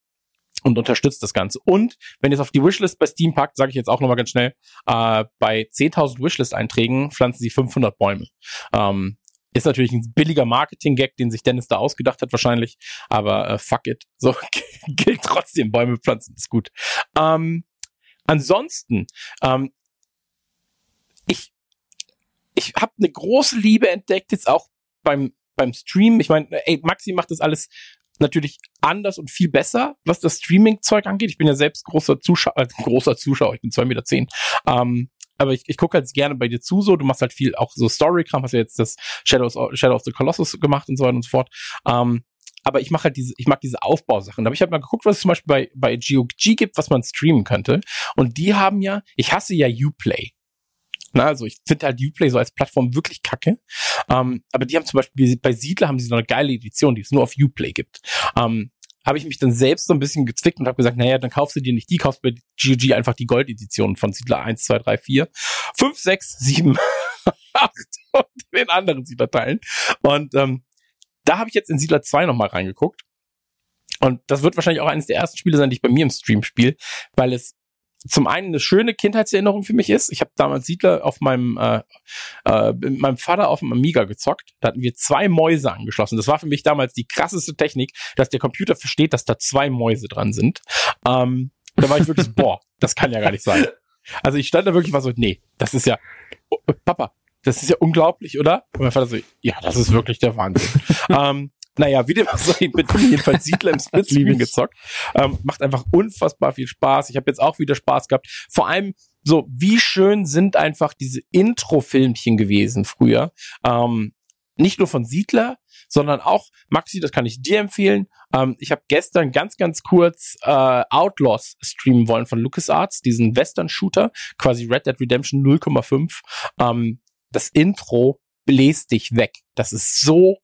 A: und unterstützt das Ganze. Und wenn ihr es auf die Wishlist bei Steam packt, sage ich jetzt auch nochmal ganz schnell, äh, bei 10.000 Wishlist-Einträgen pflanzen sie 500 Bäume. Ähm, ist natürlich ein billiger Marketing-Gag, den sich Dennis da ausgedacht hat wahrscheinlich, aber äh, fuck it. So gilt trotzdem, Bäume pflanzen ist gut. Ähm, ansonsten, ähm, ich, ich habe eine große Liebe entdeckt, jetzt auch beim, beim Stream. Ich meine, ey, Maxi macht das alles natürlich anders und viel besser, was das Streaming-Zeug angeht. Ich bin ja selbst großer Zuschauer, äh, großer Zuschauer, ich bin zwei Meter. zehn. Ähm, aber ich, ich gucke halt gerne bei dir zu, so, du machst halt viel auch so Story-Kram, hast ja jetzt das Shadows, Shadow of the Colossus gemacht und so weiter und so fort. Ähm, aber ich mache halt diese, ich mag diese Aufbausachen. Habe ich halt mal geguckt, was es zum Beispiel bei, bei GOG gibt, was man streamen könnte. Und die haben ja, ich hasse ja Uplay. Na, also ich finde halt Uplay so als Plattform wirklich kacke. Ähm, aber die haben zum Beispiel bei Siedler haben sie so eine geile Edition, die es nur auf Uplay gibt. Ähm, habe ich mich dann selbst so ein bisschen gezwickt und habe gesagt, naja, dann kaufst du dir nicht die, kaufst bei GOG einfach die Gold-Edition von Siedler 1, 2, 3, 4, 5, 6, 7, 8 und den anderen Siedler-Teilen. Und ähm, da habe ich jetzt in Siedler 2 nochmal reingeguckt. Und das wird wahrscheinlich auch eines der ersten Spiele sein, die ich bei mir im Stream spiele, weil es zum einen eine schöne Kindheitserinnerung für mich ist. Ich habe damals Siedler auf meinem äh, äh, mit meinem Vater auf dem Amiga gezockt. Da hatten wir zwei Mäuse angeschlossen. Das war für mich damals die krasseste Technik, dass der Computer versteht, dass da zwei Mäuse dran sind. Ähm, da war ich wirklich, boah, das kann ja gar nicht sein. Also ich stand da wirklich war so, nee, das ist ja, oh, Papa, das ist ja unglaublich, oder? Und mein Vater so, ja, das ist wirklich der Wahnsinn. ähm, naja, wie dem auch sei, mit jedenfalls Siedler im Splitscreen gezockt. Ähm, macht einfach unfassbar viel Spaß. Ich habe jetzt auch wieder Spaß gehabt. Vor allem so, wie schön sind einfach diese Intro-Filmchen gewesen früher. Ähm, nicht nur von Siedler, sondern auch, Maxi, das kann ich dir empfehlen. Ähm, ich habe gestern ganz, ganz kurz äh, Outlaws streamen wollen von LucasArts, diesen Western-Shooter, quasi Red Dead Redemption 0,5. Ähm, das Intro bläst dich weg. Das ist so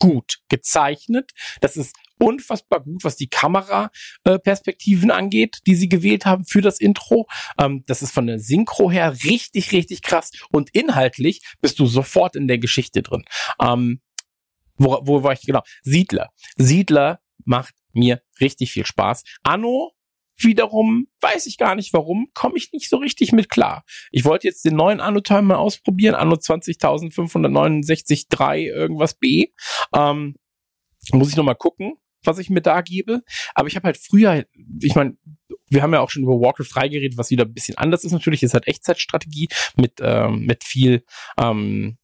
A: gut gezeichnet. Das ist unfassbar gut, was die Kameraperspektiven äh, angeht, die sie gewählt haben für das Intro. Ähm, das ist von der Synchro her richtig, richtig krass. Und inhaltlich bist du sofort in der Geschichte drin. Ähm, wo, wo war ich genau? Siedler. Siedler macht mir richtig viel Spaß. Anno wiederum weiß ich gar nicht warum, komme ich nicht so richtig mit klar. Ich wollte jetzt den neuen Anno-Teil mal ausprobieren, Anno 20.569.3 irgendwas B. Ähm, muss ich noch mal gucken, was ich mir da gebe. Aber ich habe halt früher, ich meine, wir haben ja auch schon über Warcraft 3 geredet, was wieder ein bisschen anders ist natürlich. Ist halt Echtzeitstrategie mit, ähm, mit viel ähm,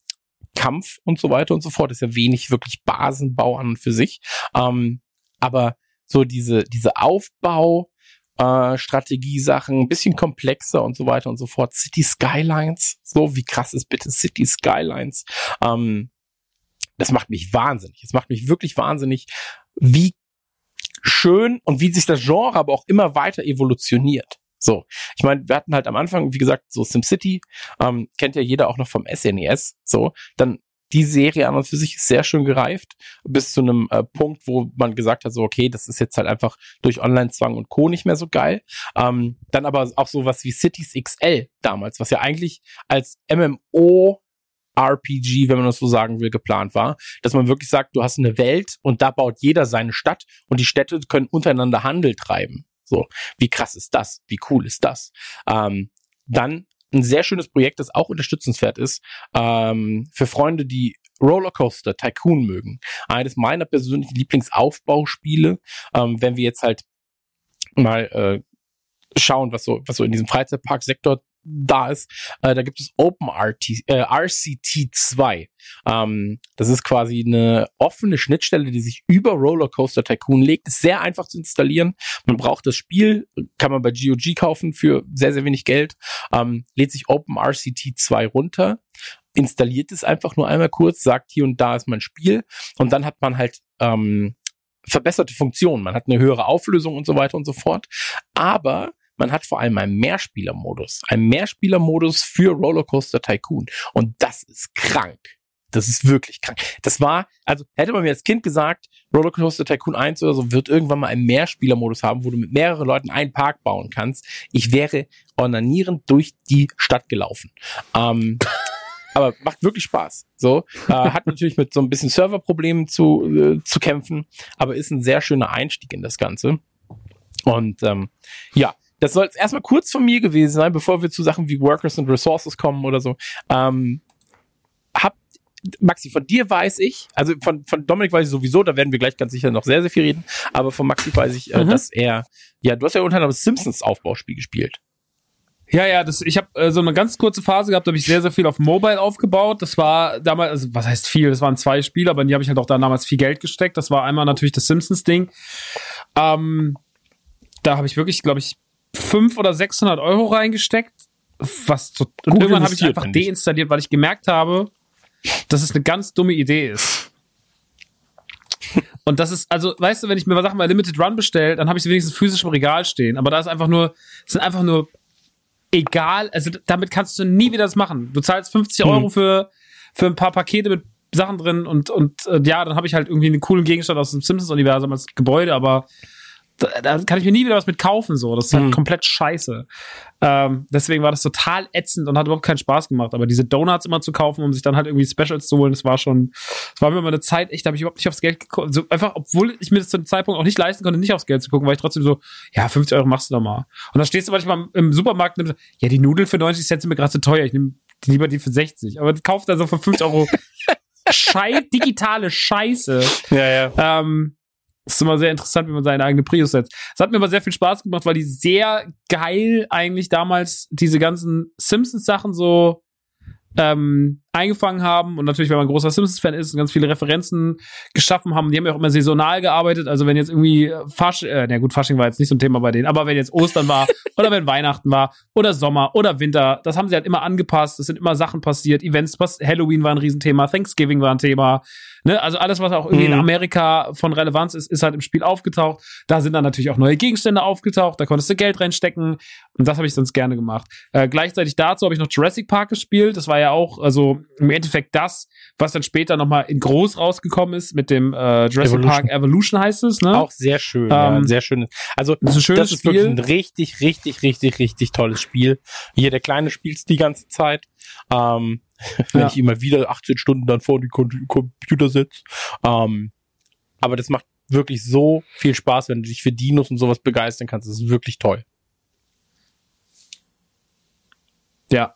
A: Kampf und so weiter und so fort. Ist ja wenig wirklich Basenbau an und für sich. Ähm, aber so diese, diese Aufbau, äh, Strategiesachen, ein bisschen komplexer und so weiter und so fort. City Skylines, so wie krass ist bitte City Skylines? Ähm, das macht mich wahnsinnig. Es macht mich wirklich wahnsinnig, wie schön und wie sich das Genre aber auch immer weiter evolutioniert. So, ich meine, wir hatten halt am Anfang, wie gesagt, so SimCity, ähm, kennt ja jeder auch noch vom SNES, e so, dann die Serie an und für sich ist sehr schön gereift, bis zu einem äh, Punkt, wo man gesagt hat, so, okay, das ist jetzt halt einfach durch Online-Zwang und Co. nicht mehr so geil. Ähm, dann aber auch sowas wie Cities XL damals, was ja eigentlich als MMO RPG, wenn man das so sagen will, geplant war, dass man wirklich sagt, du hast eine Welt und da baut jeder seine Stadt und die Städte können untereinander Handel treiben. So, wie krass ist das? Wie cool ist das? Ähm, dann ein sehr schönes Projekt, das auch unterstützenswert ist ähm, für Freunde, die Rollercoaster Tycoon mögen. Eines meiner persönlichen Lieblingsaufbauspiele, ähm, wenn wir jetzt halt mal äh, schauen, was so, was so in diesem Freizeitparksektor da ist. Äh, da gibt es OpenRT, äh, RCT2. Ähm, das ist quasi eine offene Schnittstelle, die sich über Rollercoaster Tycoon legt. Ist sehr einfach zu installieren. Man braucht das Spiel, kann man bei GOG kaufen für sehr, sehr wenig Geld. Ähm, lädt sich OpenRCT2 runter installiert es einfach nur einmal kurz, sagt hier und da ist mein Spiel und dann hat man halt ähm, verbesserte Funktionen. Man hat eine höhere Auflösung und so weiter und so fort. Aber man hat vor allem einen Mehrspielermodus. Einen Mehrspielermodus für Rollercoaster Tycoon. Und das ist krank. Das ist wirklich krank. Das war, also hätte man mir als Kind gesagt, Rollercoaster Tycoon 1 oder so wird irgendwann mal einen Mehrspielermodus haben, wo du mit mehreren Leuten einen Park bauen kannst. Ich wäre ornanierend durch die Stadt gelaufen. Ähm, aber macht wirklich Spaß. So äh, hat natürlich mit so ein bisschen Serverproblemen zu äh, zu kämpfen, aber ist ein sehr schöner Einstieg in das Ganze. Und ähm, ja, das soll jetzt erstmal kurz von mir gewesen sein, bevor wir zu Sachen wie Workers und Resources kommen oder so. Ähm, hab, Maxi, von dir weiß ich, also von, von Dominik weiß ich sowieso, da werden wir gleich ganz sicher noch sehr, sehr viel reden, aber von Maxi weiß ich, äh, mhm. dass er, ja, du hast ja unter anderem Simpsons Aufbauspiel gespielt.
D: Ja, ja, das, ich habe äh, so eine ganz kurze Phase gehabt, da habe ich sehr, sehr viel auf Mobile aufgebaut. Das war damals, also was heißt viel? Das waren zwei Spiele, aber in die habe ich halt auch da damals viel Geld gesteckt. Das war einmal natürlich das Simpsons-Ding. Ähm, da habe ich wirklich, glaube ich, 500 oder 600 Euro reingesteckt. Was so, und irgendwann habe ich einfach deinstalliert, weil ich gemerkt habe, dass es eine ganz dumme Idee ist. Und das ist, also, weißt du, wenn ich mir Sachen bei Limited Run bestelle, dann habe ich sie wenigstens physisch im Regal stehen. Aber da ist einfach nur, sind einfach nur egal, also damit kannst du nie wieder das machen. Du zahlst 50 hm. Euro für, für ein paar Pakete mit Sachen drin und, und äh, ja, dann habe ich halt irgendwie einen coolen Gegenstand aus dem Simpsons-Universum als Gebäude, aber da, da kann ich mir nie wieder was mit kaufen, so. Das ist halt
A: Mhm.
D: komplett scheiße. Ähm, deswegen war das total ätzend und hat überhaupt keinen Spaß gemacht. Aber diese Donuts immer zu kaufen, um sich dann halt irgendwie Specials zu holen, das war schon, das war mir immer eine Zeit, echt, da habe ich überhaupt nicht aufs Geld geguckt. So einfach, obwohl ich mir das zu dem Zeitpunkt auch nicht leisten konnte, nicht aufs Geld zu gucken, war ich trotzdem so, ja, 50 Euro machst du doch mal. Und dann stehst du manchmal im Supermarkt und nimmst, ja, die Nudeln für 90 Cent sind mir gerade zu teuer, ich nehme lieber die für 60. Aber kauft also für 50 Euro Schei digitale Scheiße.
A: Ja, ja.
D: Ähm, ist immer sehr interessant, wie man seine eigene Prius setzt. Es hat mir aber sehr viel Spaß gemacht, weil die sehr geil eigentlich damals diese ganzen Simpsons-Sachen so ähm, eingefangen haben. Und natürlich, wenn man ein großer Simpsons-Fan ist und ganz viele Referenzen geschaffen haben, die haben ja auch immer saisonal gearbeitet, also wenn jetzt irgendwie Fasch, äh, na gut, Fasching war jetzt nicht so ein Thema bei denen, aber wenn jetzt Ostern war oder wenn Weihnachten war oder Sommer oder Winter, das haben sie halt immer angepasst, es sind immer Sachen passiert, Events, Halloween war ein Riesenthema, Thanksgiving war ein Thema, ne, also alles, was auch irgendwie
A: Mhm.
D: in Amerika von Relevanz ist, ist halt im Spiel aufgetaucht, da sind dann natürlich auch neue Gegenstände aufgetaucht, da konntest du Geld reinstecken. Und das habe ich sonst gerne gemacht. Äh, gleichzeitig dazu habe ich noch Jurassic Park gespielt. Das war ja auch, also im Endeffekt das, was dann später nochmal in groß rausgekommen ist mit dem äh, Jurassic
A: Evolution.
D: Park Evolution heißt es, ne?
A: Auch sehr schön. ja,
D: Ähm,
A: sehr schön. Also,
D: das ist ein
A: das ist wirklich
D: Spiel.
A: ein richtig, richtig, richtig, richtig tolles Spiel. Hier, der Kleine spielt's die ganze Zeit. Ähm, wenn
D: Ja.
A: ich immer wieder 18 Stunden dann vor den Kom Computer sitze. Ähm, aber das macht wirklich so viel Spaß, wenn du dich für Dinos und sowas begeistern kannst. Das ist wirklich toll.
D: Ja.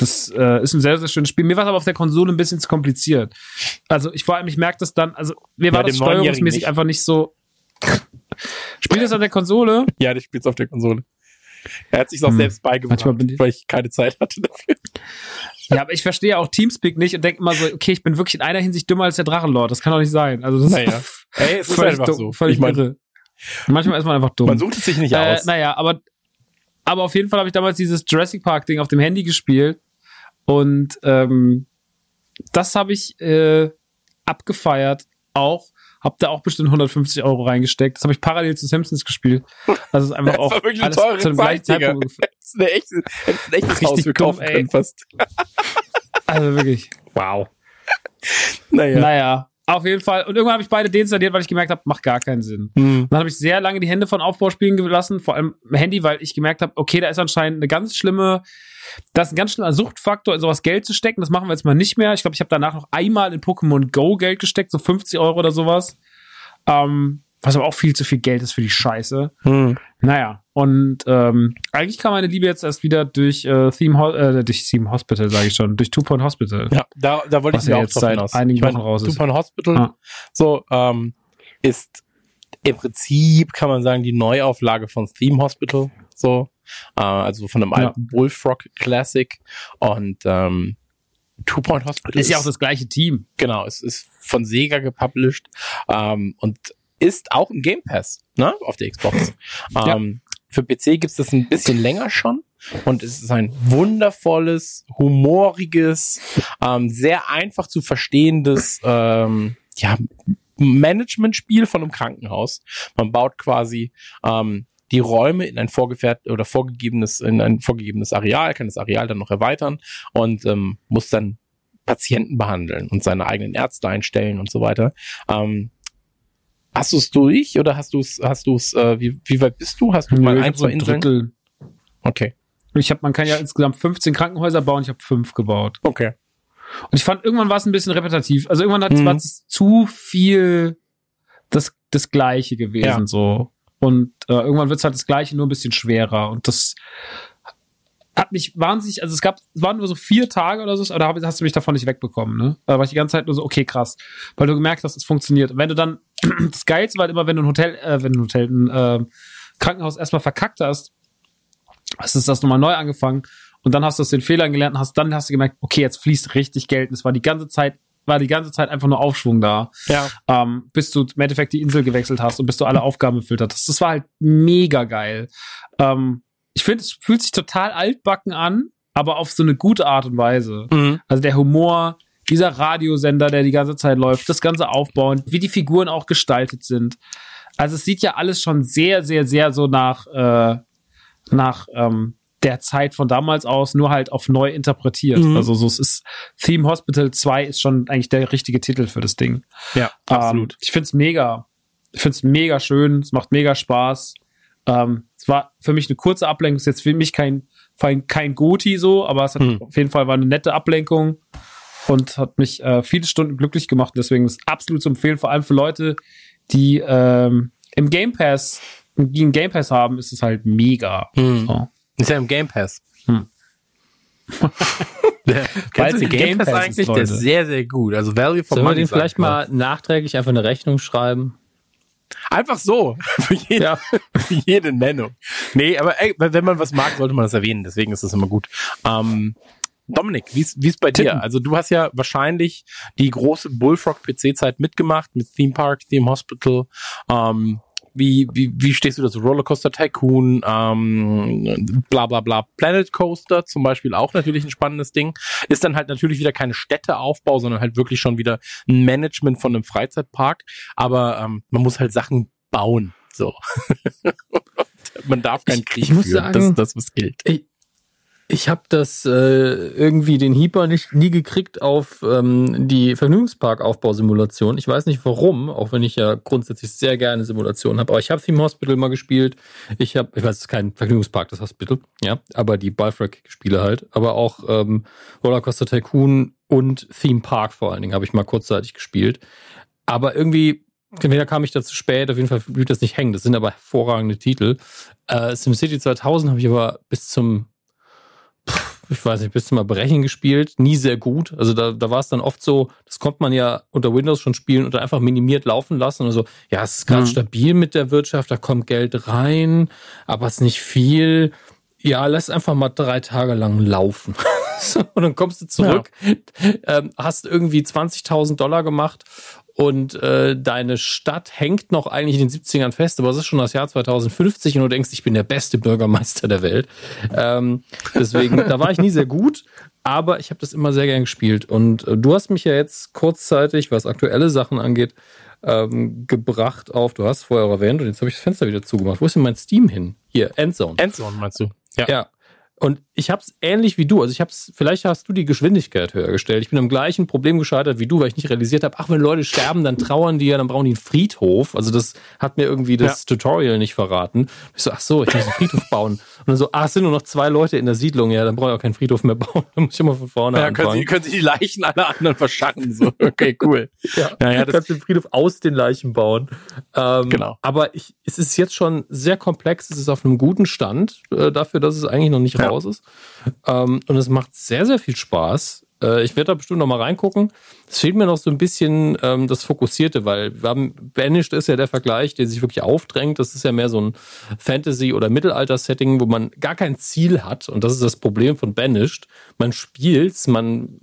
D: Das äh, ist ein sehr, sehr schönes Spiel. Mir war es aber auf der Konsole ein bisschen zu kompliziert. Also ich vor allem, ich merke das dann, also mir war
A: Ja,
D: das steuerungsmäßig
A: nicht.
D: einfach nicht so. Spielt das an der Konsole?
A: Ja, ich spiel's auf der Konsole. Er hat sich auch
D: Hm.
A: selbst beigebracht,
D: ich-
A: weil ich keine Zeit hatte dafür.
D: Ja, aber ich verstehe auch Teamspeak nicht und denke immer so, okay, ich bin wirklich in einer Hinsicht dümmer als der Drachenlord. Das kann doch nicht sein. Also das
A: Naja. Ey, es ist einfach
D: dumm,
A: so.
D: Völlig
A: Ich mein,
D: irre. Manchmal ist man einfach dumm.
A: man sucht es sich nicht
D: äh,
A: aus.
D: naja, aber, aber auf jeden Fall habe ich damals dieses Jurassic Park Ding auf dem Handy gespielt und ähm, das habe ich äh, abgefeiert auch. Hab da auch bestimmt 150 Euro reingesteckt. Das habe ich parallel zu Simpsons gespielt. Also es ist einfach
A: Das
D: auch
A: war wirklich
D: alles
A: teure
D: zu dem
A: Zeit,
D: gleichen. Zeitpunkt.
A: Das ist eine echte, das ist ein echtes
D: Richtig
A: Haus
D: ey.
A: können fast.
D: Also wirklich.
A: Wow. Naja.
D: Naja, auf jeden Fall. Und irgendwann habe ich beide deinstalliert, weil ich gemerkt habe, macht gar keinen Sinn.
A: Hm.
D: Dann habe ich sehr lange die Hände von Aufbauspielen gelassen, vor allem Handy, weil ich gemerkt habe, okay, da ist anscheinend eine ganz schlimme, das ist ein ganz schlimmer Suchtfaktor, in sowas Geld zu stecken. Das machen wir jetzt mal nicht mehr. Ich glaube, ich habe danach noch einmal in Pokémon Go Geld gesteckt, so 50 Euro oder sowas. Ähm, was aber auch viel zu viel Geld ist für die Scheiße.
A: Hm.
D: Naja, und ähm, eigentlich kam meine Liebe jetzt erst wieder durch äh, Theme, Ho äh, durch Theme Hospital, sage ich schon, durch Two Point Hospital.
A: Ja, da, da wollte ich mir
D: ja
A: auch
D: jetzt seit
A: hinaus.
D: einigen
A: ich meine,
D: Wochen raus ist.
A: Super Hospital,
D: Ja.
A: so, ähm, ist im Prinzip, kann man sagen, die Neuauflage von Theme Hospital, so, äh, also von einem
D: Ja.
A: alten Bullfrog Classic und, ähm, Two Point Hospital
D: Ist ja auch das gleiche Team.
A: Genau, es ist von Sega gepublished ähm, und ist auch im Game Pass, ne, auf der Xbox.
D: Ja.
A: Ähm, für PC gibt's das ein bisschen länger schon und es ist ein wundervolles, humoriges, ähm, sehr einfach zu verstehendes, ähm, ja, Managementspiel von einem Krankenhaus. Man baut quasi ähm, die Räume in ein vorgefährt oder vorgegebenes in ein vorgegebenes Areal, kann das Areal dann noch erweitern und ähm, muss dann Patienten behandeln und seine eigenen Ärzte einstellen und so weiter. Ähm, hast du es durch oder hast du es, hast du es, äh, wie, wie weit bist du? Hast du mal ein, zwei Inseln?
D: Drittel.
A: Okay.
D: Ich hab, man kann ja insgesamt 15 Krankenhäuser bauen, ich habe fünf gebaut.
A: Okay.
D: Und ich fand, irgendwann war es ein bisschen repetitiv. Also irgendwann hat
A: Mhm.
D: war es zu viel das, das Gleiche gewesen,
A: Ja.
D: so. Und äh, irgendwann wird es halt das Gleiche, nur ein bisschen schwerer. Und das hat mich wahnsinnig, also es gab, es waren nur so vier Tage oder so, oder hab- hast du mich davon nicht wegbekommen, ne? Da war ich die ganze Zeit nur so, okay, krass. Weil du gemerkt hast, es funktioniert. Und wenn du dann, das Geilste war halt immer, wenn du ein Hotel, äh, wenn du ein Hotel, ein äh, Krankenhaus erstmal verkackt hast, hast du das nochmal neu angefangen und dann hast du aus den Fehlern gelernt und hast, dann hast du gemerkt, okay, jetzt fließt richtig Geld. Und es war die ganze Zeit, war die ganze Zeit einfach nur Aufschwung da,
A: Ja.
D: ähm, bis du im Endeffekt die Insel gewechselt hast und bis du alle Aufgaben erfüllt hast. Das war halt mega geil. Ähm, ich finde, es fühlt sich total altbacken an, aber auf so eine gute Art und Weise.
A: Mhm.
D: Also der Humor, dieser Radiosender, der die ganze Zeit läuft, das ganze Aufbauen, wie die Figuren auch gestaltet sind. Also es sieht ja alles schon sehr, sehr, sehr so nach, äh, nach ähm, der Zeit von damals aus, nur halt auf neu interpretiert.
A: Mhm.
D: Also so es ist Theme Hospital 2 ist schon eigentlich der richtige Titel für das Ding.
A: Ja, absolut.
D: Ähm, ich find's mega. ich finde es mega schön, es macht mega Spaß. Ähm, es war für mich eine kurze Ablenkung, ist jetzt für mich kein, kein Goti so, aber es hat hm. auf jeden Fall war eine nette Ablenkung und hat mich äh, viele Stunden glücklich gemacht. Deswegen ist es absolut zu empfehlen, vor allem für Leute, die ähm, im Game Pass, die einen Game Pass haben, ist es halt mega.
A: Hm. So. Ist ja im Game Pass. Hm. der, kennst du den Game Pass, Pass eigentlich? Ist, der ist sehr, sehr gut. Also Value for
C: Sollen Money. wir den vielleicht mal nachträglich einfach eine Rechnung schreiben?
A: Einfach so. Für jede, ja. für jede Nennung. Nee, aber ey, wenn man was mag, sollte man das erwähnen. Deswegen ist das immer gut. Ähm, Dominik, wie ist bei dir? Also du hast ja wahrscheinlich die große Bullfrog PC-Zeit mitgemacht mit Theme Park, Theme Hospital. Ähm, wie, wie, wie stehst du dazu? Rollercoaster Tycoon, ähm, bla bla bla. Planet Coaster zum Beispiel auch natürlich ein spannendes Ding. Ist dann halt natürlich wieder keine Städteaufbau, sondern halt wirklich schon wieder ein Management von einem Freizeitpark. Aber ähm, man muss halt Sachen bauen. So. man darf keinen Krieg führen. Sagen, das ist das, was gilt.
C: Ich, ich habe das äh, irgendwie den Heeper nicht nie gekriegt auf ähm, die Vergnügungspark-Aufbausimulation. Ich weiß nicht warum, auch wenn ich ja grundsätzlich sehr gerne Simulationen habe. Aber ich habe Theme Hospital mal gespielt. Ich habe, ich weiß, es ist kein Vergnügungspark, das Hospital, ja, aber die Balfrag-Spiele halt. Aber auch ähm, Rollercoaster Tycoon und Theme Park vor allen Dingen habe ich mal kurzzeitig gespielt. Aber irgendwie Entweder kam ich da zu spät, auf jeden Fall blieb das nicht hängen. Das sind aber hervorragende Titel. Äh, SimCity 2000 habe ich aber bis zum ich weiß nicht, bis zum Erbrechen gespielt, nie sehr gut. Also da, da war es dann oft so, das konnte man ja unter Windows schon spielen und einfach minimiert laufen lassen und so, ja, es ist gerade mhm. stabil mit der Wirtschaft, da kommt Geld rein, aber es ist nicht viel. Ja, lass einfach mal drei Tage lang laufen. und dann kommst du zurück, ja. ähm, hast irgendwie 20.000 Dollar gemacht und äh, deine Stadt hängt noch eigentlich in den 70ern fest, aber es ist schon das Jahr 2050 und du denkst, ich bin der beste Bürgermeister der Welt. Ähm, deswegen, da war ich nie sehr gut, aber ich habe das immer sehr gern gespielt. Und äh, du hast mich ja jetzt kurzzeitig, was aktuelle Sachen angeht, ähm, gebracht auf, du hast vorher erwähnt und jetzt habe ich das Fenster wieder zugemacht. Wo ist denn mein Steam hin? Hier, Endzone.
A: Endzone meinst du?
C: Ja. ja. Und ich habe es ähnlich wie du. Also ich habe es, vielleicht hast du die Geschwindigkeit höher gestellt. Ich bin am gleichen Problem gescheitert wie du, weil ich nicht realisiert habe, ach, wenn Leute sterben, dann trauern die ja, dann brauchen die einen Friedhof. Also das hat mir irgendwie das ja. Tutorial nicht verraten. Ich so, ach so, ich muss einen Friedhof bauen. Und dann so, ach, es sind nur noch zwei Leute in der Siedlung. Ja, dann brauche ich auch keinen Friedhof mehr bauen. Dann muss ich immer von vorne ja, anfangen.
A: Können Sie, können Sie die Leichen aller anderen verscharren. So, okay, cool.
C: ja, ja, ja, du kannst den Friedhof aus den Leichen bauen. Ähm, genau. Aber ich, es ist jetzt schon sehr komplex. Es ist auf einem guten Stand äh, dafür, dass es eigentlich noch nicht ja. raus ist. Ähm, und es macht sehr, sehr viel Spaß. Äh, ich werde da bestimmt noch mal reingucken. Es fehlt mir noch so ein bisschen ähm, das Fokussierte, weil wir haben, Banished ist ja der Vergleich, der sich wirklich aufdrängt. Das ist ja mehr so ein Fantasy- oder Mittelalter-Setting, wo man gar kein Ziel hat. Und das ist das Problem von Banished. Man spielt's, man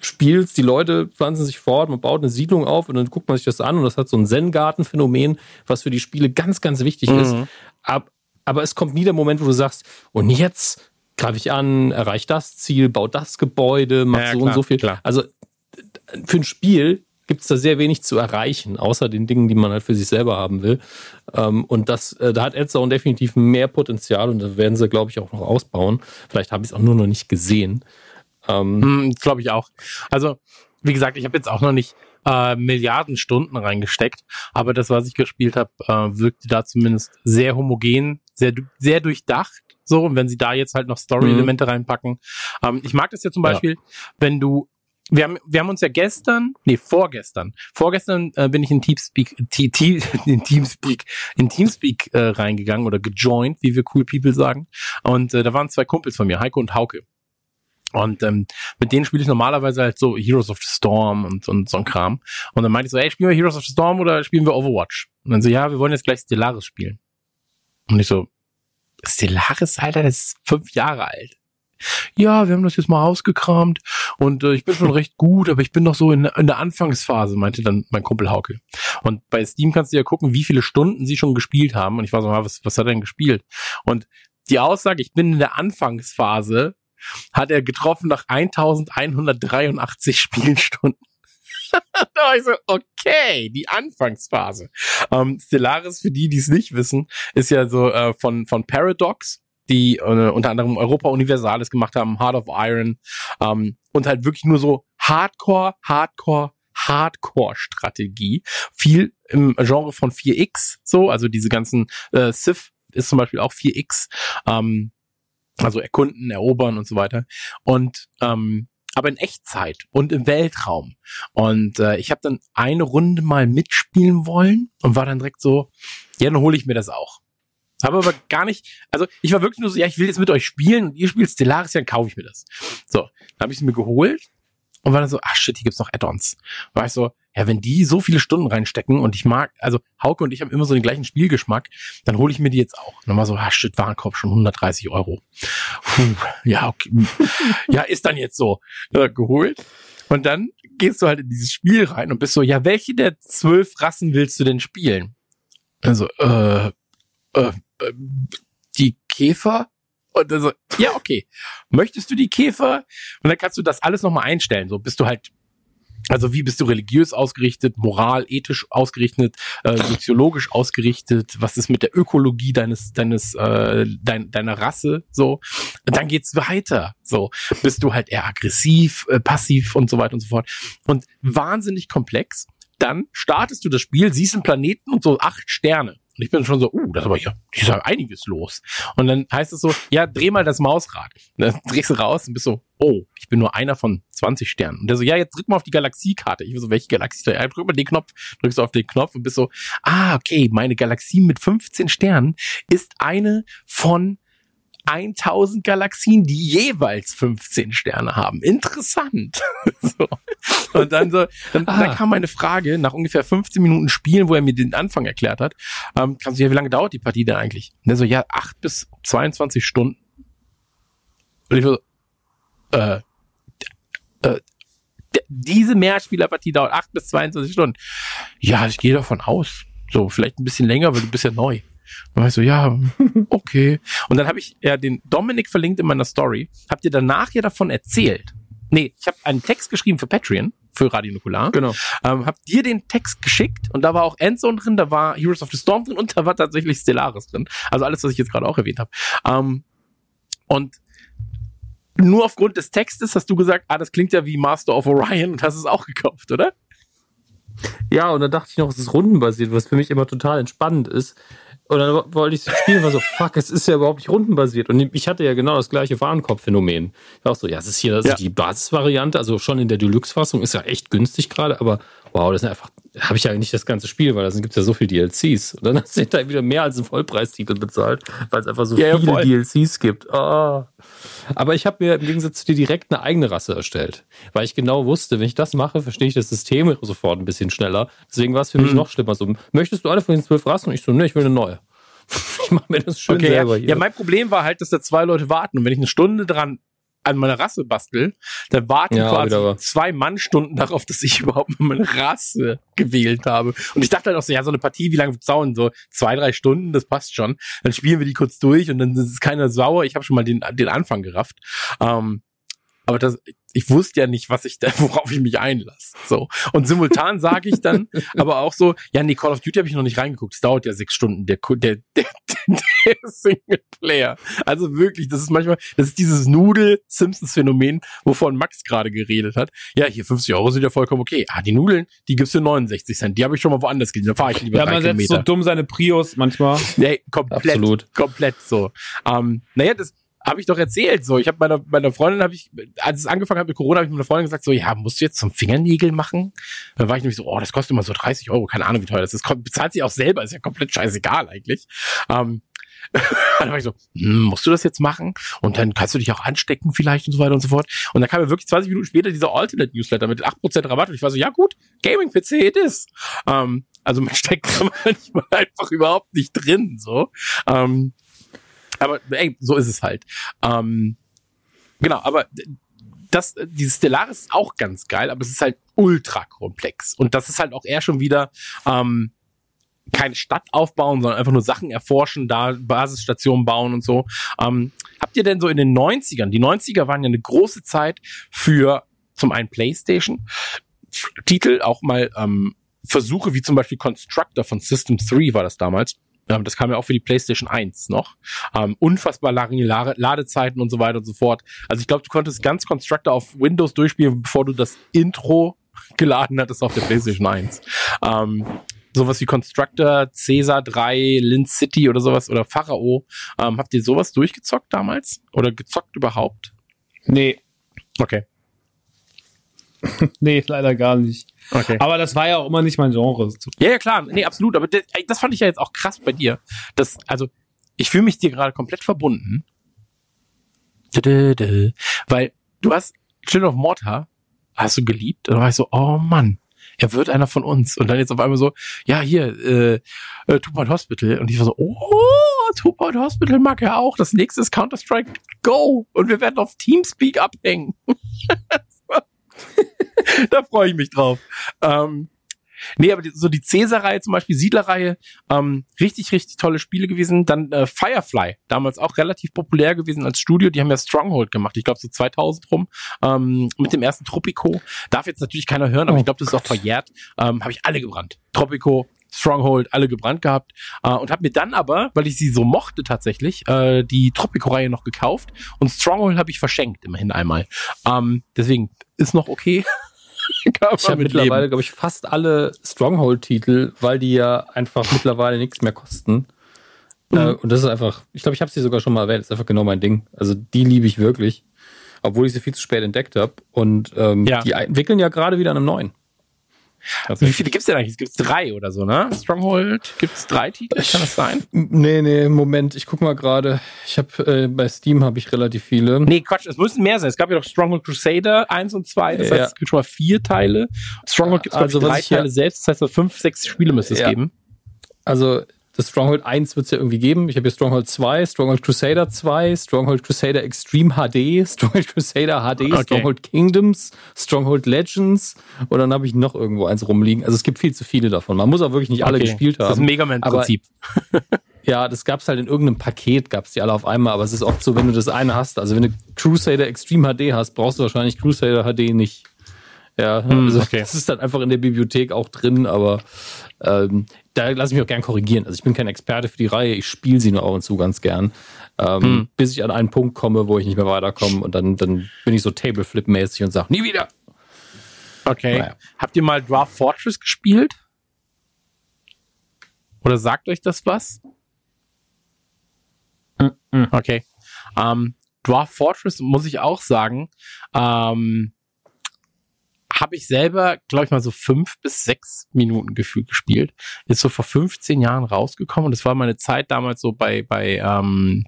C: spielt's, die Leute pflanzen sich fort, man baut eine Siedlung auf und dann guckt man sich das an und das hat so ein Zen-Garten-Phänomen, was für die Spiele ganz, ganz wichtig mhm. ist. Aber, aber es kommt nie der Moment, wo du sagst, und jetzt greife ich an, erreiche das Ziel, baue das Gebäude, mache ja, so klar, und so viel. Klar. Also für ein Spiel gibt es da sehr wenig zu erreichen, außer den Dingen, die man halt für sich selber haben will. Ähm, und das, äh, da hat Edzone definitiv mehr Potenzial und da werden sie, glaube ich, auch noch ausbauen. Vielleicht habe ich es auch nur noch nicht gesehen.
A: Ähm, hm, glaube ich auch. Also, wie gesagt, ich habe jetzt auch noch nicht äh, Milliarden Stunden reingesteckt, aber das, was ich gespielt habe, äh, wirkte da zumindest sehr homogen, sehr, sehr durchdacht so, und wenn sie da jetzt halt noch Story-Elemente mhm. reinpacken. Ähm, ich mag das ja zum Beispiel, ja. wenn du wir haben, wir haben uns ja gestern, nee, vorgestern, vorgestern äh, bin ich in Teamspeak, t, t, in Teamspeak, in Teamspeak äh, reingegangen oder gejoint, wie wir cool people sagen. Und äh, da waren zwei Kumpels von mir, Heiko und Hauke. Und ähm, mit denen spiele ich normalerweise halt so Heroes of the Storm und, und so ein Kram. Und dann meinte ich so, ey, spielen wir Heroes of the Storm oder spielen wir Overwatch? Und dann so, ja, wir wollen jetzt gleich Stellaris spielen. Und ich so, Stellaris, Alter, das ist fünf Jahre alt. Ja, wir haben das jetzt mal ausgekramt und äh, ich bin schon recht gut, aber ich bin noch so in, in der Anfangsphase, meinte dann mein Kumpel Hauke. Und bei Steam kannst du ja gucken, wie viele Stunden sie schon gespielt haben. Und ich war so, was, was hat er denn gespielt? Und die Aussage, ich bin in der Anfangsphase, hat er getroffen nach 1183 Spielstunden. da war ich so, okay, die Anfangsphase. Ähm, Stellaris, für die, die es nicht wissen, ist ja so äh, von, von Paradox, die äh, unter anderem Europa Universalis gemacht haben, Heart of Iron, ähm, und halt wirklich nur so Hardcore, Hardcore, Hardcore-Strategie. Viel im Genre von 4X, so, also diese ganzen äh, Civ ist zum Beispiel auch 4X. Ähm, also erkunden, erobern und so weiter. Und ähm, aber in Echtzeit und im Weltraum. Und äh, ich habe dann eine Runde mal mitspielen wollen und war dann direkt so, ja, dann hole ich mir das auch. Habe aber gar nicht, also ich war wirklich nur so, ja, ich will jetzt mit euch spielen und ihr spielt Stellaris, dann kaufe ich mir das. So, dann habe ich es mir geholt und war dann so, ach shit, hier gibt's noch Add-ons. War ich so, ja, wenn die so viele Stunden reinstecken und ich mag, also Hauke und ich haben immer so den gleichen Spielgeschmack, dann hole ich mir die jetzt auch. War so, ah shit, Warenkorb schon 130 Euro. Puh, ja, okay. ja, ist dann jetzt so. Ja, geholt. Und dann gehst du halt in dieses Spiel rein und bist so, ja, welche der zwölf Rassen willst du denn spielen? Also, äh, äh, äh die Käfer? Und dann so, ja, okay. Möchtest du die Käfer? Und dann kannst du das alles nochmal einstellen. So bist du halt also wie bist du religiös ausgerichtet, moral, ethisch ausgerichtet, äh, soziologisch ausgerichtet? Was ist mit der Ökologie deines deines äh, dein, deiner Rasse? So, dann geht's weiter. So bist du halt eher aggressiv, äh, passiv und so weiter und so fort und wahnsinnig komplex. Dann startest du das Spiel, siehst einen Planeten und so acht Sterne. Und ich bin schon so, uh, das ist aber hier, hier ist ja einiges los. Und dann heißt es so, ja, dreh mal das Mausrad. Und dann drehst du raus und bist so, oh, ich bin nur einer von 20 Sternen. Und der so, ja, jetzt drück mal auf die Galaxiekarte. Ich so, welche Galaxie? Ja, drück mal den Knopf, drückst du auf den Knopf und bist so, ah, okay, meine Galaxie mit 15 Sternen ist eine von 1000 Galaxien, die jeweils 15 Sterne haben. Interessant. so. Und dann so, dann, ah. dann kam meine Frage nach ungefähr 15 Minuten Spielen, wo er mir den Anfang erklärt hat. Ähm, kannst du ja, wie lange dauert die Partie denn eigentlich? Und er so, ja, 8 bis 22 Stunden. Und ich so, äh, äh, diese Mehrspielerpartie dauert 8 bis 22 Stunden. Ja, ich gehe davon aus. So, vielleicht ein bisschen länger, weil du bist ja neu. Und ich so, ja, okay. Und dann habe ich ja den Dominik verlinkt in meiner Story. Habt ihr danach ja davon erzählt? Nee, ich habe einen Text geschrieben für Patreon, für Radio Nukular.
C: Genau.
A: Ähm, hab dir den Text geschickt und da war auch Endzone drin, da war Heroes of the Storm drin und da war tatsächlich Stellaris drin. Also alles, was ich jetzt gerade auch erwähnt habe. Ähm, und nur aufgrund des Textes hast du gesagt, ah, das klingt ja wie Master of Orion und hast es auch gekauft, oder?
C: Ja, und dann dachte ich noch, es ist rundenbasiert, was für mich immer total entspannend ist. Und dann wollte ich spielen, war so, fuck, es ist ja überhaupt nicht rundenbasiert. Und ich hatte ja genau das gleiche Warenkorb-Phänomen. Ich war auch so, ja, es ist hier das ja. ist die Basisvariante, also schon in der Deluxe-Fassung, ist ja echt günstig gerade, aber wow, das ist einfach, habe ich ja nicht das ganze Spiel, weil da gibt es ja so viele DLCs. Und dann hast du da wieder mehr als einen Vollpreistitel bezahlt, weil es einfach so ja, viele ja, DLCs gibt. Oh. Aber ich habe mir im Gegensatz zu dir direkt eine eigene Rasse erstellt, weil ich genau wusste, wenn ich das mache, verstehe ich das System sofort ein bisschen schneller. Deswegen war es für mich mhm. noch schlimmer. So, möchtest du alle von den zwölf Rassen? Und ich so, ne, ich will eine neue.
A: Ich mache mir das schön okay, selber hier. Ja, mein Problem war halt, dass da zwei Leute warten. Und wenn ich eine Stunde dran an meiner Rasse bastel, dann warten ja, quasi zwei Mannstunden darauf, dass ich überhaupt mal meine Rasse gewählt habe. Und ich dachte halt auch so, ja, so eine Partie, wie lange wird's dauern? So zwei, drei Stunden, das passt schon. Dann spielen wir die kurz durch und dann ist keiner sauer. Ich habe schon mal den, den Anfang gerafft. Ähm, aber das, ich wusste ja nicht, was ich da, worauf ich mich einlasse. So. Und simultan sage ich dann aber auch so, ja, nee, Call of Duty habe ich noch nicht reingeguckt. Es dauert ja sechs Stunden, der, der, der, der Singleplayer. Also wirklich, das ist manchmal, das ist dieses Nudel-Simpsons-Phänomen, wovon Max gerade geredet hat. Ja, hier 50 Euro sind ja vollkommen okay. Ah, die Nudeln, die gibt's für 69 Cent. Die habe ich schon mal woanders gesehen. Da fahre ich lieber
D: Ja, man setzt so dumm seine Prius manchmal.
A: Nee, komplett. Absolut. Komplett so. Ähm, naja, das, habe ich doch erzählt. So, ich habe meiner meiner Freundin habe ich, als es angefangen hat mit Corona, habe ich meiner Freundin gesagt, so, ja, musst du jetzt zum Fingernägel machen? Dann war ich nämlich so, oh, das kostet immer so 30 Euro, keine Ahnung, wie teuer das ist. Bezahlt sie auch selber, ist ja komplett scheißegal eigentlich. Ähm, dann war ich so, hm, musst du das jetzt machen? Und dann kannst du dich auch anstecken vielleicht und so weiter und so fort. Und dann kam ja wirklich 20 Minuten später dieser Alternate-Newsletter mit 8% Rabatt und ich war so, ja gut, Gaming-PC it is. Ähm, also man steckt da manchmal einfach überhaupt nicht drin, so. Ähm, aber ey, so ist es halt. Ähm, genau, aber das, dieses Stellaris ist auch ganz geil, aber es ist halt ultra komplex. Und das ist halt auch eher schon wieder ähm, keine Stadt aufbauen, sondern einfach nur Sachen erforschen, da Basisstationen bauen und so. Ähm, habt ihr denn so in den 90ern, die 90er waren ja eine große Zeit für zum einen PlayStation, Titel, auch mal ähm, Versuche wie zum Beispiel Constructor von System 3 war das damals ähm, das kam ja auch für die PlayStation 1 noch. Ähm, unfassbar lange Ladezeiten und so weiter und so fort. Also ich glaube, du konntest ganz Constructor auf Windows durchspielen, bevor du das Intro geladen hattest auf der PlayStation 1. Ähm, sowas wie Constructor, Caesar 3, Lin City oder sowas oder Pharao. Ähm, habt ihr sowas durchgezockt damals? Oder gezockt überhaupt?
D: Nee,
A: Okay.
D: nee, leider gar nicht.
A: Okay.
D: Aber das war ja auch immer nicht mein Genre.
A: Ja, ja, klar. Nee, absolut. Aber das, fand ich ja jetzt auch krass bei dir. Das, also, ich fühle mich dir gerade komplett verbunden. Weil du hast Children of Mortar, hast du geliebt? Und dann war ich so, oh Mann, er wird einer von uns. Und dann jetzt auf einmal so, ja, hier, äh, äh Two Hospital. Und ich war so, oh, Two Hospital mag er auch. Das nächste ist Counter-Strike Go. Und wir werden auf Teamspeak abhängen. da freue ich mich drauf. Ähm, nee, aber die, so die Cäsar-Reihe zum Beispiel, Siedler-Reihe, ähm, richtig, richtig tolle Spiele gewesen. Dann äh, Firefly, damals auch relativ populär gewesen als Studio. Die haben ja Stronghold gemacht, ich glaube so 2000 rum, ähm, mit dem ersten Tropico. Darf jetzt natürlich keiner hören, aber
C: Oh
A: ich glaube, das ist auch verjährt. Ähm, habe ich alle gebrannt. Tropico, Stronghold, alle gebrannt gehabt. Äh, und habe mir dann aber, weil ich sie so mochte tatsächlich, äh, die Tropico-Reihe noch gekauft. Und Stronghold habe ich verschenkt, immerhin einmal. Ähm, deswegen ist noch okay.
C: Ich habe
A: mit
C: mittlerweile, glaube ich, fast alle Stronghold-Titel, weil die ja einfach mittlerweile nichts mehr kosten.
A: Mhm.
C: Äh, und das ist einfach, ich glaube, ich habe sie sogar schon mal erwähnt, das ist einfach genau mein Ding. Also die liebe ich wirklich, obwohl ich sie viel zu spät entdeckt habe. Und ähm,
A: Ja.
C: die entwickeln ja gerade wieder an einem neuen.
A: Wie viele gibt's denn eigentlich? Es gibt drei oder so, ne? Stronghold gibt's drei Titel, kann das sein?
C: Nee, nee, Moment, ich guck mal gerade. Ich habe äh, bei Steam habe ich relativ viele.
A: Nee, Quatsch, es müssen mehr sein. Es gab ja noch Stronghold Crusader 1 und 2, das
C: Ja.
A: heißt, es gibt schon mal vier Teile. Stronghold gibt's
C: Also,
A: also, drei
C: ich hier-
A: Teile selbst, das heißt, so fünf, sechs Spiele müsste es
C: Ja.
A: geben.
C: Also das Stronghold 1 wird es ja irgendwie geben. Ich habe hier Stronghold 2, Stronghold Crusader 2, Stronghold Crusader Extreme HD, Stronghold Crusader HD,
A: Okay.
C: Stronghold Kingdoms, Stronghold Legends und dann habe ich noch irgendwo eins rumliegen. Also es gibt viel zu viele davon. Man muss auch wirklich nicht alle
A: Okay.
C: gespielt
A: Das ist
C: haben.
A: ein Mega Man-Prinzip.
C: Ja, das gab's halt in irgendeinem Paket, gab's die alle auf einmal, aber es ist oft so, wenn du das eine hast, also wenn du Crusader Extreme HD hast, brauchst du wahrscheinlich Crusader HD nicht. Ja,
A: Hm,
C: also
A: okay.
C: das ist dann einfach in der Bibliothek auch drin, aber ähm, da lasse ich mich auch gern korrigieren. Also ich bin kein Experte für die Reihe, ich spiele sie nur ab und zu ganz gern, ähm,
A: Hm.
C: bis ich an einen Punkt komme, wo ich nicht mehr weiterkomme und dann, dann bin ich so Tableflip-mäßig und sage, nie wieder.
A: Okay.
C: Naja.
A: Habt ihr mal Dwarf Fortress gespielt? Oder sagt euch das was? Okay. Ähm, Dwarf Fortress muss ich auch sagen, ähm, habe ich selber, glaube ich, mal so fünf bis sechs Minuten gefühlt gespielt. Ist so vor 15 Jahren rausgekommen und das war meine Zeit damals so bei, bei, ähm,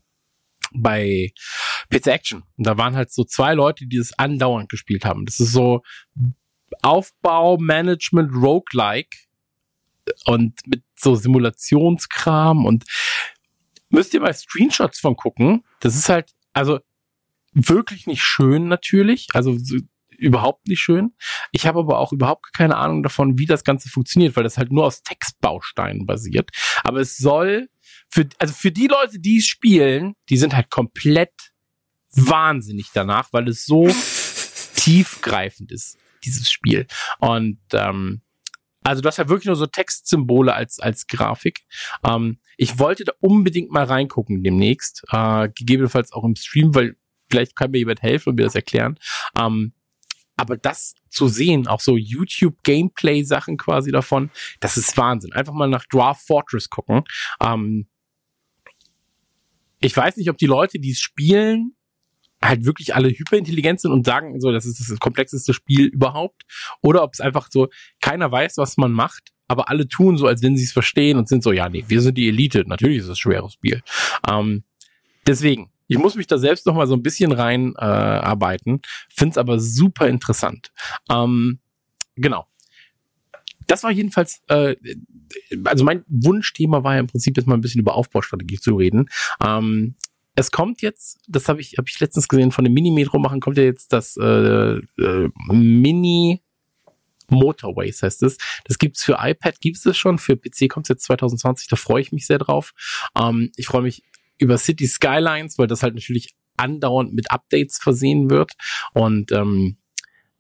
A: bei Pizza Action. Und da waren halt so zwei Leute, die das andauernd gespielt haben. Das ist so Aufbau, Management, Roguelike und mit so Simulationskram und müsst ihr mal Screenshots von gucken. Das ist halt, also wirklich nicht schön natürlich, also so, überhaupt nicht schön. Ich habe aber auch überhaupt keine Ahnung davon, wie das Ganze funktioniert, weil das halt nur aus Textbausteinen basiert. Aber es soll für, also für die Leute, die es spielen, die sind halt komplett wahnsinnig danach, weil es so tiefgreifend ist, dieses Spiel. Und ähm, also du hast ja wirklich nur so Textsymbole als, als Grafik. Ähm, ich wollte da unbedingt mal reingucken demnächst, äh, gegebenenfalls auch im Stream, weil vielleicht kann mir jemand helfen und mir das erklären. Ähm, aber das zu sehen, auch so YouTube-Gameplay-Sachen quasi davon, das ist Wahnsinn. Einfach mal nach Dwarf Fortress gucken. Ähm, ich weiß nicht, ob die Leute, die es spielen, halt wirklich alle hyperintelligent sind und sagen, so, das ist das komplexeste Spiel überhaupt. Oder ob es einfach so, keiner weiß, was man macht, aber alle tun so, als wenn sie es verstehen und sind so, ja, nee, wir sind die Elite. Natürlich ist es ein schweres Spiel. Ähm, deswegen, ich muss mich da selbst noch mal so ein bisschen rein äh, arbeiten, find's aber super interessant. Ähm, genau. Das war jedenfalls, äh, also mein Wunschthema war ja im Prinzip jetzt mal ein bisschen über Aufbaustrategie zu reden. Ähm, es kommt jetzt, das habe ich, hab ich letztens gesehen, von dem Mini-Metro machen, kommt ja jetzt das äh, äh, Mini Motorways heißt es. Das gibt's für iPad, gibt's es schon, für PC kommt's jetzt 2020, da freue ich mich sehr drauf. Ähm, ich freue mich über City Skylines, weil das halt natürlich andauernd mit Updates versehen wird. Und ähm,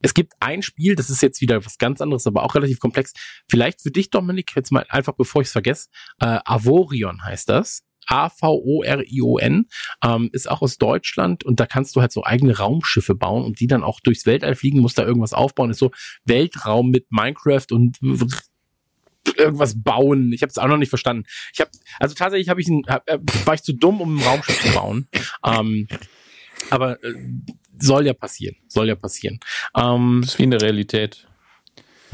A: es gibt ein Spiel, das ist jetzt wieder was ganz anderes, aber auch relativ komplex. Vielleicht für dich, Dominik, jetzt mal einfach bevor ich es vergesse, äh, Avorion heißt das. A-V-O-R-I-O-N, ähm, ist auch aus Deutschland und da kannst du halt so eigene Raumschiffe bauen und die dann auch durchs Weltall fliegen, musst da irgendwas aufbauen. Ist so Weltraum mit Minecraft und irgendwas bauen. Ich habe es auch noch nicht verstanden. Ich habe also tatsächlich habe ich ein, hab, äh, war ich zu dumm, um ein Raumschiff zu bauen. Ähm, aber äh, soll ja passieren, soll ja passieren. Ähm,
C: Das ist wie in der Realität.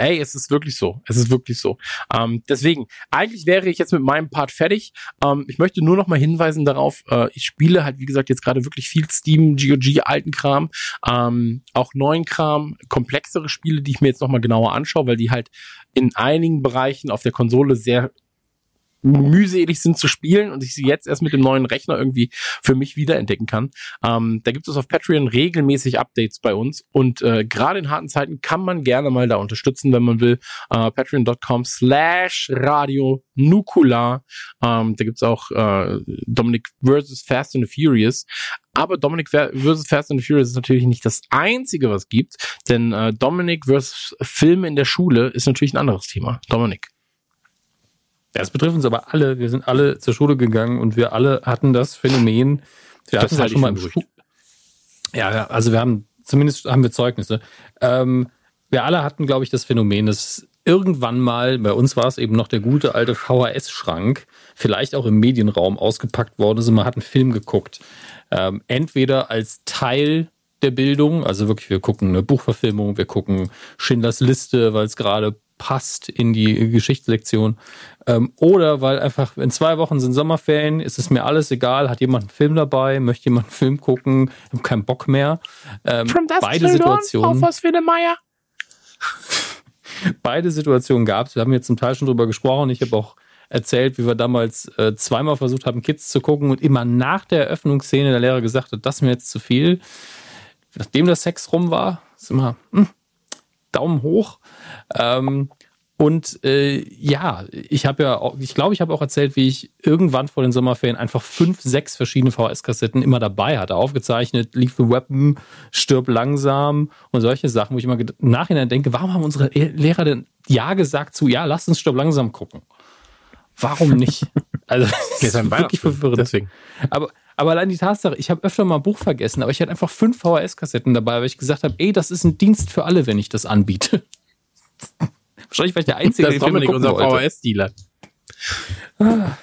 A: Ey, es ist wirklich so. Es ist wirklich so. Ähm, deswegen, eigentlich wäre ich jetzt mit meinem Part fertig. Ähm, ich möchte nur noch mal hinweisen darauf, äh, ich spiele halt, wie gesagt, jetzt gerade wirklich viel Steam, GOG, alten Kram, ähm, auch neuen Kram, komplexere Spiele, die ich mir jetzt noch mal genauer anschaue, weil die halt in einigen Bereichen auf der Konsole sehr mühselig sind zu spielen und ich sie jetzt erst mit dem neuen Rechner irgendwie für mich wiederentdecken kann. Ähm, da gibt es auf Patreon regelmäßig Updates bei uns und äh, gerade in harten Zeiten kann man gerne mal da unterstützen, wenn man will. Äh, Patreon.com slash Radio Nukular. Ähm, da gibt's auch äh, Dominic versus Fast and the Furious. Aber Dominic versus Fast and the Furious ist natürlich nicht das einzige, was gibt, denn äh, Dominic versus Filme in der Schule ist natürlich ein anderes Thema. Dominic.
C: Das betrifft uns aber alle. Wir sind alle zur Schule gegangen und wir alle hatten das Phänomen. Wir
A: Das
C: hatten
A: halte
C: das schon mal im Schu ja, also wir haben, zumindest haben wir Zeugnisse. Ähm, wir alle hatten, glaube ich, das Phänomen, dass irgendwann mal, bei uns war es eben noch der gute alte VHS-Schrank, vielleicht auch im Medienraum ausgepackt worden ist und man hat einen Film geguckt. Ähm, entweder als Teil der Bildung, also wirklich, wir gucken eine Buchverfilmung, wir gucken Schindlers Liste, weil es gerade passt in die Geschichtslektion. Ähm, oder weil einfach in zwei Wochen sind Sommerferien, ist es mir alles egal, hat jemand einen Film dabei, möchte jemand einen Film gucken, habe keinen Bock mehr. Ähm, beide Situationen,
A: Wiedemeyer.
C: beide Situationen gab es. Wir haben jetzt zum Teil schon drüber gesprochen. Ich habe auch erzählt, wie wir damals äh, zweimal versucht haben, Kids zu gucken und immer nach der Eröffnungsszene der Lehrer gesagt hat, das ist mir jetzt zu viel. Nachdem der Sex rum war, ist immer hm, Daumen hoch. Ähm, und äh, ja, ich habe ja auch, ich glaube, ich habe auch erzählt, wie ich irgendwann vor den Sommerferien einfach fünf, sechs verschiedene VHS-Kassetten immer dabei hatte, aufgezeichnet, Leave the Weapon, Stirb langsam und solche Sachen, wo ich immer im Nachhinein denke, warum haben unsere E- Lehrer denn Ja gesagt zu, ja, lass uns Stirb langsam gucken? Warum nicht? Also, das ist wirklich verwirrend.
A: Deswegen.
C: Aber, aber allein die Tatsache, ich habe öfter mal ein Buch vergessen, aber ich hatte einfach fünf VHS-Kassetten dabei, weil ich gesagt habe, ey, das ist ein Dienst für alle, wenn ich das anbiete. Wahrscheinlich war ich der Einzige,
A: Das
C: der
A: Dominik,
C: gucken
A: unser. VHS-Dealer.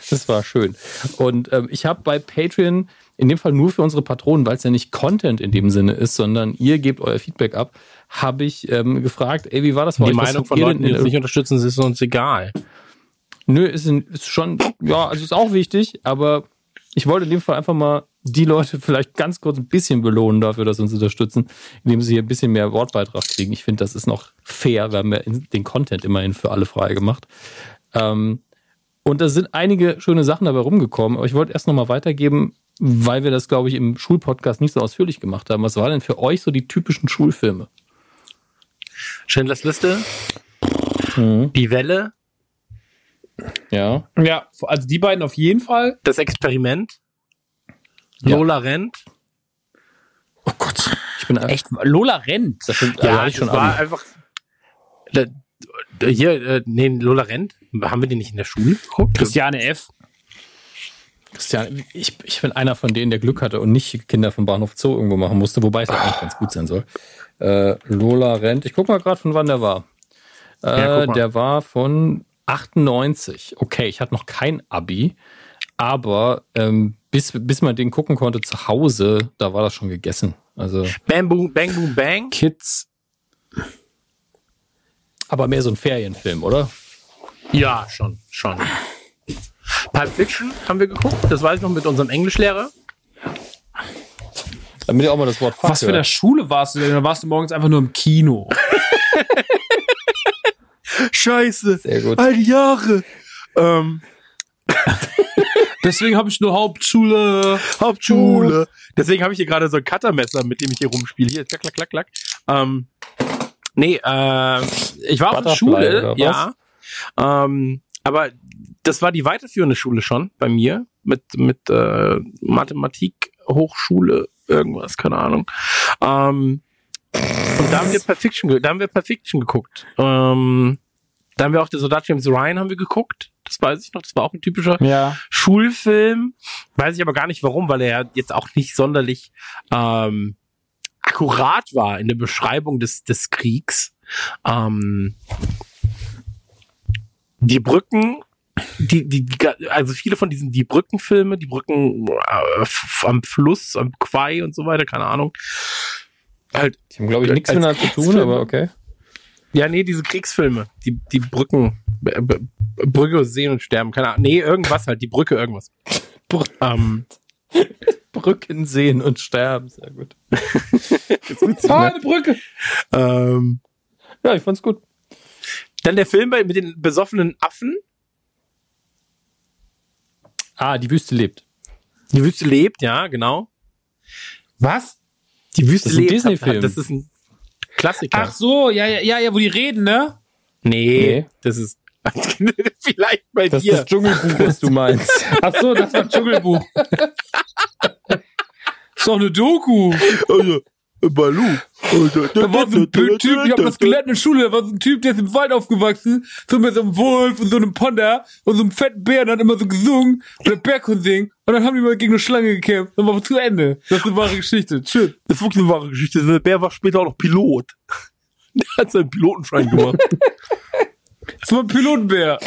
C: Das war schön. Und ähm, ich habe bei Patreon in dem Fall nur für unsere Patronen, weil es ja nicht Content in dem Sinne ist, sondern ihr gebt euer Feedback ab, habe ich ähm, gefragt, ey, wie war das bei
A: Die
C: euch?
A: Meinung von Leuten, die uns nicht unterstützen, ist uns egal.
C: Nö, ist, ist schon, ja, also ist auch wichtig, aber ich wollte in dem Fall einfach mal die Leute vielleicht ganz kurz ein bisschen belohnen dafür, dass sie uns unterstützen, indem sie hier ein bisschen mehr Wortbeitrag kriegen. Ich finde, das ist noch fair. Wir haben ja den Content immerhin für alle frei gemacht. Ähm, und da sind einige schöne Sachen dabei rumgekommen, aber ich wollte erst noch mal weitergeben, weil wir das, glaube ich, im Schulpodcast nicht so ausführlich gemacht haben. Was waren denn für euch so die typischen Schulfilme?
A: Schindlers Liste, Die Welle,
C: Ja.
D: Ja, also die beiden auf jeden Fall.
A: Das Experiment,
C: Ja.
A: Lola rennt.
C: Oh Gott. Ich bin
D: Echt, Lola rennt.
C: Das sind,
A: Ja,
C: ich
A: das
C: schon
A: war
C: Abi.
A: einfach. Da, da, hier, äh, nee, Lola rennt. Haben wir den nicht in der Schule geguckt?
D: Christiane F.
C: Christian, ich, ich bin einer von denen, der Glück hatte und nicht Kinder vom Bahnhof Zoo irgendwo machen musste, wobei es ja eigentlich ganz gut sein soll. Äh, Lola rennt. Ich guck mal gerade, von wann der war. Äh,
A: Ja, guck
C: der war von 98. Okay, ich hatte noch kein Abi, aber ähm, bis, bis man den gucken konnte zu Hause, da war das schon gegessen. Also,
A: Bang, boom, bang, boom, bang.
D: Kids.
C: aber mehr so ein Ferienfilm, oder?
A: Ja, schon, schon. Pulp Fiction haben wir geguckt. Das weiß ich noch mit unserem Englischlehrer.
C: Damit ihr auch mal das Wort Fuck
D: Was für eine. Schule warst du denn? Da warst du morgens einfach nur im Kino.
A: Scheiße.
C: Sehr gut.
A: All die Jahre. Ähm,
D: Deswegen habe ich nur Hauptschule.
A: Hauptschule. Deswegen habe ich hier gerade so ein Cuttermesser, mit dem ich hier rumspiele. Hier, klack, klack, klack, klack. Ähm, nee, äh, ich war auf der Schule, ja. Ähm, aber das war die weiterführende Schule schon bei mir mit mit äh, Mathematik Hochschule irgendwas, keine Ahnung. Ähm, und da haben wir Perfection, da haben wir Perfection geguckt. Ähm, Da haben wir auch der Soldat James Ryan haben wir geguckt. Das weiß ich noch. Das war auch ein typischer
C: Ja.
A: Schulfilm. Weiß ich aber gar nicht warum, weil er jetzt auch nicht sonderlich ähm, akkurat war in der Beschreibung des, des Kriegs. Ähm, die Brücken, die, die, die, also viele von diesen die Brückenfilme, die Brücken äh, am Fluss, am Quai und so weiter, keine Ahnung. Halt,
C: Die haben, glaube ich, nichts miteinander zu tun, aber okay.
A: Ja, nee, diese Kriegsfilme, die, die Brücken, Brücke sehen und sterben, keine Ahnung. Nee, irgendwas halt, die Brücke, irgendwas.
C: Brü-
A: Ähm,
C: Brücken sehen und sterben, sehr gut.
D: Ah, eine Brücke.
A: ähm,
C: Ja, ich fand's gut.
A: dann der Film mit den besoffenen Affen.
C: Ah, die Wüste lebt.
A: Die Wüste lebt, ja, genau.
D: Was?
A: Die Wüste
C: Das ist ein
A: lebt.
C: Disney-Film.
A: Das ist ein Klassiker.
D: Ach so, ja, ja, ja, ja, wo die reden, ne?
A: nee,
C: Nee.
A: das ist vielleicht bei
C: Das ist
A: dir.
C: das Dschungelbuch, was du meinst.
D: Ach so, das war ein Dschungelbuch. ist doch eine Doku.
A: also, Balu.
D: Da war so ein Typ, ich hab das gelernt in der Schule, da war so ein Typ, der ist im Wald aufgewachsen, so mit so einem Wolf und so einem Panda und so einem fetten Bär, und hat immer so gesungen und der Bär konnte singen und dann haben die mal gegen eine Schlange gekämpft. Dann war zu Ende. Das ist eine wahre Geschichte. Tschüss.
A: Das ist wirklich eine wahre Geschichte. Der Bär war später auch noch Pilot. Der hat seinen Pilotenschein gemacht.
D: Das war ein Pilotenbär.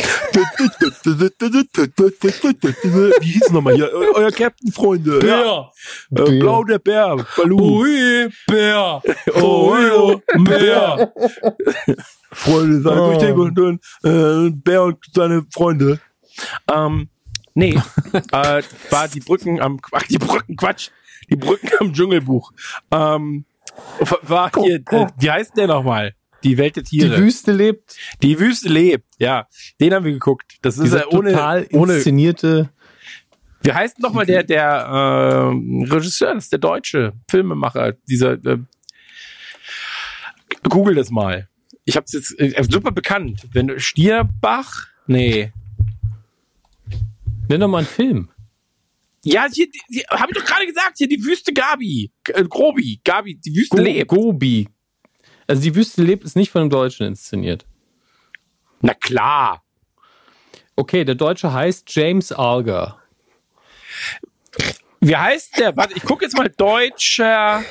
A: Wie hieß es nochmal hier? Eu- Euer Captain, Freunde. Ja.
D: Bär.
A: Äh, Blau der Bär. Balu.
D: Ui, Bär.
A: Oh,
D: Ui, Bär.
A: Freunde, seid
C: Oh.
A: und dann äh, Bär und seine Freunde. Ähm, nee, äh, war die Brücken am, ach, die Brücken, Quatsch, die Brücken am Dschungelbuch. Ähm, war hier, äh, wie heißt der nochmal? Die Welt der
C: Die
A: Tiere.
C: Wüste lebt.
A: Die Wüste lebt, ja. Den haben wir geguckt. Das ist
C: Dieser
A: ja ohne,
C: total
A: ohne,
C: inszenierte.
A: wie heißt nochmal der, der äh, Regisseur, das ist der deutsche Filmemacher, dieser, äh, google das mal. Ich hab's jetzt, äh, super bekannt. Wenn du, Stierbach? Nee.
C: Nenn doch mal einen Film.
A: Ja, hier, die, die, hab ich doch gerade gesagt, hier die Wüste Gabi. Äh, Grobi, Gabi, die Wüste
C: Go
A: lebt.
C: Gobi. Also die Wüste lebt ist nicht von einem Deutschen inszeniert.
A: Na klar.
C: Okay, der Deutsche heißt James Alger.
A: Wie heißt der? Warte, ich gucke jetzt mal deutscher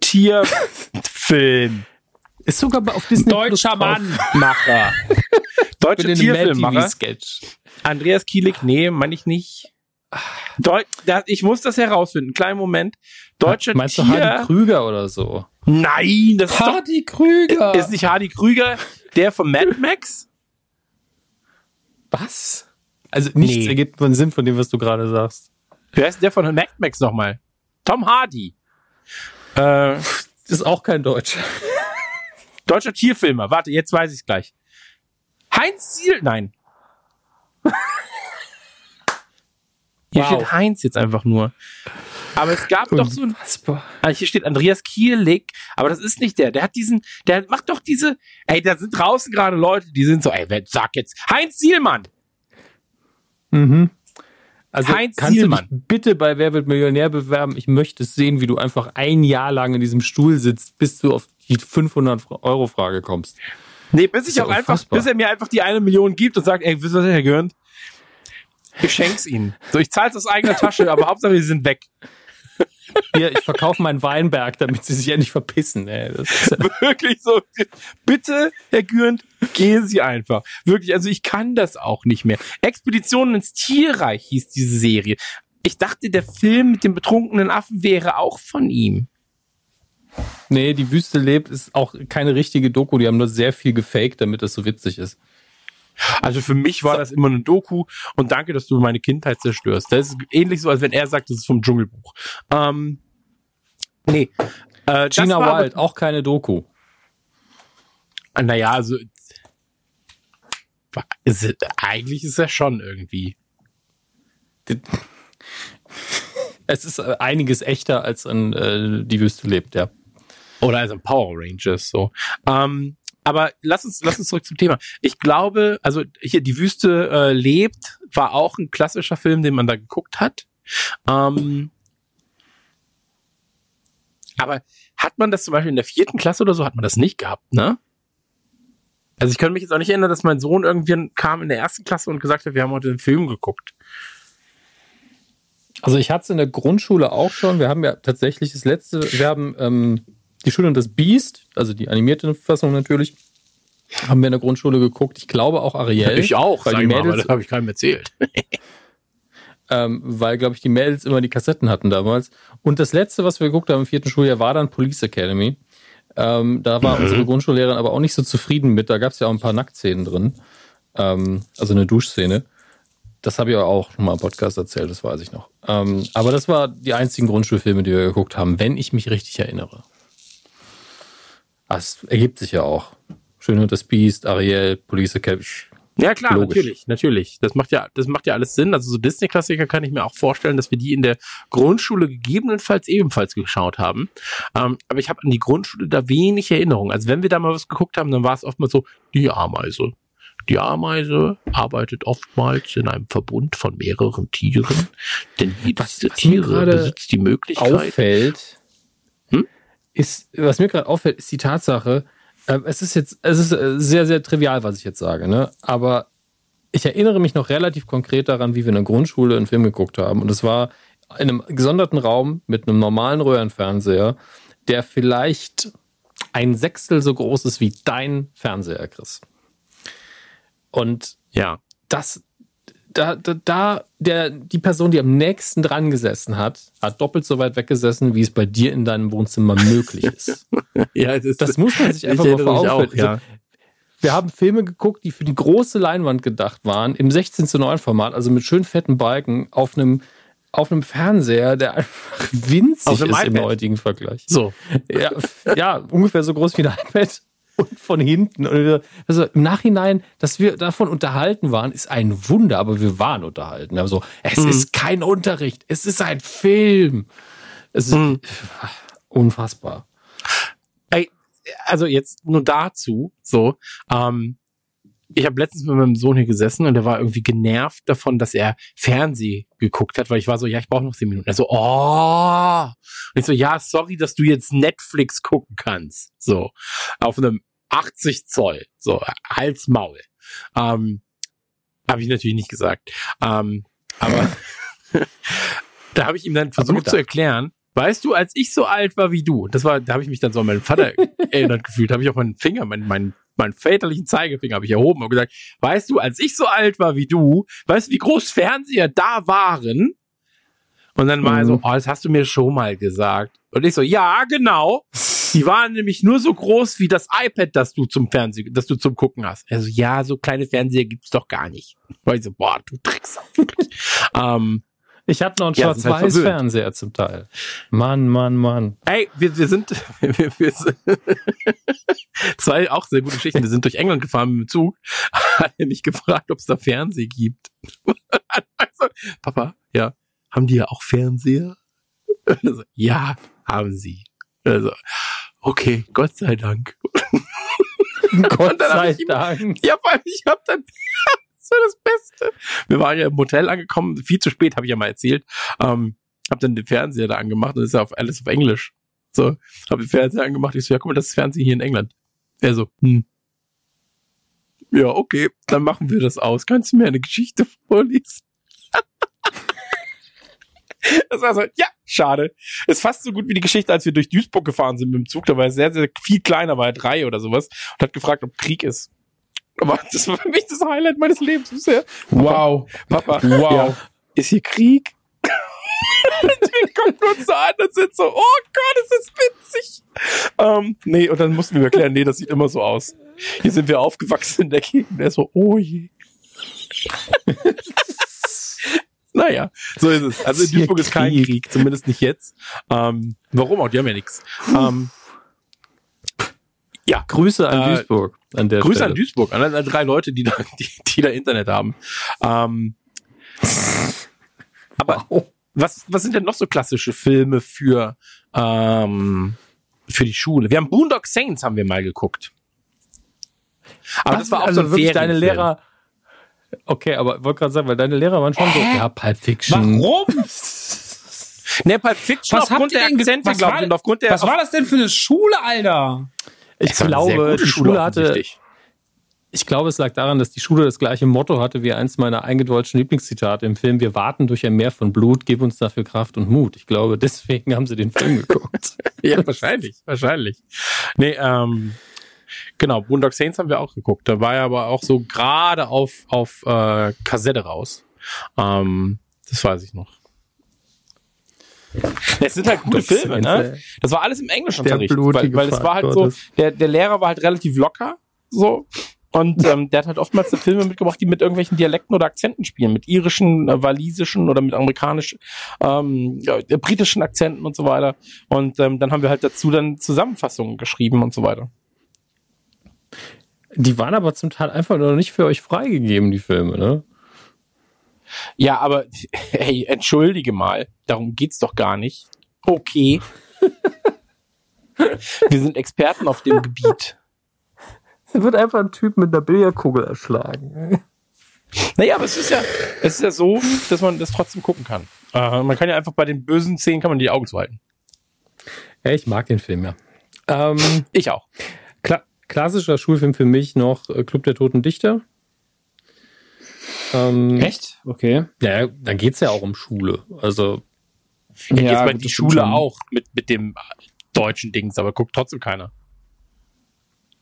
A: Tierfilm.
C: Ist sogar auf Disney
D: Deutscher
C: drauf.
D: Mann.
A: Macher.
C: Mit
A: Deutscher Tierfilmmacher. Andreas Kielik, nee, meine ich nicht. Deu ich muss das herausfinden. Kleinen Moment. Deutscher
C: Meinst du. Hardy Krüger oder so?
A: Nein, das ist, doch,
D: Hardy Krüger.
A: ist nicht Hardy Krüger, der von Mad Max?
C: Was? Also nichts
A: Nee.
C: ergibt von Sinn von dem, was du gerade sagst.
A: Wer ist denn der von Mad Max nochmal? Tom Hardy. Äh,
C: Das ist auch kein Deutscher.
A: deutscher Tierfilmer. Warte, jetzt weiß ich's gleich. Heinz Ziel, nein. Hier
C: Wow.
A: steht Heinz jetzt einfach nur. Aber es gab doch so ein. Ah, hier steht Andreas Kielik, aber das ist nicht der. Der hat diesen, der macht doch diese, ey, da sind draußen gerade Leute, die sind so, ey, wer sag jetzt, Heinz Zielmann.
C: Mhm. Also
A: Heinz
C: kannst
A: Zielmann.
C: du dich bitte bei Wer wird Millionär bewerben? Ich möchte es sehen, wie du einfach ein Jahr lang in diesem Stuhl sitzt, bis du auf die 500 Euro Frage kommst.
A: Nee, bis ich auch einfach,
C: unfassbar.
A: bis er mir einfach die eine Million gibt und sagt, ey, wisst ihr, was Herr Görnd? Ich schenk's ihnen. So, ich zahl's aus eigener Tasche, aber Hauptsache, sie sind weg.
C: Hier, ich verkaufe meinen Weinberg, damit sie sich endlich verpissen. Ey. Das ist,
A: Wirklich so. Bitte, Herr Gürnt, gehen Sie einfach. Wirklich, also ich kann das auch nicht mehr. Expeditionen ins Tierreich hieß diese Serie. Ich dachte, der Film mit dem betrunkenen Affen wäre auch von ihm.
C: nee, die Wüste lebt ist auch keine richtige Doku. Die haben nur sehr viel gefaked, damit das so witzig ist.
A: Also für mich war das immer eine Doku und danke, dass du meine Kindheit zerstörst. Das ist ähnlich so, als wenn er sagt, das ist vom Dschungelbuch. Ähm, nee. Äh,
C: Gina Wild, auch keine Doku.
A: Naja, also ist, eigentlich ist er schon irgendwie.
C: Es ist äh, einiges echter als an äh, die Wüste lebt, ja.
A: Oder also Power Rangers so. Ähm, aber lass uns, lass uns zurück zum Thema. Ich glaube, also hier die Wüste äh, lebt war auch ein klassischer Film, den man da geguckt hat. Ähm, aber hat man das zum Beispiel in der vierten Klasse oder so, hat man das nicht gehabt, ne? Also ich kann mich jetzt auch nicht erinnern, dass mein Sohn irgendwie kam in der ersten Klasse und gesagt hat, wir haben heute einen Film geguckt.
C: Also ich hatte es in der Grundschule auch schon. Wir haben ja tatsächlich das letzte, wir haben ähm, die Schule und das Biest, also die animierte Fassung natürlich, haben wir in der Grundschule geguckt. Ich glaube auch Ariel.
A: Ich auch,
C: weil
A: sag
C: die
A: mal,
C: Mädels,
A: aber das habe ich keinem erzählt.
C: ähm, weil, glaube ich, die Mädels immer die Kassetten hatten damals. Und das letzte, was wir geguckt haben im vierten Schuljahr, war dann Police Academy. Ähm, da war
A: Mhm.
C: unsere Grundschullehrerin aber auch nicht so zufrieden mit. Da gab es ja auch ein paar Nacktszenen drin. Ähm, also eine Duschszene. Das habe ich auch schon mal im Podcast erzählt, das weiß ich noch. Ähm, aber das war die einzigen Grundschulfilme, die wir geguckt haben, wenn ich mich richtig erinnere. Das ergibt sich ja auch. Schön und das Biest, Ariel, Police Academy.
A: Ja klar,
C: Logisch.
A: natürlich, natürlich. Das macht ja, das macht ja alles Sinn. Also so Disney-Klassiker kann ich mir auch vorstellen, dass wir die in der Grundschule gegebenenfalls ebenfalls geschaut haben. Ähm, aber ich habe an die Grundschule da wenig Erinnerung. Also wenn wir da mal was geguckt haben, dann war es oftmals so die Ameise. Die Ameise arbeitet oftmals in einem Verbund von mehreren Tieren, denn jedes
C: was
A: Tiere besitzt die Möglichkeit.
C: auffällt? Ist, was mir gerade auffällt, ist die Tatsache, äh, es ist jetzt, es ist äh, sehr, sehr trivial, was ich jetzt sage, ne? Aber ich erinnere mich noch relativ konkret daran, wie wir in der Grundschule einen Film geguckt haben. Und es war in einem gesonderten Raum mit einem normalen Röhrenfernseher, der vielleicht ein Sechstel so groß ist wie dein Fernseher, Chris. Und
A: Ja,
C: das, da, da, da der, die Person, die am nächsten dran gesessen hat, hat doppelt so weit weggesessen, wie es bei dir in deinem Wohnzimmer möglich ist.
A: ja, das,
C: Das muss man sich
A: ich
C: einfach mal vor Augen
A: auch,
C: führen.
A: ja.
C: Also, wir haben Filme geguckt, die für die große Leinwand gedacht waren, im 16 zu 9 Format, also mit schön fetten Balken auf einem, auf einem Fernseher, der einfach winzig ist im
A: iPad.
C: heutigen Vergleich.
A: So.
C: Ja, ja, ungefähr so groß wie ein iPad und von hinten. Und also im Nachhinein, dass wir davon unterhalten waren, ist ein Wunder, aber wir waren unterhalten. Also es
A: Mhm.
C: ist kein Unterricht, es ist ein Film. Es ist
A: Mhm.
C: unfassbar.
A: Ey, also jetzt nur dazu, so, ähm, ich habe letztens mit meinem Sohn hier gesessen und der war irgendwie genervt davon, dass er Fernseh geguckt hat, weil ich war so, ja, ich brauche noch zehn Minuten. Er so, oh. Und ich so, ja, sorry, dass du jetzt Netflix gucken kannst. So, auf einem 80 Zoll. So, Hals, Maul. Ähm, habe ich natürlich nicht gesagt. Ähm, aber da habe ich ihm dann versucht zu erklären, weißt du, als ich so alt war wie du, das war, da habe ich mich dann so an meinen Vater erinnert gefühlt, habe ich auch meinen Finger, meinen, meinen, meinen väterlichen Zeigefinger habe ich erhoben und gesagt, weißt du, als ich so alt war wie du, weißt du, wie groß Fernseher da waren? Und dann war er so,
C: Mhm.
A: oh, das hast du mir schon mal gesagt. Und ich so, ja, genau. Die waren nämlich nur so groß wie das iPad, das du zum Fernsehen, das du zum Gucken hast. Also ja, so kleine Fernseher gibt's doch gar nicht. Weil ich so, boah, du Drecksau. wirklich. ähm,
C: Ich hatte noch einen
A: Ja, halt.
C: Schwarz-Weiß-Fernseher zum Teil. Mann, Mann, Mann.
A: ey, wir, wir sind, wir, wir sind zwei auch sehr gute Geschichten. Wir sind durch England gefahren mit dem Zug. Hat er mich gefragt, ob es da Fernseh gibt. also, Papa, ja, haben die ja auch Fernseher? Also, ja, haben sie. Also, okay, Gott sei Dank.
C: Gott sei
A: ich ihm-
C: Dank.
A: Ja, vor allem, ich hab dann, war das Beste. Wir waren ja im Hotel angekommen, viel zu spät, habe ich ja mal erzählt. Ähm, hab dann den Fernseher da angemacht und ist ja auf alles auf Englisch. So, hab den Fernseher angemacht, ich so, ja, guck mal, das ist Fernsehen hier in England. Er so, hm. Ja, okay, dann machen wir das aus. Kannst du mir eine Geschichte vorlesen? Das war so, ja, schade. Ist fast so gut wie die Geschichte, als wir durch Duisburg gefahren sind mit dem Zug. Da war er sehr, sehr viel kleiner, war er drei oder sowas und hat gefragt, ob Krieg ist. Aber das war für mich das Highlight meines Lebens bisher.
D: Wow.
A: Papa,
D: Wow.
A: ja, ist hier Krieg? wir kommen uns so an und sind so, oh Gott, ist das witzig. Ähm, nee, und dann mussten wir erklären, nee, das sieht immer so aus. Hier sind wir aufgewachsen in der Gegend. Er so, oh je. naja, so ist es. Also in
C: Ist
A: Duisburg ist kein
C: Krieg.
A: Krieg, zumindest nicht jetzt. Ähm, warum auch? Die haben ja nichts. Ähm, ja,
C: Grüße an
A: Äh,
C: Duisburg an der
A: Grüße
C: Stelle.
A: an Duisburg, an alle drei Leute, die da, die, die da Internet haben. Ähm, aber
C: Wow.
A: was, was sind denn noch so klassische Filme für, ähm, für die Schule? Wir haben Boondock Saints haben wir mal geguckt. Aber
C: Was?
A: das war auch
C: also
A: so ein
C: wirklich deine. Lehrer. Okay, aber ich wollte gerade sagen, weil deine Lehrer waren schon so, ja, Pulp Fiction.
D: Warum?
A: Ne, Pulp Fiction
D: Was habt
A: aufgrund
D: ihr
A: der Akzente,
D: was
A: glaube
D: war-
A: ich, und aufgrund der...
D: Was war das denn für eine Schule, Alter?
C: Ich glaube, die Schule hatte,
A: offensichtlich.
C: Ich glaube, es lag daran, dass die Schule das gleiche Motto hatte wie eins meiner eingedeutschten Lieblingszitate im Film. Wir warten durch ein Meer von Blut, gib uns dafür Kraft und Mut. Ich glaube, deswegen haben sie den Film geguckt.
A: ja, wahrscheinlich, wahrscheinlich. Nee, ähm, genau, Boondock Saints haben wir auch geguckt. Da war er aber auch so gerade auf, auf äh, Kassette raus. Ähm, das weiß ich noch. Es sind halt gute Filme, ne? Das war alles im Englischunterricht, weil, weil es war halt so, der, der Lehrer war halt relativ locker, so. Und ähm, der hat halt oftmals Filme mitgebracht, die mit irgendwelchen Dialekten oder Akzenten spielen, mit irischen, äh, walisischen oder mit amerikanischen, ähm, ja, britischen Akzenten und so weiter. Und ähm, dann haben wir halt dazu dann Zusammenfassungen geschrieben und so weiter.
C: Die waren aber zum Teil einfach noch nicht für euch freigegeben, die Filme, ne?
A: Ja, aber hey, entschuldige mal, darum geht's doch gar nicht. Okay. Wir sind Experten auf dem Gebiet.
C: Es wird einfach ein Typ mit einer Billardkugel erschlagen.
A: Naja, aber es ist ja, es ist ja so, dass man das trotzdem gucken kann. Äh, man kann ja einfach bei den bösen Szenen kann man die Augen zuhalten.
C: Ja, ich mag den Film ja. Ähm,
A: ich auch.
C: Kla klassischer Schulfilm für mich noch äh, Club der Toten Dichter.
D: Ähm, Echt? Okay.
C: Ja, da geht's ja auch um Schule. Also.
A: Ja, jetzt bei die Schule auch mit, mit dem deutschen Dings, aber guckt trotzdem keiner.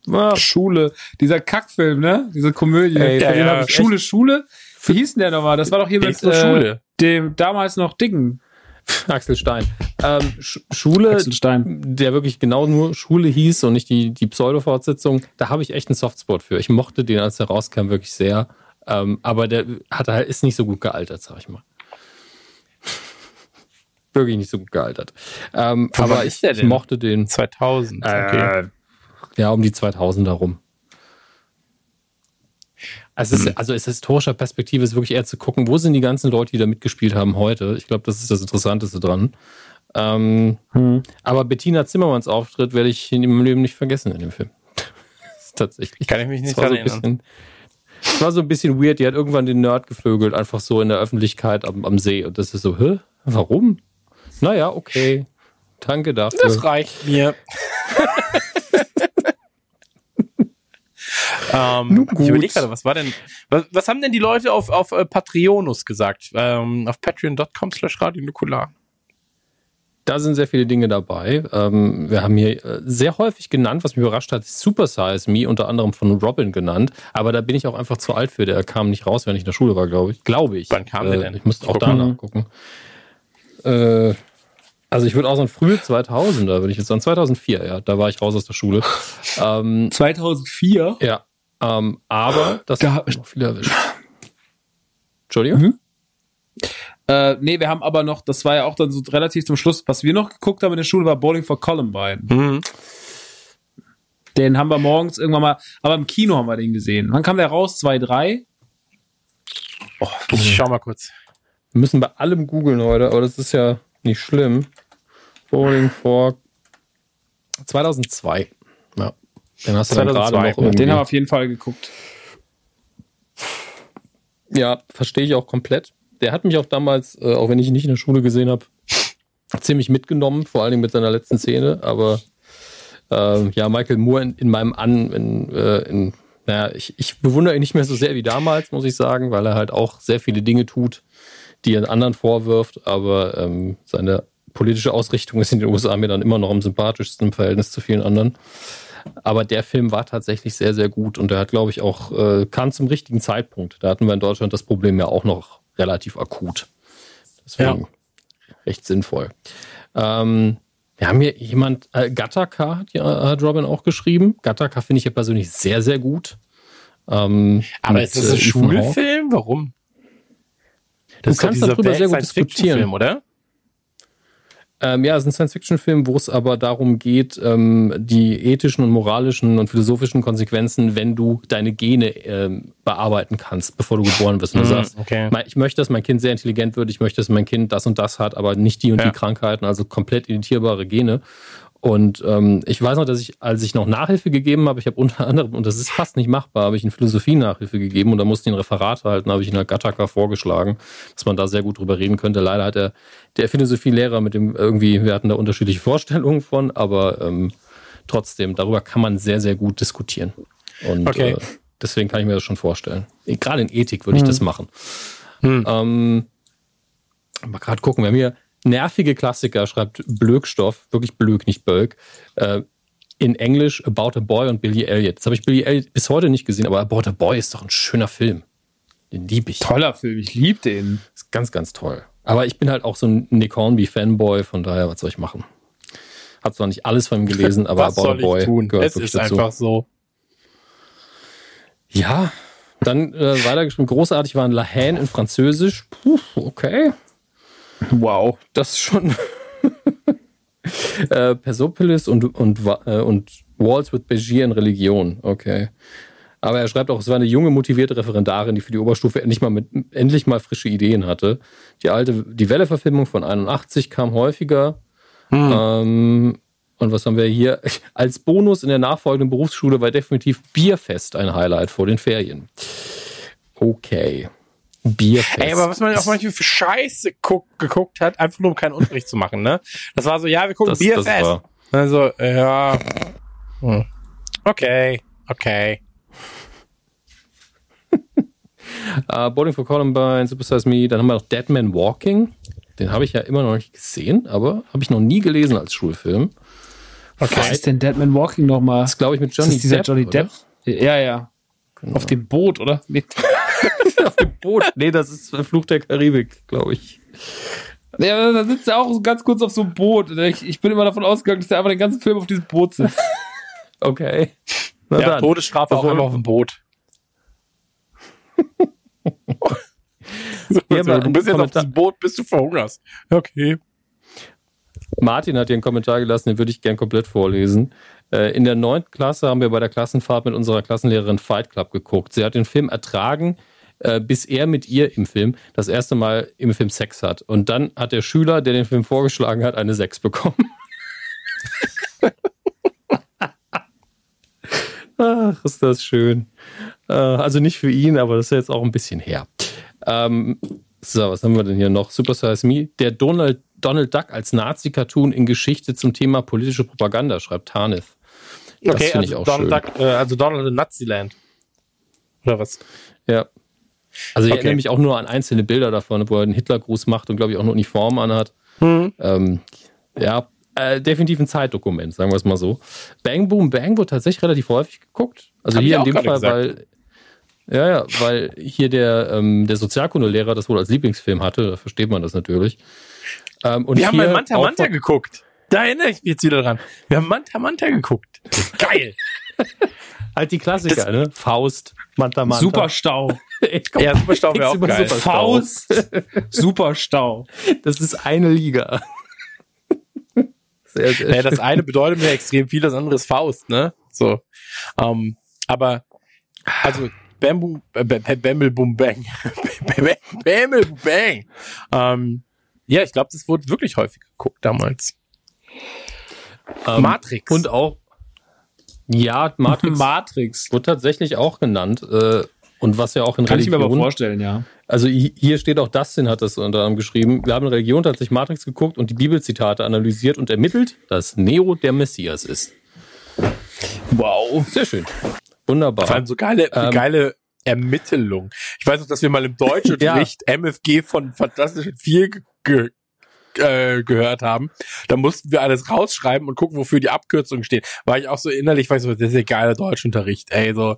D: Ah, Schule, dieser Kackfilm, ne? Diese Komödie. Ey, ja, ja. Schule, Schule. Wie hieß denn der nochmal? Das war doch hier mit äh, dem damals noch Dicken.
C: Axel Stein. Ähm, Sch Schule,
D: Axel Stein.
C: der wirklich genau nur Schule hieß und nicht die, die Pseudo-Fortsetzung, da habe ich echt einen Softspot für. Ich mochte den, als er rauskam, wirklich sehr. Ähm, aber der hat halt, ist nicht so gut gealtert, sag ich mal. wirklich nicht so gut gealtert. Ähm, aber ich, ich, mochte den.
A: 2000. Okay.
C: Äh, ja, um die 2000er rum. Also, es ist, hm. also aus historischer Perspektive ist wirklich eher zu gucken, wo sind die ganzen Leute, die da mitgespielt haben heute. Ich glaube, das ist das Interessanteste dran. Ähm, hm. Aber Bettina Zimmermanns Auftritt werde ich in meinem Leben nicht vergessen in dem Film. Tatsächlich.
A: Kann ich mich nicht erinnern.
C: Es war so ein bisschen weird. Die hat irgendwann den Nerd gevögelt, einfach so in der Öffentlichkeit am, am See. Und das ist so, hä? Warum? Naja, okay. Danke dafür.
A: Das reicht mir. ähm, ich überlege gerade, was war denn, was, was, haben denn die Leute auf, auf äh, Patreonus gesagt? Ähm, auf patreon.com slash radionukular.
C: Da sind sehr viele Dinge dabei. Ähm, wir haben hier äh, sehr häufig genannt, was mich überrascht hat, Super Size Me, unter anderem von Robin genannt. Aber da bin ich auch einfach zu alt für. Der kam nicht raus, wenn ich in der Schule war, glaube ich. Glaube ich.
A: Wann kam
C: äh,
A: der denn?
C: Ich musste auch da nachgucken. Äh, also ich würde auch sagen frühe 2000er, würde ich jetzt sagen 2004, ja, da war ich raus aus der Schule.
D: Ähm, 2004?
C: Ja, ähm, aber das da, hat noch viel erwischt. Entschuldigung? Mhm.
D: Äh, nee, wir haben aber noch, das war ja auch dann so relativ zum Schluss, was wir noch geguckt haben in der Schule war Bowling for Columbine. Mhm. Den haben wir morgens irgendwann mal, aber im Kino haben wir den gesehen. Wann kam der raus? 2, 3?
A: Oh, ich schau mal kurz.
C: Wir müssen bei allem googeln heute, aber das ist ja nicht schlimm. Bowling for 2002. Ja.
D: Den hast du 2002. dann gerade noch. Den haben wir auf jeden Fall geguckt.
C: Ja, verstehe ich auch komplett. Der hat mich auch damals, äh, auch wenn ich ihn nicht in der Schule gesehen habe, ziemlich mitgenommen, vor allen Dingen mit seiner letzten Szene. Aber äh, ja, Michael Moore in, in meinem An, in, äh, in, naja, ich, ich bewundere ihn nicht mehr so sehr wie damals, muss ich sagen, weil er halt auch sehr viele Dinge tut, die er anderen vorwirft, aber ähm, seine politische Ausrichtung ist in den USA mir dann immer noch am sympathischsten im Verhältnis zu vielen anderen. Aber der Film war tatsächlich sehr, sehr gut und der hat, glaube ich, auch, äh, kam zum richtigen Zeitpunkt. Da hatten wir in Deutschland das Problem ja auch noch relativ akut. Deswegen ja. recht sinnvoll. Ähm, wir haben hier jemand, äh, Gattaca hat, ja, hat Robin auch geschrieben. Gattaca finde ich ja persönlich sehr, sehr gut.
A: Ähm, Aber ist das ein äh, Schulfilm? Warum?
C: Das du kannst darüber sehr gut diskutieren.
A: oder?
C: Ähm, ja, es ist ein Science-Fiction-Film, wo es aber darum geht, ähm, die ethischen und moralischen und philosophischen Konsequenzen, wenn du deine Gene ähm, bearbeiten kannst, bevor du geboren wirst. Und du mm, sagst, okay. ich möchte, dass mein Kind sehr intelligent wird, ich möchte, dass mein Kind das und das hat, aber nicht die und ja. die Krankheiten, also komplett editierbare Gene. Und ähm, ich weiß noch, dass ich, als ich noch Nachhilfe gegeben habe, ich habe unter anderem, und das ist fast nicht machbar, habe ich in Philosophie Nachhilfe gegeben und da musste ich ein Referat halten, habe ich in der Gattaca vorgeschlagen, dass man da sehr gut drüber reden könnte. Leider hat der, der Philosophielehrer mit dem irgendwie, wir hatten da unterschiedliche Vorstellungen von, aber ähm, trotzdem, darüber kann man sehr, sehr gut diskutieren. Und
A: okay. äh,
C: deswegen kann ich mir das schon vorstellen. Gerade in Ethik würde ich
A: Hm.
C: das machen.
A: Hm.
C: Ähm, mal gerade gucken, wir haben hier nervige Klassiker, schreibt Blökstoff, wirklich Blöck, nicht Bölk, äh, in Englisch About a Boy und Billy Elliot. Das habe ich Billy Elliot bis heute nicht gesehen, aber About a Boy ist doch ein schöner Film. Den liebe ich.
D: Toller Film, ich liebe den.
C: Ist ganz, ganz toll. Aber ich bin halt auch so ein Nick Hornby-Fanboy, von daher, was soll ich machen? Hab zwar nicht alles von ihm gelesen, aber
A: Was
C: About a
A: soll
C: Boy
A: ich tun?
C: gehört
A: Es
C: wirklich
A: ist
C: dazu.
A: einfach so.
C: Ja, dann äh, weitergeschrieben. Großartig waren La Haine in Französisch. Puh, okay.
D: Wow.
C: Das ist schon. äh, Persepolis und, und, äh, und Walls with Begier in Religion. Okay. Aber er schreibt auch, es war eine junge, motivierte Referendarin, die für die Oberstufe endlich mal, mit, endlich mal frische Ideen hatte. Die alte, die Welle-Verfilmung von 81 kam häufiger. Ähm, und was haben wir hier? Als Bonus in der nachfolgenden Berufsschule war definitiv Bierfest ein Highlight vor den Ferien. Okay. Bierfest.
A: Ey, aber was man auch manchmal für Scheiße guck, geguckt hat, einfach nur um keinen Unterricht zu machen, ne? Das war so, ja, wir gucken
C: Das-
A: Bierfest.
C: das
A: also, ja. Hm. Okay, okay.
C: Uh, Bowling for Columbine, Super Size Me, dann haben wir noch Dead Man Walking. Den habe ich ja immer noch nicht gesehen, aber habe ich noch nie gelesen als Schulfilm.
D: Was ist denn Deadman Walking nochmal?
C: Das glaube ich mit
D: Ist
C: Johnny
D: das dieser
C: Depp.
D: Johnny
C: oder?
D: Depp? Ja, ja. Auf dem Boot, oder? Nee.
C: Auf dem Boot. Nee, das ist Fluch der Karibik, glaube ich.
D: Ja, da sitzt er auch ganz kurz auf so einem Boot. Ich, ich bin immer davon ausgegangen, dass er einfach den ganzen Film auf diesem Boot sitzt.
C: Okay. Na
A: Ja,
C: dann.
A: Todesstrafe auch immer auf dem Boot. So,
C: aber
A: du bist jetzt auf diesem Boot, bis du verhungerst. Okay.
C: Martin hat hier einen Kommentar gelassen, den würde ich gern komplett vorlesen. Äh, In der neunten Klasse haben wir bei der Klassenfahrt mit unserer Klassenlehrerin Fight Club geguckt. Sie hat den Film ertragen, äh, bis er mit ihr im Film das erste Mal im Film Sex hat. Und dann hat der Schüler, der den Film vorgeschlagen hat, eine Sechs bekommen. Ach, ist das schön. Äh, Also nicht für ihn, aber das ist jetzt auch ein bisschen her. Ähm, so, was haben wir denn hier noch? Super Size Me. Der Donald, Donald Duck als Nazi-Cartoon in Geschichte zum Thema politische Propaganda, schreibt Tanith. Das
A: Okay,
C: finde ich
A: also
C: auch schön.
A: Donald, Duck, äh, also Donald in Naziland. Oder was?
C: Ja. Also ich
A: Okay.
C: erinnere mich auch nur an einzelne Bilder davon, wo er einen Hitlergruß macht und glaube ich auch eine Uniform anhat.
A: Hm.
C: Ähm, ja, äh, definitiv ein Zeitdokument, sagen wir es mal so. Bang Boom Bang wird tatsächlich relativ häufig geguckt. Also
A: Hab
C: hier in dem Fall,
A: gesagt.
C: weil ja, ja, weil hier der, ähm, der Sozialkundelehrer das wohl als Lieblingsfilm hatte, da versteht man das natürlich. Ähm, und
A: Wir haben mal Manta Manta geguckt. Da erinnere ich mich jetzt wieder dran. Wir haben Manta Manta geguckt. Geil.
C: Halt die Klassiker, ne? Faust, Manta Manta.
D: Superstau.
C: Ey, komm,
A: Ja, Superstau wäre auch geil.
C: Superstau.
D: Faust. Superstau.
C: Das ist eine Liga. Sehr, sehr
A: Naja, das eine bedeutet mir extrem viel, das andere ist Faust, ne? So. Ähm, aber, also, Bamboo, äh, Bam- Bam- Bamble Boom Bang. Bamble Bang. Ähm, ja, ich glaube, das wurde wirklich häufig geguckt damals.
C: Ähm,
A: Matrix.
C: Und auch, ja, Matrix
D: Matrix.
C: wird tatsächlich auch genannt. Äh, und was ja auch in
D: Kann ich mir aber
C: Religion,
D: vorstellen, ja.
C: also hi- hier steht auch Dustin hat das unter anderem geschrieben. Wir haben in Religion tatsächlich Matrix geguckt und die Bibelzitate analysiert und ermittelt, dass Neo der Messias ist.
D: Wow.
C: Sehr schön. Wunderbar.
A: Vor allem so geile,
C: Ähm,
A: geile Ermittelung. Ich weiß noch, dass wir mal im Deutschunterricht MFG von Fantastischen Vier ge äh, gehört haben. Da mussten wir alles rausschreiben und gucken, wofür die Abkürzungen stehen. War ich auch so innerlich, weiß ich so, das ist ja geiler Deutschunterricht. Ey, so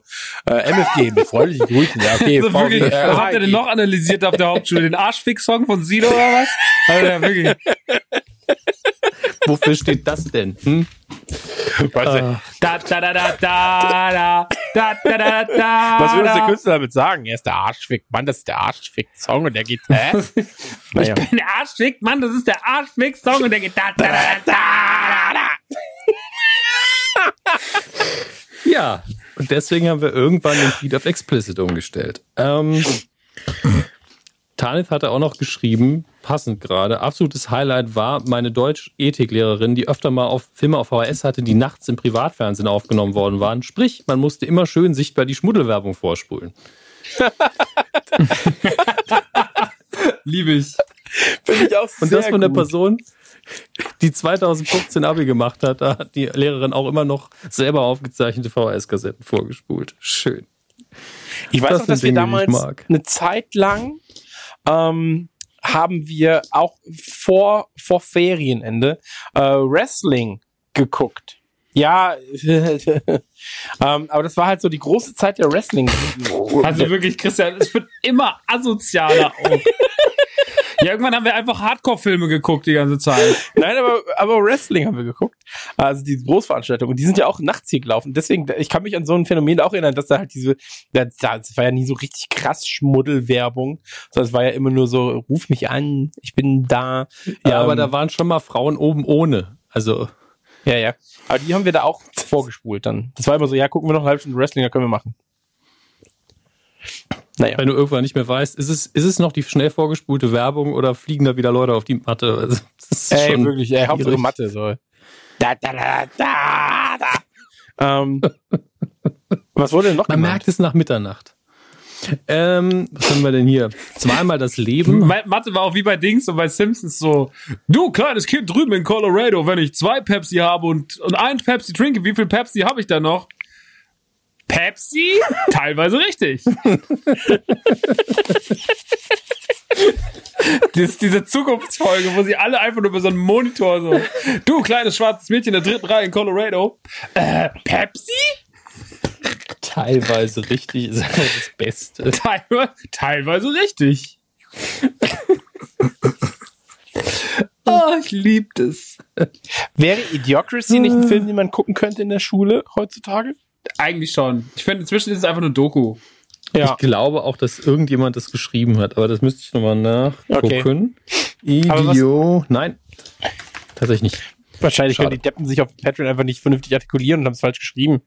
A: äh, MFG, mit freundlichen Grüßen. Ja, okay,
D: So
A: VG,
D: wirklich,
A: äh,
D: was habt ihr denn noch analysiert auf der Hauptschule? Den Arschfix-Song von Sido oder was? Also, ja, wirklich.
C: Wofür steht das denn? Hm?
A: Weißt du,
D: Da, da, da, da, da, da, da, da, da, da.
A: was uns der
D: da.
A: Künstler damit sagen? Er ist der Arschfick. Mann, das ist der Arschfick-Song und der geht, hä? naja.
D: Ich bin der Arschfick, Mann, das ist der Arschfix-Song und der geht da, da, da, da, da, da.
C: Ja, und deswegen haben wir irgendwann den Feed auf Explicit umgestellt. Ähm, Tanith hatte auch noch geschrieben, passend gerade, absolutes Highlight war meine Deutsch-Ethiklehrerin, die öfter mal auf Filme auf VHS hatte, die nachts im Privatfernsehen aufgenommen worden waren. Sprich, man musste immer schön sichtbar die Schmuddelwerbung vorspulen.
D: Liebe ich.
A: Finde ich auch
C: Und
A: sehr
C: das von der
A: gut.
C: Person, die 2015 Abi gemacht hat, da hat die Lehrerin auch immer noch selber aufgezeichnete VHS-Kassetten vorgespult. Schön.
A: Ich weiß
C: Das
A: auch, dass wir
C: Dinge, ich
A: damals eine Zeit lang ähm, haben wir auch vor, vor Ferienende äh, Wrestling geguckt. Ja, ähm, aber das war halt so die große Zeit der Wrestling.
D: Also wirklich, Christian, es wird immer asozialer auch. ja, irgendwann haben wir einfach Hardcore-Filme geguckt die ganze Zeit.
A: Nein, aber, aber Wrestling haben wir geguckt. Also die Großveranstaltungen. Und die sind ja auch nachts hier gelaufen. Deswegen, ich kann mich an so ein Phänomen auch erinnern, dass da halt diese, das, war ja nie so richtig krass Schmuddelwerbung, sondern es war ja immer nur so, ruf mich an, ich bin da.
C: Ja, aber
A: Ähm,
C: da waren schon mal Frauen oben ohne. Also,
A: Ja, ja. Aber die haben wir da auch vorgespult dann. Das war immer so, ja, gucken wir noch eine halbe Stunde Wrestling, da können wir machen. Naja.
C: wenn du irgendwann nicht mehr weißt, ist es, ist es noch die schnell vorgespulte Werbung oder fliegen da wieder Leute auf die Matte? Also, das ist
A: Ey,
C: schon
A: wirklich, ey, Hauptsache. Mathe, so. Da, da, da, da, da. Ähm, was wurde denn noch
C: Man
A: genannt?
C: merkt es nach Mitternacht. Ähm, was haben wir denn hier? Zweimal das Leben.
D: Mathe war auch wie bei Dings und bei Simpsons so, du kleines Kind drüben in Colorado, wenn ich zwei Pepsi habe und, und ein Pepsi trinke, wie viel Pepsi habe ich da noch? Pepsi? Teilweise richtig. Das ist diese Zukunftsfolge, wo sie alle einfach nur über so einen Monitor so, du kleines schwarzes Mädchen der dritten Reihe in Colorado, äh, Pepsi?
C: Teilweise richtig ist einfach das Beste.
D: Teilweise, teilweise richtig. oh, ich lieb das.
A: Wäre Idiocracy nicht ein Film, den man gucken könnte in der Schule heutzutage?
D: Eigentlich schon. Ich finde, inzwischen ist es einfach nur Doku.
C: Ich glaube auch, dass irgendjemand das geschrieben hat, aber das müsste ich nochmal nachgucken.
A: Was-
C: Idio. Nein. Tatsächlich nicht.
A: Wahrscheinlich
C: Schade.
A: können die Deppen sich auf Patreon einfach nicht vernünftig artikulieren und haben es falsch geschrieben.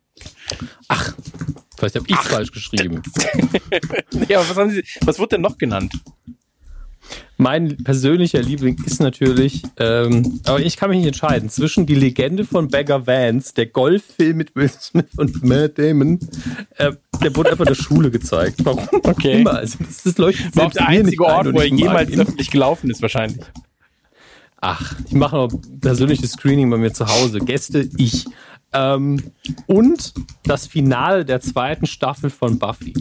C: Vielleicht habe ich falsch geschrieben.
A: Ja, aber was haben sie, was wurde denn noch genannt?
C: Mein persönlicher Liebling ist natürlich, ähm, aber ich kann mich nicht entscheiden, zwischen die Legende von Bagger Vance, der Golffilm mit Will Smith und Matt Damon, äh, der wurde einfach in der Schule gezeigt. Warum
A: Okay.
C: immer. Also das, das leuchtet
A: War der einzige Ort, wo er jemals
C: ihn.
A: öffentlich gelaufen ist, wahrscheinlich.
C: Ach, ich mache noch persönliches Screening bei mir zu Hause. Gäste, ich. Ähm, und das Finale der zweiten Staffel von Buffy.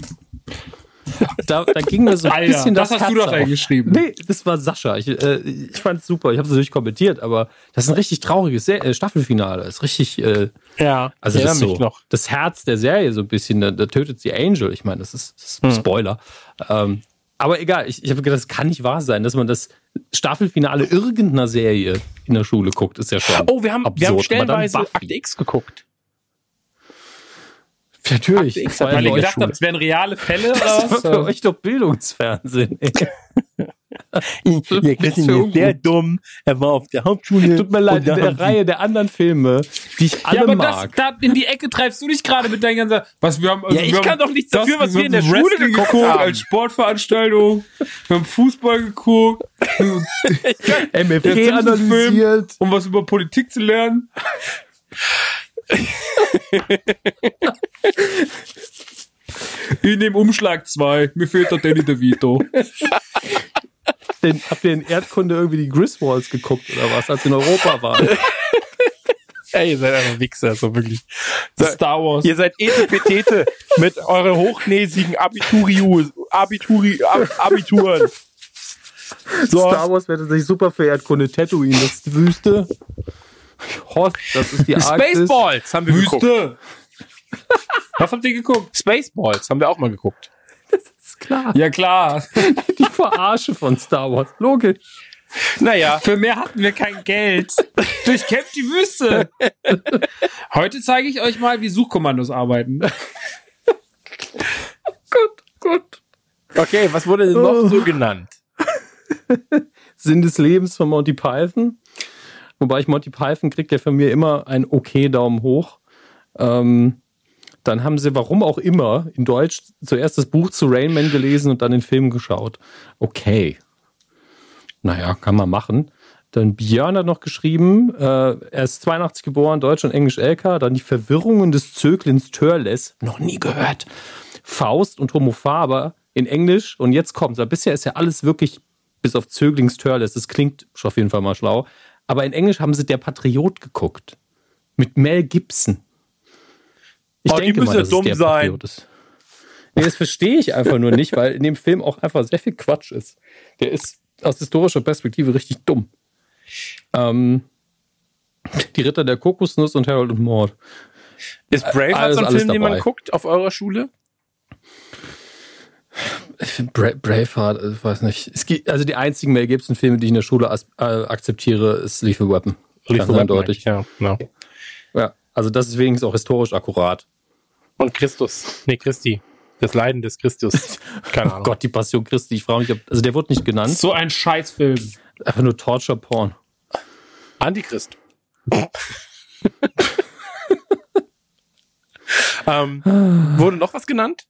C: Da, da ging mir so ein
D: Alter,
C: bisschen das,
D: das hast du
C: Herz
D: doch
C: auf.
D: reingeschrieben.
C: Nee, das war Sascha. Ich, äh, ich fand es super. Ich habe es natürlich kommentiert, aber das ist ein richtig trauriges Se äh, Staffelfinale. Das ist richtig, äh,
A: Ja,
C: also das, so,
A: noch.
C: das Herz der Serie so ein bisschen. Da, da tötet sie Angel. Ich meine, das ist, das ist ein
A: Hm.
C: Spoiler. Ähm, aber egal, ich, ich habe gedacht, das kann nicht wahr sein, dass man das Staffelfinale irgendeiner Serie in der Schule guckt. Ist ja schon.
A: Oh, wir haben, wir haben
C: absurd. Aber dann
A: stellenweise. Akte X geguckt.
C: Natürlich.
A: Akte X
C: Das
A: hat
D: Weil ihr gedacht habt, es wären reale Fälle
C: Das
D: was?
C: für euch doch Bildungsfernsehen. Ey.
A: Der
C: Christian ist sehr
A: dumm. Er war auf der Hauptschule.
C: Tut mir leid, in der Reihe der anderen Filme, die ich alle
D: Ja, aber das,
C: mag.
D: da in die Ecke treibst du dich gerade mit deinem ganzen, was wir haben. Also
A: Ja, ich kann doch nichts
D: das-
A: dafür, was wir in der Schule geguckt haben.
D: als Sportveranstaltung. Wir haben Fußball geguckt,
C: MFG analysiert.
D: um was über Politik zu lernen. In dem Umschlag 2, mir fehlt der Danny DeVito.
C: Den, habt ihr in Erdkunde irgendwie die Griswolds geguckt oder was, als in Europa waren?
A: Ey, ihr seid einfach Wichser, so wirklich. So,
D: Star Wars.
A: ihr seid Etepetete mit euren hochnäsigen Abiturius, Abituri, Ab, Abituren. So.
C: Star Wars wäre tatsächlich super für Erdkunde. Tatooine, das ist die Wüste. Hoth, das ist die Arktis.
A: Spaceballs haben wir geguckt.
D: Wüste. Was habt ihr geguckt?
A: Spaceballs haben wir auch mal geguckt.
C: Ist klar.
D: Ja klar.
C: Die Verarsche von Star Wars. Logisch.
A: Naja,
D: Für mehr hatten wir kein Geld. Durchkämpft die Wüste. Heute zeige ich euch mal, wie Suchkommandos arbeiten.
C: Gut, gut.
A: okay, was wurde denn noch so genannt?
C: Sinn des Lebens von Monty Python. Wobei ich Monty Python kriegt ja von mir immer einen okay Daumen hoch. Ähm, dann haben sie, warum auch immer, in Deutsch zuerst das Buch zu Rain Man gelesen und dann den Film geschaut. Okay. Naja, kann man machen. Dann Björn hat noch geschrieben, äh, er ist 82 geboren, Deutsch und Englisch LK. Dann die Verwirrungen des Zöglins Törles, noch nie gehört. Faust und Homo Faber in Englisch. Und jetzt kommt's. Bisher ist ja alles wirklich bis auf Zöglings Törles. Das klingt schon auf jeden Fall mal schlau. Aber in Englisch haben sie Der Patriot geguckt. Mit Mel Gibson. Ich
A: Oh, die
C: denke
A: müssen
C: mal, dass
A: dumm
C: es der
A: sein.
C: Patriot ist. Nee, das verstehe ich einfach nur nicht, weil in dem Film auch einfach sehr viel Quatsch ist. Der ist aus historischer Perspektive richtig dumm. Ähm, die Ritter der Kokosnuss und Harold und Mord.
A: Ist Braveheart
C: Alles-
A: so ein Film, den man
C: dabei.
A: guckt auf eurer Schule?
C: Bra Braveheart, äh, ich weiß nicht. Es gibt, also die einzigen Mel Gibson-Filme, die ich in der Schule äh, akzeptiere, ist Lethal Weapon. Ganz eindeutig.
A: Ja, genau.
C: Ja, also das ist wenigstens auch historisch akkurat.
A: Und Christus. Nee, Christi. Das Leiden des Christus. Keine
C: Oh
A: Ahnung.
C: Gott, die Passion Christi. Ich frage mich, ob, also der wird nicht genannt.
D: So ein Scheißfilm.
C: Einfach nur Torture Porn.
A: Antichrist. ähm, wurde noch was genannt?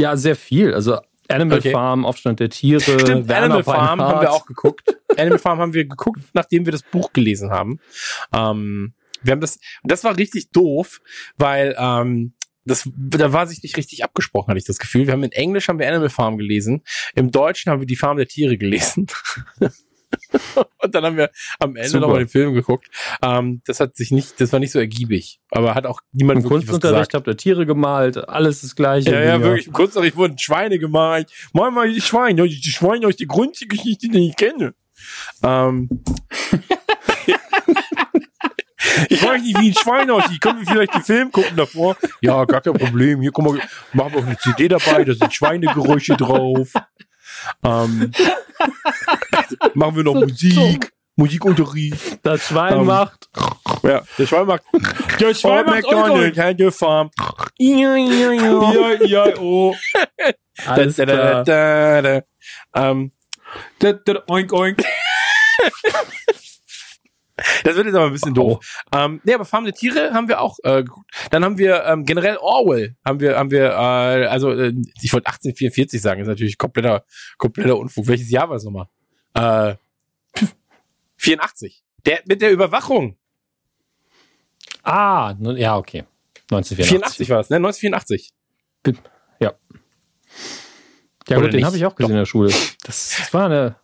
C: Ja, sehr viel. Also Animal
A: Okay.
C: Farm, Aufstand der Tiere,
A: Stimmt,
C: Werner
A: Animal Farm
C: Beinhardt.
A: haben wir auch geguckt. Animal Farm haben wir geguckt, nachdem wir das Buch gelesen haben. Ähm, wir haben das, das war richtig doof, weil ähm, das, da war sich nicht richtig abgesprochen, hatte ich das Gefühl. Wir haben in Englisch haben wir Animal Farm gelesen, im Deutschen haben wir die Farm der Tiere gelesen. und dann haben wir am Ende nochmal den Film geguckt. Ähm, das hat sich nicht, das war nicht so ergiebig, aber hat auch niemand
C: Im Kunstunterricht habt ihr Tiere gemalt, alles das gleiche.
A: Ja, ja, wirklich. Im Kunstunterricht wurden Schweine gemalt. Mal mal die Schweine. Die Schweine aus der Grundgeschichte, die ich kenne. Ähm. ich weiß nicht, wie ein Schwein aussieht. Können wir vielleicht den Film gucken davor? Ja, gar kein Problem. Hier, guck mal, machen wir auch eine CD dabei. Da sind Schweinegeräusche drauf. Ähm. machen wir noch Musik. Musikunterricht.
C: Das Schwein
A: Ähm,
C: macht.
A: Ja, der Schwein macht.
D: Der
A: Schwein McDonald's, Handy Farm. Ja, ja, ja.
D: Ja, ja, oh.
C: Alles
A: da, da, da, da, da. Ähm,
D: Da, da, oink, oink.
A: das wird jetzt aber ein bisschen doof. Ähm, nee, aber Farm der Tiere haben wir auch äh, geguckt. Dann haben wir ähm, generell Orwell. Haben wir, haben wir, äh, also äh, ich wollte 1844 sagen, ist natürlich kompletter, kompletter Unfug. Welches Jahr war es nochmal? Äh, 84. Der mit der Überwachung.
C: Ah, nun- ja, okay. 1984.
A: 84 war es, ne? 1984.
C: Ja. Ja,
A: Oder
C: gut, den
A: nicht?
C: habe ich auch gesehen in der Schule. Das war eine.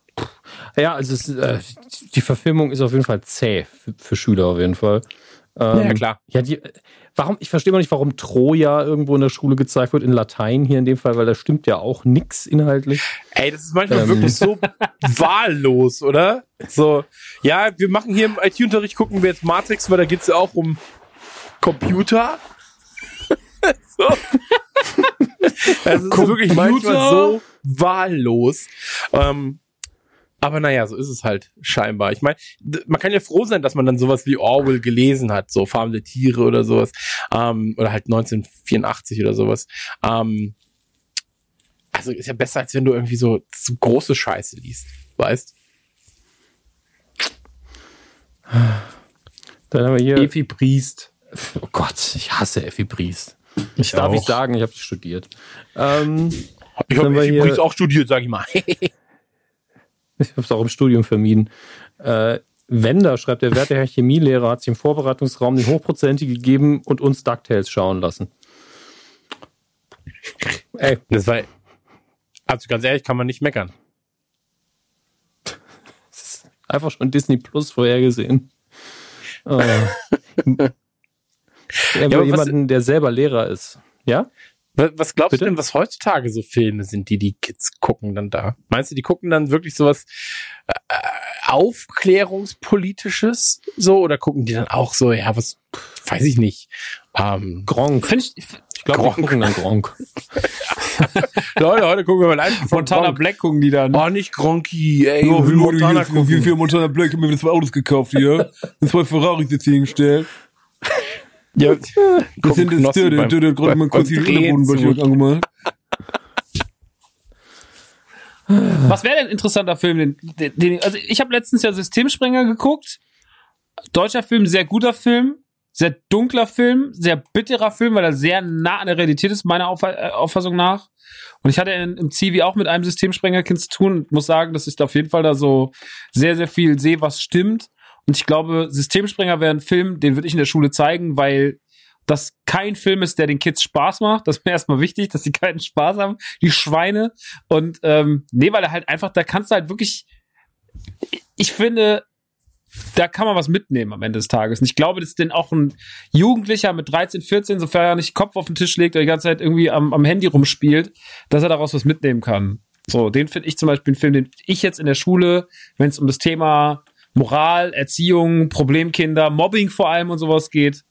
C: Ja, also es, äh, die Verfilmung ist auf jeden Fall zäh für, für Schüler auf jeden Fall. Ähm,
A: ja, klar.
C: Ja, die, warum, ich verstehe mal nicht, warum Troja irgendwo in der Schule gezeigt wird, in Latein hier in dem Fall, weil da stimmt ja auch nix inhaltlich.
A: Ey, das ist manchmal
C: Ähm.
A: wirklich so wahllos, oder? So, ja, wir machen hier im IT-Unterricht, gucken wir jetzt Matrix, weil da geht's ja auch um Computer. so. Das ist wirklich manchmal so wahllos. Ähm, aber naja, so ist es halt scheinbar. Ich meine, man kann ja froh sein, dass man dann sowas wie Orwell gelesen hat, so Farm der Tiere oder sowas. Ähm, oder halt 1984 oder sowas. Ähm, also ist ja besser, als wenn du irgendwie so, so große Scheiße liest, weißt?
C: Dann haben wir hier.
D: Efi Priest.
C: Oh Gott, ich hasse Effi Briest.
D: Ich
C: Darf ich
D: auch.
C: sagen, ich habe studiert. Ähm,
A: Ich habe
C: hier-
A: übrigens auch studiert, sag ich mal.
C: Ich habe es auch im Studium vermieden. Äh, Wender schreibt, der werte Herr Chemielehrer hat sich im Vorbereitungsraum den Hochprozentige gegeben und uns DuckTales schauen lassen. Ey,
A: Das war, also ganz ehrlich, kann man nicht meckern.
C: das ist einfach schon Disney Plus vorhergesehen. Er
A: aber
C: will
A: was-
C: jemanden, der selber Lehrer ist. Ja?
A: Was, glaubst
C: Bitte?
A: du denn, was heutzutage so Filme sind, die die Kids gucken dann da? Meinst du, die gucken dann wirklich sowas äh, aufklärungspolitisches so oder gucken die dann auch so, ja, was, weiß ich nicht. Ähm,
C: Gronk.
D: Find ich,
C: Ich glaube,
A: Gronk.
C: gucken dann Gronk.
A: Leute, heute gucken wir mal live
D: Montana
A: Gronk.
D: Black gucken die dann.
A: Oh, nicht Gronky, ey. Wir
E: wie Montana
A: Montana gucken.
E: für Montana Black haben wir zwei Autos gekauft hier. Und zwei Ferraris jetzt hier hingestellt.
A: Ja,
E: Das sind
A: Knossi
E: der, der, der, gerade mal kurz die
A: zu.
E: angemacht.
D: Was wäre denn ein interessanter Film? Den, den, den, also ich habe letztens ja Systemsprenger geguckt. Deutscher Film, sehr guter Film, sehr dunkler Film, sehr bitterer Film, weil er sehr nah an der Realität ist, meiner äh, Auffassung nach. Und ich hatte in, im Zivi auch mit einem Systemsprengerkind zu tun und muss sagen, dass ich da auf jeden Fall da so sehr, sehr viel sehe, was stimmt. Und ich glaube, Systemsprenger wäre ein Film, den würde ich in der Schule zeigen, weil das kein Film ist, der den Kids Spaß macht. Das ist mir erstmal wichtig, dass sie keinen Spaß haben, die Schweine. Und ähm, nee, weil er halt einfach, da kannst du halt wirklich, ich finde, da kann man was mitnehmen am Ende des Tages. Und ich glaube, dass denn auch ein Jugendlicher mit 13, 14, sofern er nicht Kopf auf den Tisch legt oder die ganze Zeit irgendwie am, am Handy rumspielt, dass er daraus was mitnehmen kann. So, den finde ich zum Beispiel einen Film, den ich jetzt in der Schule, wenn es um das Thema Moral, Erziehung, Problemkinder, Mobbing vor allem und sowas geht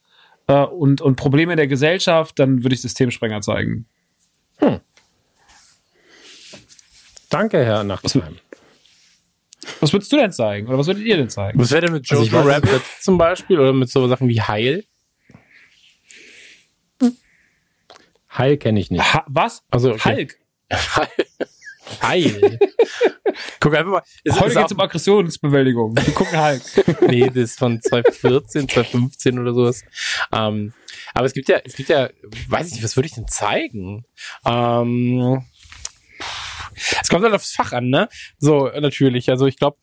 D: äh, und, und Probleme der Gesellschaft, dann würde ich Systemsprenger zeigen.
C: Danke, Herr Nachtsheim.
D: Was würdest du denn zeigen? Oder was würdet ihr denn zeigen?
A: Was wäre denn mit
C: Also
A: Jojo
C: weiß
A: Rabbit zum Beispiel oder mit so Sachen wie Heil?
C: Heil kenne ich nicht.
D: Ha was?
A: Also okay.
D: Hulk.
A: Heil. Guck einfach mal. Es
D: Heute
A: ist
D: geht's
A: auch,
D: um Aggressionsbewältigung. Wir gucken Hulk.
A: nee, das ist von 2014, 2015 oder sowas. Ähm, aber es gibt ja, es gibt ja, weiß ich nicht, was würde ich denn zeigen? Ähm, es kommt halt aufs Fach an, ne? So, natürlich. Also ich glaube,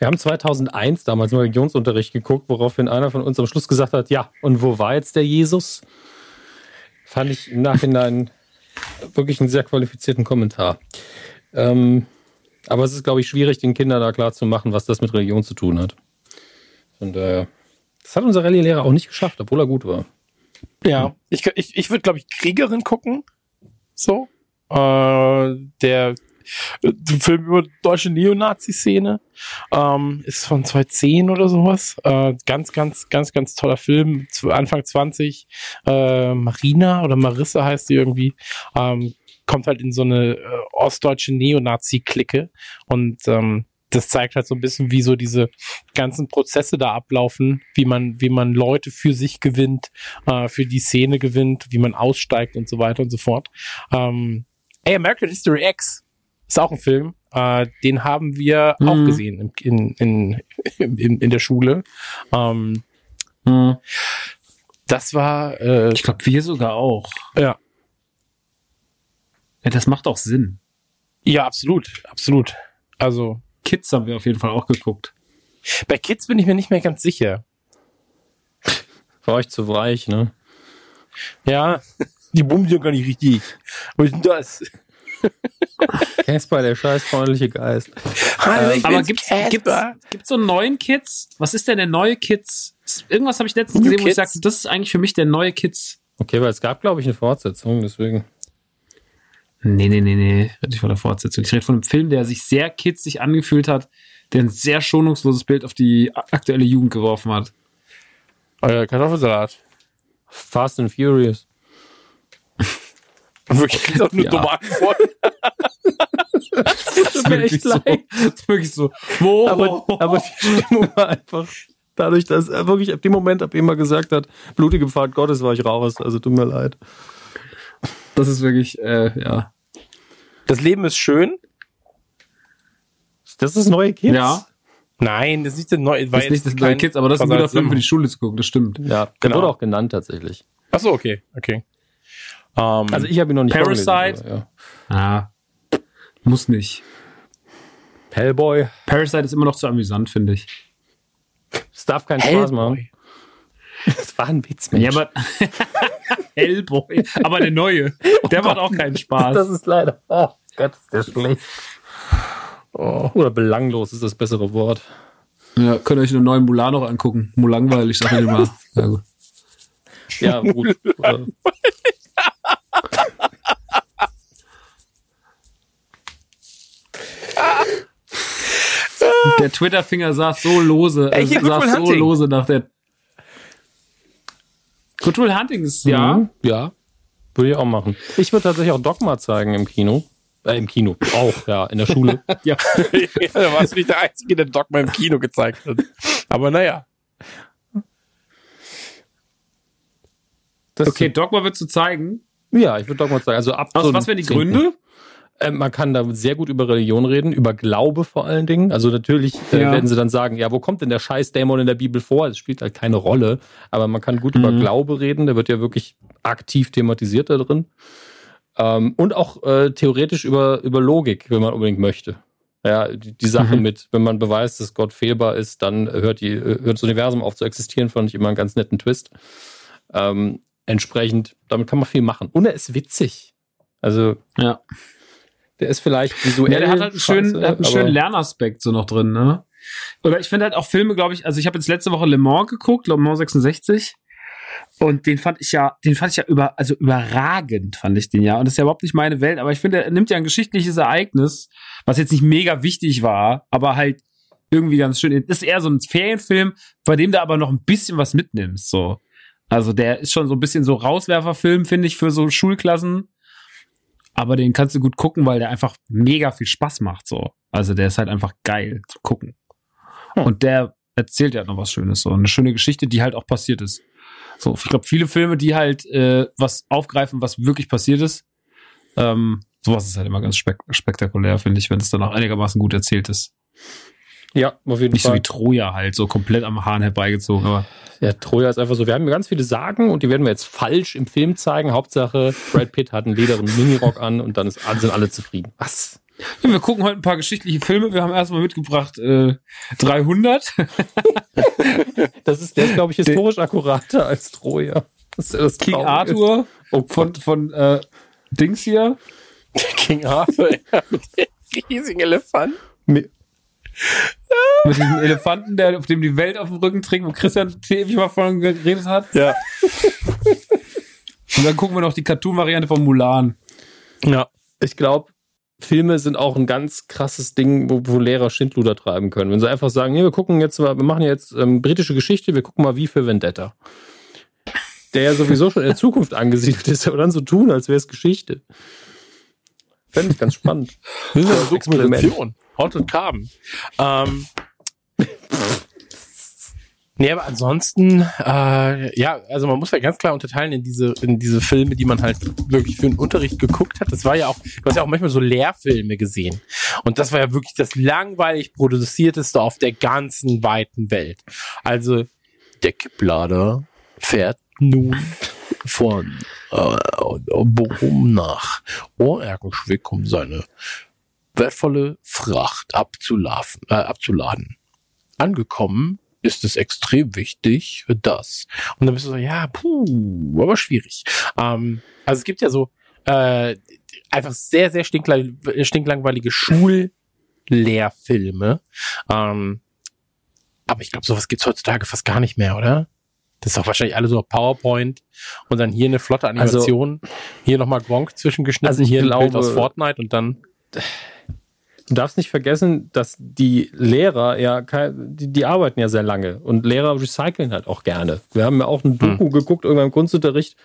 C: Wir haben 2001 damals im Religionsunterricht geguckt, woraufhin einer von uns am Schluss gesagt hat, ja, und wo war jetzt der Jesus? Fand ich im Nachhinein wirklich einen sehr qualifizierten Kommentar. Ähm, aber es ist, glaube ich, schwierig, den Kindern da klar zu machen, was das mit Religion zu tun hat. Von daher, das hat unser Rallye-Lehrer auch nicht geschafft, obwohl er gut war.
A: ja, ich, ich, ich würde, glaube ich, Kriegerin gucken. So. Äh, der äh, Film über deutsche Neonazi-Szene ähm, ist von 2010 oder sowas. Äh, ganz, ganz, ganz, ganz toller Film. Anfang 20. Äh, Marina oder Marissa heißt sie irgendwie. Ähm, kommt halt in so eine äh, ostdeutsche Neonazi-Clique und ähm, das zeigt halt so ein bisschen, wie so diese ganzen Prozesse da ablaufen, wie man, wie man Leute für sich gewinnt, äh, für die Szene gewinnt, wie man aussteigt und so weiter und so fort. Ähm, ey, American History X ist auch ein Film, äh, den haben wir auch
D: Mhm.
A: gesehen in, in, in, in, in der Schule. Ähm, das war, äh,
D: Ich glaube, wir sogar auch.
A: ja,
D: Ja, das macht auch Sinn.
A: ja, absolut, absolut. Also
D: Kids haben wir auf jeden Fall auch geguckt.
A: bei Kids bin ich mir nicht mehr ganz sicher.
C: War euch zu weich, ne?
A: Ja, die bummen ja gar nicht richtig. Was ist denn das?
C: Casper, der scheiß freundliche Geist.
A: Hallo, ich
D: Aber gibt's,
A: Casper.
D: gibt's, gibt's so einen neuen Kids? Was ist denn der neue Kids? Irgendwas habe ich letztens gesehen, wo ich sagte, das ist eigentlich für mich der neue Kids.
C: Okay, weil es gab, glaube ich, eine Fortsetzung, deswegen.
D: Nee, nee, nee, nee. Ich rede nicht von der Fortsetzung. Ich rede von einem Film, der sich sehr kidsig angefühlt hat, der ein sehr schonungsloses Bild auf die aktuelle Jugend geworfen hat.
A: Euer Kartoffelsalat.
C: Fast and Furious.
A: Wirklich klingt auch nur
C: Ja.
A: dumme Antwort.
D: Das ist
C: wirklich
D: so.
C: leid.
D: Das ist wirklich so. Wo?
C: Aber, aber die Stimmung war einfach dadurch, dass er wirklich ab dem Moment, ab dem er gesagt hat, blutige Pfad Gottes, war ich raus. Also tut mir leid.
D: das ist wirklich, äh, ja.
A: Das Leben ist schön.
C: Das ist neue Kids?
D: Ja.
A: Nein, das ist nicht der neue.
D: Das ist nicht das neue Kids, aber das ist ein guter Film für die Schule zu gucken, das stimmt.
C: Ja, der
A: Genau.
C: wurde auch genannt tatsächlich.
A: Achso, okay, okay. Ähm,
C: Also ich habe ihn noch nicht
D: Parasite.
C: vorgelesen, aber
D: Ah. Muss nicht.
C: Ja. Hellboy.
D: Parasite ist immer noch zu amüsant, finde ich.
C: Es darf keinen Spaß machen. Das war ein Witz, Mensch.
D: Ja, aber Hellboy, aber der neue, der macht auch keinen Spaß.
C: Das ist leider. Oh Gott, ist der schlecht. Oh, oder belanglos ist das bessere Wort.
D: Ja, könnt ihr euch einen neuen Mulan noch angucken. Mulangweilig, sag ich immer. Ja, gut.
C: Ja, gut.
D: Der Twitter-Finger saß so lose,
A: Ey,
D: also saß so
A: Hunting.
D: lose nach der. Will Hunting ist, ja.
C: Mhm, ja. Würde ich auch machen. Ich würde tatsächlich auch Dogma zeigen im Kino. Äh, im Kino. Auch, ja, in der Schule.
D: ja.
A: da warst du nicht der Einzige, der Dogma im Kino gezeigt hat. Aber naja.
C: Das
D: Okay, Dogma wird zu zeigen.
C: Ja, ich würde Dogma zeigen. Also ab
D: Aus
C: so
D: was wären die. Gründe?
C: Äh, man kann da sehr gut über Religion reden, über Glaube vor allen Dingen. Also natürlich äh,
D: Ja.
C: werden sie dann sagen, ja, wo kommt denn der Scheißdämon in der Bibel vor? Es spielt halt keine Rolle, aber man kann gut über
D: Mhm.
C: Glaube reden. Der wird ja wirklich aktiv thematisiert da drin. Ähm, und auch äh, theoretisch über, über Logik, wenn man unbedingt möchte. Ja, die, die Sache
D: Mhm.
C: mit, wenn man beweist, dass Gott fehlbar ist, dann hört, die, äh, hört das Universum auf zu existieren, fand ich immer einen ganz netten Twist. Ähm, entsprechend, damit kann man viel machen. Und er ist witzig. Also,
D: Ja.
C: Der ist vielleicht visuell.
D: Ja, der hat halt einen schönen,
C: scheiße,
D: hat einen schönen Lernaspekt so noch drin, ne? Oder ich finde halt auch Filme, glaube ich, also ich habe jetzt letzte Woche Le Mans geguckt, Le Mans 66. Und den fand ich ja, den fand ich ja über, also überragend fand ich den ja. Und das ist ja überhaupt nicht meine Welt, aber ich finde, er nimmt ja ein geschichtliches Ereignis, was jetzt nicht mega wichtig war, aber halt irgendwie ganz schön. Das ist eher so ein Ferienfilm, bei dem du aber noch ein bisschen was mitnimmst, so. Also der ist schon so ein bisschen so Rauswerferfilm, finde ich, für so Schulklassen. Aber den kannst du gut gucken, weil der einfach mega viel Spaß macht, so. Also der ist halt einfach geil zu gucken.
C: Hm.
D: Und der erzählt ja noch was Schönes, so. Eine schöne Geschichte, die halt auch passiert ist. So, ich glaube, viele Filme, die halt äh, was aufgreifen, was wirklich passiert ist, ähm, sowas ist halt immer ganz spek spektakulär, finde ich, wenn es dann auch einigermaßen gut erzählt ist.
C: Ja, auf jeden
D: Nicht so
C: Fall.
D: wie Troja halt, so komplett am Hahn herbeigezogen, aber
C: Ja, Troja ist einfach so. Wir haben ganz viele Sagen und die werden wir jetzt falsch im Film zeigen. Hauptsache, Brad Pitt hat einen lederen Minirock an und dann ist, sind alle zufrieden. Was?
D: Ja, wir gucken heute ein paar geschichtliche Filme. Wir haben erstmal mitgebracht äh, 300.
C: Das ist, der ist, glaube ich, historisch akkurater als Troja. Das ist ja
D: King. Arthur
C: Oh,
D: von, von äh, Dings hier.
A: King Arthur, ja, mit dem riesigen Elefant.
C: Mi-
D: Mit diesem Elefanten, der auf dem die Welt auf dem Rücken trägt, wo Christian ewig mal von geredet hat.
A: Ja.
D: Und dann gucken wir noch die Cartoon-Variante von Mulan.
A: Ja.
C: Ich glaube, Filme sind auch ein ganz krasses Ding, wo, wo Lehrer Schindluder treiben können. Wenn sie einfach sagen, nee, wir gucken jetzt mal, wir machen jetzt ähm, britische Geschichte, wir gucken mal wie für Vendetta. Der ja sowieso schon in der Zukunft angesiedelt ist, aber dann so tun, als wäre es Geschichte. Fände ich ganz spannend.
A: Das ist eine. Dokumentation. Haunted Carbon. Ähm. Nee, aber ansonsten, äh, ja, also man muss ja ganz klar unterteilen in diese, in diese Filme, die man halt wirklich für den Unterricht geguckt hat. Das war ja auch, du hast ja auch manchmal so Lehrfilme gesehen. Und das war ja wirklich das langweilig produzierteste auf der ganzen weiten Welt. Also, der Kipplader fährt nun von äh, Bochum nach Ohrerkenschwick, um seine wertvolle Fracht abzuladen, äh, abzuladen. Angekommen ist es extrem wichtig, dass. Und dann bist du so, ja, puh, aber schwierig. Ähm, also es gibt ja so äh, einfach sehr, sehr stinkla- stinklangweilige Schullehrfilme. Ähm, aber ich glaube, sowas gibt's heutzutage fast gar nicht mehr, oder? Das ist doch wahrscheinlich alle so auf PowerPoint und dann hier eine flotte Animation, hier nochmal Gronk zwischengeschnitten,
C: Also
A: hier ein Bild
C: glaube-
A: aus Fortnite und dann
C: Du darfst nicht vergessen, dass die Lehrer ja, die, die arbeiten ja sehr lange und Lehrer recyceln halt auch gerne. Wir haben ja auch ein Doku geguckt, irgendwann im Kunstunterricht.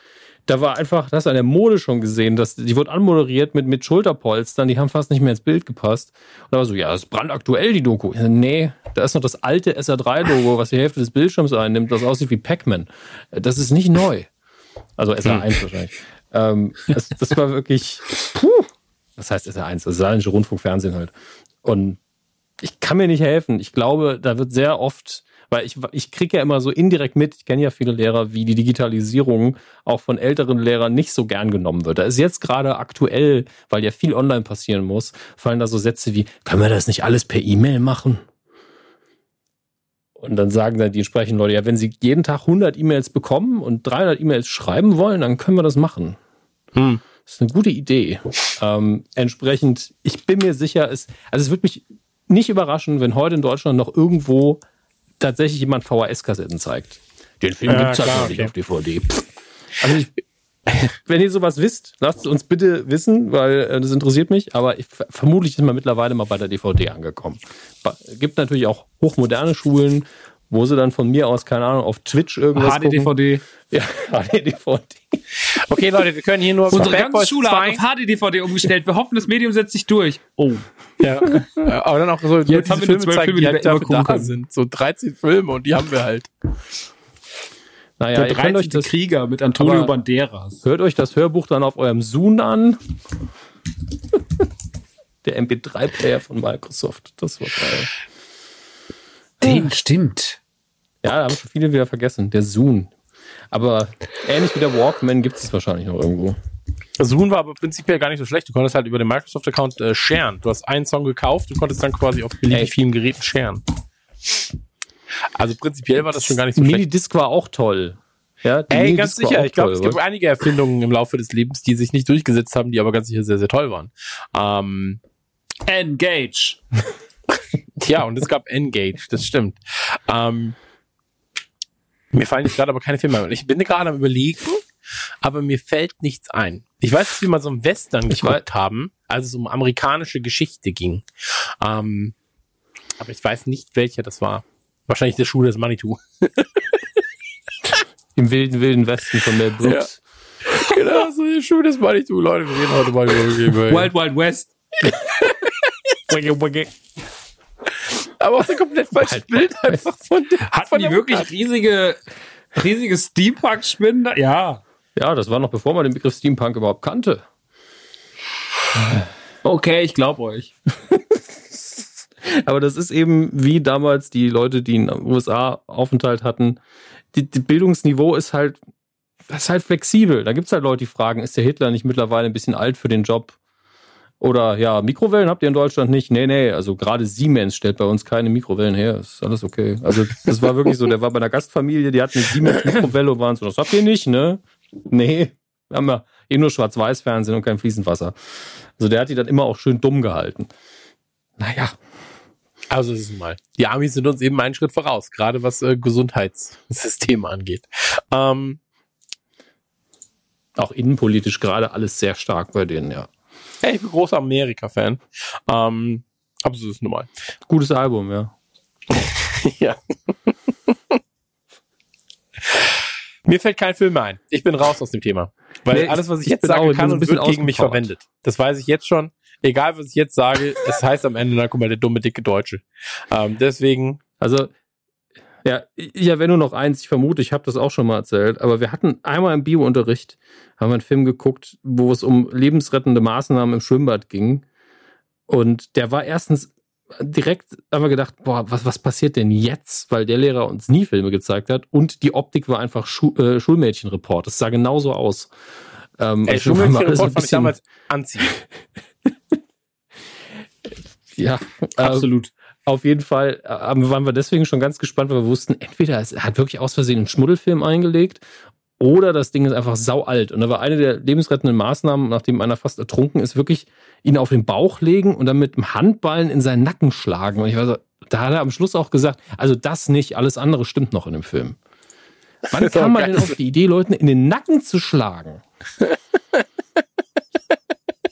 C: Da war einfach, das an der Mode schon gesehen, dass die wurde anmoderiert mit, mit Schulterpolstern, die haben fast nicht mehr ins Bild gepasst. Und da war so, ja, das ist brandaktuell, die Doku. So, Nee, da ist noch das alte SR3-Logo, was die Hälfte des Bildschirms einnimmt, das aussieht wie Pac-Man. Das ist nicht neu. Also SR1 wahrscheinlich. Ähm, das, das war wirklich, puh. Das heißt SR1, das Saarländische Rundfunk, Fernsehen halt. Und ich kann mir nicht helfen. Ich glaube, da wird sehr oft, weil ich, ich kriege ja immer so indirekt mit, ich kenne ja viele Lehrer, wie die Digitalisierung auch von älteren Lehrern nicht so gern genommen wird. Da ist jetzt gerade aktuell, weil ja viel online passieren muss, fallen da so Sätze wie, können wir das nicht alles per E-Mail machen? Und dann sagen dann die entsprechenden Leute, ja, wenn sie jeden Tag 100 E-Mails bekommen und 300 E-Mails schreiben wollen, dann können wir das machen.
A: hm.
C: Das ist eine gute Idee. Ähm, entsprechend, ich bin mir sicher, es, also es würde mich nicht überraschen, wenn heute in Deutschland noch irgendwo tatsächlich jemand VHS-Kassetten zeigt. Den Film
A: Ja,
C: gibt's halt
A: klar,
C: noch nicht
A: okay.
C: auf DVD. Also ich, wenn ihr sowas wisst, lasst es uns bitte wissen, weil äh, das interessiert mich. Aber ich, vermutlich ist man mittlerweile mal bei der DVD angekommen. Ba- gibt natürlich auch hochmoderne Schulen, wo sie dann von mir aus, keine Ahnung, auf Twitch irgendwas gucken.
D: HD-DVD.
C: Ja, HD-DVD.
A: Okay, Leute, wir können hier nur
D: Unsere
A: Bad
D: ganze
A: Boys
D: Schule
A: 2
D: hat auf HD-DVD umgestellt. Wir hoffen, das Medium setzt sich durch. Oh.
A: Ja. Aber dann auch so
D: Jetzt haben wir nur
A: Filme
D: zwölf
A: zeigen,
D: Filme,
A: die
D: die
A: halt
D: wir immer
A: da
D: können.
A: sind. So 13 Filme und die haben wir halt.
C: Naja,
D: Der
C: ihr könnt euch
D: 13.
C: das,
D: Krieger mit Antonio
C: Aber-
D: Banderas.
C: Hört euch das Hörbuch dann auf eurem Zoom an. Der MP3-Player von Microsoft. Das war geil.
D: Den stimmt.
C: Ja, da haben schon viele wieder vergessen. Der Zoom. Aber ähnlich wie der Walkman gibt es wahrscheinlich noch irgendwo.
A: Zoom war aber prinzipiell gar nicht so schlecht. Du konntest halt über den Microsoft-Account äh, sharen. Du hast einen Song gekauft und konntest dann quasi auf beliebig vielen Geräten sharen. Also prinzipiell war das schon gar nicht so schlecht.
C: Minidisc war auch toll. Ja,
A: Ey, ganz sicher. Ich glaube, es gibt einige Erfindungen im Laufe des Lebens, die sich nicht durchgesetzt haben, die aber ganz sicher sehr, sehr toll waren. Ähm,
D: Engage.
A: ja, und es gab Engage, das stimmt. Ähm, mir fallen jetzt gerade aber keine Filme ein. Ich bin gerade am überlegen, aber mir fällt nichts ein. Ich weiß, dass wir mal so einen Western geguckt haben, als es um amerikanische Geschichte ging. Ähm, aber ich weiß nicht, welcher das war. Wahrscheinlich der Schuh des Manitou.
C: Im wilden, wilden Westen von Mel Brooks.
A: genau, so der Schuh des Manitou. Leute, wir reden heute mal über
D: Wild Wild West.
A: Aber auch so komplett falsches Bild einfach von der,
D: Hatten
A: von
D: die
A: der
D: wirklich
A: Mutter.
D: riesige, riesige Steampunk-Spinnen? Ja.
C: Ja, das war noch bevor man den Begriff Steampunk überhaupt kannte.
D: Okay, ich glaube euch.
C: Aber das ist eben wie damals die Leute, die in den USA Aufenthalt hatten. Die, die Bildungsniveau ist halt, das ist halt flexibel. Da gibt's halt Leute, die fragen, ist der Hitler nicht mittlerweile ein bisschen alt für den Job? Oder ja, Mikrowellen habt ihr in Deutschland nicht? Nee, nee, also gerade Siemens stellt bei uns keine Mikrowellen her. Ist alles okay. Also das war wirklich so, der war bei einer Gastfamilie, die hatten eine Siemens Mikrowelle und waren so, das habt ihr nicht, ne? Nee, wir haben ja eh nur Schwarz-Weiß-Fernsehen und kein Fliesenwasser. Also der hat die dann immer auch schön dumm gehalten. Naja,
A: Also das ist mal. Die Amis sind uns eben einen Schritt voraus, gerade was äh, Gesundheitssysteme angeht. Ähm,
C: auch innenpolitisch gerade alles sehr stark bei denen, ja.
A: Hey, ich bin großer Amerika-Fan. Ähm, aber so ist es normal.
C: Gutes Album, ja.
A: ja. Mir fällt kein Film mehr ein. Ich bin raus aus dem Thema. Weil
C: Nee,
A: alles, was ich,
C: ich
A: jetzt
C: bin auch-
A: kann
C: ein
A: und wird gegen mich verwendet. Das weiß ich jetzt schon. Egal, was ich jetzt sage, es heißt am Ende, na guck mal, der dumme, dicke Deutsche. Ähm, deswegen,
C: Also, ja, ich erwähne nur noch eins, ich vermute, ich habe das auch schon mal erzählt, aber wir hatten einmal im Biounterricht, haben wir einen Film geguckt, wo es um lebensrettende Maßnahmen im Schwimmbad ging. Und der war erstens direkt, haben wir gedacht, boah, was, was passiert denn jetzt? Weil der Lehrer uns nie Filme gezeigt hat und die Optik war einfach Schu äh, Schulmädchenreport. Das sah genauso aus. Ähm,
A: ey, Schulmädchen-Report fand ich damals anziehend.
C: Ja, äh,
D: Absolut.
C: Auf jeden Fall äh, waren wir deswegen schon ganz gespannt, weil wir wussten, entweder es hat wirklich aus Versehen einen Schmuddelfilm eingelegt oder das Ding ist einfach sau alt. Und da war eine der lebensrettenden Maßnahmen, nachdem einer fast ertrunken ist, wirklich ihn auf den Bauch legen und dann mit dem Handballen in seinen Nacken schlagen. Und ich war so, da hat er am Schluss auch gesagt, also das nicht, alles andere stimmt noch in dem Film. Wann kam man denn auf die Idee, Leuten in den Nacken zu schlagen?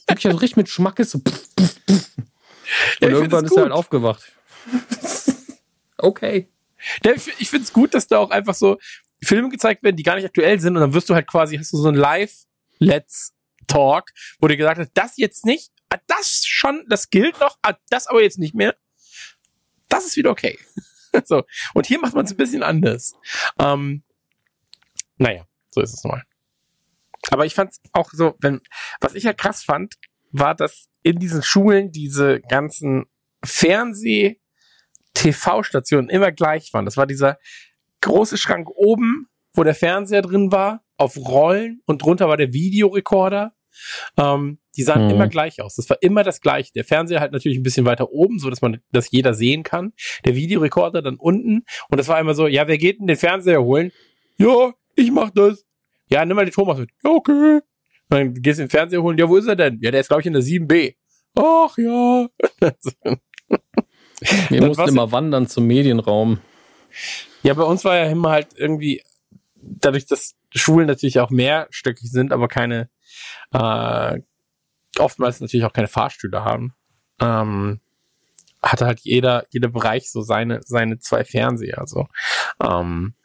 C: wirklich also richtig mit Schmackes so pff, pff, pff. Und
A: Ja,
C: irgendwann ist er halt aufgewacht. Okay.
A: Ich finde es gut, dass da auch einfach so Filme gezeigt werden, die gar nicht aktuell sind und dann wirst du halt quasi, hast du so ein Live-Let's-Talk, wo dir gesagt hat, das jetzt nicht, ah, das schon, das gilt noch, ah, das aber jetzt nicht mehr. Das ist wieder okay. so. Und hier macht man es ein bisschen anders. Ähm, naja, so ist es mal. Aber ich fand es auch so, wenn, was ich ja krass fand, war, dass in diesen Schulen diese ganzen Fernseh- TV-Stationen immer gleich waren. Das war dieser große Schrank oben, wo der Fernseher drin war, auf Rollen und drunter war der Videorekorder. Ähm, die sahen
C: Mhm.
A: immer gleich aus. Das war immer das gleiche. Der Fernseher halt natürlich ein bisschen weiter oben, so dass man das jeder sehen kann. Der Videorekorder dann unten. Und das war immer so, ja, wer geht denn den Fernseher holen? Ja, ich mach das. Ja, nimm mal den Thomas mit. Ja, okay. Und dann gehst du den Fernseher holen. Ja, wo ist er denn? Ja, der ist, glaube ich, in der 7b. Ach ja.
C: Wir mussten immer wandern zum Medienraum.
A: Ja, bei uns war ja immer halt irgendwie, dadurch, dass Schulen natürlich auch mehrstöckig sind, aber keine, äh, oftmals natürlich auch keine Fahrstühle haben, ähm, hatte halt jeder, jeder Bereich so seine, seine zwei Fernseher, so. Ähm,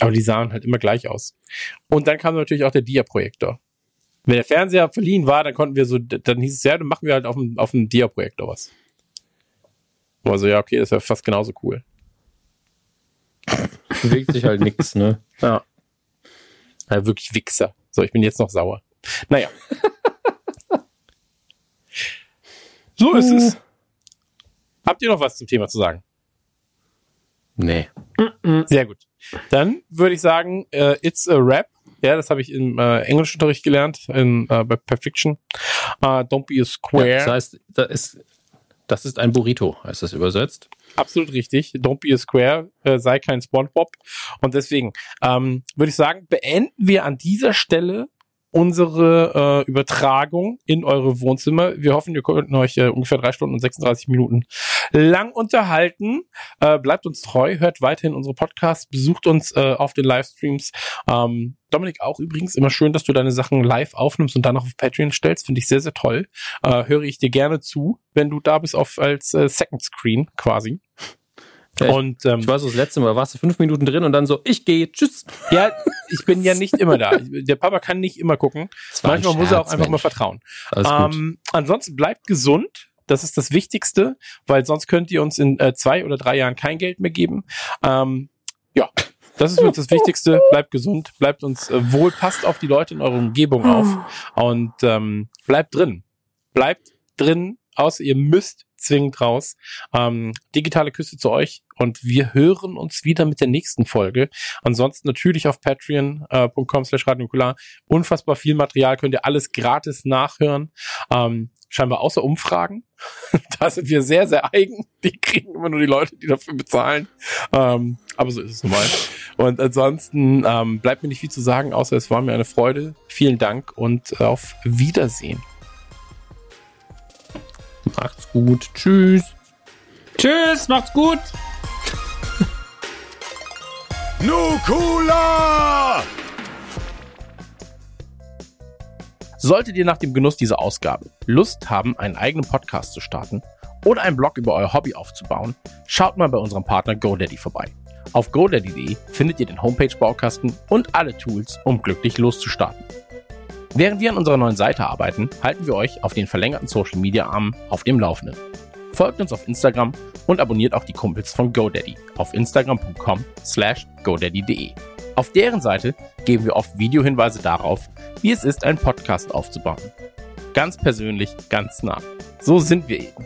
A: aber die sahen halt immer gleich aus. Und dann kam natürlich auch der Dia-Projektor. Wenn der Fernseher verliehen war, dann konnten wir so, dann hieß es ja, dann machen wir halt auf dem, auf dem Dia-Projektor was. Also ja, okay, das wäre fast genauso cool.
C: Bewegt sich halt nix, ne?
A: Ja. ja. Wirklich Wichser. So, ich bin jetzt noch sauer. Naja. so ist es. Habt ihr noch was zum Thema zu sagen?
C: Nee.
A: Sehr gut. Dann würde ich sagen, äh, it's a rap. Ja, das habe ich im äh, Englischunterricht gelernt, in, äh, bei Perfection. Uh, don't be a
C: Ja,
A: square.
C: das heißt, da ist, Das ist ein Burrito, heißt das übersetzt.
A: Absolut richtig. Don't be a square, äh, sei kein SpongeBob. Und deswegen ähm, würde ich sagen, beenden wir an dieser Stelle unsere äh, Übertragung in eure Wohnzimmer. Wir hoffen, ihr könnt euch äh, ungefähr drei Stunden und 36 Minuten lang unterhalten. Äh, bleibt uns treu, hört weiterhin unsere Podcasts, besucht uns äh, auf den Livestreams. Ähm, Dominik, auch übrigens immer schön, dass du deine Sachen live aufnimmst und dann auf Patreon stellst. Finde ich sehr, sehr toll. Äh, höre ich dir gerne zu, wenn du da bist auf als äh, Second Screen quasi.
C: Ja, ich,
A: und ähm,
C: ich weiß das letzte Mal, warst du fünf Minuten drin und dann so, ich gehe, tschüss.
A: ja, ich bin ja nicht immer da. Der Papa kann nicht immer gucken. Manchmal muss er auch
C: Scherz,
A: einfach mal
C: Mensch.
A: vertrauen.
C: Alles gut.
A: Ähm, ansonsten bleibt gesund. Das ist das Wichtigste, weil sonst könnt ihr uns in äh, zwei oder drei Jahren kein Geld mehr geben. Ähm, ja, das ist für uns das Wichtigste. Bleibt gesund, bleibt uns äh, wohl, passt auf die Leute in eurer Umgebung auf und ähm, bleibt drin. Bleibt drin, außer ihr müsst zwingend raus. Ähm, digitale Küsse zu euch und wir hören uns wieder mit der nächsten Folge. Ansonsten natürlich auf patreon.com slash radionukular. Unfassbar viel Material, könnt ihr alles gratis nachhören. Ähm, scheinbar außer Umfragen. da sind wir sehr, sehr eigen. Die kriegen immer nur die Leute, die dafür bezahlen. Ähm, aber so ist es nun mal. Und ansonsten ähm, bleibt mir nicht viel zu sagen, außer es war mir eine Freude. Vielen Dank und auf Wiedersehen.
C: Macht's gut. Tschüss.
D: Tschüss, macht's gut.
B: Nukula!
A: Solltet ihr nach dem Genuss dieser Ausgabe Lust haben, einen eigenen Podcast zu starten oder einen Blog über euer Hobby aufzubauen, schaut mal bei unserem Partner GoDaddy vorbei. Auf godaddy.de findet ihr den Homepage-Baukasten und alle Tools, um glücklich loszustarten. Während wir an unserer neuen Seite arbeiten, halten wir euch auf den verlängerten Social-Media-Armen auf dem Laufenden. Folgt uns auf Instagram und abonniert auch die Kumpels von GoDaddy auf instagram.com slash godaddy.de. Auf deren Seite geben wir oft Videohinweise darauf, wie es ist, einen Podcast aufzubauen. Ganz persönlich, ganz nah. So sind wir eben.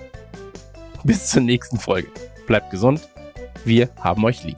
A: Bis zur nächsten Folge. Bleibt gesund. Wir haben euch lieb.